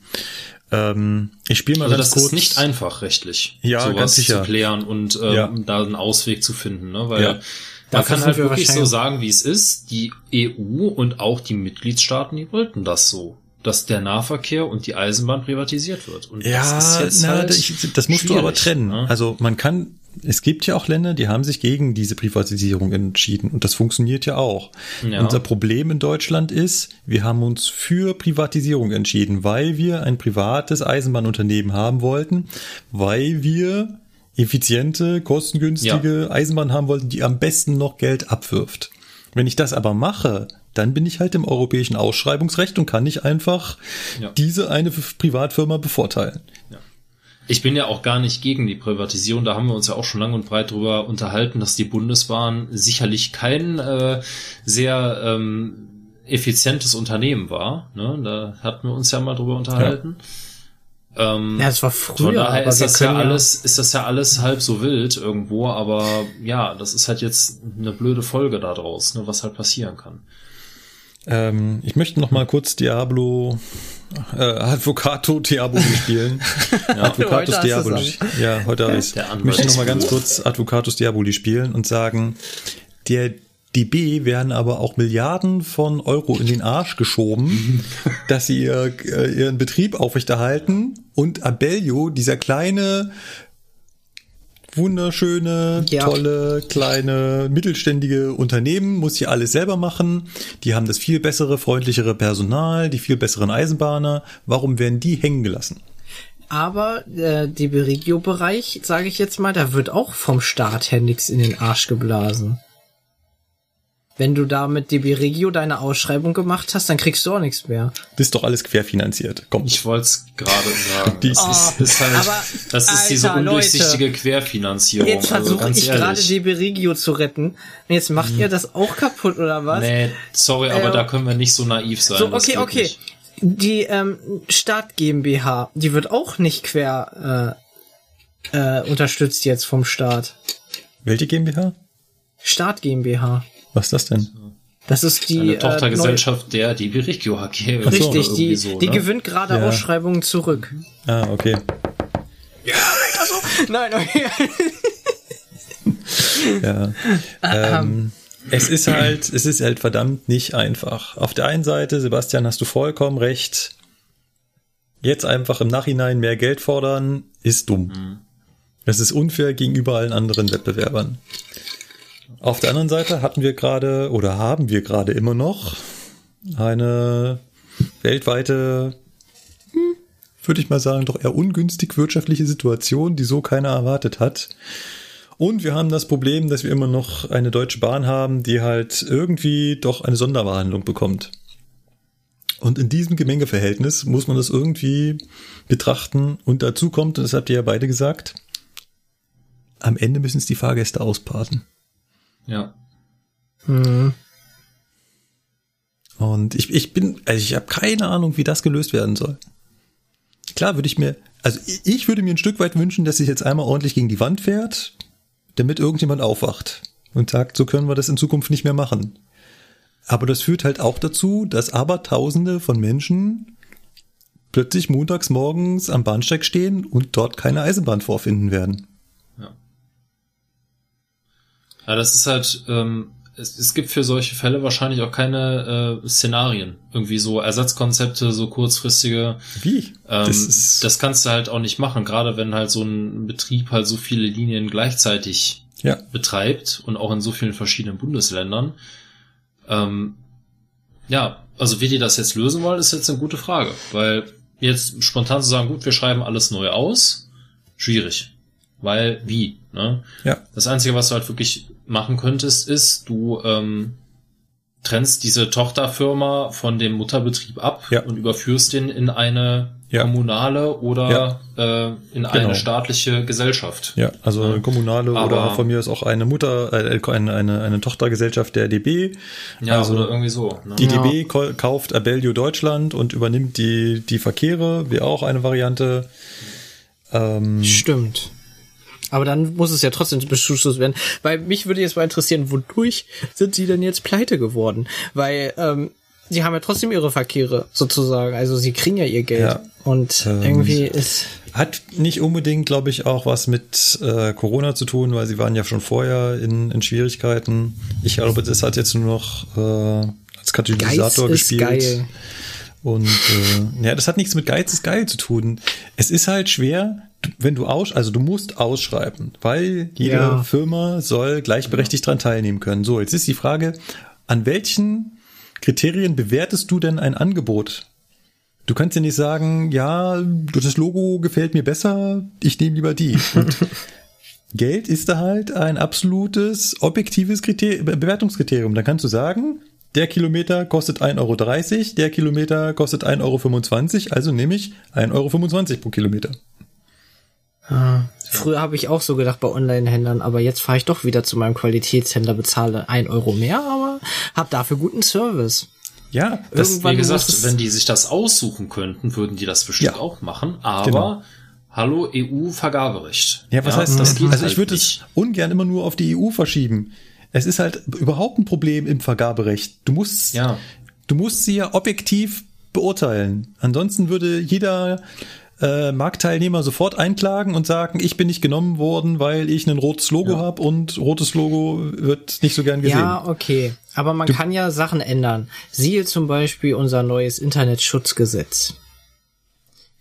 Ähm, ich spiele mal Also ganz das kurz. ist nicht einfach rechtlich, Ja, sowas ganz sicher. zu klären und ähm, Ja. da einen Ausweg zu finden, ne? Weil Ja. man kann halt wir wirklich so sagen, wie es ist. Die EU und auch die Mitgliedstaaten, die wollten das so, dass der Nahverkehr und die Eisenbahn privatisiert wird. Und Ja, das ist jetzt na, halt ich, das musst du aber trennen. Ne? Also man kann, es gibt ja auch Länder, die haben sich gegen diese Privatisierung entschieden und das funktioniert ja auch. Ja. Unser Problem in Deutschland ist, wir haben uns für Privatisierung entschieden, weil wir ein privates Eisenbahnunternehmen haben wollten, weil wir effiziente, kostengünstige Eisenbahn haben wollten, die am besten noch Geld abwirft. Wenn ich das aber mache, dann bin ich halt im europäischen Ausschreibungsrecht und kann nicht einfach Ja. diese eine Privatfirma bevorteilen. Ich bin ja auch gar nicht gegen die Privatisierung. Da haben wir uns ja auch schon lang und breit drüber unterhalten, dass die Bundesbahn sicherlich kein äh, sehr ähm, effizientes Unternehmen war. Ne? Da hatten wir uns ja mal drüber unterhalten. Ähm, Ja, es war von früher, daher aber ist wir das ja ja- alles, ist das ja alles halb so wild irgendwo, aber ja, das ist halt jetzt eine blöde Folge daraus, ne, was halt passieren kann. Ähm, ich möchte noch mal kurz Diablo, äh, Advocato Diaboli *laughs* spielen. Advocatus Heute hast du's Diaboli. Ja, heute habe ich Ich möchte noch mal ganz kurz Advocatus Diaboli spielen und sagen, der DB werden aber auch Milliarden von Euro in den Arsch geschoben, *laughs* dass sie ihr, äh, ihren Betrieb aufrechterhalten und Abellio, dieser kleine wunderschöne, Ja. tolle, kleine, mittelständige Unternehmen muss hier alles selber machen. Die haben das viel bessere, freundlichere Personal, die viel besseren Eisenbahner. Warum werden die hängen gelassen? Aber äh, die Berigio-Bereich, sage ich jetzt mal, da wird auch vom Staat her nix in den Arsch geblasen. Wenn du da mit DB Regio deine Ausschreibung gemacht hast, dann kriegst du auch nichts mehr. Das ist doch alles querfinanziert. Komm. Ich wollte es gerade sagen. *laughs* Die- das ist, ist halt, aber, das ist diese Alter, undurchsichtige Querfinanzierung. Jetzt also versuche ganz ich gerade. DB Regio zu retten. Und jetzt macht ihr das auch kaputt, oder was? Nee, sorry, aber Äh, da können wir nicht so naiv sein. So, okay, okay. nicht. Die ähm, Staat GmbH, die wird auch nicht quer äh, äh, unterstützt jetzt vom Staat. Welche GmbH? Staat GmbH. Was ist das denn? Das ist die Eine äh, Tochtergesellschaft der DB Regio oder Richtig, irgendwie die, so, die ne? gewinnt gerade Ja. Ausschreibungen zurück. Ah, okay. *laughs* Nein, okay. *laughs* Ja. ähm, es ist halt, es ist halt verdammt nicht einfach. Auf der einen Seite, Sebastian, hast du vollkommen recht. Jetzt einfach im Nachhinein mehr Geld fordern, ist dumm. Das ist unfair gegenüber allen anderen Wettbewerbern. Auf der anderen Seite hatten wir gerade oder haben wir gerade immer noch eine weltweite, würde ich mal sagen, doch eher ungünstig wirtschaftliche Situation, die so keiner erwartet hat. Und wir haben das Problem, dass wir immer noch eine Deutsche Bahn haben, die halt irgendwie doch eine Sonderbehandlung bekommt. Und in diesem Gemengeverhältnis muss man das irgendwie betrachten. Und dazu kommt, und das habt ihr ja beide gesagt, am Ende müssen es die Fahrgäste ausbaden. Ja. Hm. Und ich, ich bin, also ich habe keine Ahnung, wie das gelöst werden soll. Klar würde ich mir, also ich- ich würde mir ein Stück weit wünschen, dass sich jetzt einmal ordentlich gegen die Wand fährt, damit irgendjemand aufwacht und sagt, so können wir das in Zukunft nicht mehr machen. Aber das führt halt auch dazu, dass aber Tausende von Menschen plötzlich montags morgens am Bahnsteig stehen und dort keine Eisenbahn vorfinden werden. Ja, das ist halt, ähm, es, es gibt für solche Fälle wahrscheinlich auch keine äh, Szenarien. Irgendwie so Ersatzkonzepte, so kurzfristige. Wie? Ähm, Das das, ist- kannst du halt auch nicht machen, gerade wenn halt so ein Betrieb halt so viele Linien gleichzeitig Ja. betreibt und auch in so vielen verschiedenen Bundesländern. Ähm, ja, also wie die das jetzt lösen wollen, ist jetzt eine gute Frage, weil jetzt spontan zu sagen, gut, wir schreiben alles neu aus, schwierig. Weil wie? Ne? Ja. Das Einzige, was du halt wirklich machen könntest, ist, du ähm, trennst diese Tochterfirma von dem Mutterbetrieb ab Ja. und überführst den in eine Ja. kommunale oder äh, in Genau. eine staatliche Gesellschaft. Ja, also eine kommunale Aber- oder von mir ist auch eine Mutter, äh, eine, eine, eine Tochtergesellschaft der DB. Ja, also oder irgendwie so. Ne? Die Ja. DB ko- kauft Abellio Deutschland und übernimmt die, die Verkehre, wäre auch eine Variante. Ähm, Stimmt. Aber dann muss es ja trotzdem beschusst werden. Weil mich würde jetzt mal interessieren, wodurch sind sie denn jetzt pleite geworden? Weil ähm, sie haben ja trotzdem ihre Verkehre sozusagen. Also sie kriegen ja ihr Geld. Ja. Und Ähm, irgendwie ist. Hat nicht unbedingt, glaube ich, auch was mit äh, Corona zu tun, weil sie waren ja schon vorher in, in Schwierigkeiten. Ich glaube, das hat jetzt nur noch äh, als Katalysator Geiz ist gespielt. geil. Und äh, ja, das hat nichts mit Geiz ist geil zu tun. Es ist halt schwer, wenn du aus, also du musst ausschreiben, weil jede Ja. Firma soll gleichberechtigt dran teilnehmen können. So, jetzt ist die Frage, an welchen Kriterien bewertest du denn ein Angebot? Du kannst ja nicht sagen, ja, das Logo gefällt mir besser, ich nehme lieber die. *laughs* Geld ist da halt ein absolutes objektives Kriter Be- Bewertungskriterium. Da kannst du sagen, der Kilometer kostet 1,30 Euro, der Kilometer kostet 1,25 Euro, also nehme ich 1,25 Euro pro Kilometer. Ah, früher habe ich auch so gedacht bei Online-Händlern, aber jetzt fahre ich doch wieder zu meinem Qualitätshändler, bezahle ein Euro mehr, aber hab dafür guten Service. Ja, das, Irgendwann Wie gesagt, wenn die sich das aussuchen könnten, würden die das bestimmt Ja. auch machen. Aber Genau. hallo EU-Vergaberecht. ja, was heißt das? Also halt ich würde es ungern immer nur auf die EU verschieben. Es ist halt überhaupt ein Problem im Vergaberecht. Du musst, Ja. du musst sie ja objektiv beurteilen. Ansonsten würde jeder äh, Marktteilnehmer sofort einklagen und sagen, ich bin nicht genommen worden, weil ich ein rotes Logo habe und rotes Logo wird nicht so gern gesehen. Ja, okay. Aber man kann ja Sachen ändern. Siehe zum Beispiel unser neues Internetschutzgesetz.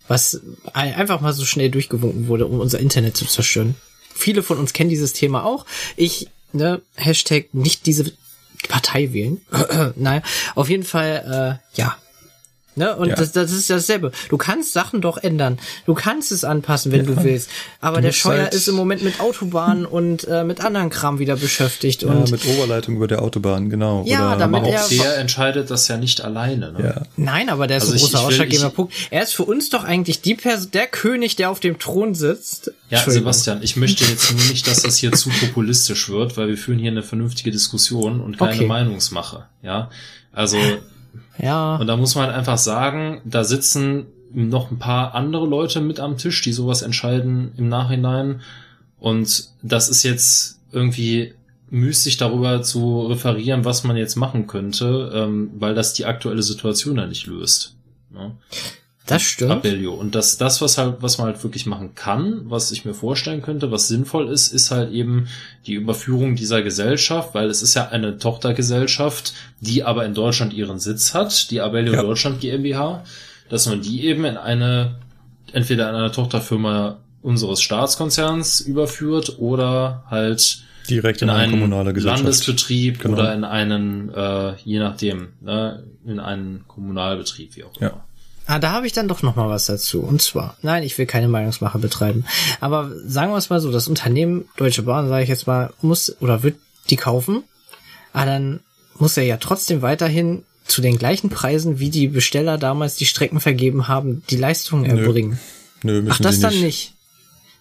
Was ein- einfach mal so schnell durchgewunken wurde, um unser Internet zu zerstören. Viele von uns kennen dieses Thema auch. Ich, ne, Hashtag nicht diese Partei wählen. *clears throat* naja, auf jeden Fall, äh, ja. Ne? Und Ja. das, das ist dasselbe. Du kannst Sachen doch ändern. Du kannst es anpassen, wenn du willst. Aber Du der Scheuer halt- ist im Moment mit Autobahnen *laughs* und äh, mit anderen Kram wieder beschäftigt. Ja, Und mit Oberleitung über der Autobahn, genau. Ja, Oder damit Aber er- auch der entscheidet das ja nicht alleine. Ne? ja. Nein, aber der ist Also ein großer ausschlaggebender Punkt. Er ist für uns doch eigentlich die Person, der König, der auf dem Thron sitzt. Ja. Sebastian, ich möchte jetzt nur nicht, dass das hier zu populistisch wird, weil wir führen hier eine vernünftige Diskussion und keine Okay. Meinungsmache. Ja, also Ja. und da muss man halt einfach sagen, da sitzen noch ein paar andere Leute mit am Tisch, die sowas entscheiden im Nachhinein. Und das ist jetzt irgendwie müßig darüber zu referieren, was man jetzt machen könnte, ähm, weil das die aktuelle Situation ja nicht löst. Ne? Das stimmt. Abellio. Und das, das, was halt, was man halt wirklich machen kann, was ich mir vorstellen könnte, was sinnvoll ist, ist halt eben die Überführung dieser Gesellschaft, weil es ist ja eine Tochtergesellschaft, die aber in Deutschland ihren Sitz hat, die Abellio Ja. Deutschland GmbH, dass man die eben in eine, entweder in eine Tochterfirma unseres Staatskonzerns überführt oder halt Direkt in, in eine einen kommunale Gesellschaft. Landesbetrieb Genau. oder in einen, äh, je nachdem, ne, in einen Kommunalbetrieb, wie auch immer. Ja. Ah, da habe ich dann doch noch mal was dazu. Und zwar, nein, ich will keine Meinungsmache betreiben. Aber sagen wir es mal so, das Unternehmen Deutsche Bahn, sage ich jetzt mal, muss oder wird die kaufen. Aber dann muss er ja trotzdem weiterhin zu den gleichen Preisen, wie die Besteller damals die Strecken vergeben haben, die Leistungen erbringen. Nö, müssen Ach, das sie dann nicht.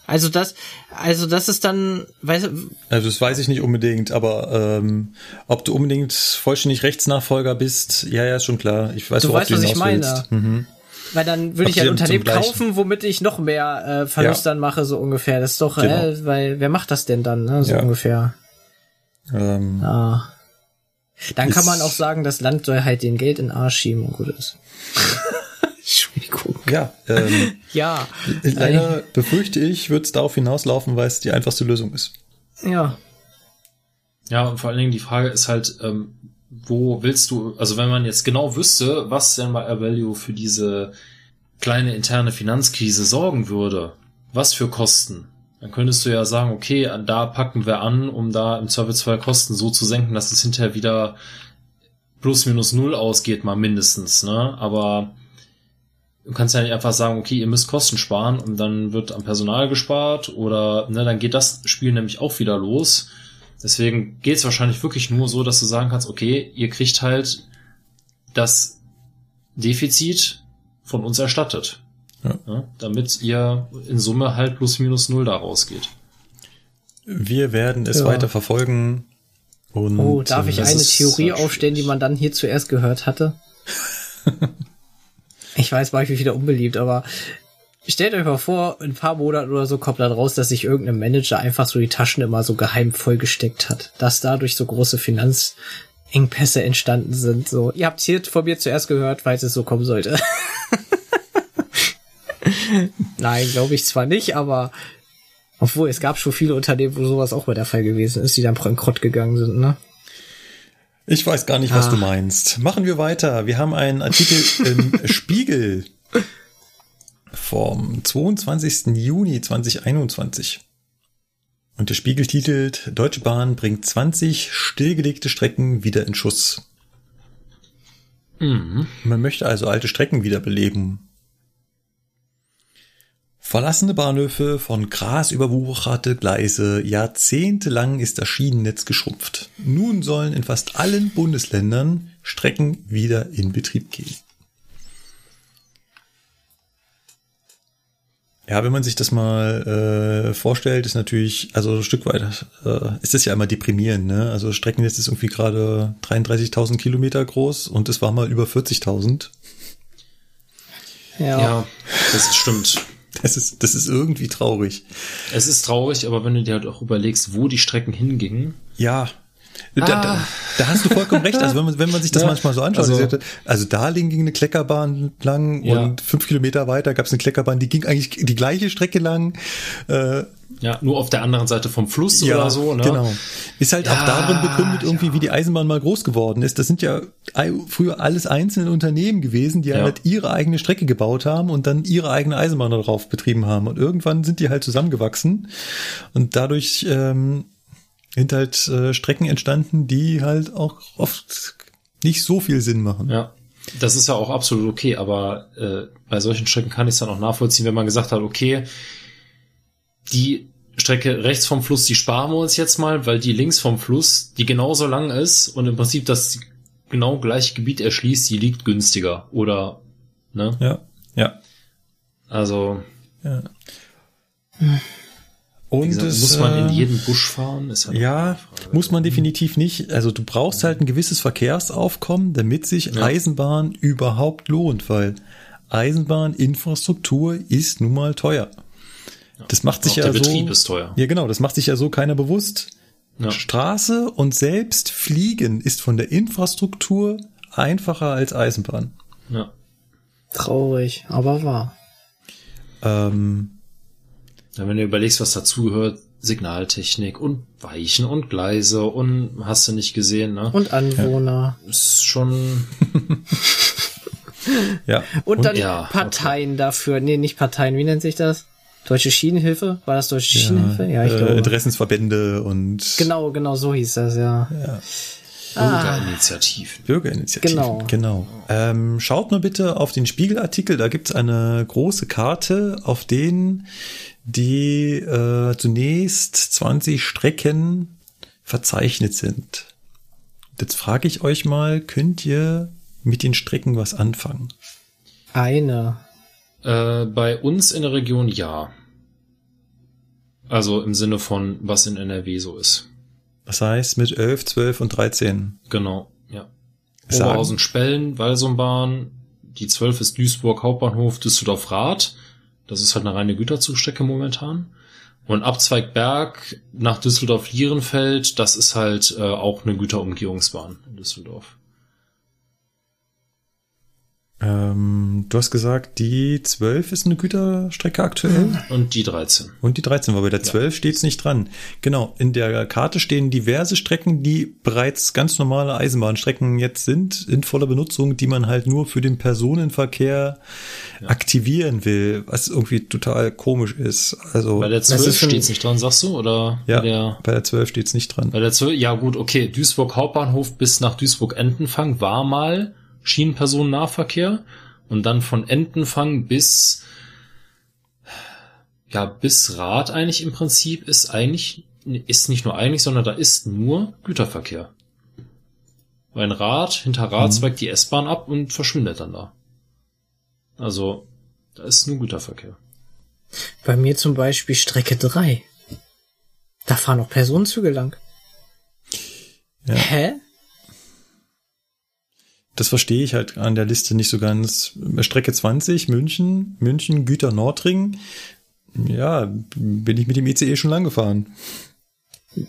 Also das, also das ist dann, weißt du, Also das weiß ich nicht unbedingt, aber ähm, ob du unbedingt vollständig Rechtsnachfolger bist, ja, ja, ist schon klar. Ich weiß, Du worauf weißt, du was ich meine. Mhm. Weil dann würde ich die ein Unternehmen kaufen, womit ich noch mehr äh, Verlust Ja. dann mache, so ungefähr. Das ist doch, Genau. äh, weil wer macht das denn dann, ne, so Ja. ungefähr. Ähm, Ah. Dann kann man auch sagen, das Land soll halt den Geld in den Arsch schieben und gut ist. *laughs* Entschuldigung. ja, ähm, *laughs* Ja. leider befürchte ich, wird es darauf hinauslaufen, weil es die einfachste Lösung ist. Ja. Ja, und vor allen Dingen die Frage ist halt, ähm, wo willst du, also wenn man jetzt genau wüsste, was denn bei Avalio für diese kleine interne Finanzkrise sorgen würde, was für Kosten, dann könntest du ja sagen, okay, da packen wir an, um da im Zweifelsfall Kosten so zu senken, dass es hinterher wieder plus minus null ausgeht, mal mindestens, ne? Aber du kannst ja nicht einfach sagen, okay, ihr müsst Kosten sparen und dann wird am Personal gespart oder ne, dann geht das Spiel nämlich auch wieder los. Deswegen geht's wahrscheinlich wirklich nur so, dass du sagen kannst, okay, ihr kriegt halt das Defizit von uns erstattet. Ja. damit ihr in Summe halt plus minus null da rausgeht. Wir werden es Ja. weiter verfolgen. Und, Oh, darf ich äh, eine Theorie aufstellen, die man dann hier zuerst gehört hatte? *laughs* ich weiß, war ich wieder unbeliebt, aber stellt euch mal vor, in ein paar Monaten oder so kommt dann raus, dass sich irgendein Manager einfach so die Taschen immer so geheim vollgesteckt hat. Dass dadurch so große Finanzengpässe entstanden sind. So, ihr habt hier von mir zuerst gehört, falls es so kommen sollte. *laughs* Nein, glaube ich zwar nicht, aber obwohl es gab schon viele Unternehmen, wo sowas auch mal der Fall gewesen ist, die dann bankrott gegangen sind, ne? Ich weiß gar nicht, was Ah. du meinst. Machen wir weiter. Wir haben einen Artikel im *laughs* Spiegel vom 22. Juni 2021. Und der Spiegel titelt, Deutsche Bahn bringt 20 stillgelegte Strecken wieder in Schuss. Mhm. Man möchte also alte Strecken wiederbeleben. Verlassene Bahnhöfe, von Gras überwucherte Gleise, jahrzehntelang ist das Schienennetz geschrumpft. Nun sollen in fast allen Bundesländern Strecken wieder in Betrieb gehen. Ja, wenn man sich das mal äh, vorstellt, ist natürlich, also ein Stück weit äh, ist das ja immer deprimierend. Ne? Also Streckennetz ist irgendwie gerade 33.000 Kilometer groß und es war mal über 40.000. Ja. Ja, das stimmt. Das ist, das ist irgendwie traurig. Es ist traurig, aber wenn du dir halt auch überlegst, wo die Strecken hingingen, Ja. Da, da, da hast du vollkommen recht. Also wenn man, wenn man sich das Ja, manchmal so anschaut, also- also, also da ging eine Kleckerbahn lang Ja. und fünf Kilometer weiter gab es eine Kleckerbahn, die ging eigentlich die gleiche Strecke lang. Äh, ja, nur auf der anderen Seite vom Fluss oder so, ne? Genau. Ist halt auch Ja, darin begründet, irgendwie, wie die Eisenbahn mal groß geworden ist. Das sind ja früher alles einzelne Unternehmen gewesen, die Ja. halt ihre eigene Strecke gebaut haben und dann ihre eigene Eisenbahn darauf betrieben haben. Und irgendwann sind die halt zusammengewachsen und dadurch ähm, sind halt äh, Strecken entstanden, die halt auch oft nicht so viel Sinn machen. Ja. das ist ja auch absolut okay, aber äh, bei solchen Strecken kann ich es dann auch nachvollziehen, wenn man gesagt hat, okay, die Strecke rechts vom Fluss, die sparen wir uns jetzt mal, weil die links vom Fluss, die genauso lang ist und im Prinzip das genau gleiche Gebiet erschließt, die liegt günstiger oder ne? Ja, ja. Also ja. Und gesagt, es, muss man in jeden Busch fahren? Ist halt ja, muss man definitiv nicht. Also du brauchst halt ein gewisses Verkehrsaufkommen, damit sich ja. Eisenbahn überhaupt lohnt, weil Eisenbahninfrastruktur ist nun mal teuer. Das macht sich ja der so. Betrieb ist teuer. Ja, genau, das macht sich ja so keiner bewusst. Ja. Straße und selbst Fliegen ist von der Infrastruktur einfacher als Eisenbahn. Ja. Traurig, aber wahr. Ähm, ja, wenn du überlegst, was dazugehört, Signaltechnik und Weichen und Gleise und hast du nicht gesehen, ne? Und Anwohner. Ja. Ist schon. *laughs* ja. Und dann ja, Parteien okay. dafür. Nee, nicht Parteien, wie nennt sich das? Deutsche Schienenhilfe? War das Deutsche ja, Schienenhilfe? Ja, ich äh, glaube. Interessensverbände und. Genau, genau, so hieß das, ja. ja. Bürgerinitiativen. Bürgerinitiativen, Genau. genau. Ähm, schaut mal bitte auf den Spiegelartikel, da gibt's eine große Karte, auf denen die äh, zunächst 20 Strecken verzeichnet sind. Jetzt frage ich euch mal, könnt ihr mit den Strecken was anfangen? Eine. Äh, bei uns in der Region ja. Also im Sinne von, was in NRW so ist. Das heißt mit 11, 12 und 13. Genau, ja. Oberhausen Spellen, Walsumbahn, die 12 ist Duisburg Hauptbahnhof, Düsseldorf Rad. Das ist halt eine reine Güterzugstrecke momentan. Und Abzweigberg nach Düsseldorf-Lierenfeld, das ist halt äh, auch eine Güterumgehungsbahn in Düsseldorf. Ähm, du hast gesagt, die 12 ist eine Güterstrecke aktuell. Und die 13. Und die 13, weil bei der 12 ja. steht's nicht dran. Genau, in der Karte stehen diverse Strecken, die bereits ganz normale Eisenbahnstrecken jetzt sind, in voller Benutzung, die man halt nur für den Personenverkehr ja. aktivieren will, was irgendwie total komisch ist. Also Bei der 12 steht's nicht dran, sagst du? Oder ja, bei der, bei der 12 steht's nicht dran. Bei der 12, ja gut, okay, Duisburg Hauptbahnhof bis nach Duisburg-Entenfang war mal Schienenpersonennahverkehr und dann von Entenfang bis ja bis Rad eigentlich im Prinzip ist eigentlich ist nicht nur eigentlich, sondern da ist nur Güterverkehr. Weil ein Rad hinter Rad mhm. zweigt die S-Bahn ab und verschwindet dann da. Also da ist nur Güterverkehr. Bei mir zum Beispiel Strecke 3. Da fahren auch Personenzüge lang. Ja. Hä? Das verstehe ich halt an der Liste nicht so ganz. Strecke 20, München, München, Güter Nordring. Ja, bin ich mit dem ICE schon lang gefahren.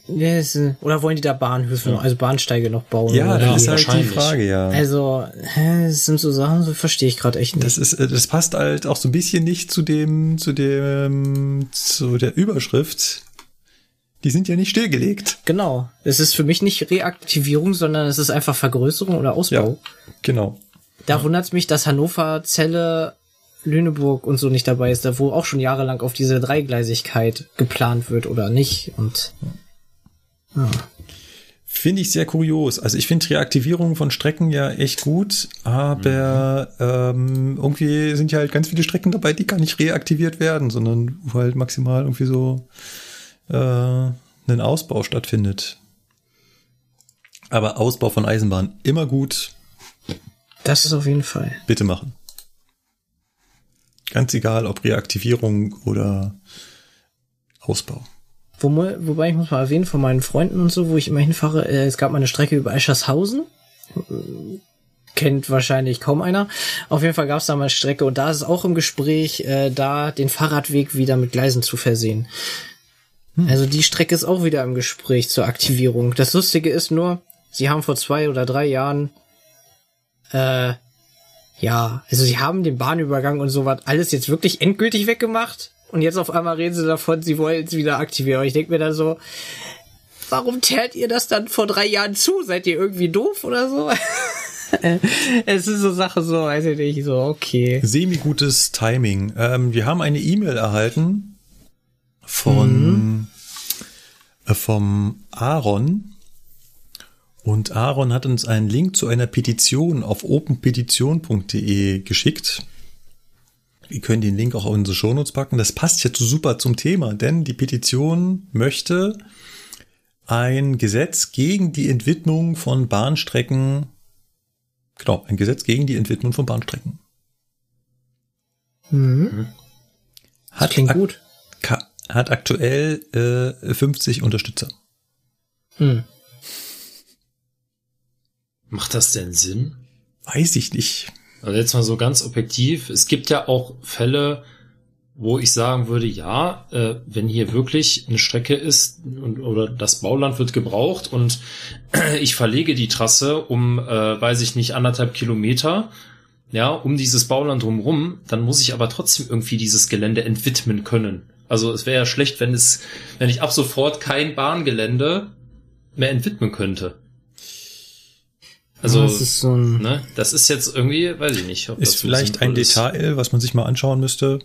Yes. Oder wollen die da Bahnhöfe, also Bahnsteige noch bauen? Ja, das ist halt die Frage, ja. Also, hä, das sind so Sachen, so verstehe ich gerade echt nicht. Das ist, das passt halt auch so ein bisschen nicht zu dem, zu dem, zu der Überschrift die sind ja nicht stillgelegt. Genau. Es ist für mich nicht Reaktivierung, sondern es ist einfach Vergrößerung oder Ausbau. Ja, genau. Da ja. wundert es mich, dass Hannover, Celle, Lüneburg und so nicht dabei ist, da wo auch schon jahrelang auf diese Dreigleisigkeit geplant wird oder nicht. Und ja. Finde ich sehr kurios. Also ich finde Reaktivierung von Strecken ja echt gut, aber mhm. ähm, irgendwie sind ja halt ganz viele Strecken dabei, die gar nicht reaktiviert werden, sondern halt maximal irgendwie so äh, ein Ausbau stattfindet. Aber Ausbau von Eisenbahn immer gut. Das ist auf jeden Fall. Bitte machen. Ganz egal, ob Reaktivierung oder Ausbau. Wo, wobei ich muss mal erwähnen, von meinen Freunden und so, wo ich immer hinfahre, äh, es gab mal eine Strecke über Eschershausen. Kennt wahrscheinlich kaum einer. Auf jeden Fall gab es da mal eine Strecke und da ist es auch im Gespräch, äh, da den Fahrradweg wieder mit Gleisen zu versehen. Hm. Also die Strecke ist auch wieder im Gespräch zur Aktivierung. Das Lustige ist nur, sie haben vor zwei oder drei Jahren, äh, ja, also sie haben den Bahnübergang und sowas alles jetzt wirklich endgültig weggemacht. Und jetzt auf einmal reden sie davon, sie wollen es wieder aktivieren. Und ich denke mir dann so, warum tärt ihr das dann vor drei Jahren zu? Seid ihr irgendwie doof oder so? *laughs* es ist so Sache so, weiß ich nicht, so, okay. Semi-gutes Timing. Ähm, wir haben eine E-Mail erhalten von mhm. Äh, vom Aaron Und Aaron hat uns einen Link zu einer Petition auf openpetition.de geschickt. Wir können den Link auch auf unsere Shownotes packen. Das passt jetzt super zum Thema, denn die Petition möchte ein Gesetz gegen die Entwidmung von Bahnstrecken, genau, ein Gesetz gegen die Entwidmung von Bahnstrecken. Mhm. Hat klingt ak- gut. Hat aktuell äh, 50 Unterstützer. Hm. Macht das denn Sinn? Weiß ich nicht. Also jetzt mal so ganz objektiv. Es gibt ja auch Fälle, wo ich sagen würde, ja, äh, wenn hier wirklich eine Strecke ist und, oder das Bauland wird gebraucht und *clears throat* ich verlege die Trasse um, äh, weiß ich nicht, anderthalb Kilometer, ja, um dieses Bauland drumherum, dann muss ich aber trotzdem irgendwie dieses Gelände entwidmen können. Also es wäre ja schlecht, wenn es, wenn ich ab sofort kein Bahngelände mehr entwidmen könnte. Also, das ist so ein, ne, das ist jetzt irgendwie, weiß ich nicht. Ob das Ist vielleicht ein ist. Detail, was man sich mal anschauen müsste.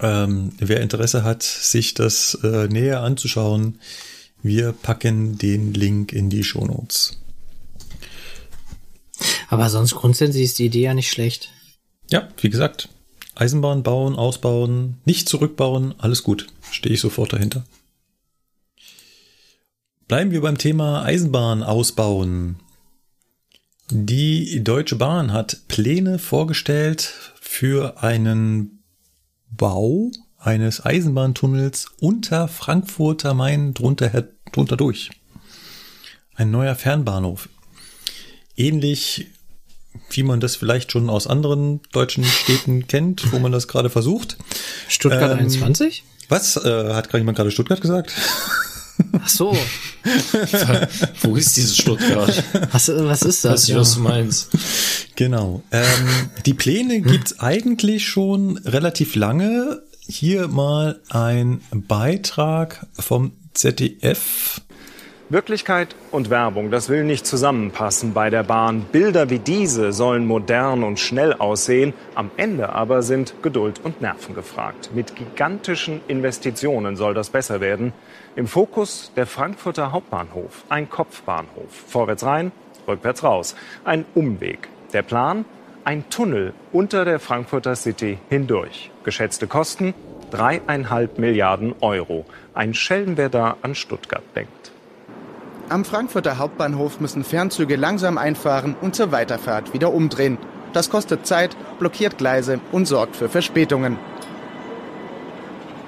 Ähm, wer Interesse hat, sich das äh, näher anzuschauen, wir packen den Link in die Shownotes. aber sonst grundsätzlich ist die Idee ja nicht schlecht. Ja, wie gesagt, Eisenbahn bauen, ausbauen, nicht zurückbauen, alles gut. Stehe ich sofort dahinter. Bleiben wir beim Thema Eisenbahn ausbauen. Die Deutsche Bahn hat Pläne vorgestellt für einen Bau eines Eisenbahntunnels unter Frankfurt am Main drunter, drunter durch. Ein neuer Fernbahnhof. Ähnlich wie man das vielleicht schon aus anderen deutschen Städten kennt, wo man das gerade versucht. Stuttgart Ähm, 21? Was? Äh, hat gerade jemand gerade Stuttgart gesagt? Ach so. *laughs* Wo ist dieses Stuttgart? Was, was ist Weiß das? nicht, was du meinst. Genau. Ähm, die Pläne gibt's eigentlich schon relativ lange. Hier mal ein Beitrag vom ZDF. Wirklichkeit und Werbung, das will nicht zusammenpassen bei der Bahn. Bilder wie diese sollen modern und schnell aussehen. Am Ende aber sind Geduld und Nerven gefragt. Mit gigantischen Investitionen soll das besser werden. Im Fokus der Frankfurter Hauptbahnhof. Ein Kopfbahnhof. Vorwärts rein, rückwärts raus. Ein Umweg. Der Plan? Ein Tunnel unter der Frankfurter City hindurch. Geschätzte Kosten? Dreieinhalb Milliarden Euro. Ein Schelm, wer da an Stuttgart denkt. Am Frankfurter Hauptbahnhof müssen Fernzüge langsam einfahren und zur Weiterfahrt wieder umdrehen. Das kostet Zeit, blockiert Gleise und sorgt für Verspätungen.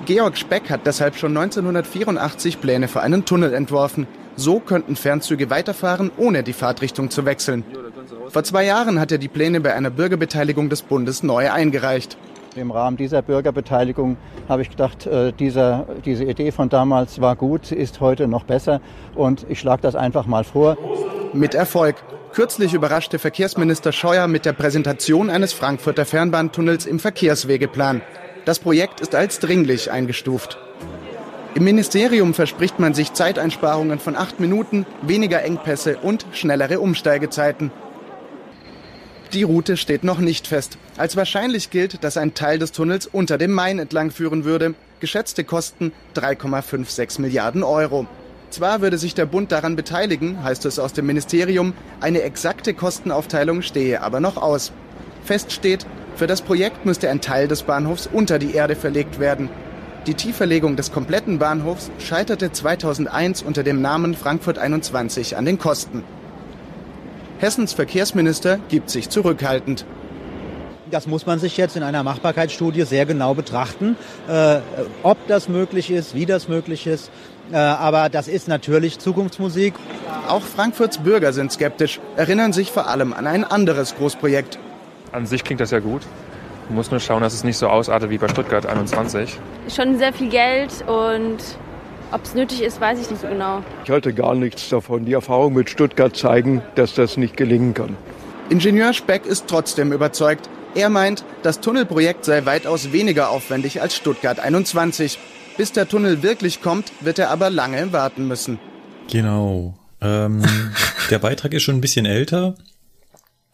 Georg Speck hat deshalb schon 1984 Pläne für einen Tunnel entworfen. So könnten Fernzüge weiterfahren, ohne die Fahrtrichtung zu wechseln. Vor zwei Jahren hat er die Pläne bei einer Bürgerbeteiligung des Bundes neu eingereicht. Im Rahmen dieser Bürgerbeteiligung habe ich gedacht, äh, dieser, diese Idee von damals war gut, ist heute noch besser und ich schlage das einfach mal vor. Mit Erfolg. Kürzlich überraschte Verkehrsminister Scheuer mit der Präsentation eines Frankfurter Fernbahntunnels im Verkehrswegeplan. Das Projekt ist als dringlich eingestuft. Im Ministerium verspricht man sich Zeiteinsparungen von acht Minuten, weniger Engpässe und schnellere Umsteigezeiten. Die Route steht noch nicht fest. Als wahrscheinlich gilt, dass ein Teil des Tunnels unter dem Main entlang führen würde. Geschätzte Kosten 3,56 Milliarden Euro. Zwar würde sich der Bund daran beteiligen, heißt es aus dem Ministerium, eine exakte Kostenaufteilung stehe aber noch aus. Fest steht, für das Projekt müsste ein Teil des Bahnhofs unter die Erde verlegt werden. Die Tieferlegung des kompletten Bahnhofs scheiterte 2001 unter dem Namen Frankfurt 21 an den Kosten. Hessens Verkehrsminister gibt sich zurückhaltend. Das muss man sich jetzt in einer Machbarkeitsstudie sehr genau betrachten, äh, ob das möglich ist, wie das möglich ist. Äh, aber das ist natürlich Zukunftsmusik. Auch Frankfurts Bürger sind skeptisch, erinnern sich vor allem an ein anderes Großprojekt. An sich klingt das ja gut. Man muss nur schauen, dass es nicht so ausartet wie bei Stuttgart 21. Schon sehr viel Geld und ob es nötig ist, weiß ich nicht so genau. Ich halte gar nichts davon. Die Erfahrungen mit Stuttgart zeigen, dass das nicht gelingen kann. Ingenieur Speck ist trotzdem überzeugt. Er meint, das Tunnelprojekt sei weitaus weniger aufwendig als Stuttgart 21. Bis der Tunnel wirklich kommt, wird er aber lange warten müssen. Genau. Ähm, *laughs* der Beitrag ist schon ein bisschen älter.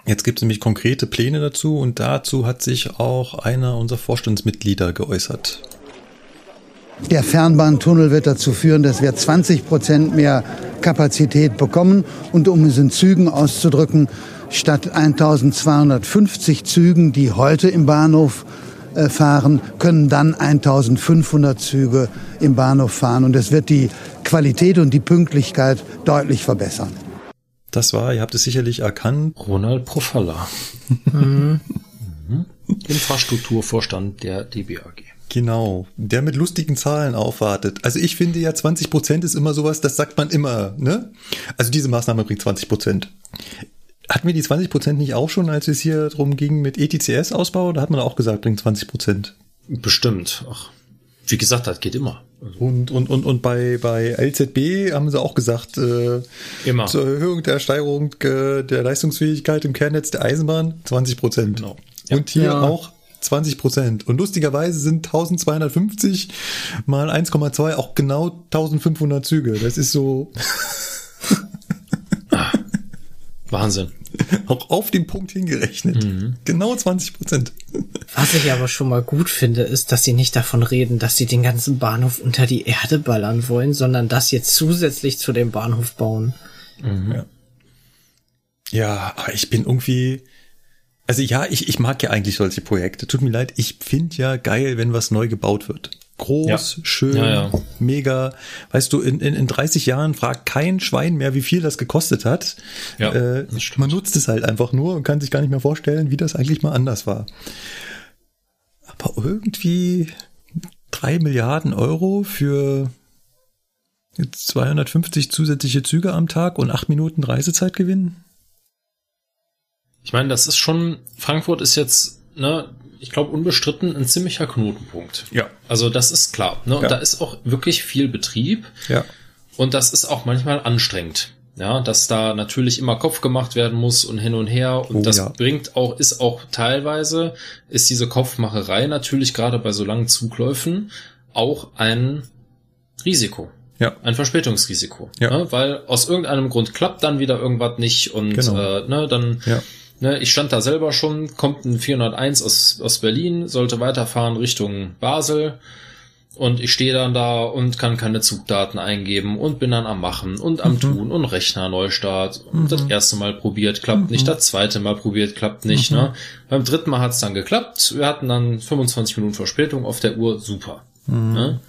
Jetzt gibt es nämlich konkrete Pläne dazu und dazu hat sich auch einer unserer Vorstandsmitglieder geäußert. Der Fernbahntunnel wird dazu führen, dass wir 20 Prozent mehr Kapazität bekommen. Und um es in Zügen auszudrücken, statt 1250 Zügen, die heute im Bahnhof äh, fahren, können dann 1500 Züge im Bahnhof fahren. Und es wird die Qualität und die Pünktlichkeit deutlich verbessern. Das war, ihr habt es sicherlich erkannt. Ronald Profalla. *laughs* Infrastrukturvorstand der DBAG. Genau, der mit lustigen Zahlen aufwartet. Also ich finde ja 20 Prozent ist immer sowas, das sagt man immer, ne? Also diese Maßnahme bringt 20 Prozent. Hatten wir die 20 Prozent nicht auch schon, als es hier drum ging mit ETCS-Ausbau? Da hat man auch gesagt, bringt 20 Prozent. Bestimmt. Ach, wie gesagt, das geht immer. Und, und, und, und bei, bei LZB haben sie auch gesagt, äh, Immer. zur Erhöhung der Steigerung äh, der Leistungsfähigkeit im Kernnetz der Eisenbahn 20 Prozent. Genau. Und hier Ja. auch 20 Prozent. Und lustigerweise sind 1250 mal 1,2 auch genau 1500 Züge. Das ist so *laughs* Wahnsinn. auch auf den Punkt hingerechnet. Genau 20 Prozent. Was ich aber schon mal gut finde, ist, dass sie nicht davon reden, dass sie den ganzen Bahnhof unter die Erde ballern wollen, sondern das jetzt zusätzlich zu dem Bahnhof bauen. Ja. ja, aber ich bin irgendwie. Also ja, ich, ich mag ja eigentlich solche Projekte. Tut mir leid, ich finde ja geil, wenn was neu gebaut wird. Groß, Ja. schön, Ja, ja. mega. Weißt du, in, in, in 30 Jahren fragt kein Schwein mehr, wie viel das gekostet hat. Ja, äh, man nutzt es halt einfach nur und kann sich gar nicht mehr vorstellen, wie das eigentlich mal anders war. Aber irgendwie drei Milliarden Euro für jetzt 250 zusätzliche Züge am Tag und acht Minuten Reisezeit gewinnen? Ich meine, das ist schon, Frankfurt ist jetzt, ne, ich glaube, unbestritten ein ziemlicher Knotenpunkt. Ja. Also das ist klar. Ne? Und Ja. da ist auch wirklich viel Betrieb. Ja. Und das ist auch manchmal anstrengend. Ja, dass da natürlich immer Kopf gemacht werden muss und hin und her. Und Oh, das ja. bringt auch, ist auch teilweise, ist diese Kopfmacherei natürlich gerade bei so langen Zugläufen auch ein Risiko. Ja. Ein Verspätungsrisiko. Ja. Ne? Weil aus irgendeinem Grund klappt dann wieder irgendwas nicht und Genau. äh, ne, dann Ja. Ne, ich stand da selber schon, kommt ein 401 aus, aus Berlin, sollte weiterfahren Richtung Basel. Und ich stehe dann da und kann keine Zugdaten eingeben und bin dann am Machen und am Mhm. Tun und Rechner Neustart. Und Mhm. das erste Mal probiert, klappt nicht. Mhm. Das zweite Mal probiert, klappt nicht. Mhm. Ne? Beim dritten Mal hat's dann geklappt. Wir hatten dann 25 Minuten Verspätung auf der Uhr. Super. Mhm. Ne?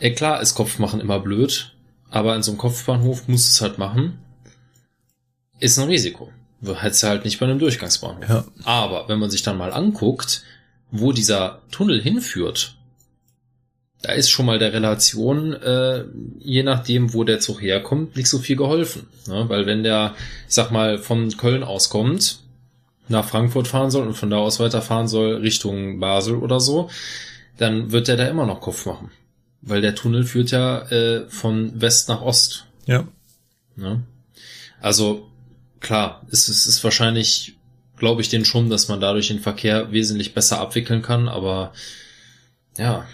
Ja, klar ist Kopfmachen immer blöd, aber in so einem Kopfbahnhof muss es halt machen. Ist ein Risiko. Hättest du halt nicht bei einem Durchgangsbahnhof. Ja. Aber wenn man sich dann mal anguckt, wo dieser Tunnel hinführt, da ist schon mal der Relation, äh, je nachdem, wo der Zug herkommt, nicht so viel geholfen. Ne? Weil wenn der, ich sag mal, von Köln aus kommt, nach Frankfurt fahren soll und von da aus weiterfahren soll Richtung Basel oder so, dann wird der da immer noch Kopf machen. Weil der Tunnel führt ja äh, von West nach Ost. Ja. Ne? Also klar, es ist, ist wahrscheinlich, glaube ich, den schon, dass man dadurch den Verkehr wesentlich besser abwickeln kann, aber ja.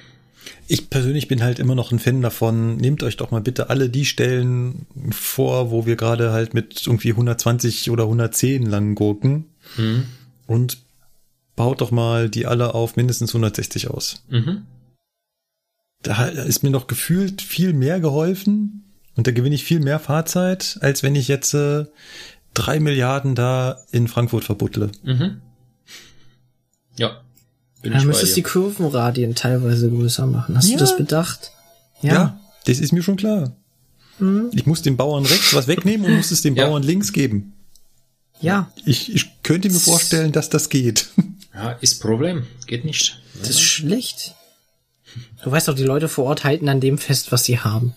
Ich persönlich bin halt immer noch ein Fan davon, nehmt euch doch mal bitte alle die Stellen vor, wo wir gerade halt mit irgendwie 120 oder 110 lang gurken Mhm. und baut doch mal die alle auf mindestens 160 aus. Mhm. Da ist mir noch gefühlt viel mehr geholfen und da gewinne ich viel mehr Fahrzeit, als wenn ich jetzt äh, drei Milliarden da in Frankfurt verbuttle. Mhm. Ja. Bin Dann ich müsstest du die. Kurvenradien teilweise größer machen. Hast Ja. du das bedacht? Ja. das ist mir schon klar. Mhm. Ich muss dem Bauern rechts was wegnehmen und muss es dem Ja. Bauern links geben. Ja. Ich, ich könnte mir vorstellen, dass das geht. Ja, ist Problem. Geht nicht. Das ist schlecht. Du weißt doch, die Leute vor Ort halten an dem fest, was sie haben.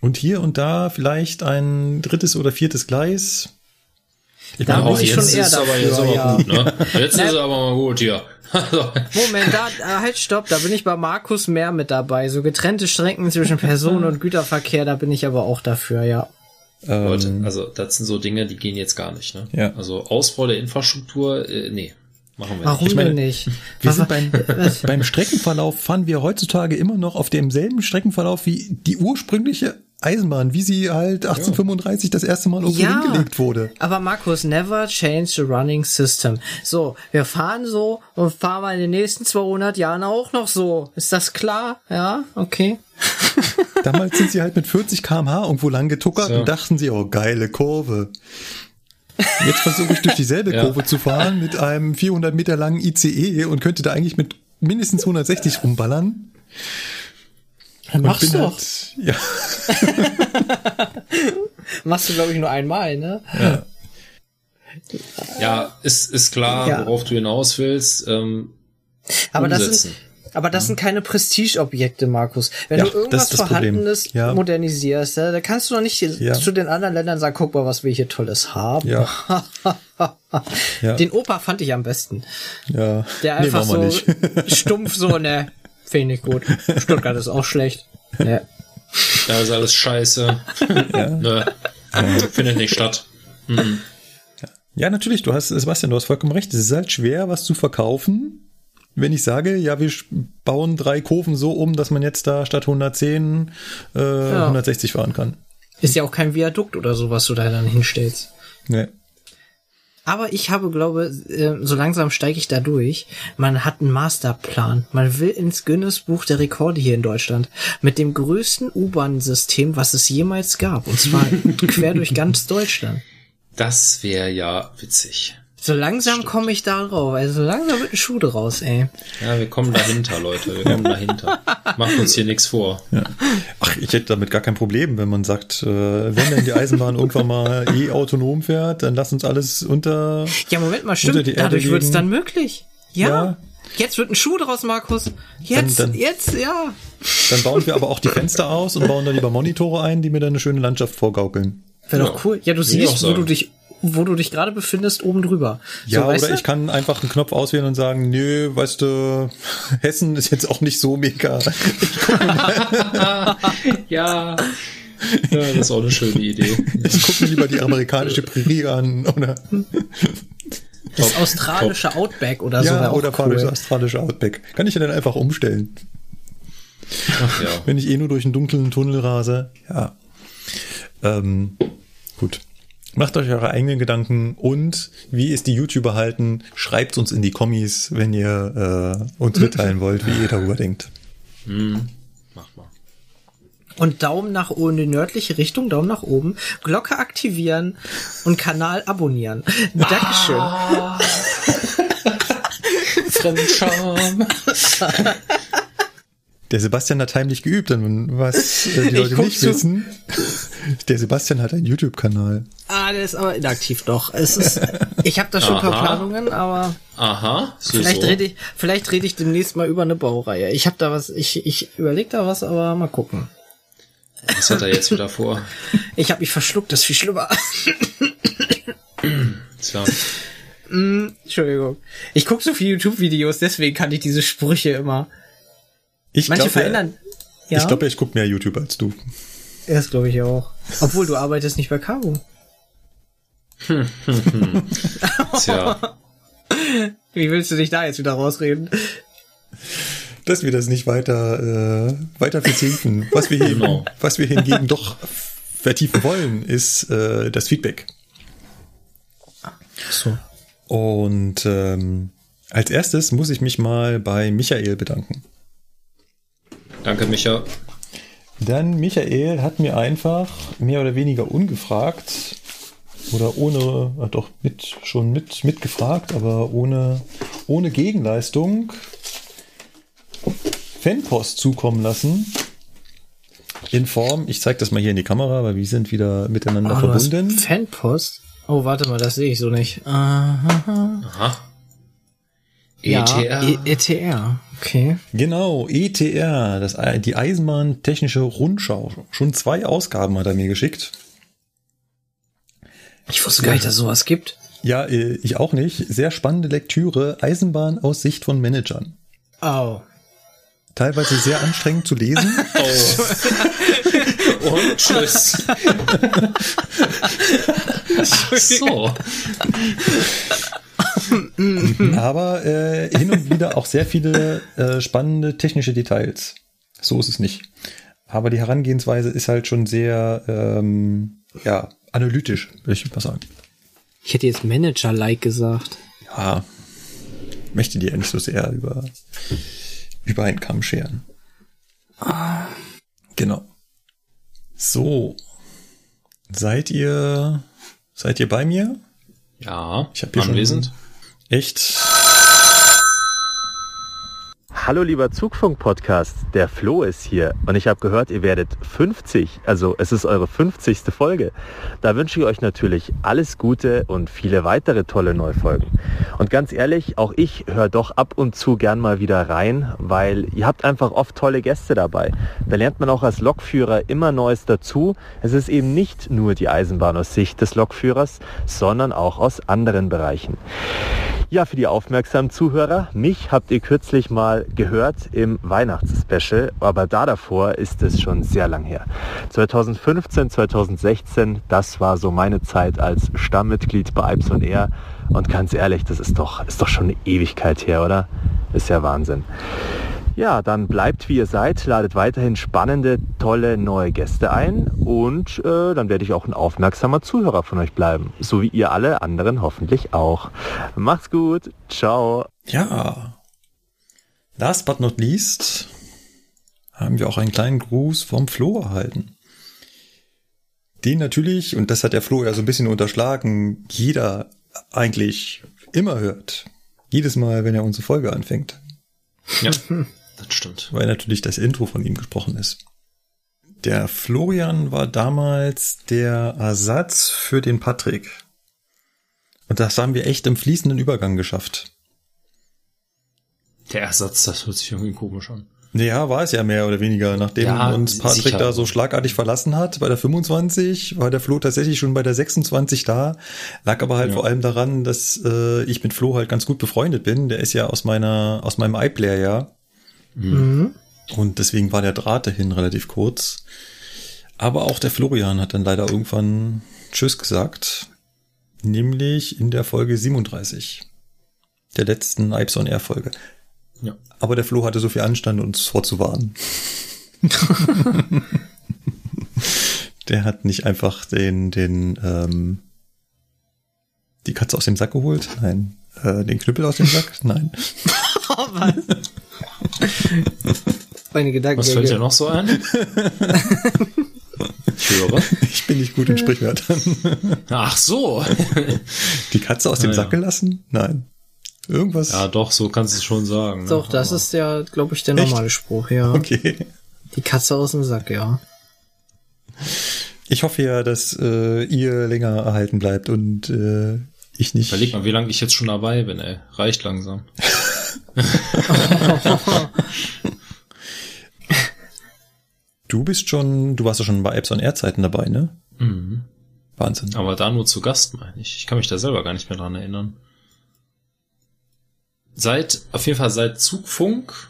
Und hier und da vielleicht ein drittes oder viertes Gleis. Ich Da meine, bin ich jetzt schon eher ist aber dafür, jetzt aber ja. gut, ne? *laughs* Jetzt ist aber mal gut hier. *laughs* Also, Moment, da, äh, halt, stopp, da bin ich bei Markus mehr mit dabei. So getrennte Strecken zwischen Personen- und Güterverkehr, da bin ich aber auch dafür, ja. Leute, also das sind so Dinge, die gehen jetzt gar nicht. Ne? Ähm. Ja. Also Ausbau der Infrastruktur, äh, nee, machen wir Warum nicht. denn nicht? Wir Was- sind beim, *laughs* beim Streckenverlauf fahren wir heutzutage immer noch auf demselben Streckenverlauf wie die ursprüngliche Eisenbahn, wie sie halt 1835 das erste Mal irgendwo Ja. hingelegt wurde. Aber Markus, never change the running system. So, wir fahren so und fahren wir in den nächsten 200 Jahren auch noch so. Ist das klar? Ja, okay. *laughs* Damals sind sie halt mit 40 km/h irgendwo lang getuckert So. und dachten sie, oh, geile Kurve. Jetzt versuche ich durch dieselbe *laughs* Ja. Kurve zu fahren mit einem 400 Meter langen ICE und könnte da eigentlich mit mindestens 160 rumballern. Dann Und mach's bin doch. Halt, ja, *laughs* Machst du, glaube ich, nur einmal, ne? Ja. Ja, ist, ist klar, Ja. worauf du hinaus willst. Ähm, Aber das sind, aber das sind keine Prestigeobjekte, Markus. Wenn Ja, du irgendwas. Vorhandenes Ja. modernisierst, ja, da kannst du doch nicht Ja. zu den anderen Ländern sagen, guck mal, was wir hier Tolles haben. Ja. *laughs* Ja. Den Opa fand ich am besten. ja. Der Nee, einfach wir so nicht. stumpf so, ne, *laughs* finde ich gut. Stuttgart ist auch schlecht. Ja. Da ist alles scheiße. Nö. Findet nicht statt. Mhm. Ja, natürlich, du hast, Sebastian, du hast vollkommen recht. Es ist halt schwer, was zu verkaufen. Wenn ich sage, ja, wir bauen drei Kurven so um, dass man jetzt da statt 110 äh, 160 fahren kann. Ist ja auch kein Viadukt oder so, was du da dann hinstellst. Nee. Aber ich habe, glaube, äh, so langsam steige ich da durch. Man hat einen Masterplan. Man will ins Guinness Buch der Rekorde hier in Deutschland. Mit dem größten U-Bahn-System, was es jemals gab. Und zwar *laughs* quer durch ganz Deutschland. Das wäre ja witzig. So langsam komme ich da drauf. Also so langsam wird ein Schuh draus, ey. Ja, wir kommen dahinter, Leute. Wir kommen dahinter. Macht uns hier nichts vor. Ach, ich hätte damit gar kein Problem, wenn man sagt, äh, wenn denn die Eisenbahn irgendwann mal eh autonom fährt, dann lass uns alles unter. Ja, Moment mal, unter stimmt. die Erde Dadurch wird es dann möglich. Ja. Ja. Jetzt wird ein Schuh draus, Markus. Jetzt, Dann- dann- jetzt, ja. Dann bauen wir aber auch die Fenster aus und bauen da lieber Monitore ein, die mir dann eine schöne Landschaft vorgaukeln. Wäre doch cool. Ja, du Will siehst, wo du dich, wo du dich gerade befindest, oben drüber. Ja, so, oder du? ich kann einfach einen Knopf auswählen und sagen, nö, weißt du, *laughs* Hessen ist jetzt auch nicht so mega. *laughs* ja. ja, das ist auch eine schöne Idee. Ich gucke mir lieber die amerikanische Prärie an. Oder, Das australische Outback oder so. ja, oder fahre cool. durchs australische Outback. Kann ich ja dann einfach umstellen. Ach ja. Wenn ich eh nur durch einen dunklen Tunnel rase. Ja. Ähm, gut. Macht euch eure eigenen Gedanken und wie es die YouTuber halten, schreibt uns in die Kommis, wenn ihr äh, uns mitteilen wollt, wie ihr darüber denkt. Hm. Mach mal. Und Daumen nach oben in die nördliche Richtung, Daumen nach oben, Glocke aktivieren und Kanal abonnieren. Dankeschön. Ah. *laughs* Fremdscham. *laughs* Der Sebastian hat heimlich geübt, und was äh, die *laughs* Ich Leute nicht zu. wissen, der Sebastian hat einen YouTube-Kanal. Ah, der ist aber inaktiv doch. Es ist, ich habe da schon ein paar. Planungen, aber Aha. So, vielleicht so. rede ich, vielleicht rede ich demnächst mal über eine Baureihe. Ich habe da was, ich, ich überlege da was, aber mal gucken. Was hat er jetzt wieder vor? Ich habe mich verschluckt, das ist viel schlimmer. Tja. Mm, Entschuldigung. Ich gucke so viele YouTube-Videos, deswegen kann ich diese Sprüche immer. Ich Manche glaub, verändern. Ja, Ich glaube, ich gucke mehr YouTube als du. Das glaube ich auch. Obwohl du arbeitest nicht bei Cabo. *laughs* Tja. Wie willst du dich da jetzt wieder rausreden? Dass wir das nicht weiter, äh, weiter vertiefen. Was wir, hier, Genau. was wir hingegen doch vertiefen wollen, ist äh, das Feedback. So. Und ähm, als erstes muss ich mich mal bei Michael bedanken. Danke, Micha. Dann Michael hat mir einfach mehr oder weniger ungefragt oder ohne, äh, doch mit, schon mit, mitgefragt, aber ohne, ohne Gegenleistung Fanpost zukommen lassen. In Form, ich zeige das mal hier in die Kamera, weil wir sind wieder miteinander Oh, verbunden. Fanpost? Oh, warte mal, das sehe ich so nicht. Aha. Aha. Ja, ETR. E ETR. Okay. Genau, ETR, das, die Eisenbahn Technische Rundschau. Schon zwei Ausgaben hat er mir geschickt. Ich wusste gar nicht, dass es sowas gibt. Ja, äh, ich auch nicht. Sehr spannende Lektüre. Eisenbahn aus Sicht von Managern. Oh. Teilweise sehr anstrengend zu lesen. *laughs* Oh. Und tschüss. *laughs* Ach so. *laughs* Aber äh, hin und wieder auch sehr viele äh, spannende technische Details. So ist es nicht. aber die Herangehensweise ist halt schon sehr, ähm, ja, analytisch, würde ich mal sagen. Ich hätte jetzt Manager-like gesagt. Ja, möchte die ja nicht so sehr über, über einen Kamm scheren. Genau. So. Seid ihr, seid ihr bei mir? Ja, ich hab hier anwesend. Schon echt Hallo lieber Zugfunk-Podcast, der Flo ist hier und ich habe gehört, ihr werdet 50, also es ist eure 50. Folge. Da wünsche ich euch natürlich alles Gute und viele weitere tolle Neufolgen. Und ganz ehrlich, auch ich höre doch ab und zu gern mal wieder rein, weil ihr habt einfach oft tolle Gäste dabei. Da lernt man auch als Lokführer immer Neues dazu. Es ist eben nicht nur die Eisenbahn aus Sicht des Lokführers, sondern auch aus anderen Bereichen. Ja, für die aufmerksamen Zuhörer, mich habt ihr kürzlich mal gehört im Weihnachtsspecial, aber da davor ist es schon sehr lang her. 2015, 2016, das war so meine Zeit als Stammmitglied bei Alps und Air und ganz ehrlich, das ist doch, ist doch schon eine Ewigkeit her, oder? Ist ja Wahnsinn. Ja, dann bleibt wie ihr seid, ladet weiterhin spannende, tolle neue Gäste ein und äh, dann werde ich auch ein aufmerksamer Zuhörer von euch bleiben, so wie ihr alle anderen hoffentlich auch. Macht's gut, ciao. Ja. Last but not least haben wir auch einen kleinen Gruß vom Flo erhalten. Den natürlich, und das hat der Flo ja so ein bisschen unterschlagen, jeder eigentlich immer hört. Jedes Mal, wenn er unsere Folge anfängt. Ja. *laughs* Das stimmt. Weil natürlich das Intro von ihm gesprochen ist. Der Florian war damals der Ersatz für den Patrick. Und das haben wir echt im fließenden Übergang geschafft. Der Ersatz, das hört sich irgendwie komisch an. Ja, war es ja mehr oder weniger. Nachdem Ja, uns Patrick sicher. da so schlagartig verlassen hat, bei der 25, war der Flo tatsächlich schon bei der 26 da. Lag aber halt Ja. vor allem daran, dass äh, ich mit Flo halt ganz gut befreundet bin. Der ist ja aus meiner, aus meinem iPlayer, ja. Mhm. Und deswegen war der Draht dahin relativ kurz. Aber auch der Florian hat dann leider irgendwann Tschüss gesagt. Nämlich in der Folge 37. Der letzten Ipes on Air Folge. Ja. Aber der Flo hatte so viel Anstand, uns vorzuwarnen. *laughs* der hat nicht einfach den, den, ähm, die Katze aus dem Sack geholt? Nein. Äh, den Knüppel aus dem Sack? Nein. Was? *laughs* Meine Gedanken. Was fällt dir noch so ein? *laughs* Ich höre. Ich bin nicht gut in Sprichwörtern. Ach so. Die Katze aus dem Ah, Sack ja. gelassen? Nein. Irgendwas? Ja, doch, so kannst du es schon sagen. Doch, ne? das ist ja, glaube ich, der normale Spruch, ja. Okay. Die Katze aus dem Sack, ja. Ich hoffe ja, dass äh, ihr länger erhalten bleibt und äh, ich nicht. Überleg mal, wie lange ich jetzt schon dabei bin, ey. Reicht langsam. *laughs* Du bist schon, du warst ja schon bei Apps on Air Zeiten dabei, ne? Mhm. Wahnsinn. Aber da nur zu Gast, meine ich. Ich kann mich da selber gar nicht mehr dran erinnern. Seit, auf jeden Fall seit Zugfunk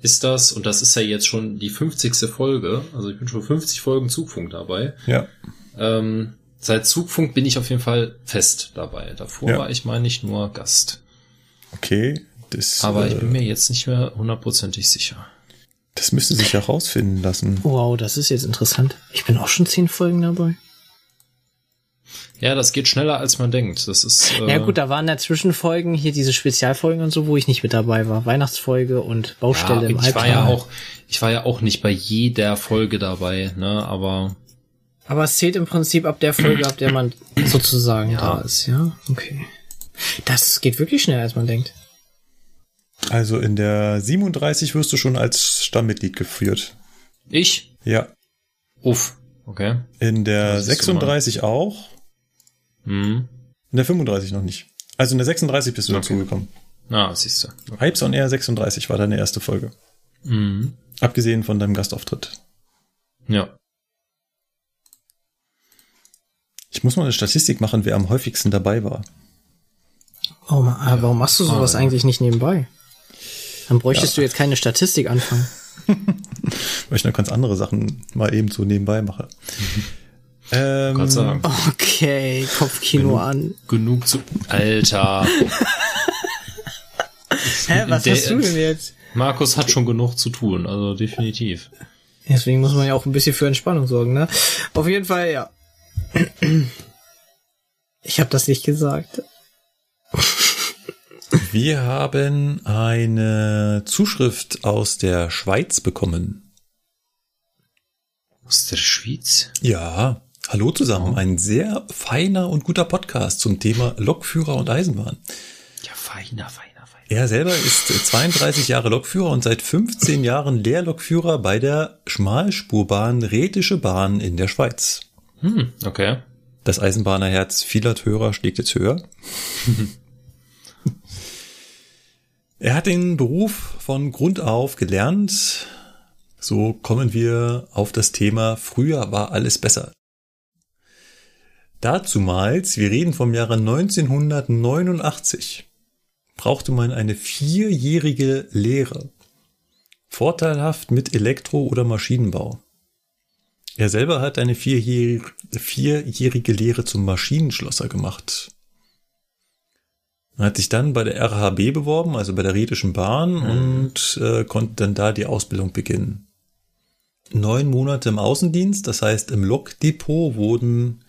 ist das, und das ist ja jetzt schon die 50. Folge, also ich bin schon 50 Folgen Zugfunk dabei. Ja. Ähm, seit Zugfunk bin ich auf jeden Fall fest dabei. Davor Ja. war ich, meine ich, nur Gast. Okay. Das, Aber ich äh, bin mir jetzt nicht mehr hundertprozentig sicher. Das müsste sich herausfinden lassen. Wow, das ist jetzt interessant. Ich bin auch schon zehn Folgen dabei. Ja, das geht schneller als man denkt. Das ist. Äh, Ja gut, da waren dazwischen Folgen, hier diese Spezialfolgen und so, wo ich nicht mit dabei war. Weihnachtsfolge und Baustelle ja, im ich war ja auch, ich war ja auch nicht bei jeder Folge dabei, ne, aber Aber es zählt im Prinzip ab der Folge, ab der man *clears throat* sozusagen Ja. da ist, ja? Okay. Das geht wirklich schneller, als man denkt. Also in der 37 wirst du schon als Stammmitglied geführt. ich? Ja. Uff, okay. In der Das ist so 36 auch. Hm. In der 35 noch nicht. Also in der 36 bist du dazugekommen. Na, siehst du. Hypes on Air 36 war deine erste Folge. Mhm. Abgesehen von deinem Gastauftritt. Ja. Ich muss mal eine Statistik machen, wer am häufigsten dabei war. Oh, warum machst du sowas Ah, eigentlich nicht nebenbei? Dann bräuchtest Ja. du jetzt keine Statistik anfangen. *laughs* Weil ich noch ganz andere Sachen mal eben so nebenbei mache. *laughs* Ähm, Gott sei Dank. Okay, Kopfkino an. Genug zu. Alter. *laughs* Hä, was Der- hast du denn jetzt? Markus hat schon genug zu tun, also definitiv. Deswegen muss man ja auch ein bisschen für Entspannung sorgen, ne? Auf jeden Fall, ja. Ich habe das nicht gesagt. Wir haben eine Zuschrift aus der Schweiz bekommen. Aus der Schweiz? Ja. Hallo zusammen. Ein sehr feiner und guter Podcast zum Thema Lokführer und Eisenbahn. Ja, feiner, feiner, feiner. Er selber ist 32 Jahre Lokführer und seit 15 Jahren Lehrlokführer bei der Schmalspurbahn Rätische Bahn in der Schweiz. Hm, okay. Das Eisenbahnerherz vieler Hörer schlägt jetzt höher. *laughs* er hat den Beruf von Grund auf gelernt. So kommen wir auf das Thema Früher war alles besser. Dazumals, wir reden vom Jahre 1989, brauchte man eine vierjährige Lehre. Vorteilhaft mit Elektro- oder Maschinenbau. Er selber hat eine vierjährige Lehre zum Maschinenschlosser gemacht. Er hat sich dann bei der RHB beworben, also bei der Riedischen Bahn, mhm. und äh, konnte dann da die Ausbildung beginnen. Neun Monate im Außendienst, das heißt im Lokdepot wurden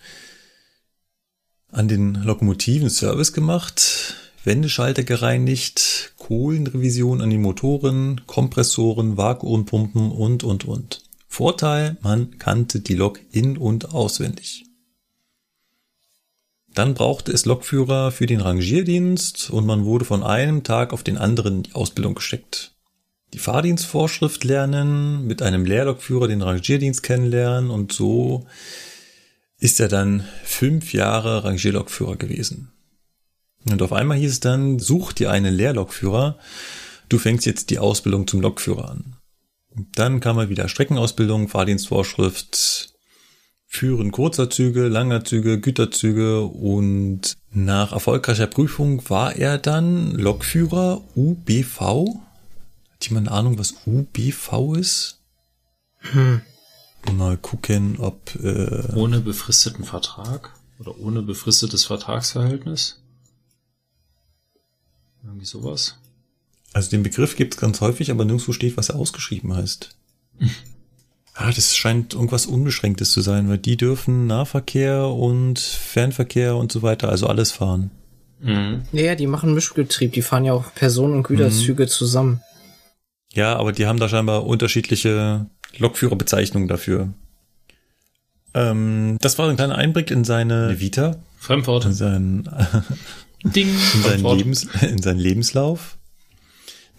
an den Lokomotiven Service gemacht, Wendeschalter gereinigt, Kohlenrevision an den Motoren, Kompressoren, Vakuumpumpen und, und, und. Vorteil, man kannte die Lok in- und auswendig. Dann brauchte es Lokführer für den Rangierdienst und man wurde von einem Tag auf den anderen in die Ausbildung gesteckt. Die Fahrdienstvorschrift lernen, mit einem Lehrlokführer den Rangierdienst kennenlernen und so ist er dann fünf Jahre Rangierlokführer gewesen. Und auf einmal hieß es dann, such dir einen Lehrlokführer, du fängst jetzt die Ausbildung zum Lokführer an. Dann kam mal wieder Streckenausbildung, Fahrdienstvorschrift, Führen kurzer Züge, langer Züge, Güterzüge und nach erfolgreicher Prüfung war er dann Lokführer UBV. Hat jemand eine Ahnung, was UBV ist? Hm. Mal gucken, ob... Äh, ohne befristeten Vertrag oder ohne befristetes Vertragsverhältnis? Irgendwie sowas. Also den Begriff gibt es ganz häufig, aber nirgendwo steht, was er ausgeschrieben heißt. *laughs* ah, das scheint irgendwas Unbeschränktes zu sein, weil die dürfen Nahverkehr und Fernverkehr und so weiter, also alles fahren. Mhm. Ja, die machen Mischbetrieb, die fahren ja auch Personen- und Güterzüge mhm. zusammen. Ja, aber die haben da scheinbar unterschiedliche Lokführerbezeichnungen dafür. Ähm, das war ein kleiner Einblick in seine Vita. Fremdwort. In seinen, *laughs* Ding. *laughs* in seinen, Lebens, in seinen Lebenslauf.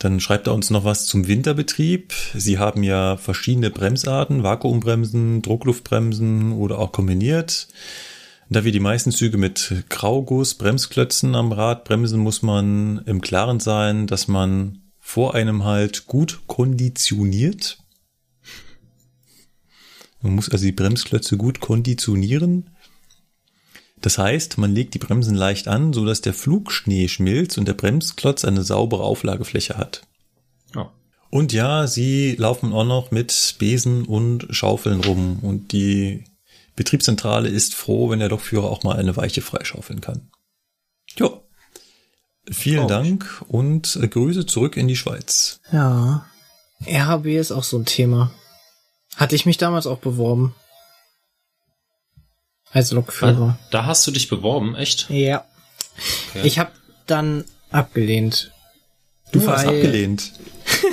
Dann schreibt er uns noch was zum Winterbetrieb. Sie haben ja verschiedene Bremsarten, Vakuumbremsen, Druckluftbremsen oder auch kombiniert. Da wir die meisten Züge mit Grauguss, Bremsklötzen am Rad bremsen, muss man im Klaren sein, dass man vor einem halt gut konditioniert. Man muss also die Bremsklötze gut konditionieren. Das heißt, man legt die Bremsen leicht an, so dass der Flugschnee schmilzt und der Bremsklotz eine saubere Auflagefläche hat. Ja. Und ja, sie laufen auch noch mit Besen und Schaufeln rum und die Betriebszentrale ist froh, wenn der Lokführer auch mal eine Weiche freischaufeln kann. Jo. Vielen oh. Dank und Grüße zurück in die Schweiz. Ja. RHB ist auch so ein Thema. Hatte ich mich damals auch beworben. Als Lokführer. Da hast du dich beworben, echt? Ja. Okay. Ich habe dann abgelehnt. Du hast abgelehnt.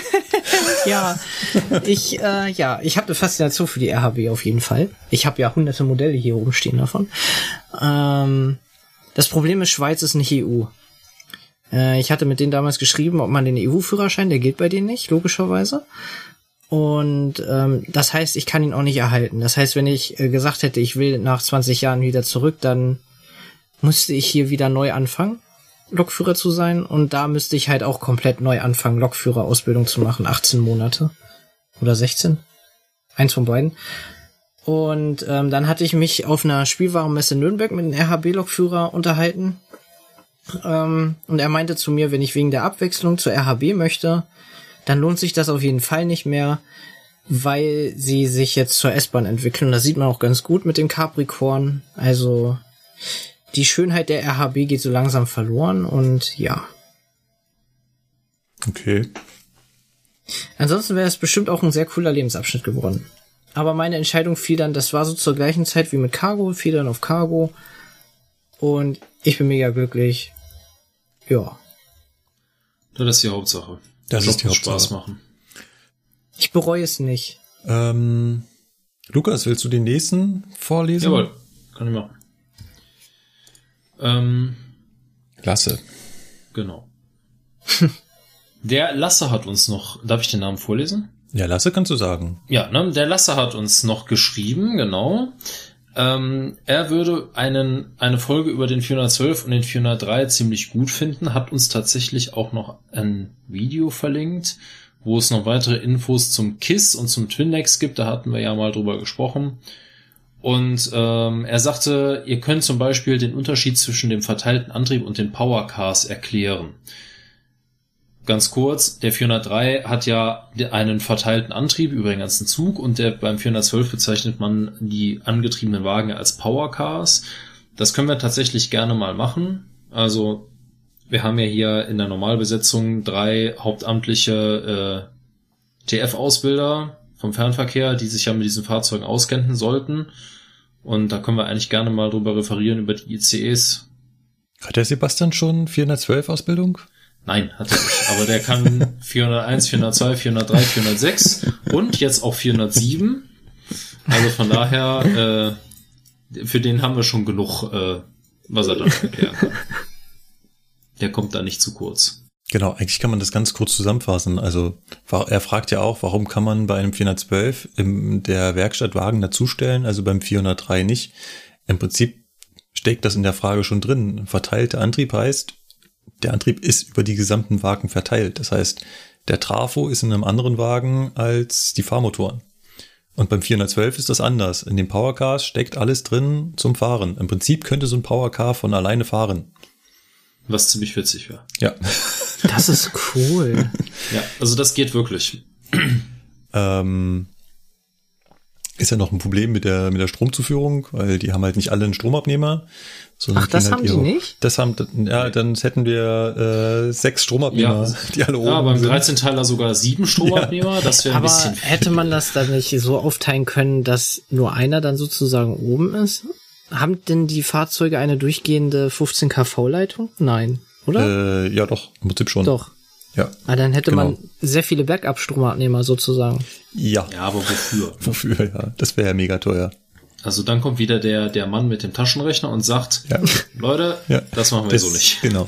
*laughs* ja, ich äh, ja, ich habe eine Faszination für die RHB auf jeden Fall. Ich habe ja hunderte Modelle hier oben stehen davon. Ähm, das Problem ist, Schweiz ist nicht EU. Äh, ich hatte mit denen damals geschrieben, ob man den EU-Führerschein, der gilt bei denen nicht, logischerweise. Und ähm, das heißt, ich kann ihn auch nicht erhalten. Das heißt, wenn ich äh, gesagt hätte, ich will nach 20 Jahren wieder zurück, dann müsste ich hier wieder neu anfangen, Lokführer zu sein. Und da müsste ich halt auch komplett neu anfangen, Lokführerausbildung zu machen. 18 Monate. Oder 16. Eins von beiden. Und ähm, dann hatte ich mich auf einer Spielwarenmesse Nürnberg mit einem RHB-Lokführer unterhalten. Ähm, und er meinte zu mir, wenn ich wegen der Abwechslung zur RHB möchte, dann lohnt sich das auf jeden Fall nicht mehr, weil sie sich jetzt zur S-Bahn entwickeln. Das sieht man auch ganz gut mit dem Capricorn. Also die Schönheit der RHB geht so langsam verloren und ja. Okay. Ansonsten wäre es bestimmt auch ein sehr cooler Lebensabschnitt geworden. Aber meine Entscheidung fiel dann, das war so zur gleichen Zeit wie mit Cargo, fiel dann auf Cargo. Und ich bin mega glücklich. Ja. Das ist die Hauptsache. Das Der ist die muss Hauptsache. Spaß machen. Ich bereue es nicht. Ähm, Lukas, willst du den nächsten vorlesen? Jawohl, kann ich machen. Ähm, Lasse. genau. *laughs* Der Lasse hat uns noch, darf ich den Namen vorlesen? Ja, Lasse kannst du sagen. Ja, ne, der Lasse hat uns noch geschrieben, genau. Ähm, er würde einen, eine Folge über den 412 und den 403 ziemlich gut finden, hat uns tatsächlich auch noch ein Video verlinkt, wo es noch weitere Infos zum KISS und zum Twindex gibt, da hatten wir ja mal drüber gesprochen. Und ähm, er sagte, ihr könnt zum Beispiel den Unterschied zwischen dem verteilten Antrieb und den Powercars erklären. Ganz kurz, der 403 hat ja einen verteilten Antrieb über den ganzen Zug und der beim 412 bezeichnet man die angetriebenen Wagen als Powercars. Das können wir tatsächlich gerne mal machen. Also wir haben ja hier in der Normalbesetzung drei hauptamtliche äh, TF-Ausbilder vom Fernverkehr, die sich ja mit diesen Fahrzeugen auskennen sollten. Und da können wir eigentlich gerne mal drüber referieren über die ICEs. Hat der Sebastian schon 412 Ausbildung? Nein, hat er nicht. Aber der kann 401, 402, 403, 406 und jetzt auch 407. Also von daher, äh, für den haben wir schon genug, äh, was er dann erklären kann. Der kommt da nicht zu kurz. Genau, eigentlich kann man das ganz kurz zusammenfassen. Also er fragt ja auch, warum kann man bei einem 412 in der Werkstatt Wagen dazustellen, also beim 403 nicht. Im Prinzip steckt das in der Frage schon drin. Verteilter Antrieb heißt, der Antrieb ist über die gesamten Wagen verteilt. Das heißt, der Trafo ist in einem anderen Wagen als die Fahrmotoren. Und beim 412 ist das anders. In den Powercars steckt alles drin zum Fahren. Im Prinzip könnte so ein Powercar von alleine fahren. Was ziemlich witzig wäre. Ja. Das ist cool. *laughs* Ja, also das geht wirklich. ähm, ist ja noch ein Problem mit der, mit der Stromzuführung, weil die haben halt nicht alle einen Stromabnehmer. sondern Ach, das kriegen haben die ihre- nicht? Das haben, ja, dann hätten wir äh, sechs Stromabnehmer, Ja, *laughs* die alle oben ja beim sind. 13-Teiler sogar sieben Stromabnehmer. Das wäre ein Aber bisschen hätte man das dann nicht so aufteilen können, dass nur einer dann sozusagen oben ist? Haben denn die Fahrzeuge eine durchgehende 15 kV-Leitung? Nein, oder? Äh, ja, doch, im Prinzip schon. Doch. Ja. Ah, dann hätte genau. man sehr viele Backup-Stromabnehmer sozusagen. Ja. Ja, aber wofür? *laughs* Wofür, ja. Das wäre ja mega teuer. Also dann kommt wieder der, der Mann mit dem Taschenrechner und sagt, Leute, Ja. das machen wir Das- so nicht. *laughs* Genau.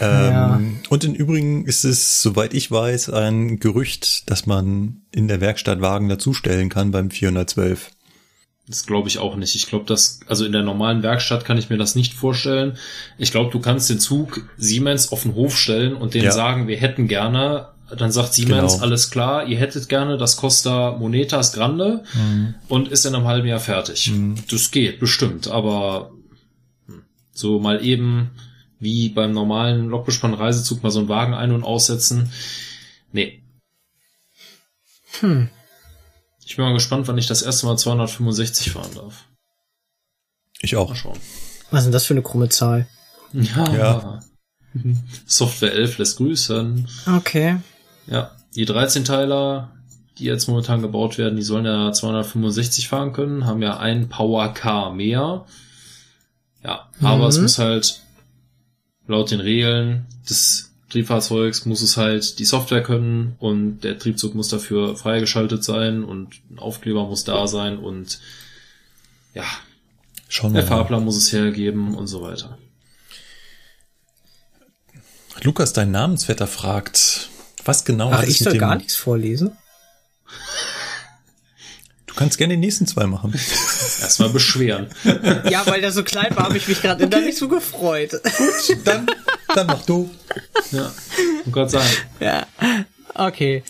Ähm, Und im Übrigen ist es, soweit ich weiß, ein Gerücht, dass man in der Werkstatt Wagen dazustellen kann beim 412. Das glaube ich auch nicht. Ich glaube, das, also in der normalen Werkstatt kann ich mir das nicht vorstellen. Ich glaube, du kannst den Zug Siemens auf den Hof stellen und denen Ja. sagen, wir hätten gerne. Dann sagt Siemens, Genau. alles klar, ihr hättet gerne, das kostet Monetas Grande Mhm. und ist in einem halben Jahr fertig. Das geht, bestimmt, aber hm, so mal eben wie beim normalen Lokbespann-Reisezug mal so einen Wagen ein- und aussetzen. Nee. Hm. Ich bin mal gespannt, wann ich das erste Mal 265 fahren darf. Ich auch. Mal schauen. Was ist denn das für eine krumme Zahl? Ja. Ja. *laughs* Software 11 lässt grüßen. Okay. Ja, die 13-Teiler, die jetzt momentan gebaut werden, die sollen ja 265 fahren können, haben ja ein Power Car mehr. Ja, aber Mhm. es muss halt laut den Regeln des Triebfahrzeugs muss es halt die Software können und der Triebzug muss dafür freigeschaltet sein und ein Aufkleber muss da sein und ja, Schauen der mal. Fahrplan muss es hergeben und so weiter. Lukas, dein Namensvetter fragt, was genau Ach, hat ich soll gar nichts vorlesen? Du kannst gerne die nächsten zwei machen. *laughs* Erstmal beschweren. ja, weil der so klein war, habe ich mich gerade okay. nicht so gefreut. Gut, dann, dann mach du. Ja, um Gott sagen. Ja. Okay.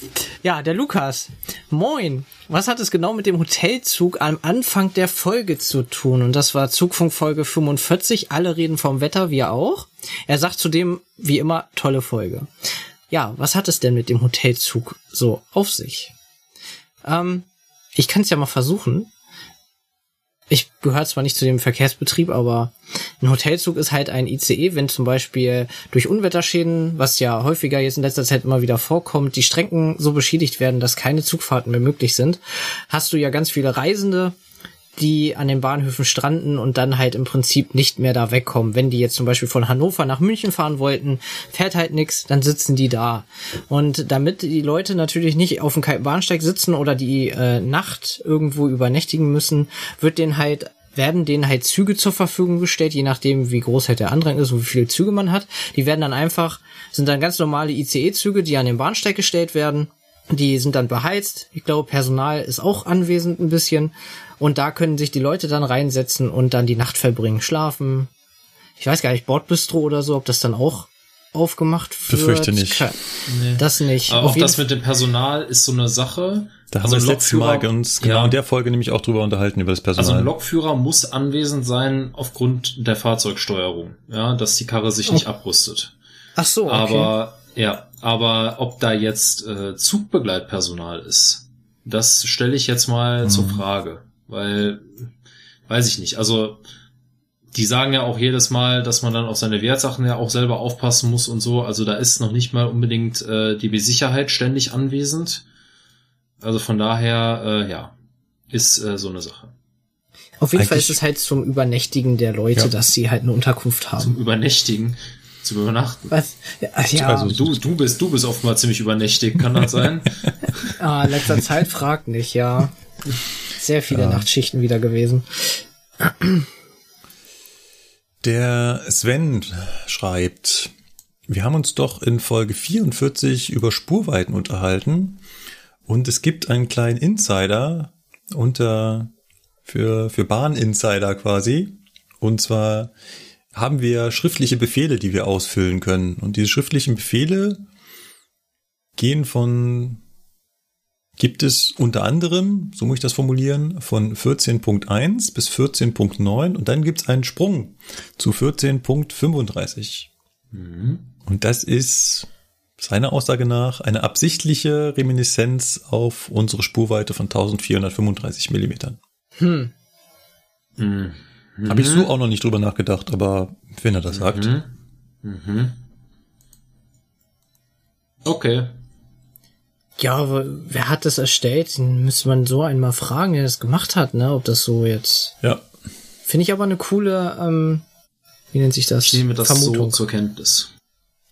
Ja, der Lukas. Moin. Was hat es genau mit dem Hotelzug am Anfang der Folge zu tun? Und das war Zugfunk Folge 45. Alle reden vom Wetter, wir auch. Er sagt zudem, wie immer, tolle Folge. Ja, was hat es denn mit dem Hotelzug so auf sich? Ähm, ich kann es ja mal versuchen. Ich gehöre zwar nicht zu dem Verkehrsbetrieb, aber Ein Hotelzug ist halt ein ICE, wenn zum Beispiel durch Unwetterschäden, was ja häufiger jetzt in letzter Zeit immer wieder vorkommt, die Strecken so beschädigt werden, dass keine Zugfahrten mehr möglich sind, hast du ja ganz viele Reisende, die an den Bahnhöfen stranden und dann halt im Prinzip nicht mehr da wegkommen. Wenn die jetzt zum Beispiel von Hannover nach München fahren wollten, fährt halt nix, dann sitzen die da. Und damit die Leute natürlich nicht auf dem kalten Bahnsteig sitzen oder die äh, Nacht irgendwo übernächtigen müssen, wird denen halt werden denen halt Züge zur Verfügung gestellt, je nachdem, wie groß halt der Andrang ist und wie viele Züge man hat. Die werden dann einfach, sind dann ganz normale ICE-Züge, die an den Bahnsteig gestellt werden. Die sind dann beheizt. Ich glaube, Personal ist auch anwesend ein bisschen. Und da können sich die Leute dann reinsetzen und dann die Nacht verbringen, schlafen. Ich weiß gar nicht, Bordbistro oder so, ob das dann auch aufgemacht wird. Befürchte nicht. Ke- Das nicht. Aber Auf auch das mit dem Personal ist so eine Sache. Da haben Also wir das ein letzte Mal uns genau ja. in der Folge nämlich auch drüber unterhalten, über das Also Personal. ein Lokführer muss anwesend sein aufgrund der Fahrzeugsteuerung, ja, dass die Karre sich nicht abrüstet. Ach so, okay. Aber ja, aber ob da jetzt äh, Zugbegleitpersonal ist, das stelle ich jetzt mal zur Mhm. Frage, weil weiß ich nicht. Also die sagen ja auch jedes Mal, dass man dann auf seine Wertsachen ja auch selber aufpassen muss und so. Also da ist noch nicht mal unbedingt äh, die Sicherheit ständig anwesend. Also von daher, äh, ja, ist äh, so eine Sache. Auf jeden Fall Eigentlich- ist es halt zum Übernächtigen der Leute, Ja. dass sie halt eine Unterkunft haben. Übernächtigen, zu übernachten. Was? Ja, ja. Also du, du bist, du bist oftmals ziemlich übernächtig, kann das sein? *laughs* Ah, in letzter Zeit fragt nicht, ja. *laughs* Sehr viele Ja. Nachtschichten wieder gewesen. Der Sven schreibt, wir haben uns doch in Folge 44 über Spurweiten unterhalten und es gibt einen kleinen Insider unter für, für Bahninsider quasi. Und zwar haben wir schriftliche Befehle, die wir ausfüllen können. Und diese schriftlichen Befehle gehen von, gibt es unter anderem, so muss ich das formulieren, von 14.1 bis 14.9 und dann gibt es einen Sprung zu 14.35. Und das ist seiner Aussage nach eine absichtliche Reminiszenz auf unsere Spurweite von 1435 Millimetern. Hm. Mhm. Habe ich so auch noch nicht drüber nachgedacht, aber wenn er das sagt. Mhm. Mhm. Okay. Ja, aber wer hat das erstellt? Den müsste man so einmal fragen, der das gemacht hat, ne? Ob das so jetzt. Ja. Finde ich aber eine coole, ähm, wie nennt sich das? Ich nehme das Vermutung. so zur Kenntnis.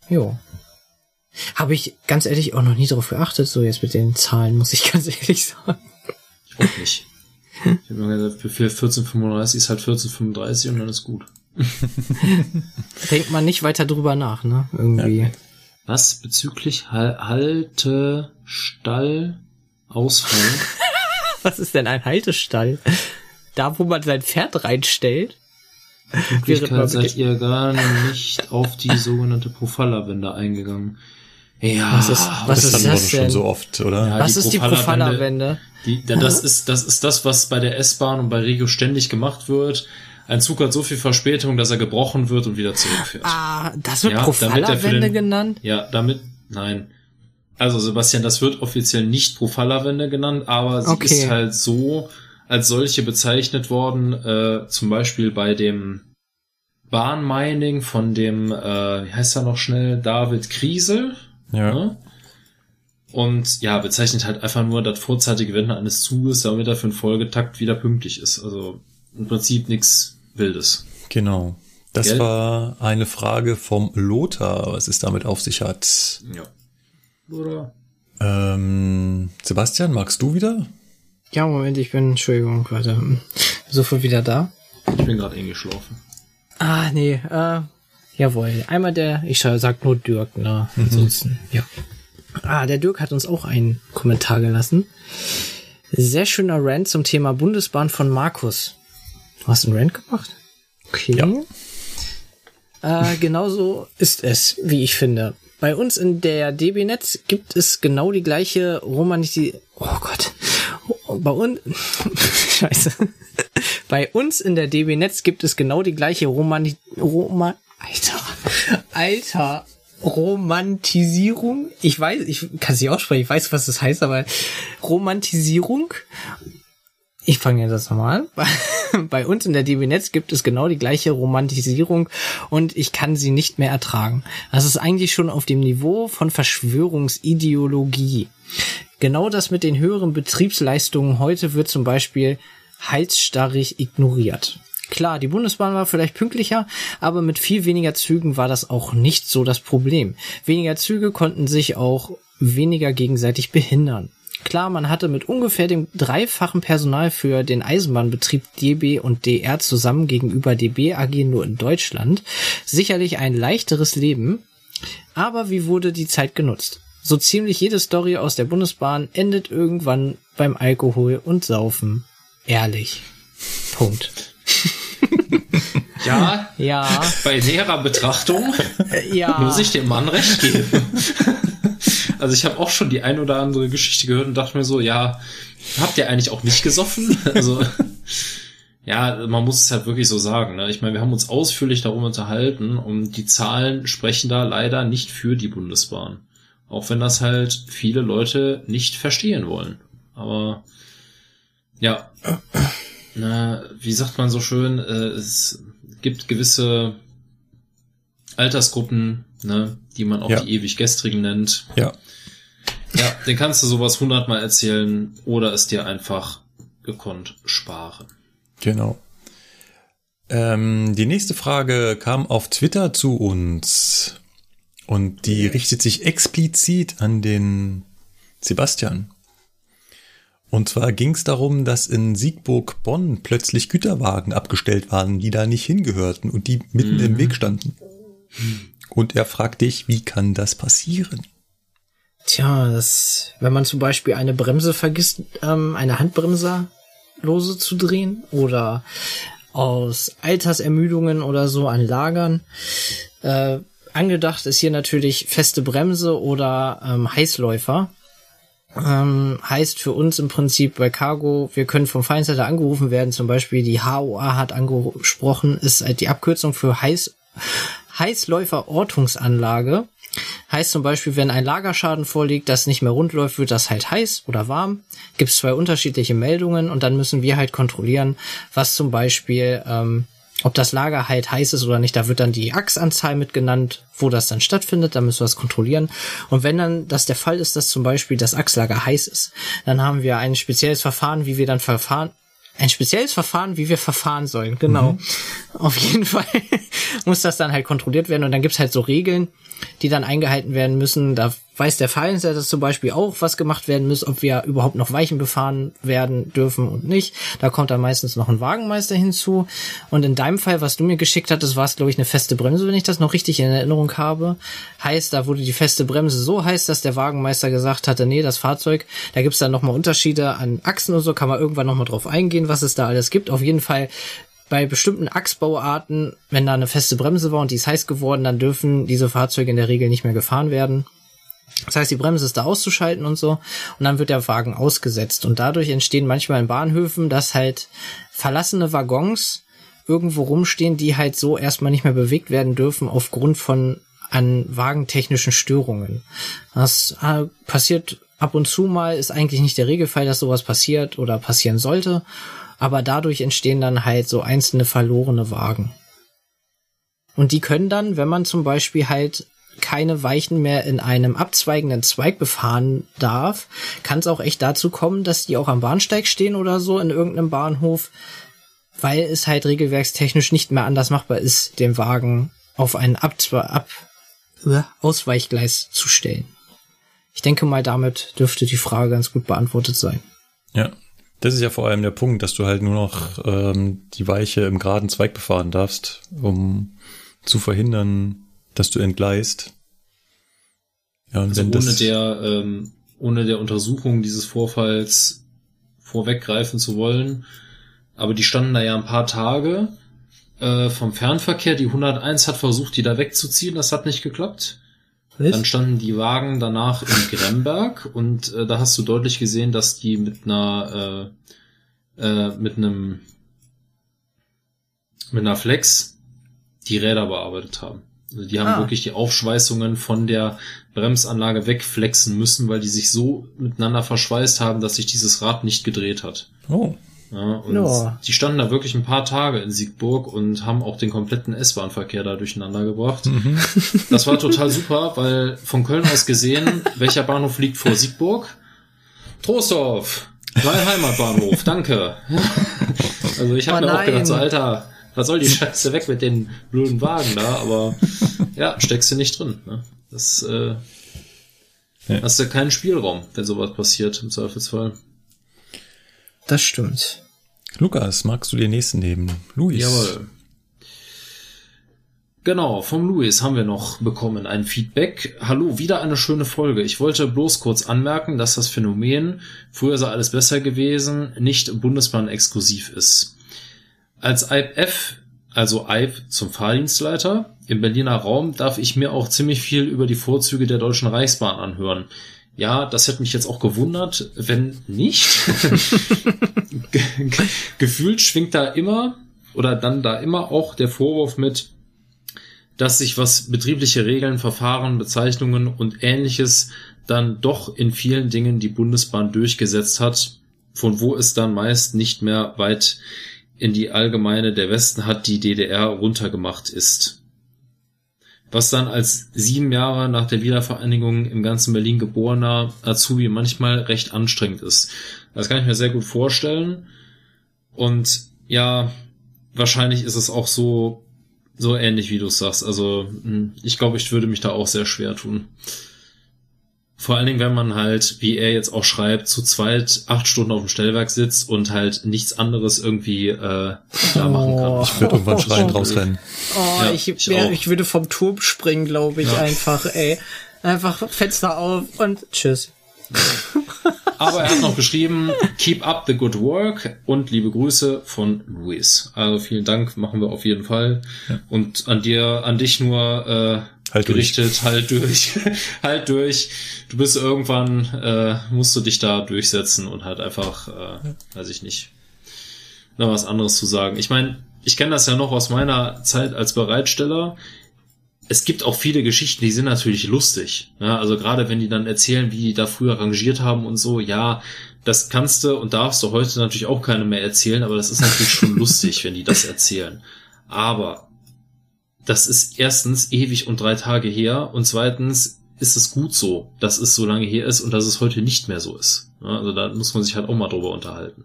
Jo. Habe ich ganz ehrlich auch noch nie darauf geachtet, so jetzt mit den Zahlen, muss ich *laughs* ganz ehrlich sagen. Ich auch nicht. Ich habe mir gesagt, für 1435 ist halt 1435 und dann ist gut. Denkt man nicht weiter drüber nach, ne? Irgendwie. Was bezüglich Hal Halte, Stall, Ausfall? *laughs* Was ist denn ein Haltestall? Da, wo man sein Pferd reinstellt? Möglichkeit seid ihr gar nicht auf die *laughs* sogenannte Profillerwende eingegangen. Ja, Was ist- was ist das denn? Ja, Was ist die Profillerwende? Die, da- das ist, das ist das, was bei der S-Bahn und bei Regio ständig gemacht wird. Ein Zug hat so viel Verspätung, dass er gebrochen wird und wieder zurückfährt. Ah, das wird Ja, er den- genannt? Ja, damit, nein. Also Sebastian, das wird offiziell nicht Profillerwende genannt, aber sie Okay. ist halt so als solche bezeichnet worden, äh, zum Beispiel bei dem Bahnmining von dem, äh, wie heißt er noch schnell, David Kriesel. Ja. Ne? Und ja, bezeichnet halt einfach nur das vorzeitige Wenden eines Zuges, damit er für einen Folgetakt wieder pünktlich ist. Also im Prinzip nichts Wildes. Genau. Das Gell? war eine Frage vom Lothar, was es damit auf sich hat. Ja. Oder? Ähm, Sebastian, magst du wieder? Ja, Moment, ich bin, Entschuldigung, warte. Sofort wieder da. Ich bin gerade eingeschlafen. Ah, nee, äh, jawohl. Einmal der, ich sag nur Dirk, ne? Ansonsten, ja. Ah, der Dirk hat uns auch einen Kommentar gelassen. Sehr schöner Rant zum Thema Bundesbahn von Markus. Du hast einen Rant gemacht? Okay. Äh, genauso ist es, wie ich finde. Bei uns in der DB Netz gibt es genau die gleiche Romanisi... Oh Gott. Bei uns... *laughs* Scheiße. Bei uns in der DB Netz gibt es genau die gleiche Romani... Roma... Alter. Alter. Romantisierung. Ich weiß, ich kann nicht aussprechen, ich weiß, was das heißt, aber Romantisierung Ich fange jetzt das nochmal an. Bei uns in der DB Netz gibt es genau die gleiche Romantisierung und ich kann sie nicht mehr ertragen. Das ist eigentlich schon auf dem Niveau von Verschwörungsideologie. Genau das mit den höheren Betriebsleistungen heute wird zum Beispiel halsstarrig ignoriert. Klar, die Bundesbahn war vielleicht pünktlicher, aber mit viel weniger Zügen war das auch nicht so das Problem. Weniger Züge konnten sich auch weniger gegenseitig behindern. Klar, man hatte mit ungefähr dem dreifachen Personal für den Eisenbahnbetrieb DB und DR zusammen gegenüber DB AG nur in Deutschland sicherlich ein leichteres Leben. Aber wie wurde die Zeit genutzt? So ziemlich jede Story aus der Bundesbahn endet irgendwann beim Alkohol und Saufen. Ehrlich. Punkt. *laughs* Ja, ja. bei näherer Betrachtung Ja. muss ich dem Mann recht geben. *laughs* Also ich habe auch schon die ein oder andere Geschichte gehört und dachte mir so, ja, habt ihr eigentlich auch nicht gesoffen? *laughs* Also ja, man muss es halt wirklich so sagen. Ne? Ich meine, wir haben uns ausführlich darum unterhalten und die Zahlen sprechen da leider nicht für die Bundesbahn. Auch wenn das halt viele Leute nicht verstehen wollen. Aber ja, na, wie sagt man so schön, äh, es gibt gewisse Altersgruppen, ne, die man auch Ja. die ewig gestrigen nennt. Ja. Ja, den kannst du sowas hundertmal erzählen oder es dir einfach gekonnt sparen. Genau. Ähm, die nächste Frage kam auf Twitter zu uns und die richtet sich explizit an den Sebastian. Und zwar ging es darum, dass in Siegburg-Bonn plötzlich Güterwagen abgestellt waren, die da nicht hingehörten und die mitten im Weg standen. Und er fragt dich, wie kann das passieren? Tja, das, wenn man zum Beispiel eine Bremse vergisst, ähm, eine Handbremse lose zu drehen oder aus Altersermüdungen oder so an Lagern. Äh, angedacht ist hier natürlich feste Bremse oder ähm, Heißläufer. Ähm, heißt für uns im Prinzip bei Cargo, wir können vom Feindsleiter angerufen werden, zum Beispiel die HOA hat angesprochen, ist halt die Abkürzung für Heiß, Heißläufer-Ortungsanlage. Heißt zum Beispiel, wenn ein Lagerschaden vorliegt, das nicht mehr rund läuft, wird das halt heiß oder warm. Gibt es zwei unterschiedliche Meldungen und dann müssen wir halt kontrollieren, was zum Beispiel, ähm, ob das Lager halt heiß ist oder nicht. Da wird dann die Achsanzahl mit genannt, wo das dann stattfindet. Da müssen wir das kontrollieren. Und wenn dann das der Fall ist, dass zum Beispiel das Achslager heiß ist, dann haben wir ein spezielles Verfahren, wie wir dann verfahren. Ein spezielles Verfahren, wie wir verfahren sollen. Genau. Mhm. Auf jeden *laughs* Fall muss das dann halt kontrolliert werden und dann gibt's halt so Regeln, die dann eingehalten werden müssen. Da weiß der Fallensleiter zum Beispiel auch, was gemacht werden muss, ob wir überhaupt noch Weichen befahren werden dürfen und nicht. Da kommt dann meistens noch ein Wagenmeister hinzu. Und in deinem Fall, was du mir geschickt hattest, war es, glaube ich, eine feste Bremse, wenn ich das noch richtig in Erinnerung habe. Heißt, da wurde die feste Bremse so heiß, dass der Wagenmeister gesagt hatte, nee, das Fahrzeug, da gibt's dann nochmal Unterschiede an Achsen und so, kann man irgendwann nochmal drauf eingehen, was es da alles gibt. Auf jeden Fall bei bestimmten Achsbauarten, wenn da eine feste Bremse war und die ist heiß geworden, dann dürfen diese Fahrzeuge in der Regel nicht mehr gefahren werden. Das heißt, die Bremse ist da auszuschalten und so. Und dann wird der Wagen ausgesetzt. Und dadurch entstehen manchmal in Bahnhöfen, dass halt verlassene Waggons irgendwo rumstehen, die halt so erstmal nicht mehr bewegt werden dürfen aufgrund von an wagentechnischen Störungen. Das äh, passiert ab und zu mal, ist eigentlich nicht der Regelfall, dass sowas passiert oder passieren sollte. Aber dadurch entstehen dann halt so einzelne verlorene Wagen. Und die können dann, wenn man zum Beispiel halt keine Weichen mehr in einem abzweigenden Zweig befahren darf, kann es auch echt dazu kommen, dass die auch am Bahnsteig stehen oder so in irgendeinem Bahnhof, weil es halt regelwerkstechnisch nicht mehr anders machbar ist, den Wagen auf ein Abzwe Ab äh, Ausweichgleis zu stellen. Ich denke mal, damit dürfte die Frage ganz gut beantwortet sein. Ja, das ist ja vor allem der Punkt, dass du halt nur noch ähm, die Weiche im geraden Zweig befahren darfst, um zu verhindern, dass du entgleist. Ja, und Also wenn ohne der, ähm, ohne der Untersuchung dieses Vorfalls vorweggreifen zu wollen. Aber die standen da ja ein paar Tage äh, vom Fernverkehr. Die 101 hat versucht, die da wegzuziehen. Das hat nicht geklappt. Was? Dann standen die Wagen danach in Gremberg und äh, da hast du deutlich gesehen, dass die mit einer äh, äh, mit einem mit einer Flex die Räder bearbeitet haben. Also die haben Ah. wirklich die Aufschweißungen von der Bremsanlage wegflexen müssen, weil die sich so miteinander verschweißt haben, dass sich dieses Rad nicht gedreht hat. Oh. Ja, und Ja. die standen da wirklich ein paar Tage in Siegburg und haben auch den kompletten S-Bahn-Verkehr da durcheinander gebracht. Mhm. *laughs* Das war total super, weil von Köln aus gesehen, *laughs* welcher Bahnhof liegt vor Siegburg? Trostorf. Mein Heimatbahnhof, danke. *laughs* Also ich habe Oh mir auch gedacht, so Alter, was soll die Scheiße weg mit den blöden Wagen da, aber ja, steckst du nicht drin. Ne? Das äh, Ja. hast du keinen Spielraum, wenn sowas passiert im Zweifelsfall. Das stimmt. Lukas, magst du den nächsten nehmen? Luis. Jawohl. Genau, vom Luis haben wir noch bekommen ein Feedback. Hallo, wieder eine schöne Folge. Ich wollte bloß kurz anmerken, dass das Phänomen, früher sei alles besser gewesen, nicht Bundesbahn-exklusiv ist. Als IPF, also IP zum Fahrdienstleiter, im Berliner Raum darf ich mir auch ziemlich viel über die Vorzüge der Deutschen Reichsbahn anhören. Ja, das hätte mich jetzt auch gewundert, wenn nicht. *laughs* Ge- ge- Gefühlt schwingt da immer oder dann da immer auch der Vorwurf mit, dass sich was betriebliche Regeln, Verfahren, Bezeichnungen und ähnliches dann doch in vielen Dingen die Bundesbahn durchgesetzt hat, von wo es dann meist nicht mehr weit in die allgemeine der Westen hat die DDR runtergemacht ist. Was dann als sieben Jahre nach der Wiedervereinigung im ganzen Berlin geborener Azubi manchmal recht anstrengend ist. Das kann ich mir sehr gut vorstellen. Und ja, wahrscheinlich ist es auch so, so ähnlich wie du es sagst. Also, mh, ich glaube, ich würde mich da auch sehr schwer tun. Vor allen Dingen, wenn man halt, wie er jetzt auch schreibt, zu zweit acht Stunden auf dem Stellwerk sitzt und halt nichts anderes irgendwie äh, da machen kann. Ich würde irgendwann schreiend rausrennen. Oh, Ja, ich, ich wär, ich würde vom Turm springen, glaube ich, Ja. einfach, ey. Einfach Fenster auf und tschüss. *laughs* Aber er hat noch geschrieben, keep up the good work und liebe Grüße von Luis. Also vielen Dank, machen wir auf jeden Fall. Und an dir, an dich nur äh, Halt durch. gerichtet, halt durch, *laughs* halt durch. Du bist irgendwann, äh, musst du dich da durchsetzen und halt einfach, äh, weiß ich nicht, noch was anderes zu sagen. Ich meine, ich kenne das ja noch aus meiner Zeit als Bereitsteller es gibt auch viele Geschichten, die sind natürlich lustig. Ja, also gerade wenn die dann erzählen, wie die da früher rangiert haben und so, ja, das kannst du und darfst du heute natürlich auch keine mehr erzählen, aber das ist natürlich schon *laughs* lustig, wenn die das erzählen. Aber das ist erstens ewig und drei Tage her und zweitens ist es gut so, dass es so lange her ist und dass es heute nicht mehr so ist. Ja, also da muss man sich halt auch mal drüber unterhalten.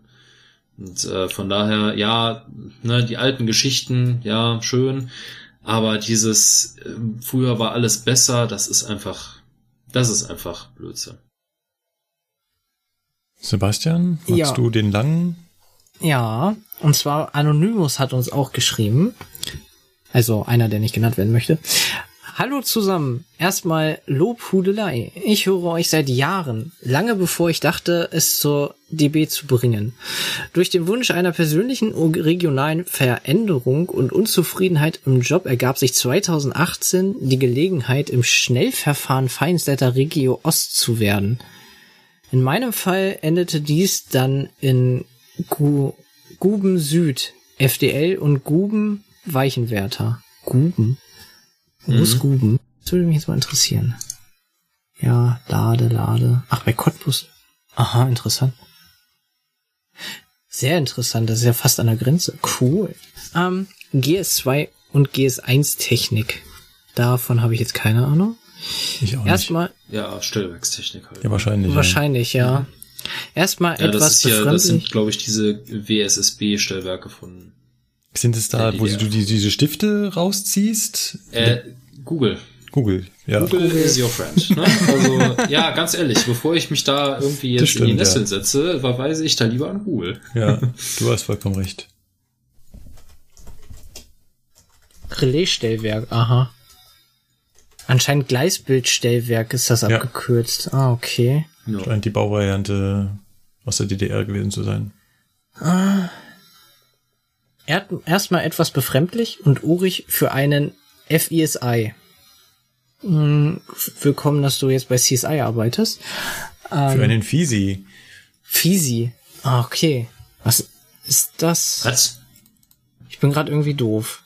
Und äh, von daher, ja, ne, die alten Geschichten, ja, schön, aber dieses äh, früher war alles besser, das ist einfach, das ist einfach Blödsinn. Sebastian, magst Ja. du den langen? Ja, und zwar Anonymous hat uns auch geschrieben. Also einer, der nicht genannt werden möchte. Hallo zusammen. Erstmal Lobhudelei. Ich höre euch seit Jahren, lange bevor ich dachte, es zur DB zu bringen. Durch den Wunsch einer persönlichen regionalen Veränderung und Unzufriedenheit im Job ergab sich 2018 die Gelegenheit, im Schnellverfahren Feinsleiter Regio Ost zu werden. In meinem Fall endete dies dann in Gu Guben Süd, FDL und Guben Weichenwärter. Guben. Wo ist Mhm. Guben? Das würde mich jetzt mal interessieren. Ja, Lade, Lade. Ach, bei Cottbus. Aha, interessant. Sehr interessant. Das ist ja fast an der Grenze. Cool. Ähm, GS2 und GS1 Technik. Davon habe ich jetzt keine Ahnung. Ich auch Erstmal, Ja, Stellwerkstechnik halt. Ja, wahrscheinlich. wahrscheinlich, ja. Erstmal Ja, das etwas ist hier, das sind, glaube ich, diese WSSB-Stellwerke von Ja. Sind es da, Der wo DDR. du die, diese Stifte rausziehst? äh, Google. Google, ja. Google is your friend. Ne? Also, ja, ganz ehrlich, bevor ich mich da irgendwie jetzt in die stimmt, ja. Nesseln setze, verweise ich da lieber an Google. Ja, du hast vollkommen recht. Relaisstellwerk, aha. Anscheinend Gleisbildstellwerk ist das Ja. abgekürzt. Ah, okay. Scheint die Bauvariante aus der DDR gewesen zu sein. Ah. Er- Erstmal etwas befremdlich und urig für einen FISI. Hm, willkommen, dass du jetzt bei CSI arbeitest. Ähm, Für einen Fisi. Fisi. Ah, okay. Was ist das? Was? Ich bin gerade irgendwie doof.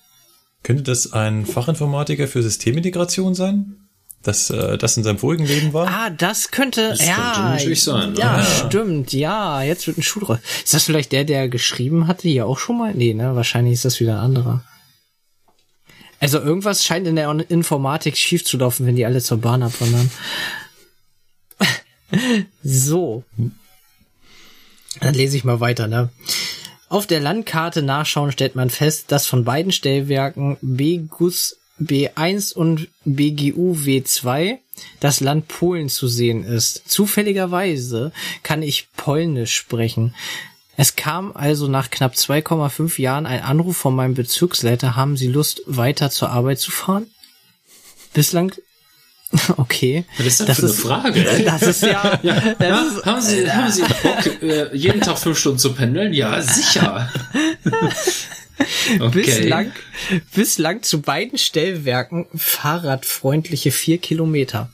Könnte das ein Fachinformatiker für Systemintegration sein? Dass äh, das in seinem vorigen Leben war. Ah, das könnte, Das ja, könnte natürlich sein, ne? ja, Ja. stimmt, ja, jetzt wird ein Schuh draus. Ist das vielleicht der, der geschrieben hatte, hier auch schon mal? Nee, ne, wahrscheinlich ist das wieder ein anderer. Also irgendwas scheint in der Informatik schief zu laufen, wenn die alle zur Bahn abwandern. *laughs* so. Dann lese ich mal weiter, ne? Auf der Landkarte nachschauen stellt man fest, dass von beiden Stellwerken Begus B1 und BGU W2 das Land Polen zu sehen ist. Zufälligerweise kann ich Polnisch sprechen. Es kam also nach knapp 2,5 Jahren ein Anruf von meinem Bezirksleiter, haben Sie Lust, weiter zur Arbeit zu fahren? Bislang *laughs* Okay. Was ist das, für eine Frage? *laughs* Das ist ja. *laughs* ja. Das ja ist, haben Sie, haben Sie Bock, äh, jeden Tag fünf Stunden zu pendeln? Ja, sicher. Okay. Bislang, bislang zu beiden Stellwerken fahrradfreundliche vier Kilometer.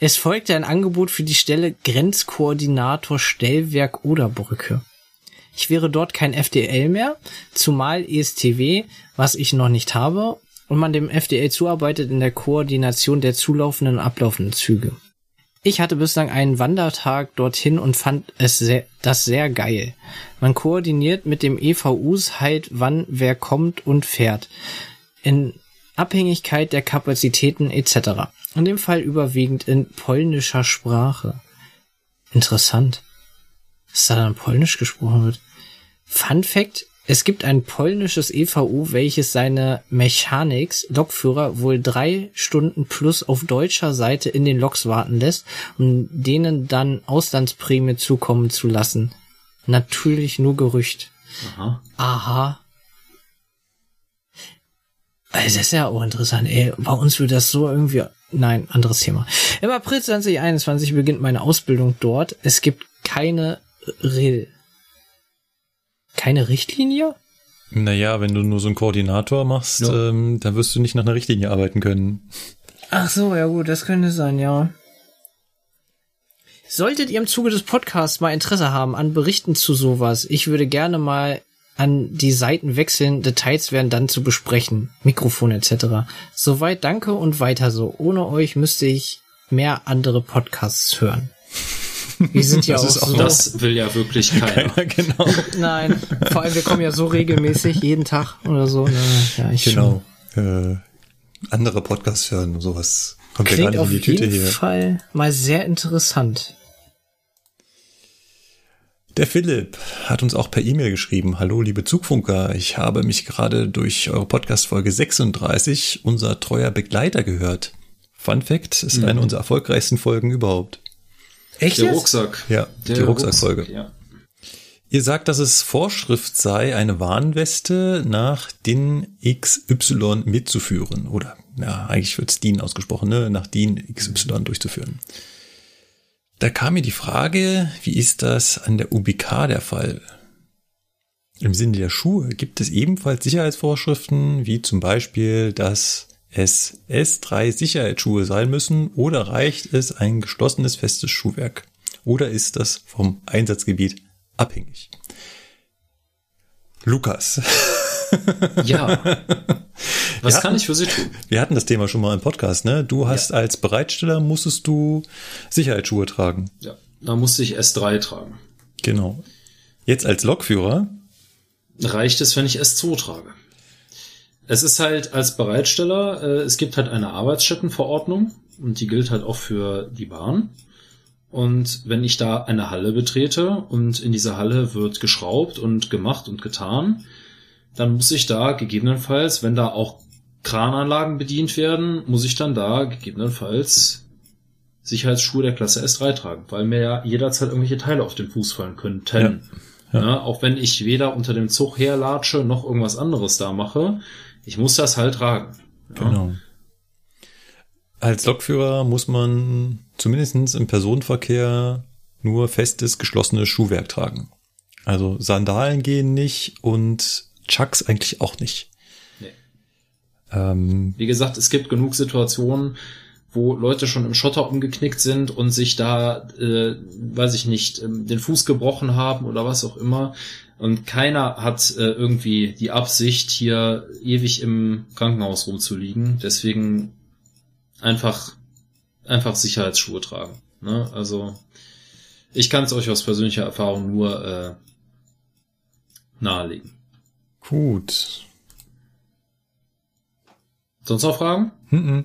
Es folgte ein Angebot für die Stelle Grenzkoordinator Stellwerk Oderbrücke. Ich wäre dort kein FDL mehr, zumal ESTW, was ich noch nicht habe, und man dem FDL zuarbeitet in der Koordination der zulaufenden und ablaufenden Züge. Ich hatte bislang einen Wandertag dorthin und fand es sehr, das sehr geil. Man koordiniert mit dem EVUs halt, wann wer kommt und fährt. In Abhängigkeit der Kapazitäten etc. In dem Fall überwiegend in polnischer Sprache. Interessant. Dass da dann Polnisch gesprochen wird. Fun Fact, es gibt ein polnisches EVU, welches seine Mechanics, Lokführer, wohl drei Stunden plus auf deutscher Seite in den Loks warten lässt, um denen dann Auslandsprämie zukommen zu lassen. Natürlich nur Gerücht. Aha. Aha. Also das ist ja auch interessant. Ey, bei uns wird das so irgendwie. Nein, anderes Thema. Im April 2021 beginnt meine Ausbildung dort. Es gibt keine Rill. Keine Richtlinie? Naja, wenn du nur so einen Koordinator machst, Ja. ähm, dann wirst du nicht nach einer Richtlinie arbeiten können. Ach so, ja gut, das könnte sein, ja. Solltet ihr im Zuge des Podcasts mal Interesse haben an Berichten zu sowas, ich würde gerne mal an die Seiten wechseln, Details werden dann zu besprechen, Mikrofon etc. Soweit danke und weiter so. Ohne euch müsste ich mehr andere Podcasts hören. *laughs* Wir sind ja das auch, ist auch so. das will ja wirklich *laughs* keiner. genau. Nein, vor allem wir kommen ja so regelmäßig jeden Tag oder so. Ne? Ja, ich Genau. Äh, andere Podcasts hören und sowas. Kommt ja gar Klingt nicht auf in die Tüte jeden hier. Fall mal sehr interessant. Der Philipp hat uns auch per E-Mail geschrieben. Hallo, liebe Zugfunker. Ich habe mich gerade durch eure Podcast-Folge 36 unser treuer Begleiter gehört. Fun Fact, ist Mhm. eine unserer erfolgreichsten Folgen überhaupt. Echt Der jetzt? Rucksack. Ja, Der die Rucksackfolge. Rucksack, Ja. Ihr sagt, dass es Vorschrift sei, eine Warnweste nach DIN XY mitzuführen. Oder, ja, eigentlich wird es DIN ausgesprochen, ne? nach DIN XY durchzuführen. Da kam mir die Frage, wie ist das an der UBK der Fall? Im Sinne der Schuhe gibt es ebenfalls Sicherheitsvorschriften, wie zum Beispiel, dass es S3 Sicherheitsschuhe sein müssen oder reicht es ein geschlossenes festes Schuhwerk? Oder ist das vom Einsatzgebiet abhängig? Lukas. *laughs* Ja. Was Wir kann hatten- ich für Sie tun? Wir hatten das Thema schon mal im Podcast, ne? Du hast als Bereitsteller musstest du Sicherheitsschuhe tragen. Ja. Da musste ich S3 tragen. Genau. Jetzt als Lokführer Reicht es, wenn ich S2 trage? Es ist halt als Bereitsteller, äh, es gibt halt eine Arbeitsstättenverordnung und die gilt halt auch für die Bahn. Und wenn ich da eine Halle betrete und in dieser Halle wird geschraubt und gemacht und getan, dann muss ich da gegebenenfalls, wenn da auch Krananlagen bedient werden, muss ich dann da gegebenenfalls Sicherheitsschuhe der Klasse S3 tragen, weil mir ja jederzeit irgendwelche Teile auf den Fuß fallen könnten. Ja, auch wenn ich weder unter dem Zug herlatsche noch irgendwas anderes da mache, ich muss das halt tragen. Ja. Genau. Als Lokführer muss man zumindest im Personenverkehr nur festes, geschlossenes Schuhwerk tragen. Also Sandalen gehen nicht und Chucks eigentlich auch nicht. Nee. Ähm, Wie gesagt, es gibt genug Situationen, wo Leute schon im Schotter umgeknickt sind und sich da, äh, weiß ich nicht, ähm, den Fuß gebrochen haben oder was auch immer. Und keiner hat äh, irgendwie die Absicht, hier ewig im Krankenhaus rumzuliegen. Deswegen einfach einfach Sicherheitsschuhe tragen. Ne? Also ich kann es euch aus persönlicher Erfahrung nur äh, nahelegen. Gut. Sonst noch Fragen? Mhm.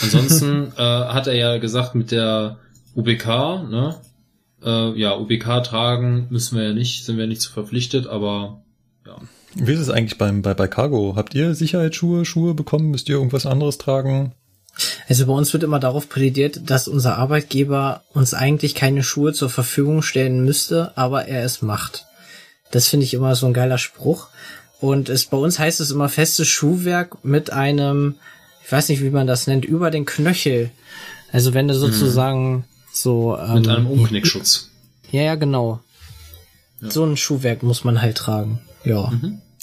Ansonsten *laughs* äh, hat er ja gesagt mit der UBK, ne? Äh, ja, UBK tragen müssen wir ja nicht, sind wir nicht zu verpflichtet, aber ja. Wie ist es eigentlich beim, bei, bei Cargo? Habt ihr Sicherheitsschuhe, Schuhe bekommen? Müsst ihr irgendwas anderes tragen? Also bei uns wird immer darauf plädiert, dass unser Arbeitgeber uns eigentlich keine Schuhe zur Verfügung stellen müsste, aber er es macht. Das finde ich immer so ein geiler Spruch. Und es, bei uns heißt es immer festes Schuhwerk mit einem, ich weiß nicht, wie man das nennt, über den Knöchel. Also wenn du sozusagen so... Ähm, Mit einem Umknickschutz. Ja, ja, genau. So ein Schuhwerk muss man halt tragen. Ja.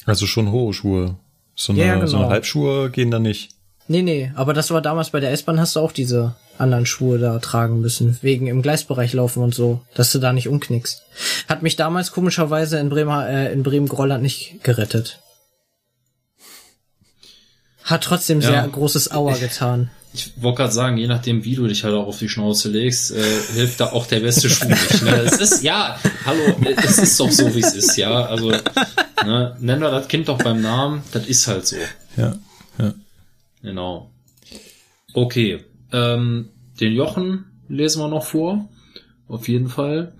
Also schon hohe Schuhe. So eine, Ja, genau. so eine Halbschuhe gehen da nicht. Nee, nee, aber das war damals bei der S-Bahn, hast du auch diese anderen Schuhe da tragen müssen, wegen im Gleisbereich laufen und so, dass du da nicht umknickst. Hat mich damals komischerweise in Bremer, äh, in Bremen-Grolland nicht gerettet. Hat trotzdem Ja. sehr großes Aua getan. Ich wollte gerade sagen, je nachdem, wie du dich halt auch auf die Schnauze legst, äh, hilft da auch der beste Schuh nicht. Ne? Es ist, ja, hallo, es ist doch so, wie es ist, ja. Also, ne, nennen wir das Kind doch beim Namen, das ist halt so. Ja, ja. Genau. Okay, ähm, den Jochen lesen wir noch vor. Auf jeden Fall.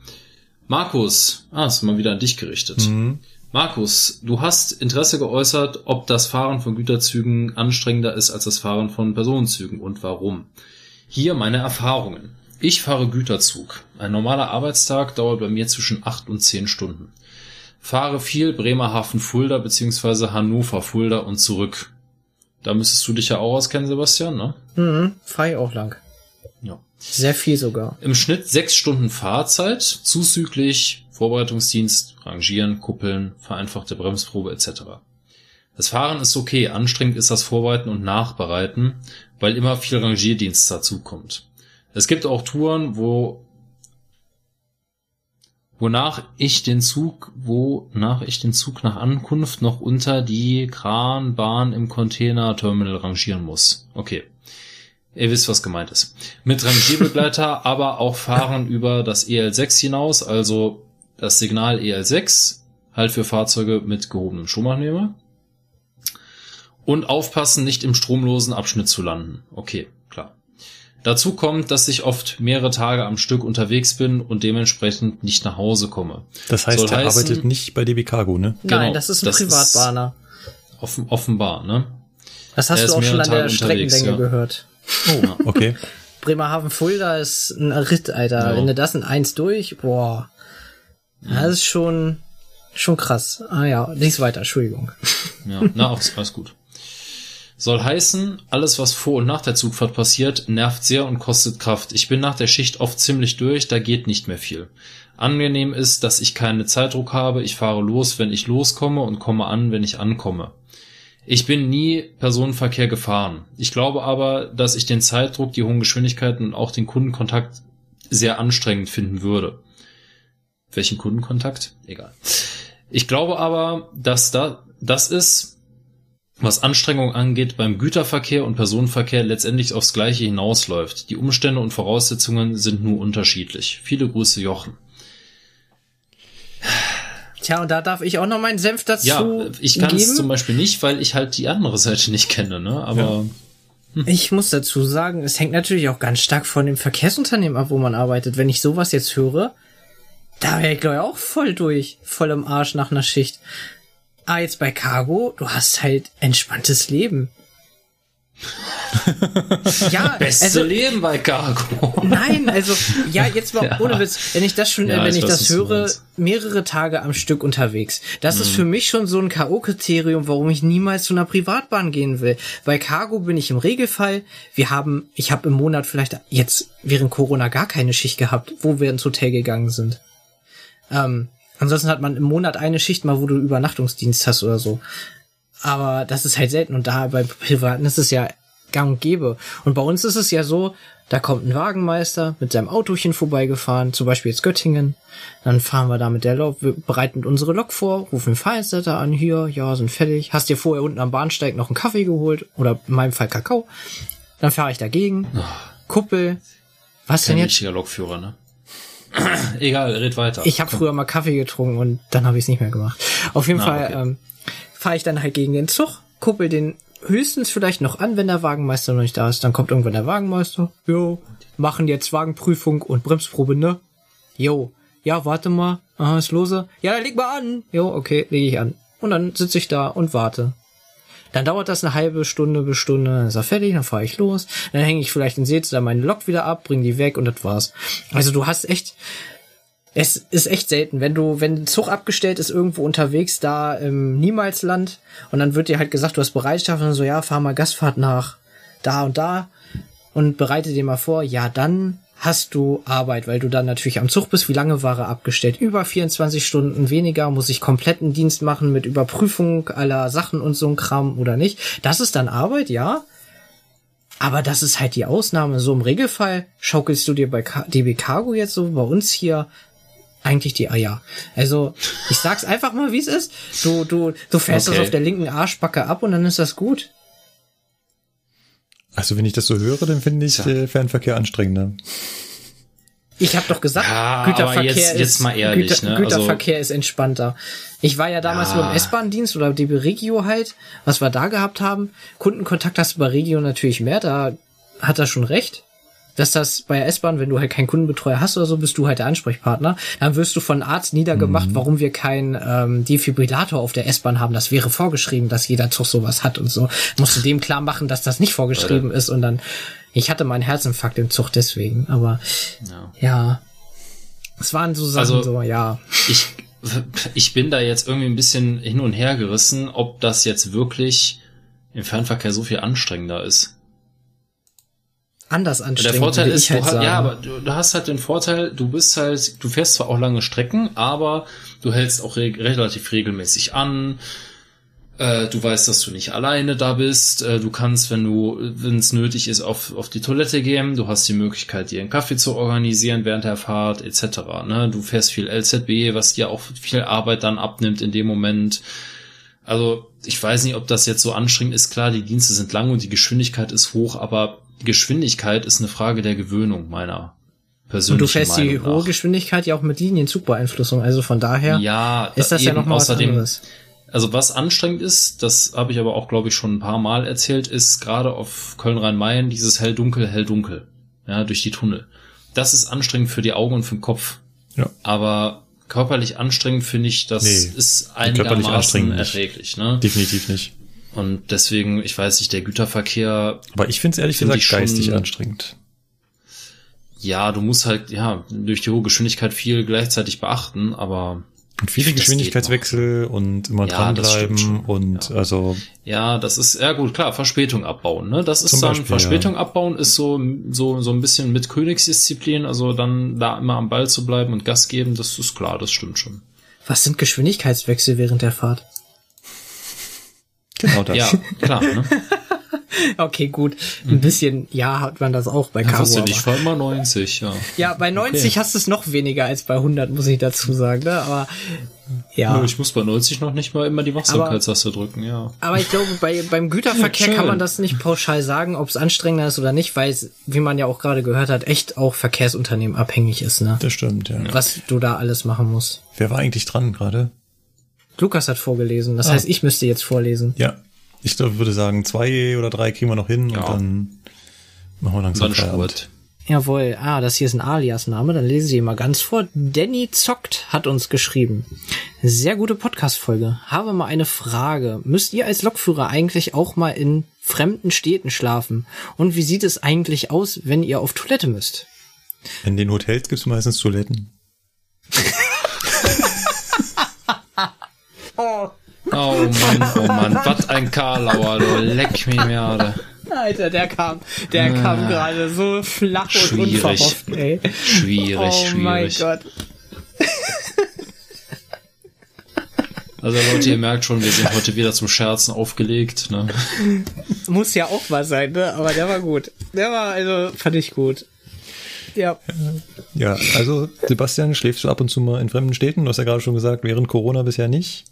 Markus, ah, ist mal wieder an dich gerichtet. Mhm. Markus, du hast Interesse geäußert, ob das Fahren von Güterzügen anstrengender ist als das Fahren von Personenzügen und warum. Hier meine Erfahrungen. Ich fahre Güterzug. Ein normaler Arbeitstag dauert bei mir zwischen acht und zehn Stunden. Fahre viel Bremerhaven-Fulda beziehungsweise Hannover-Fulda und zurück. Da müsstest du dich ja auch auskennen, Sebastian, ne? Mhm, fahr ich auch lang. Ja. Sehr viel sogar. Im Schnitt sechs Stunden Fahrzeit, zuzüglich Vorbereitungsdienst, Rangieren, Kuppeln, vereinfachte Bremsprobe etc. Das Fahren ist okay, anstrengend ist das Vorbereiten und Nachbereiten, weil immer viel Rangierdienst dazukommt. Es gibt auch Touren, wo wonach ich den Zug, wonach ich den Zug nach Ankunft noch unter die Kranbahn im Containerterminal rangieren muss. Okay. Ihr wisst, was gemeint ist. Mit Rangierbegleiter, *laughs* aber auch fahren über das EL6 hinaus, also das Signal EL6, halt für Fahrzeuge mit gehobenem Stromabnehmer. Und aufpassen, nicht im stromlosen Abschnitt zu landen. Okay, klar. Dazu kommt, dass ich oft mehrere Tage am Stück unterwegs bin und dementsprechend nicht nach Hause komme. Das heißt, Soll er heißen- arbeitet nicht bei DB Cargo, ne? Nein, das ist ein Privatbahner. offen, offenbar, ne? Das Er hast ist du auch schon an der Tage Streckenlänge ja. gehört. Ja. Okay. *laughs* Bremerhaven-Fulda ist ein Ritt, Alter. Ja. Wenn du das in eins durch, boah. Das ist schon, schon krass. Ah ja, lies weiter, Entschuldigung. *laughs* Ja, na, alles, alles gut. Soll heißen, alles was vor und nach der Zugfahrt passiert, nervt sehr und kostet Kraft. Ich bin nach der Schicht oft ziemlich durch, da geht nicht mehr viel. Angenehm ist, dass ich keinen Zeitdruck habe, ich fahre los, wenn ich loskomme und komme an, wenn ich ankomme. Ich bin nie Personenverkehr gefahren. Ich glaube aber, dass ich den Zeitdruck, die hohen Geschwindigkeiten und auch den Kundenkontakt sehr anstrengend finden würde. Welchen Kundenkontakt? Egal. Ich glaube aber, dass da, das ist, was Anstrengung angeht, beim Güterverkehr und Personenverkehr letztendlich aufs Gleiche hinausläuft. Die Umstände und Voraussetzungen sind nur unterschiedlich. Viele Grüße, Jochen. Tja, und da darf ich auch noch meinen Senf dazu Ja, ich kann es zum Beispiel nicht, weil ich halt die andere Seite nicht kenne, ne? Aber Ich muss dazu sagen, es hängt natürlich auch ganz stark von dem Verkehrsunternehmen ab, wo man arbeitet. Wenn ich sowas jetzt höre, da wäre ich glaube ich auch voll durch, voll im Arsch nach einer Schicht. Ah, jetzt bei Cargo, du hast halt entspanntes Leben. *laughs* ja, beste also, Leben bei Cargo. Nein, also ja, jetzt mal *laughs* Ja. ohne Witz, wenn ich das schon, Ja, wenn ich ich weiß, das höre, mehrere Tage am Stück unterwegs. Das ist Mhm. für mich schon so ein K.O.-Kriterium, warum ich niemals zu einer Privatbahn gehen will. Bei Cargo bin ich im Regelfall. Wir haben, ich habe im Monat vielleicht jetzt während Corona gar keine Schicht gehabt, wo wir ins Hotel gegangen sind. Ähm, ansonsten hat man im Monat eine Schicht mal, wo du Übernachtungsdienst hast oder so. Aber das ist halt selten und da bei Privaten ist es ja gang und gäbe. Und bei uns ist es ja so, da kommt ein Wagenmeister mit seinem Autochen vorbeigefahren, zum Beispiel jetzt Göttingen. Dann fahren wir da mit der Lok, wir bereiten unsere Lok vor, rufen den an, hier, ja, sind fertig. Hast dir vorher unten am Bahnsteig noch einen Kaffee geholt oder in meinem Fall Kakao. Dann fahre ich dagegen, Kuppel. Was denn Kein jetzt? richtiger Lokführer, ne? *clears throat* Egal, red weiter. Ich habe früher mal Kaffee getrunken und dann habe ich es nicht mehr gemacht. Auf jeden Ah, Fall okay. ähm, fahre ich dann halt gegen den Zug, kuppel den höchstens vielleicht noch an, wenn der Wagenmeister noch nicht da ist. Dann kommt irgendwann der Wagenmeister. Jo, machen jetzt Wagenprüfung und Bremsprobe, ne? Jo, ja, warte mal. Aha, ist lose. Ja, dann leg mal an. Jo, okay, lege ich an. Und dann sitze ich da und warte. Dann dauert das eine halbe Stunde bis Stunde, dann ist er fertig, dann fahre ich los. Dann hänge ich vielleicht in Seetz da meine Lok wieder ab, bring die weg und das war's. Also du hast echt, es ist echt selten, wenn du, wenn ein Zug abgestellt ist irgendwo unterwegs, da im Niemalsland und dann wird dir halt gesagt, du hast Bereitschaft und dann so, ja, fahr mal Gastfahrt nach da und da und bereite dir mal vor, ja, dann hast du Arbeit, weil du dann natürlich am Zug bist. Wie lange war er abgestellt? Über 24 Stunden weniger, muss ich kompletten Dienst machen mit Überprüfung aller Sachen und so ein Kram oder nicht. Das ist dann Arbeit, ja. Aber das ist halt die Ausnahme. So im Regelfall schaukelst du dir bei DB Cargo jetzt so bei uns hier eigentlich die Eier. Also, ich sag's einfach mal, wie es ist. Du, du, du fährst Okay. das auf der linken Arschbacke ab und dann ist das gut. Also wenn ich das so höre, dann finde ich äh, Fernverkehr anstrengender. Ich habe doch gesagt, Ja, Güterverkehr aber jetzt- ist jetzt mal ehrlich, ne? Also- Güterverkehr ist entspannter. Ich war ja damals Ja. nur im S-Bahn-Dienst oder DB Regio halt, was wir da gehabt haben. Kundenkontakt hast du bei Regio natürlich mehr, da hat er schon recht. Dass das bei der S-Bahn, wenn du halt keinen Kundenbetreuer hast oder so, bist du halt der Ansprechpartner. Dann wirst du von Arzt niedergemacht, Mhm. warum wir keinen ähm, Defibrillator auf der S-Bahn haben. Das wäre vorgeschrieben, dass jeder Zug sowas hat und so. Musst du dem klar machen, dass das nicht vorgeschrieben ist und dann. Ich hatte meinen Herzinfarkt im Zug deswegen, aber ja. Es waren so Sachen Also- so, ja. ich, ich bin da jetzt irgendwie ein bisschen hin und her gerissen, ob das jetzt wirklich im Fernverkehr so viel anstrengender ist. Anders anstrengend. Der Vorteil ist, halt du, ja, aber du, du hast halt den Vorteil, du bist halt, du fährst zwar auch lange Strecken, aber du hältst auch re relativ regelmäßig an. Äh, du weißt, dass du nicht alleine da bist. Äh, du kannst, wenn du, wenn es nötig ist, auf, auf die Toilette gehen. Du hast die Möglichkeit, dir einen Kaffee zu organisieren während der Fahrt etc. Ne? Du fährst viel LZB, was dir auch viel Arbeit dann abnimmt in dem Moment. Also ich weiß nicht, ob das jetzt so anstrengend ist. Klar, die Dienste sind lang und die Geschwindigkeit ist hoch, aber Geschwindigkeit ist eine Frage der Gewöhnung meiner persönlichen und du fährst die Meinung hohe nach. Geschwindigkeit ja auch mit Linienzugbeeinflussung. Also von daher Ja, ist das ja noch mal was außerdem, anderes. Also was anstrengend ist, das habe ich aber auch, glaube ich, schon ein paar Mal erzählt, ist gerade auf Köln-Rhein-Main dieses hell-dunkel, hell-dunkel, ja, durch die Tunnel. Das ist anstrengend für die Augen und für den Kopf. Ja. Aber körperlich anstrengend finde ich, das Nee, ist körperlich einigermaßen erträglich. Ne? Definitiv nicht. Und deswegen, ich weiß nicht, der Güterverkehr. Aber ich finde es ehrlich find gesagt ich schon- geistig anstrengend. Ja, du musst halt, ja, durch die hohe Geschwindigkeit viel gleichzeitig beachten, aber. Und viele Geschwindigkeitswechsel und immer Ja, dranbleiben und also Ja, das ist, ja gut, klar, Verspätung abbauen, ne? Das ist dann, Beispiel, Verspätung ja. abbauen ist so, so, so ein bisschen mit Königsdisziplin, also dann da immer am Ball zu bleiben und Gas geben, das ist klar, das stimmt schon. Was sind Geschwindigkeitswechsel während der Fahrt? Genau das. Ja, klar, ne? *laughs* Okay, gut. Ein bisschen, ja, hat man das auch bei Ja, was denn, aber- ich fahr immer 90, ja. Ja, bei 90 Okay. hast du es noch weniger als bei 100, muss ich dazu sagen, ne? Aber ja. Nur Ich muss bei 90 noch nicht mal immer die Wachsamkeitstaste drücken, ja. Aber ich glaube, bei, beim Güterverkehr *laughs* Schön. kann man das nicht pauschal sagen, ob es anstrengender ist oder nicht, weil es, wie man ja auch gerade gehört hat, echt auch Verkehrsunternehmen abhängig ist, ne? Das stimmt, ja. Was du da alles machen musst. Wer war eigentlich dran gerade? Lukas hat vorgelesen, das Ah. heißt, ich müsste jetzt vorlesen. Ja. Ich glaube, würde sagen, zwei oder drei kriegen wir noch hin und dann machen wir langsam Dann Feierabend. Jawohl, ah, das hier ist ein Alias-Name, dann lesen Sie mal ganz vor. Danny Zockt hat uns geschrieben. Sehr gute Podcast-Folge. Habe mal eine Frage. Müsst ihr als Lokführer eigentlich auch mal in fremden Städten schlafen? Und wie sieht es eigentlich aus, wenn ihr auf Toilette müsst? In den Hotels gibt es meistens Toiletten. *laughs* Oh. Oh Mann, oh Mann, was ein Karlauer, du leck mich mir, Alter. Alter, der kam, der Ah. kam gerade so flach und Schwierig. unverhofft, ey. Schwierig, oh mein schwierig. Gott. Also Leute, ihr merkt schon, wir sind heute wieder zum Scherzen aufgelegt, ne? Muss ja auch mal sein, ne? Aber der war gut. Der war, also, fand ich gut. Ja. Ja, also Sebastian, schläfst du ab und zu mal in fremden Städten? Du hast ja gerade schon gesagt, während Corona bisher nicht.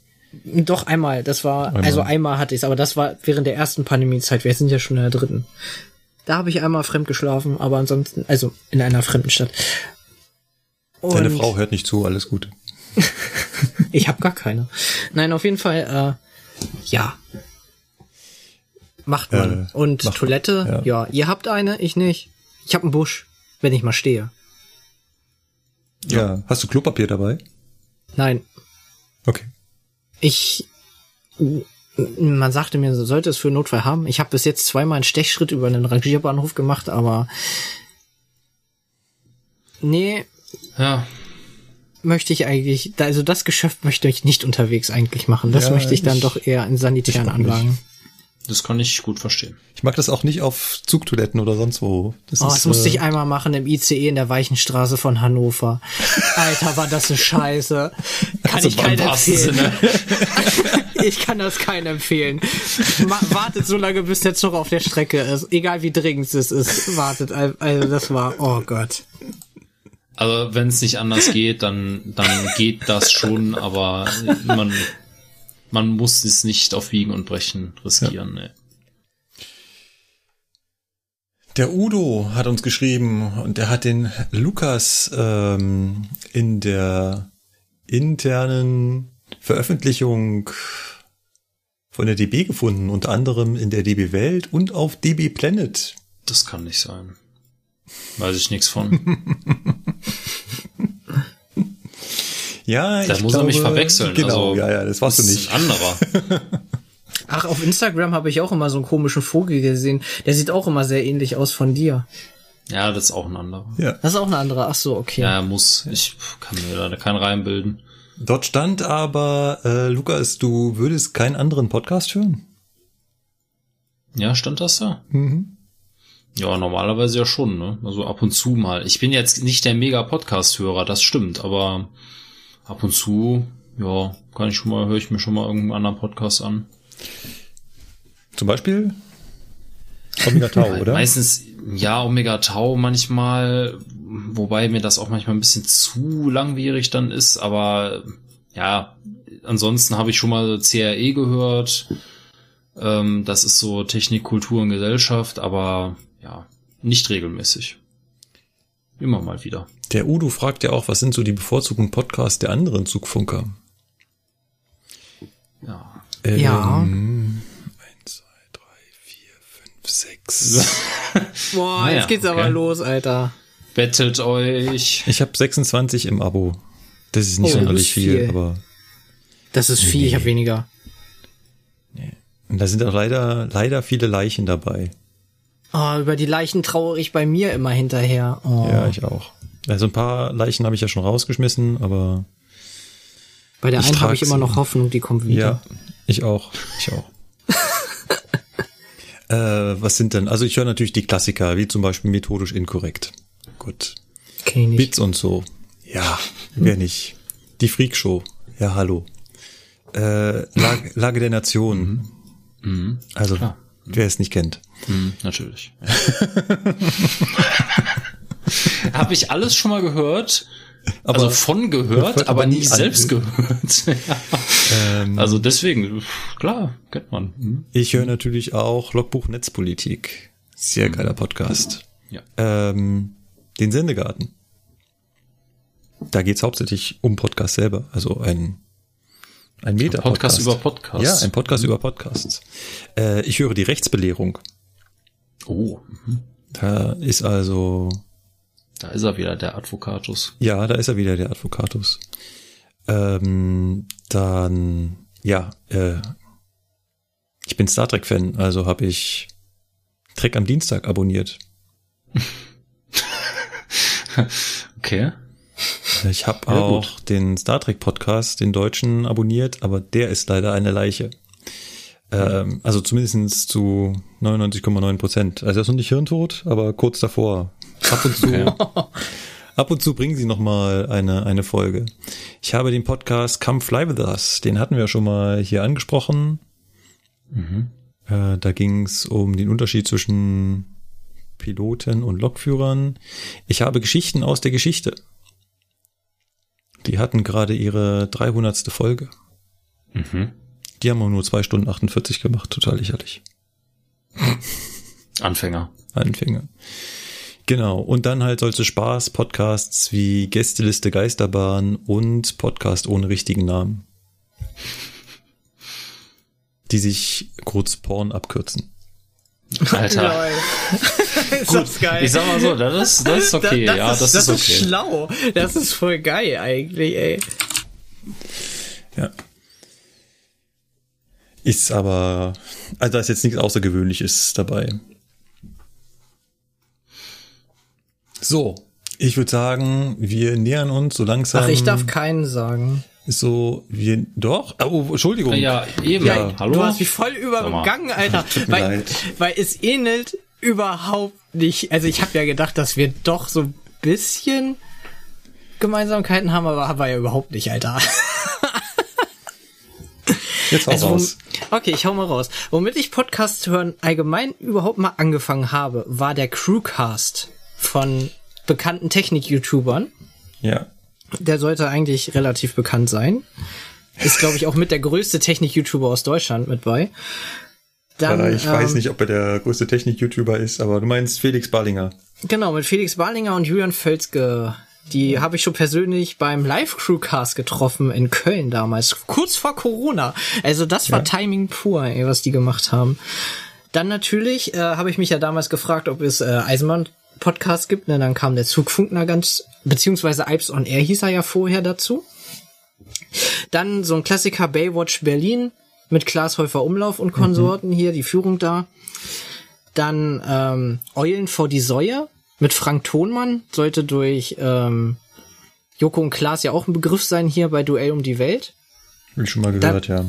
Doch einmal, das war, Einmal. also einmal hatte ich aber das war während der ersten Pandemiezeit, wir sind ja schon in der dritten. Da habe ich einmal fremd geschlafen, aber ansonsten, also in einer fremden Stadt. Deine Und- Frau hört nicht zu, alles gut. *laughs* Ich habe gar keine. Nein, auf jeden Fall, äh, ja. Macht man. Äh, Und macht man, Toilette, ja. ihr habt eine, ich nicht. Ich habe einen Busch, wenn ich mal stehe. Ja. Hast du Klopapier dabei? Nein. Okay. Ich, man sagte mir, so sollte es für Notfall haben. Ich habe bis jetzt zweimal einen Stechschritt über einen Rangierbahnhof gemacht, aber nee, Ja. möchte ich eigentlich, also das Geschäft möchte ich nicht unterwegs eigentlich machen. Das Ja, möchte ich dann doch eher in sanitären auch nicht. Das kann ich gut verstehen. Ich mag das auch nicht auf Zugtoiletten oder sonst wo. Das Oh, ist, das musste äh, ich einmal machen im ICE in der Weichenstraße von Hannover. Alter, war das eine Scheiße. *laughs* Kann Also ich keinen empfehlen. *laughs* ich kann das keinen empfehlen. Ma wartet so lange, bis der Zug auf der Strecke ist. Egal wie dringend es ist. Wartet. Al- Also das war, oh Gott. Also wenn es nicht anders geht, dann, dann geht das schon, aber man, man muss es nicht auf Biegen und Brechen riskieren. Ne. Der Udo hat uns geschrieben und er hat den Lukas ähm, in der internen Veröffentlichung von der DB gefunden, unter anderem in der DB Welt und auf DB Planet. Das kann nicht sein. Weiß ich nichts von. *laughs* Ja, Da ich muss glaube, er mich verwechseln. Genau, also, ja, ja, das warst du ist nicht. Ein anderer. *laughs* Ach, auf Instagram habe ich auch immer so einen komischen Vogel gesehen. Der sieht auch immer sehr ähnlich aus von dir. Ja, das ist auch ein anderer. Ja. Das ist auch ein anderer. Ach so, okay. Ja, muss. Ich kann mir da keinen Reim bilden. Dort stand aber, äh, Lukas, du würdest keinen anderen Podcast hören? Ja, stand das da? Mhm. Ja, normalerweise ja schon, ne? Also ab und zu mal. Ich bin jetzt nicht der mega Podcast-Hörer, das stimmt, aber ab und zu, ja, kann ich schon mal, höre ich mir schon mal irgendeinen anderen Podcast an. Zum Beispiel Omega Tau, *laughs* oder? Meistens, ja, Omega Tau manchmal, wobei mir das auch manchmal ein bisschen zu langwierig dann ist, aber ja, ansonsten habe ich schon mal CRE gehört. Ähm, das ist so Technik, Kultur und Gesellschaft, aber ja, nicht regelmäßig. Immer mal wieder. Der Udo fragt ja auch, was sind so die bevorzugten Podcasts der anderen Zugfunker? Ja. Ähm, Ja. Eins, zwei, drei, vier, fünf, sechs. *laughs* Boah, Naja, jetzt geht's aber okay. los, Alter. Bettelt euch. Ich habe 26 im Abo. Das ist nicht Oh, sonderlich viel, viel. aber Das ist viel, ich habe weniger. und da sind auch leider leider viele Leichen dabei. Oh, über die Leichen trauere ich bei mir immer hinterher. Oh. Ja, ich auch. Also ein paar Leichen habe ich ja schon rausgeschmissen, aber bei der einen habe ich immer noch Hoffnung, die kommt wieder. ja, ich auch, ich auch. *laughs* äh, was sind denn? Also ich höre natürlich die Klassiker, wie zum Beispiel methodisch inkorrekt. Gut. Kenn ich nicht. Bits und so. Ja, wer nicht? Die Freakshow. Ja, hallo. Äh, Lage, *laughs* Lage der Nation. Mhm. Also, Klar. Wer es nicht kennt. Mhm, natürlich. *laughs* Habe ich alles schon mal gehört? Aber- also von gehört, Hört aber aber nie selbst gehört. *laughs* ja. Ähm, Also deswegen, klar, kennt man. Mhm. Ich höre natürlich auch Logbuch Netzpolitik. Sehr geiler Podcast. Ja. Ähm, den Sendegarten. Da geht's hauptsächlich um Podcast selber. Also ein, ein Meta-Podcast. Podcast über Podcasts. Ja, ein Podcast über Podcasts. Äh, ich höre die Rechtsbelehrung. Oh, mhm. Da ist also, da ist er wieder, der Advocatus. ja, da ist er wieder, der Advocatus. Ähm, dann, ja, äh, ich bin Star Trek-Fan, also habe ich Trek am Dienstag abonniert. *laughs* Okay. Ich habe Ja, auch den Star Trek Podcast, den deutschen, abonniert, aber der ist leider eine Leiche. Ähm, also zumindest zu 99,9 Prozent. Also er ist noch nicht hirntot, aber kurz davor. Ab und zu, *laughs* ab und zu bringen sie noch mal eine eine Folge. Ich habe den Podcast Come Fly with Us, den hatten wir schon mal hier angesprochen. Mhm. Äh, da ging es um den Unterschied zwischen Piloten und Lokführern. Ich habe Geschichten aus der Geschichte. Die hatten gerade ihre 300. Folge. Mhm. Die haben auch nur zwei Stunden 48 gemacht, total lächerlich. *laughs* Anfänger. Anfänger. Genau. Und dann halt solche Spaß-Podcasts wie Gästeliste Geisterbahn und Podcast ohne richtigen Namen. Die sich kurz Porn abkürzen. Alter. *laughs* ist Gut, das geil. ich sag mal so, das ist- das ist okay, Das, ja, ist, das ist okay. schlau. Das ist voll geil eigentlich, ey. Ja. Ist aber, also da ist jetzt nichts Außergewöhnliches dabei. So, ich würde sagen, wir nähern uns so langsam. Ach, ich darf keinen sagen. So, wir, doch? Oh, Entschuldigung. Ja, eben. Ja, Du hast mich voll übergangen, Alter. *laughs* Tut mir Weil, leid. weil es ähnelt überhaupt nicht. Also ich habe ja gedacht, dass wir doch so ein bisschen Gemeinsamkeiten haben, aber haben wir ja überhaupt nicht, Alter. *laughs* Jetzt hau Also, raus. Okay, ich hau mal raus. Womit ich Podcast hören allgemein überhaupt mal angefangen habe, war der Crewcast von bekannten Technik-YouTubern. Ja. Der sollte eigentlich relativ bekannt sein. Ist, glaube ich, auch mit der größte Technik-YouTuber aus Deutschland mit bei. Dann, ich weiß ähm, nicht, ob er der größte Technik-YouTuber ist, aber du meinst Felix Ballinger. Genau, mit Felix Barlinger und Julian Völzke. Die habe ich schon persönlich beim Live-Crewcast getroffen in Köln damals, kurz vor Corona. Also das war Ja. Timing pur, ey, was die gemacht haben. Dann natürlich äh, habe ich mich ja damals gefragt, ob es äh, Eisenbahn-Podcast gibt. Ne? Dann kam der Zugfunkner ganz, beziehungsweise Alps on Air hieß er ja vorher dazu. Dann so ein Klassiker Baywatch Berlin mit Klaas Häufer Umlauf und Konsorten hier, die Führung da. Dann ähm, Eulen vor die Säue mit Frank Thonmann, sollte durch ähm, Joko und Klaas ja auch ein Begriff sein hier bei Duell um die Welt. Hab ich schon mal gehört, ja.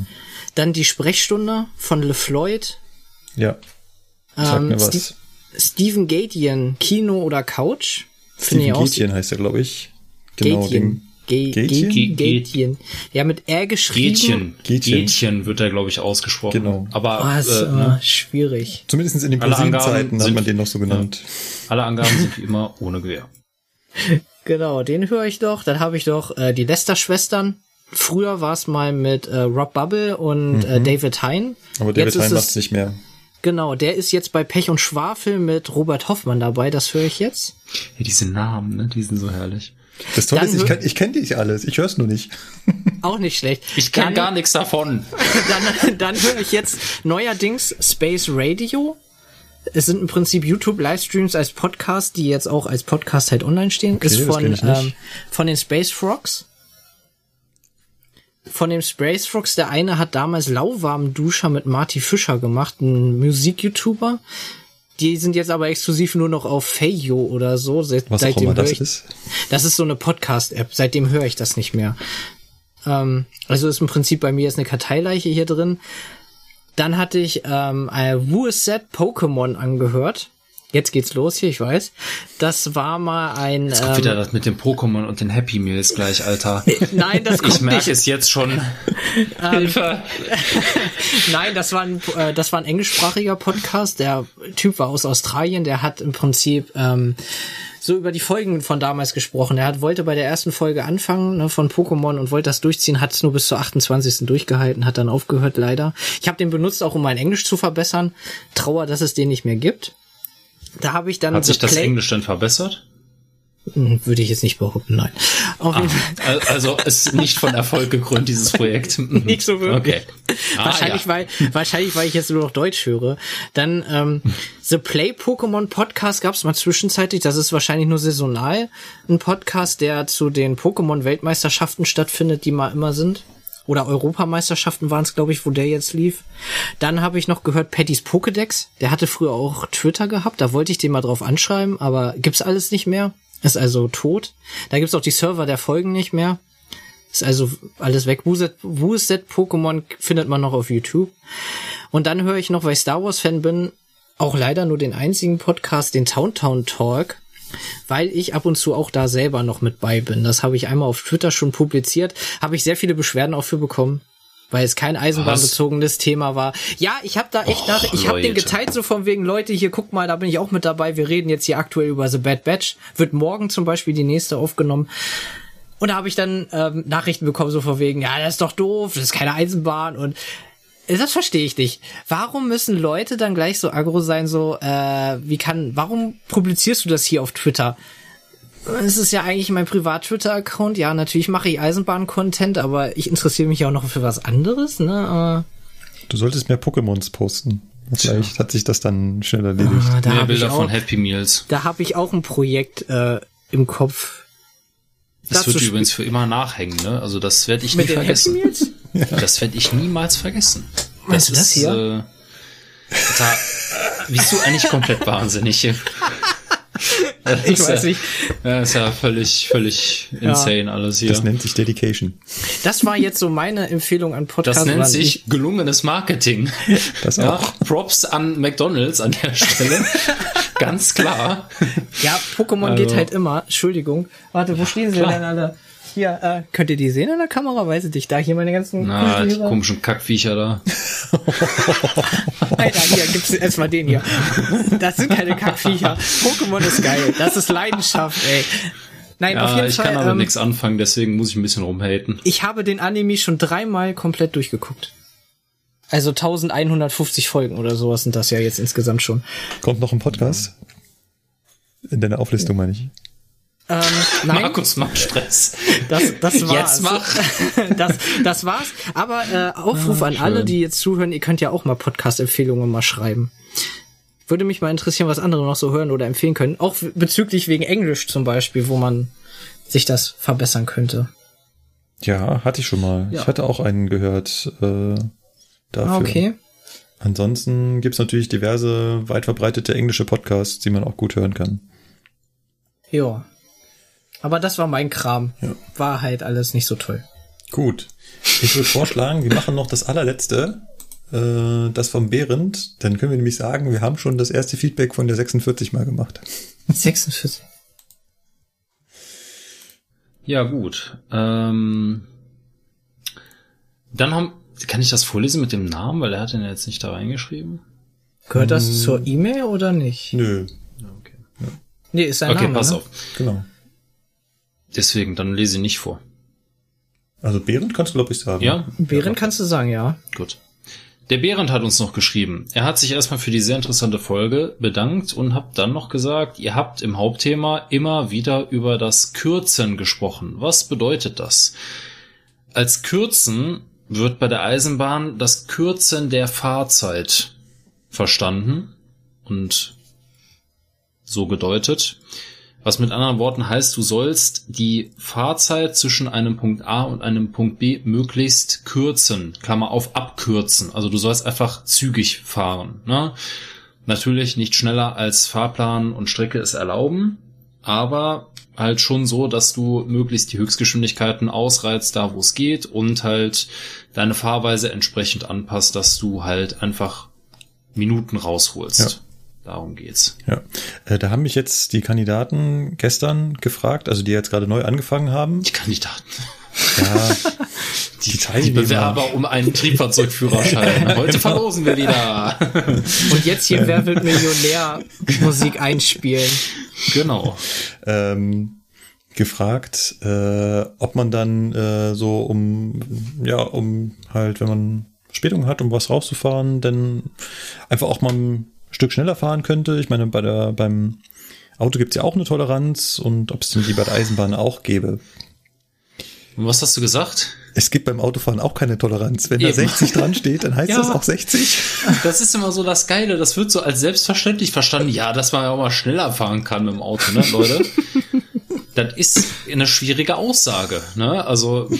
Dann die Sprechstunde von LeFloid. Ja. Sag Ähm, mir was. Ste Steven Gatian, Kino oder Couch. Finde ich Steven auch. Gätjen heißt er, glaube ich. Genau, Gatian. Gätjen. Ja, mit R geschrieben. Gätchen. Gätchen. Gätchen wird da, glaube ich, ausgesprochen. Genau. Aber Oh, ist äh, aber ne? schwierig. Zumindest in den ProSieben-Zeiten hat man den noch so genannt. alle Angaben sind *laughs* wie immer ohne Gewehr. *laughs* Genau, den höre ich doch. Dann habe ich doch äh, die Lester-Schwestern. Früher war es mal mit äh, Rob Bubble und äh, Mhm. David Hein. Aber David Jetzt Hein es- macht's nicht mehr. Genau, der ist jetzt bei Pech und Schwafel mit Robert Hoffmann dabei. Das höre ich jetzt. Ja, diese Namen, ne, die sind so herrlich. Das Tolle ist, ich, kann, ich kenne dich alles. Ich hör's nur nicht. *laughs* Auch nicht schlecht. Ich kenne Dann- gar nichts davon. *laughs* dann, dann höre ich jetzt neuerdings Space Radio. Es sind im Prinzip YouTube-Livestreams als Podcast, die jetzt auch als Podcast halt online stehen. Okay, ist von, kenn ähm, von den Space Frogs. Von den Space Frogs, der eine hat damals lauwarmen Duscher mit Marty Fischer gemacht, ein Musik-YouTuber. Die sind jetzt aber exklusiv nur noch auf Feyo oder so. Seit, Was auch seitdem immer das höre ich, ist. Das ist so eine Podcast-App. Seitdem höre ich das nicht mehr. Ähm, also ist im Prinzip bei mir jetzt eine Karteileiche hier drin. Dann hatte ich ähm, ein Wuset Pokémon angehört. Jetzt geht's los hier, ich weiß. Das war mal ein. Jetzt kommt ähm, wieder das mit dem Pokémon und den Happy Meals gleich, Alter. *laughs* Nein, das kommt Ich merke es jetzt schon. Hilfe. *laughs* Nein, das war ein, äh, das war ein englischsprachiger Podcast. Der Typ war aus Australien. Der hat im Prinzip ähm, so über die Folgen von damals gesprochen. Er hat, wollte bei der ersten Folge anfangen ne, von Pokémon und wollte das durchziehen, hat es nur bis zur 28. durchgehalten, hat dann aufgehört leider. Ich habe den benutzt, auch um mein Englisch zu verbessern. Trauer, dass es den nicht mehr gibt. Da habe ich dann Hat sich das Play- Englisch denn verbessert? Hm, Würde ich jetzt nicht behaupten, nein. Ah, also ist nicht von Erfolg gekrönt, dieses Projekt. *laughs* Mhm. Nicht so wirklich. Okay. Ah, wahrscheinlich, ja. weil, wahrscheinlich, weil ich jetzt nur noch Deutsch höre. Dann ähm, *laughs* The Play Pokémon Podcast gab es mal zwischenzeitlich. Das ist wahrscheinlich nur saisonal. Ein Podcast, der zu den Pokémon-Weltmeisterschaften stattfindet, die mal immer sind. Oder Europameisterschaften waren es, glaube ich, wo der jetzt lief. Dann habe ich noch gehört Pattys Pokédex. Der hatte früher auch Twitter gehabt. Da wollte ich den mal drauf anschreiben, aber gibt's alles nicht mehr. Ist also tot. Da gibt's auch die Server der Folgen nicht mehr. Ist also alles weg. Wuset Pokémon findet man noch auf YouTube. Und dann höre ich noch, weil ich Star Wars Fan bin, auch leider nur den einzigen Podcast, den Towntown Talk, weil ich ab und zu auch da selber noch mit bei bin. Das habe ich einmal auf Twitter schon publiziert, habe ich sehr viele Beschwerden auch für bekommen. Weil es kein eisenbahnbezogenes Thema war. Ja, ich habe da echt nach, ich habe den geteilt so von wegen Leute hier, guck mal, da bin ich auch mit dabei. Wir reden jetzt hier aktuell über The Bad Batch. Wird morgen zum Beispiel die nächste aufgenommen. Und da habe ich dann ähm, Nachrichten bekommen, so von wegen, ja, das ist doch doof, das ist keine Eisenbahn. Und Das verstehe ich nicht. Warum müssen Leute dann gleich so aggro sein, so, äh, wie kann, warum publizierst du das hier auf Twitter? Es ist ja eigentlich mein Privat-Twitter-Account. Ja, natürlich mache ich Eisenbahn-Content, aber ich interessiere mich auch noch für was anderes, ne? Du solltest mehr Pokémons posten. Vielleicht hat sich das dann schnell erledigt. Ah, da Mehr hab Bilder ich auch, von Happy Meals. Da habe ich auch ein Projekt äh, im Kopf. Das Dazu wird übrigens für immer nachhängen, ne? Also das werde ich Mit nie den vergessen. *laughs* Das werde ich niemals vergessen. Meinst du das hier? Äh, da, bist du eigentlich komplett wahnsinnig? Das Ich ist weiß ja, nicht. Ja, ist ja völlig, völlig Ja. insane alles hier. Das nennt sich Dedication. Das war jetzt so meine Empfehlung an Podcast. Das nennt sich gelungenes Marketing. Das ja, auch. Props an McDonalds an der Stelle. *laughs* Ganz klar. Ja, Pokémon Also- geht halt immer. Entschuldigung. Warte, wo stehen sie denn alle? Hier, äh, könnt ihr die sehen in der Kamera? Weiß ich nicht. Da hier meine ganzen Na, die komischen Kackviecher da. *laughs* Alter, hier gibt's erstmal den hier. Das sind keine Kackviecher. Pokémon ist geil. Das ist Leidenschaft, ey. Nein, auf Ja, jeden ich Fall. kann aber ähm, nichts anfangen, deswegen muss ich ein bisschen rumhaten. Ich habe den Anime schon dreimal komplett durchgeguckt. Also 1150 Folgen oder sowas sind das ja jetzt insgesamt schon. Kommt noch ein Podcast? In deiner Auflistung meine ich. Ähm, *laughs* nein, Markus macht Stress. das, das war's. Jetzt mach. *laughs* das, das war's. Aber äh, Aufruf Ah, an alle, die jetzt zuhören, ihr könnt ja auch mal Podcast-Empfehlungen mal schreiben. Würde mich mal interessieren, was andere noch so hören oder empfehlen können. Auch bezüglich wegen Englisch zum Beispiel, wo man sich das verbessern könnte. Ja, hatte ich schon mal. Ja. Ich hatte auch einen gehört äh, dafür. Ah, okay. Ansonsten gibt's natürlich diverse weit verbreitete englische Podcasts, die man auch gut hören kann. Ja. Aber das war mein Kram. War halt alles nicht so toll. Gut. Ich würde vorschlagen, wir machen noch das allerletzte, äh, das vom Behrendt. Dann können wir nämlich sagen, wir haben schon das erste Feedback von der 46 mal gemacht. 46. Ja, gut. Ähm, dann haben, kann ich das vorlesen mit dem Namen, weil er hat den ja jetzt nicht da reingeschrieben. Gehört das Hm. zur E-Mail oder nicht? Nö. Nee, ist sein okay, Name. pass ne? auf. Genau. Deswegen, dann lese ich nicht vor. Also Behrendt kannst du, glaube ich, sagen. Ja? Bären kannst du sagen, ja. Gut. Der Behrend hat uns noch geschrieben. Er hat sich erstmal für die sehr interessante Folge bedankt und hat dann noch gesagt, ihr habt im Hauptthema immer wieder über das Kürzen gesprochen. Was bedeutet das? Als Kürzen wird bei der Eisenbahn das Kürzen der Fahrzeit verstanden und so gedeutet. Was mit anderen Worten heißt, du sollst die Fahrzeit zwischen einem Punkt A und einem Punkt B möglichst kürzen, Klammer auf abkürzen. Also du sollst einfach zügig fahren. Ne? Natürlich nicht schneller als Fahrplan und Strecke es erlauben, aber halt schon so, dass du möglichst die Höchstgeschwindigkeiten ausreizt, da wo es geht und halt deine Fahrweise entsprechend anpasst, dass du halt einfach Minuten rausholst. Ja. Darum geht's. Ja, äh, da haben mich jetzt die Kandidaten gestern gefragt, also die jetzt gerade neu angefangen haben. Die Kandidaten. Ja, *laughs* die, Die Teilnehmer. Bewerber um einen Triebfahrzeugführerschein. *laughs* Heute verlosen wir wieder. Und jetzt hier Wer wird Millionär Musik einspielen. Genau. ähm, gefragt, äh, ob man dann äh, so um, ja, um halt, wenn man Spätung hat, um was rauszufahren, dann einfach auch mal Stück schneller fahren könnte. Ich meine, bei der, beim Auto gibt's ja auch eine Toleranz und ob es denn die bei der Eisenbahn auch gäbe. Und was hast du gesagt? Es gibt beim Autofahren auch keine Toleranz. Wenn da Eben. 60 dran steht, dann heißt Ja. das auch 60. Das ist immer so das Geile. Das wird so als selbstverständlich verstanden. Ja, dass man ja auch mal schneller fahren kann mit dem Auto, ne, Leute? das ist eine schwierige Aussage, ne? Also,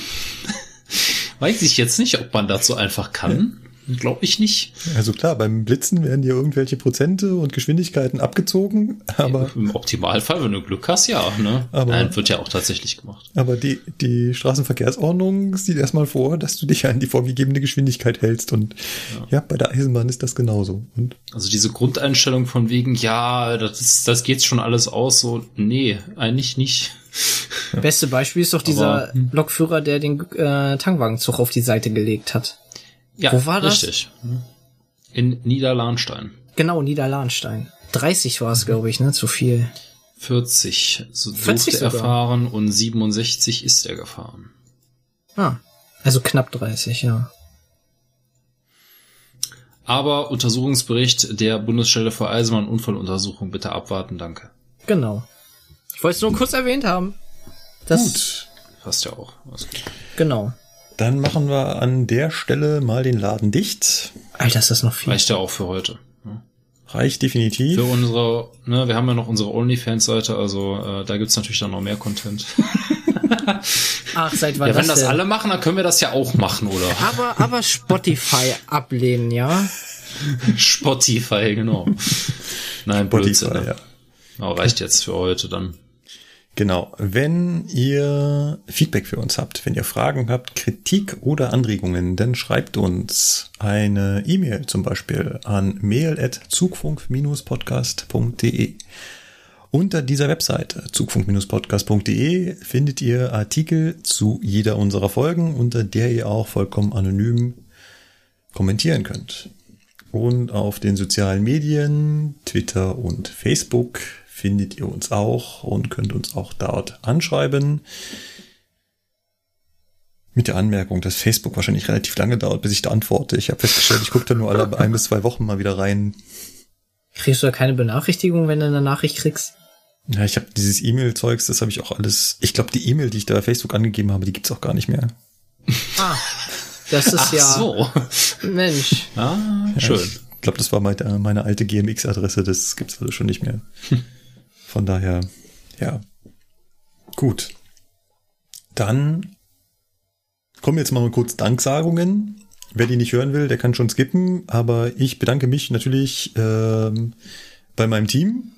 *laughs* weiß ich jetzt nicht, ob man das so einfach kann. Glaube ich nicht. Also klar, beim Blitzen werden dir irgendwelche Prozente und Geschwindigkeiten abgezogen, aber, Im Optimalfall, wenn du Glück hast, ja, ne? Aber- Nein, wird ja auch tatsächlich gemacht. aber die, die Straßenverkehrsordnung sieht erstmal vor, dass du dich an die vorgegebene Geschwindigkeit hältst und ja, bei der Eisenbahn ist das genauso. Und Also diese Grundeinstellung von wegen, ja, das, ist, das geht schon alles aus, so, nee, eigentlich nicht. Beste Beispiel ist doch dieser Aber- hm. Lokführer, der den äh, Tankwagenzug auf die Seite gelegt hat. Ja, Wo war das? richtig. In Niederlahnstein. Genau, Niederlahnstein. 30 war es, glaube ich, ne? Zu viel. 40 so 40 durfte er sogar. fahren und 67 ist er gefahren. Ah. Also knapp 30, ja. Aber Untersuchungsbericht der Bundesstelle für Eisenbahnunfalluntersuchung bitte abwarten, danke. Genau. Ich wollte es nur kurz erwähnt haben. Das Gut. Passt ja auch. Genau. Dann machen wir an der Stelle mal den Laden dicht. Alter, ist das noch viel. Reicht ja auch für heute. ne? Reicht definitiv. Für unsere, ne, wir haben ja noch unsere OnlyFans-Seite, also äh, da gibt's natürlich dann noch mehr Content. *laughs* Ach, seit wann ja, wenn das das alle machen, dann können wir das ja auch machen, oder? Aber, aber Spotify ablehnen, ja? Spotify, genau. Nein, Spotify, Blödsinn. ja. Aber reicht jetzt für heute dann. Genau. Wenn ihr Feedback für uns habt, wenn ihr Fragen habt, Kritik oder Anregungen, dann schreibt uns eine E-Mail zum Beispiel an mail.zugfunk-podcast.de. Unter dieser Webseite zugfunk-podcast.de findet ihr Artikel zu jeder unserer Folgen, unter der ihr auch vollkommen anonym kommentieren könnt. Und auf den sozialen Medien, Twitter und Facebook findet ihr uns auch und könnt uns auch dort anschreiben. Mit der Anmerkung, dass Facebook wahrscheinlich relativ lange dauert, bis ich da antworte. Ich habe festgestellt, ich gucke da nur alle *laughs* ein bis zwei Wochen mal wieder rein. Kriegst du da keine Benachrichtigung, wenn du eine Nachricht kriegst? Ja, ich habe dieses E-Mail-Zeugs, das habe ich auch alles. Ich glaube, die E-Mail, die ich da bei Facebook angegeben habe, die gibt's auch gar nicht mehr. Ah, das ist Ach ja. so. Mensch. Ah, Ja, schön. Ich glaube, das war meine, meine alte GMX-Adresse, das gibt's also schon nicht mehr. *laughs* Von daher, ja. Gut. Dann kommen jetzt mal kurz Danksagungen. Wer die nicht hören will, der kann schon skippen, aber ich bedanke mich natürlich ähm, bei meinem Team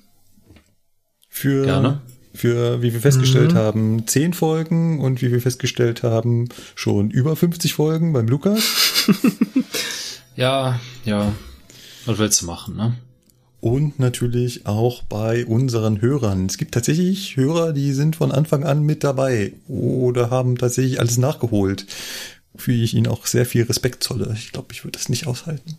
für, Gerne. für, wie wir festgestellt Mhm. haben, 10 Folgen und wie wir festgestellt haben, schon über 50 Folgen beim Lukas. *laughs* Ja, ja. Was willst du machen, ne? Und natürlich auch bei unseren Hörern. Es gibt tatsächlich Hörer, die sind von Anfang an mit dabei oder haben tatsächlich alles nachgeholt. Für die ich ihnen auch sehr viel Respekt zolle. Ich glaube, ich würde das nicht aushalten.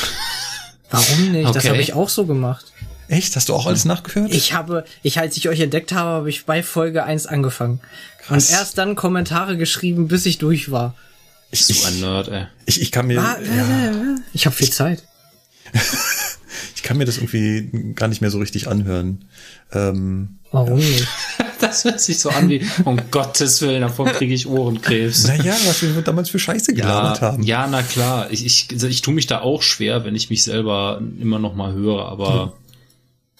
*laughs* Warum nicht? Das Okay. habe ich auch so gemacht. Echt? Hast du auch alles nachgehört? Ich habe, ich als ich euch entdeckt habe, habe ich bei Folge 1 angefangen. Krass. Und erst dann Kommentare geschrieben, bis ich durch war. Ich, So ein Nerd, ey. ich, ich kann mir, Ah, ja, Ich habe viel Zeit. *laughs* ich kann mir das irgendwie gar nicht mehr so richtig anhören. Ähm, Warum nicht? *laughs* Das hört sich so an wie, um Gottes Willen, davon kriege ich Ohrenkrebs. naja, was wir damals für Scheiße gelabert ja, haben. ja, na klar. Ich, ich, also ich tue mich da auch schwer, wenn ich mich selber immer noch mal höre, aber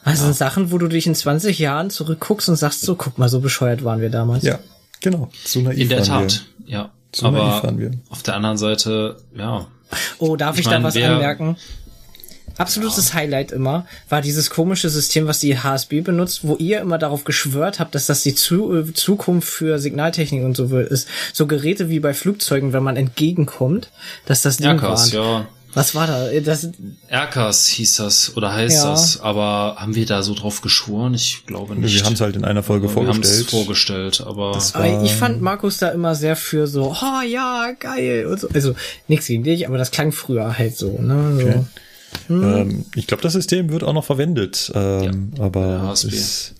Was sind Sachen, wo du dich in 20 Jahren zurückguckst und sagst so, guck mal, so bescheuert waren wir damals. Ja, genau. So naiv in der waren Tat, ja. So naiv aber waren wir. auf der anderen Seite, ja. Oh, darf ich, Ich da mein, was wer- anmerken? Absolutes Highlight immer war dieses komische System, was die HSB benutzt, wo ihr immer darauf geschwört habt, dass das die Zu äh, Zukunft für Signaltechnik und so wird, ist. So Geräte wie bei Flugzeugen, wenn man entgegenkommt, dass das Ding Erkas, warnt. ja. Was war da? Äh, Das, Erkas hieß das oder heißt Ja. das, aber haben wir da so drauf geschworen? Ich glaube nicht. Wir haben es halt in einer Folge wir haben es vorgestellt. vorgestellt, aber aber ich fand Markus da immer sehr für so, oh ja, geil und so. Also nichts gegen dich, aber das klang früher halt so, ne? So. Okay. Hm. Ähm, ich glaube, das System wird auch noch verwendet, ähm, aber HSB. ist,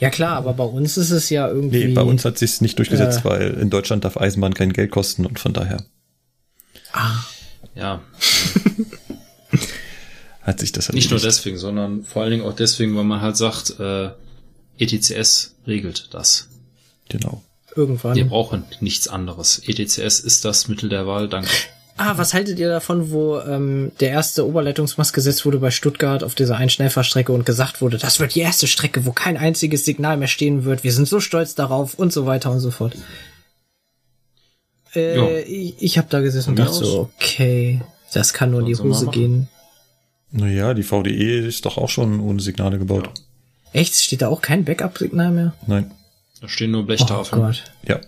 Ja klar, aber bei uns ist es ja irgendwie. nee, bei uns hat sich nicht durchgesetzt, Äh. weil in Deutschland darf Eisenbahn kein Geld kosten und von daher ja, *laughs* hat sich das halt nicht nur deswegen, sondern vor allen Dingen auch deswegen, weil man halt sagt, äh, ETCS regelt das. Genau. irgendwann. Wir brauchen nichts anderes. ETCS ist das Mittel der Wahl, danke. Ah, was haltet ihr davon, wo ähm, der erste Oberleitungsmast gesetzt wurde bei Stuttgart auf dieser Einschnellfahrstrecke und gesagt wurde, das wird die erste Strecke, wo kein einziges Signal mehr stehen wird. Wir sind so stolz darauf und so weiter und so fort. Ja. Äh, ich ich habe da gesessen und dachte so, okay, das kann nur in die Hose gehen. Naja, die VDE ist doch auch schon ohne Signale gebaut. Echt? Steht da auch kein Backup-Signal mehr? Nein. Da stehen nur Oh Blechtafeln. Gott. Ja.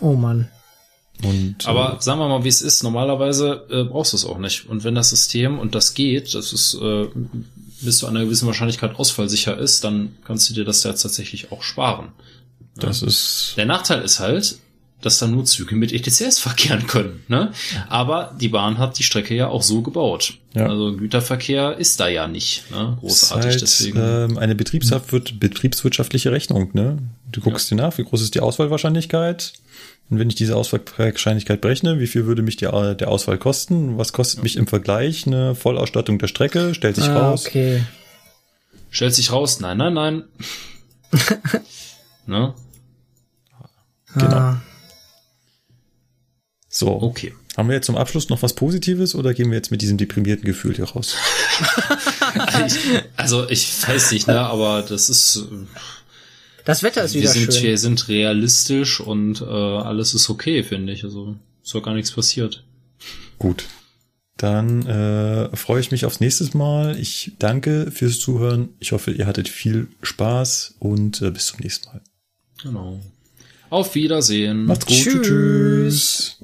Oh Mann. Und, Aber sagen wir mal, wie es ist, normalerweise äh, brauchst du es auch nicht. Und wenn das System, und das geht, das ist, äh, bis zu einer gewissen Wahrscheinlichkeit ausfallsicher ist, dann kannst du dir das ja tatsächlich auch sparen. Das ist. Der Nachteil ist halt, dass da nur Züge mit ETCS verkehren können. Ne? Aber die Bahn hat die Strecke ja auch so gebaut. Ja. Also Güterverkehr ist da ja nicht ne? großartig. halt, deswegen. ähm, eine Betriebswirtschaft, betriebswirtschaftliche Rechnung, ne? Du guckst dir nach, wie groß ist die Auswahlwahrscheinlichkeit, Und wenn ich diese Ausfallwahrscheinlichkeit berechne, wie viel würde mich die, der Ausfall kosten? Was kostet mich im Vergleich eine Vollausstattung der Strecke? Stellt sich Ah, raus. okay. Stellt sich raus, nein, nein, nein. *laughs* ne? Genau. Ah. So. Okay. Haben wir jetzt zum Abschluss noch was Positives oder gehen wir jetzt mit diesem deprimierten Gefühl hier raus? ich, *laughs* also ich weiß nicht, ne, aber das ist. Das Wetter ist wir wieder sind, schön. Wir sind realistisch und äh, alles ist okay, finde ich. Also ist doch gar nichts passiert. Gut. Dann äh, freue ich mich aufs nächste Mal. Ich danke fürs Zuhören. Ich hoffe, ihr hattet viel Spaß und äh, bis zum nächsten Mal. Genau. Auf Wiedersehen. Macht's gut. Tschüss. Tschüss.